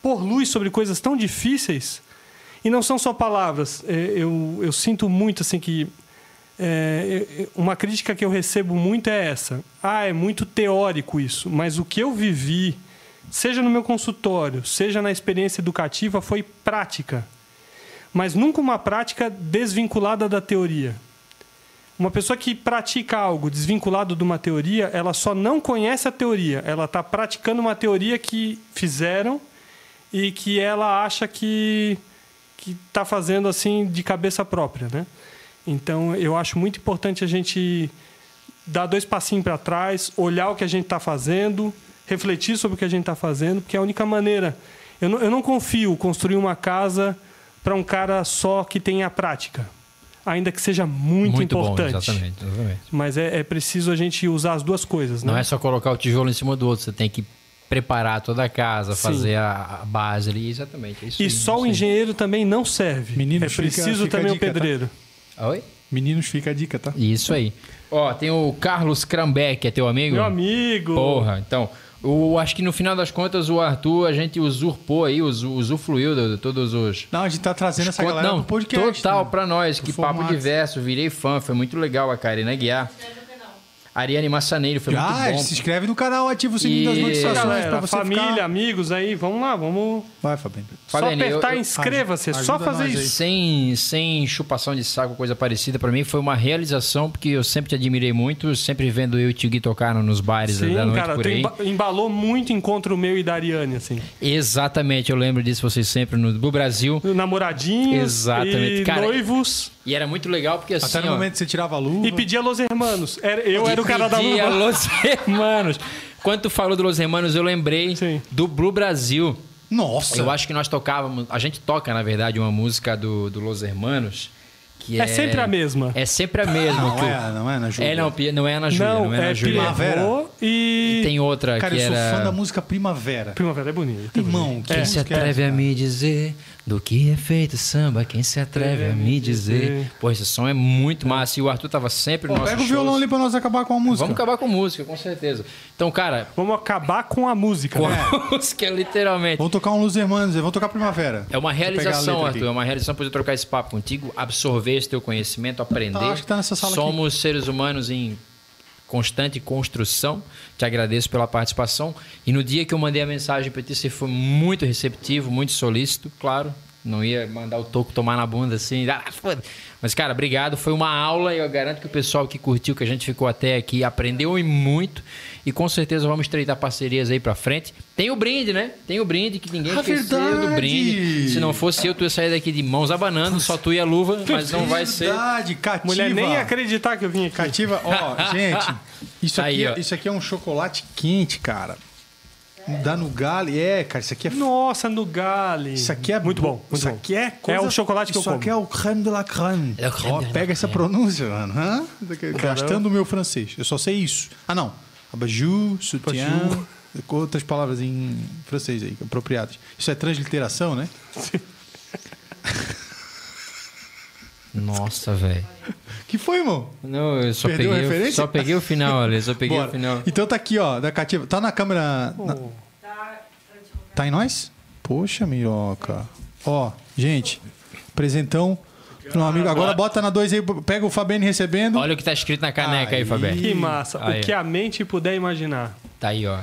Pôr luz sobre coisas tão difíceis, e não são só palavras. É, Eu, eu sinto muito assim que é, é, uma crítica que eu recebo muito é essa. Ah, é muito teórico isso, mas o que eu vivi, seja no meu consultório, seja na experiência educativa, foi prática. Mas nunca uma prática desvinculada da teoria. Uma pessoa que pratica algo desvinculado de uma teoria, ela só não conhece a teoria, ela está praticando uma teoria que fizeram e que ela acha que está fazendo assim de cabeça própria, né? Então eu acho muito importante a gente dar dois passinhos para trás, olhar o que a gente está fazendo, refletir sobre o que a gente está fazendo, porque é a única maneira. Eu não, eu não confio construir uma casa para um cara só que tenha a prática, ainda que seja muito, Muito bom, importante. exatamente, exatamente. Mas é, é preciso a gente usar as duas coisas, né? Não é só colocar o tijolo em cima do outro, você tem que preparar toda a casa, Sim. fazer a, a base ali, exatamente. é isso E aí, só o engenheiro também não serve. Menino, é fica- preciso fica a também o dica, tá? pedreiro. Oi? Meninos, fica a dica, tá? Isso aí. Ó, tem o Carlos Krambeck, é teu amigo? Meu amigo. Porra, então. O, acho que no final das contas o Arthur, a gente usurpou aí, usu- usufruiu de, de todos os. Não, a gente tá trazendo essa galera não, pro podcast. total né? pra nós. Que papo diverso, virei fã, foi muito legal a Karina Guiar. Ariane Massaneiro, foi Ah, muito bom. se inscreve no canal, ativa o sininho das E- notificações pra Galera, você família, ficar... amigos aí, vamos lá, vamos Vai, Fabinho. só Fabiane, apertar eu- inscreva-se, é só fazer isso. Sem, sem chupação de saco, coisa parecida, pra mim foi uma realização, porque eu sempre te admirei muito, sempre vendo eu e o Tigui tocar nos bares Sim, da noite cara, por aí. emba- embalou muito encontro meu e da Ariane, assim. Exatamente, eu lembro disso vocês sempre no do Brasil. Namoradinhos Exatamente, e cara. noivos. E era muito legal porque assim, Até no ó, momento que você tirava a luva. E pedia Los Hermanos. Era, eu era o cara da pedia luva. Los Hermanos. Quando tu falou dos Los Hermanos, eu lembrei Sim. do Blue Brasil. Nossa! Eu acho que nós tocávamos, a gente toca na verdade uma música do, do Los Hermanos que é É sempre a mesma. É sempre a mesma. Não que é, não é na Júlia. É, não, não é na Júlia, não, Não, é na é Júlia. Primavera. Primavera e... Tem outra Cara, que eu sou era fã da música Primavera. Primavera é bonita. Irmão, que Quem se é atreve essa, a me dizer do que é feito samba? Quem se atreve a me dizer? Pô, esse som é muito massa. E o Arthur tava sempre no nosso pega o violão ali pra nós acabar com a música. Vamos acabar com música, com certeza. Então, cara, Vamos acabar com a música. com né? a música, literalmente. Vamos tocar um Luz Hermanos, vamos tocar Primavera. É uma a realização, Arthur. aqui. É uma realização poder trocar esse papo contigo, absorver esse teu conhecimento, aprender. Tá, acho que tá nessa sala aqui. Somos seres humanos em constante construção. Te agradeço pela participação. E no dia que eu mandei a mensagem para ti, você foi muito receptivo, muito solícito, claro. Não ia mandar o toco tomar na bunda assim. Ah. Mas, cara, obrigado. Foi uma aula e eu garanto que o pessoal que curtiu, que a gente ficou até aqui, aprendeu e muito. E com certeza vamos estreitar parcerias aí pra frente. Tem o brinde, né? Tem o brinde que ninguém Ah, esqueceu do verdade! brinde. Se não fosse eu, tu ia sair daqui de mãos abanando, só tu e a luva, mas não vai ser. Verdade, cativa. Mulher nem acreditar que eu vim aqui. Cativa, ó, gente, isso Tá aqui, aí, ó. isso aqui é um chocolate quente, cara. Da Nugali, é, cara, isso aqui é Nossa, no Gale. Isso aqui é muito bom. Muito isso bom. aqui é coisa... É o chocolate que eu Isso como. aqui é o creme de la creme. É creme Ó, de la pega essa creme. pronúncia, mano. Hã? Gastando o meu francês. Eu só sei isso. Ah, não. Abajur, sutiã... Abajur. com Outras palavras em francês aí, apropriadas. Isso é transliteração, né? Nossa, velho. que foi, irmão? Não, eu só Perdeu a peguei, o- referência? só peguei o final ali, só peguei Bora. o final. Então tá aqui, ó, da cativa. Tá na câmera. na- Tá em nós? Poxa, minhoca. Ó, gente, presentão pro meu amigo. Agora bota na 2 aí, pega o Fabiano recebendo. Olha o que tá escrito na caneca aí, Aí. Fabiano. Que massa. Aí. O que a mente puder imaginar. Tá aí, ó.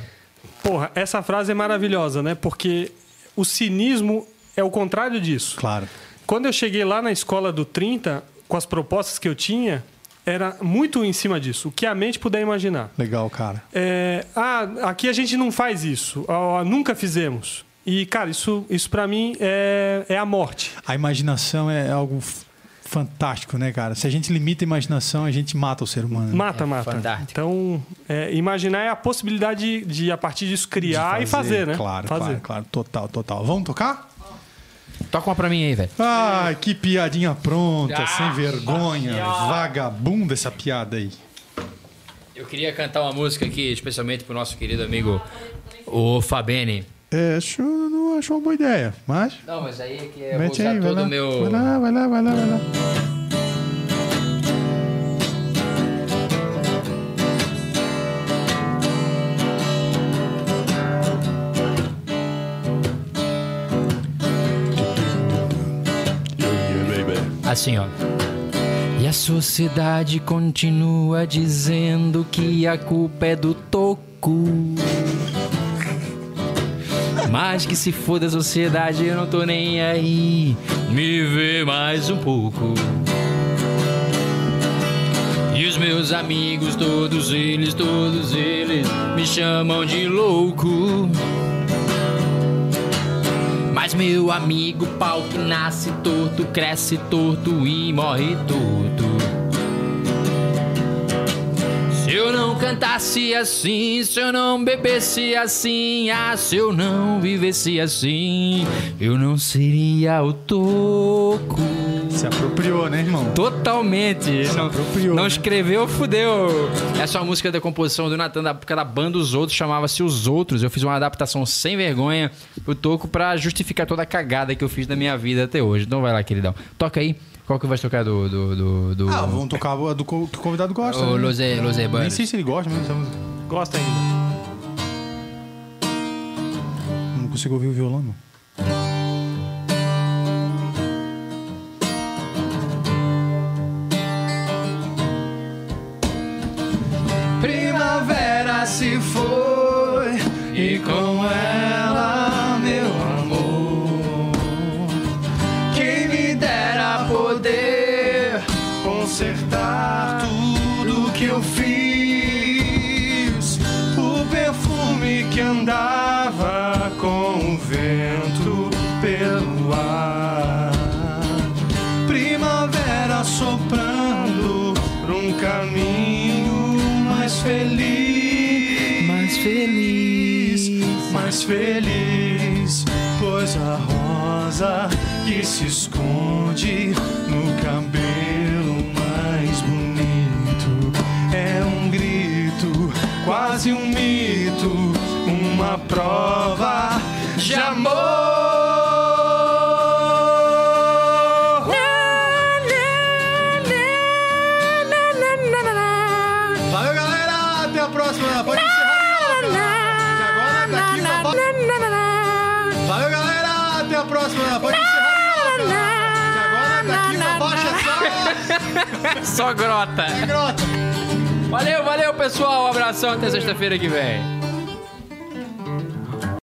Porra, essa frase é maravilhosa, né? Porque o cinismo é o contrário disso. Claro. Quando eu cheguei lá na escola do 30, com as propostas que eu tinha, era muito em cima disso. O que a mente puder imaginar. Legal, cara. É, ah, aqui a gente não faz isso. Ah, nunca fizemos. E, cara, isso, isso para mim é, é a morte. A imaginação é algo fantástico, né, cara? Se a gente limita a imaginação, a gente mata o ser humano. Mata, É mata. fantástico. Então, é, imaginar é a possibilidade de, de, a partir disso, criar De e fazer, né? Claro, fazer. claro, claro. Total, total. Vamos tocar? Toca uma pra mim aí, velho. Ai, que piadinha pronta, sem vergonha. Vagabunda essa piada aí. Eu queria cantar uma música aqui, especialmente pro nosso querido amigo, o Fabene. É, acho, não acho uma boa ideia, mas... Não, mas aí é que eu vou usar aí, vai todo o meu... Vai lá, vai lá, vai lá, vai lá. Assim, ó. E a sociedade continua dizendo que a culpa é do toco. Mas que se foda a sociedade, eu não tô nem aí. Me vê mais um pouco. E os meus amigos, todos eles, todos eles, me chamam de louco. Mas meu amigo, pau que nasce torto, cresce torto e morre torto. Se eu não cantasse assim, se eu não bebesse assim, ah, se eu não vivesse assim, eu não seria o toco. Se apropriou, né, irmão? Totalmente. Se Não, apropriou, não né? escreveu, fudeu. Essa é uma música da composição do Natan da época da banda Os Outros, chamava-se Os Outros. Eu fiz uma adaptação sem vergonha pro Toco pra justificar toda a cagada que eu fiz na minha vida até hoje. Então vai lá, queridão. Toca aí. Qual que vai tocar do. do, do, do... Ah, vamos tocar a do que o convidado gosta. O né? Losé, Losé Nem sei se ele gosta mesmo dessa música. Gosta ainda. Não consigo ouvir o violão, não. Primavera se foi e com ela Mais feliz. Pois a rosa que se esconde no cabelo mais bonito é um grito, quase um mito, uma prova de amor. Só... Só grota. É grota! Valeu, valeu, pessoal. Um abração. Até sexta-feira que vem.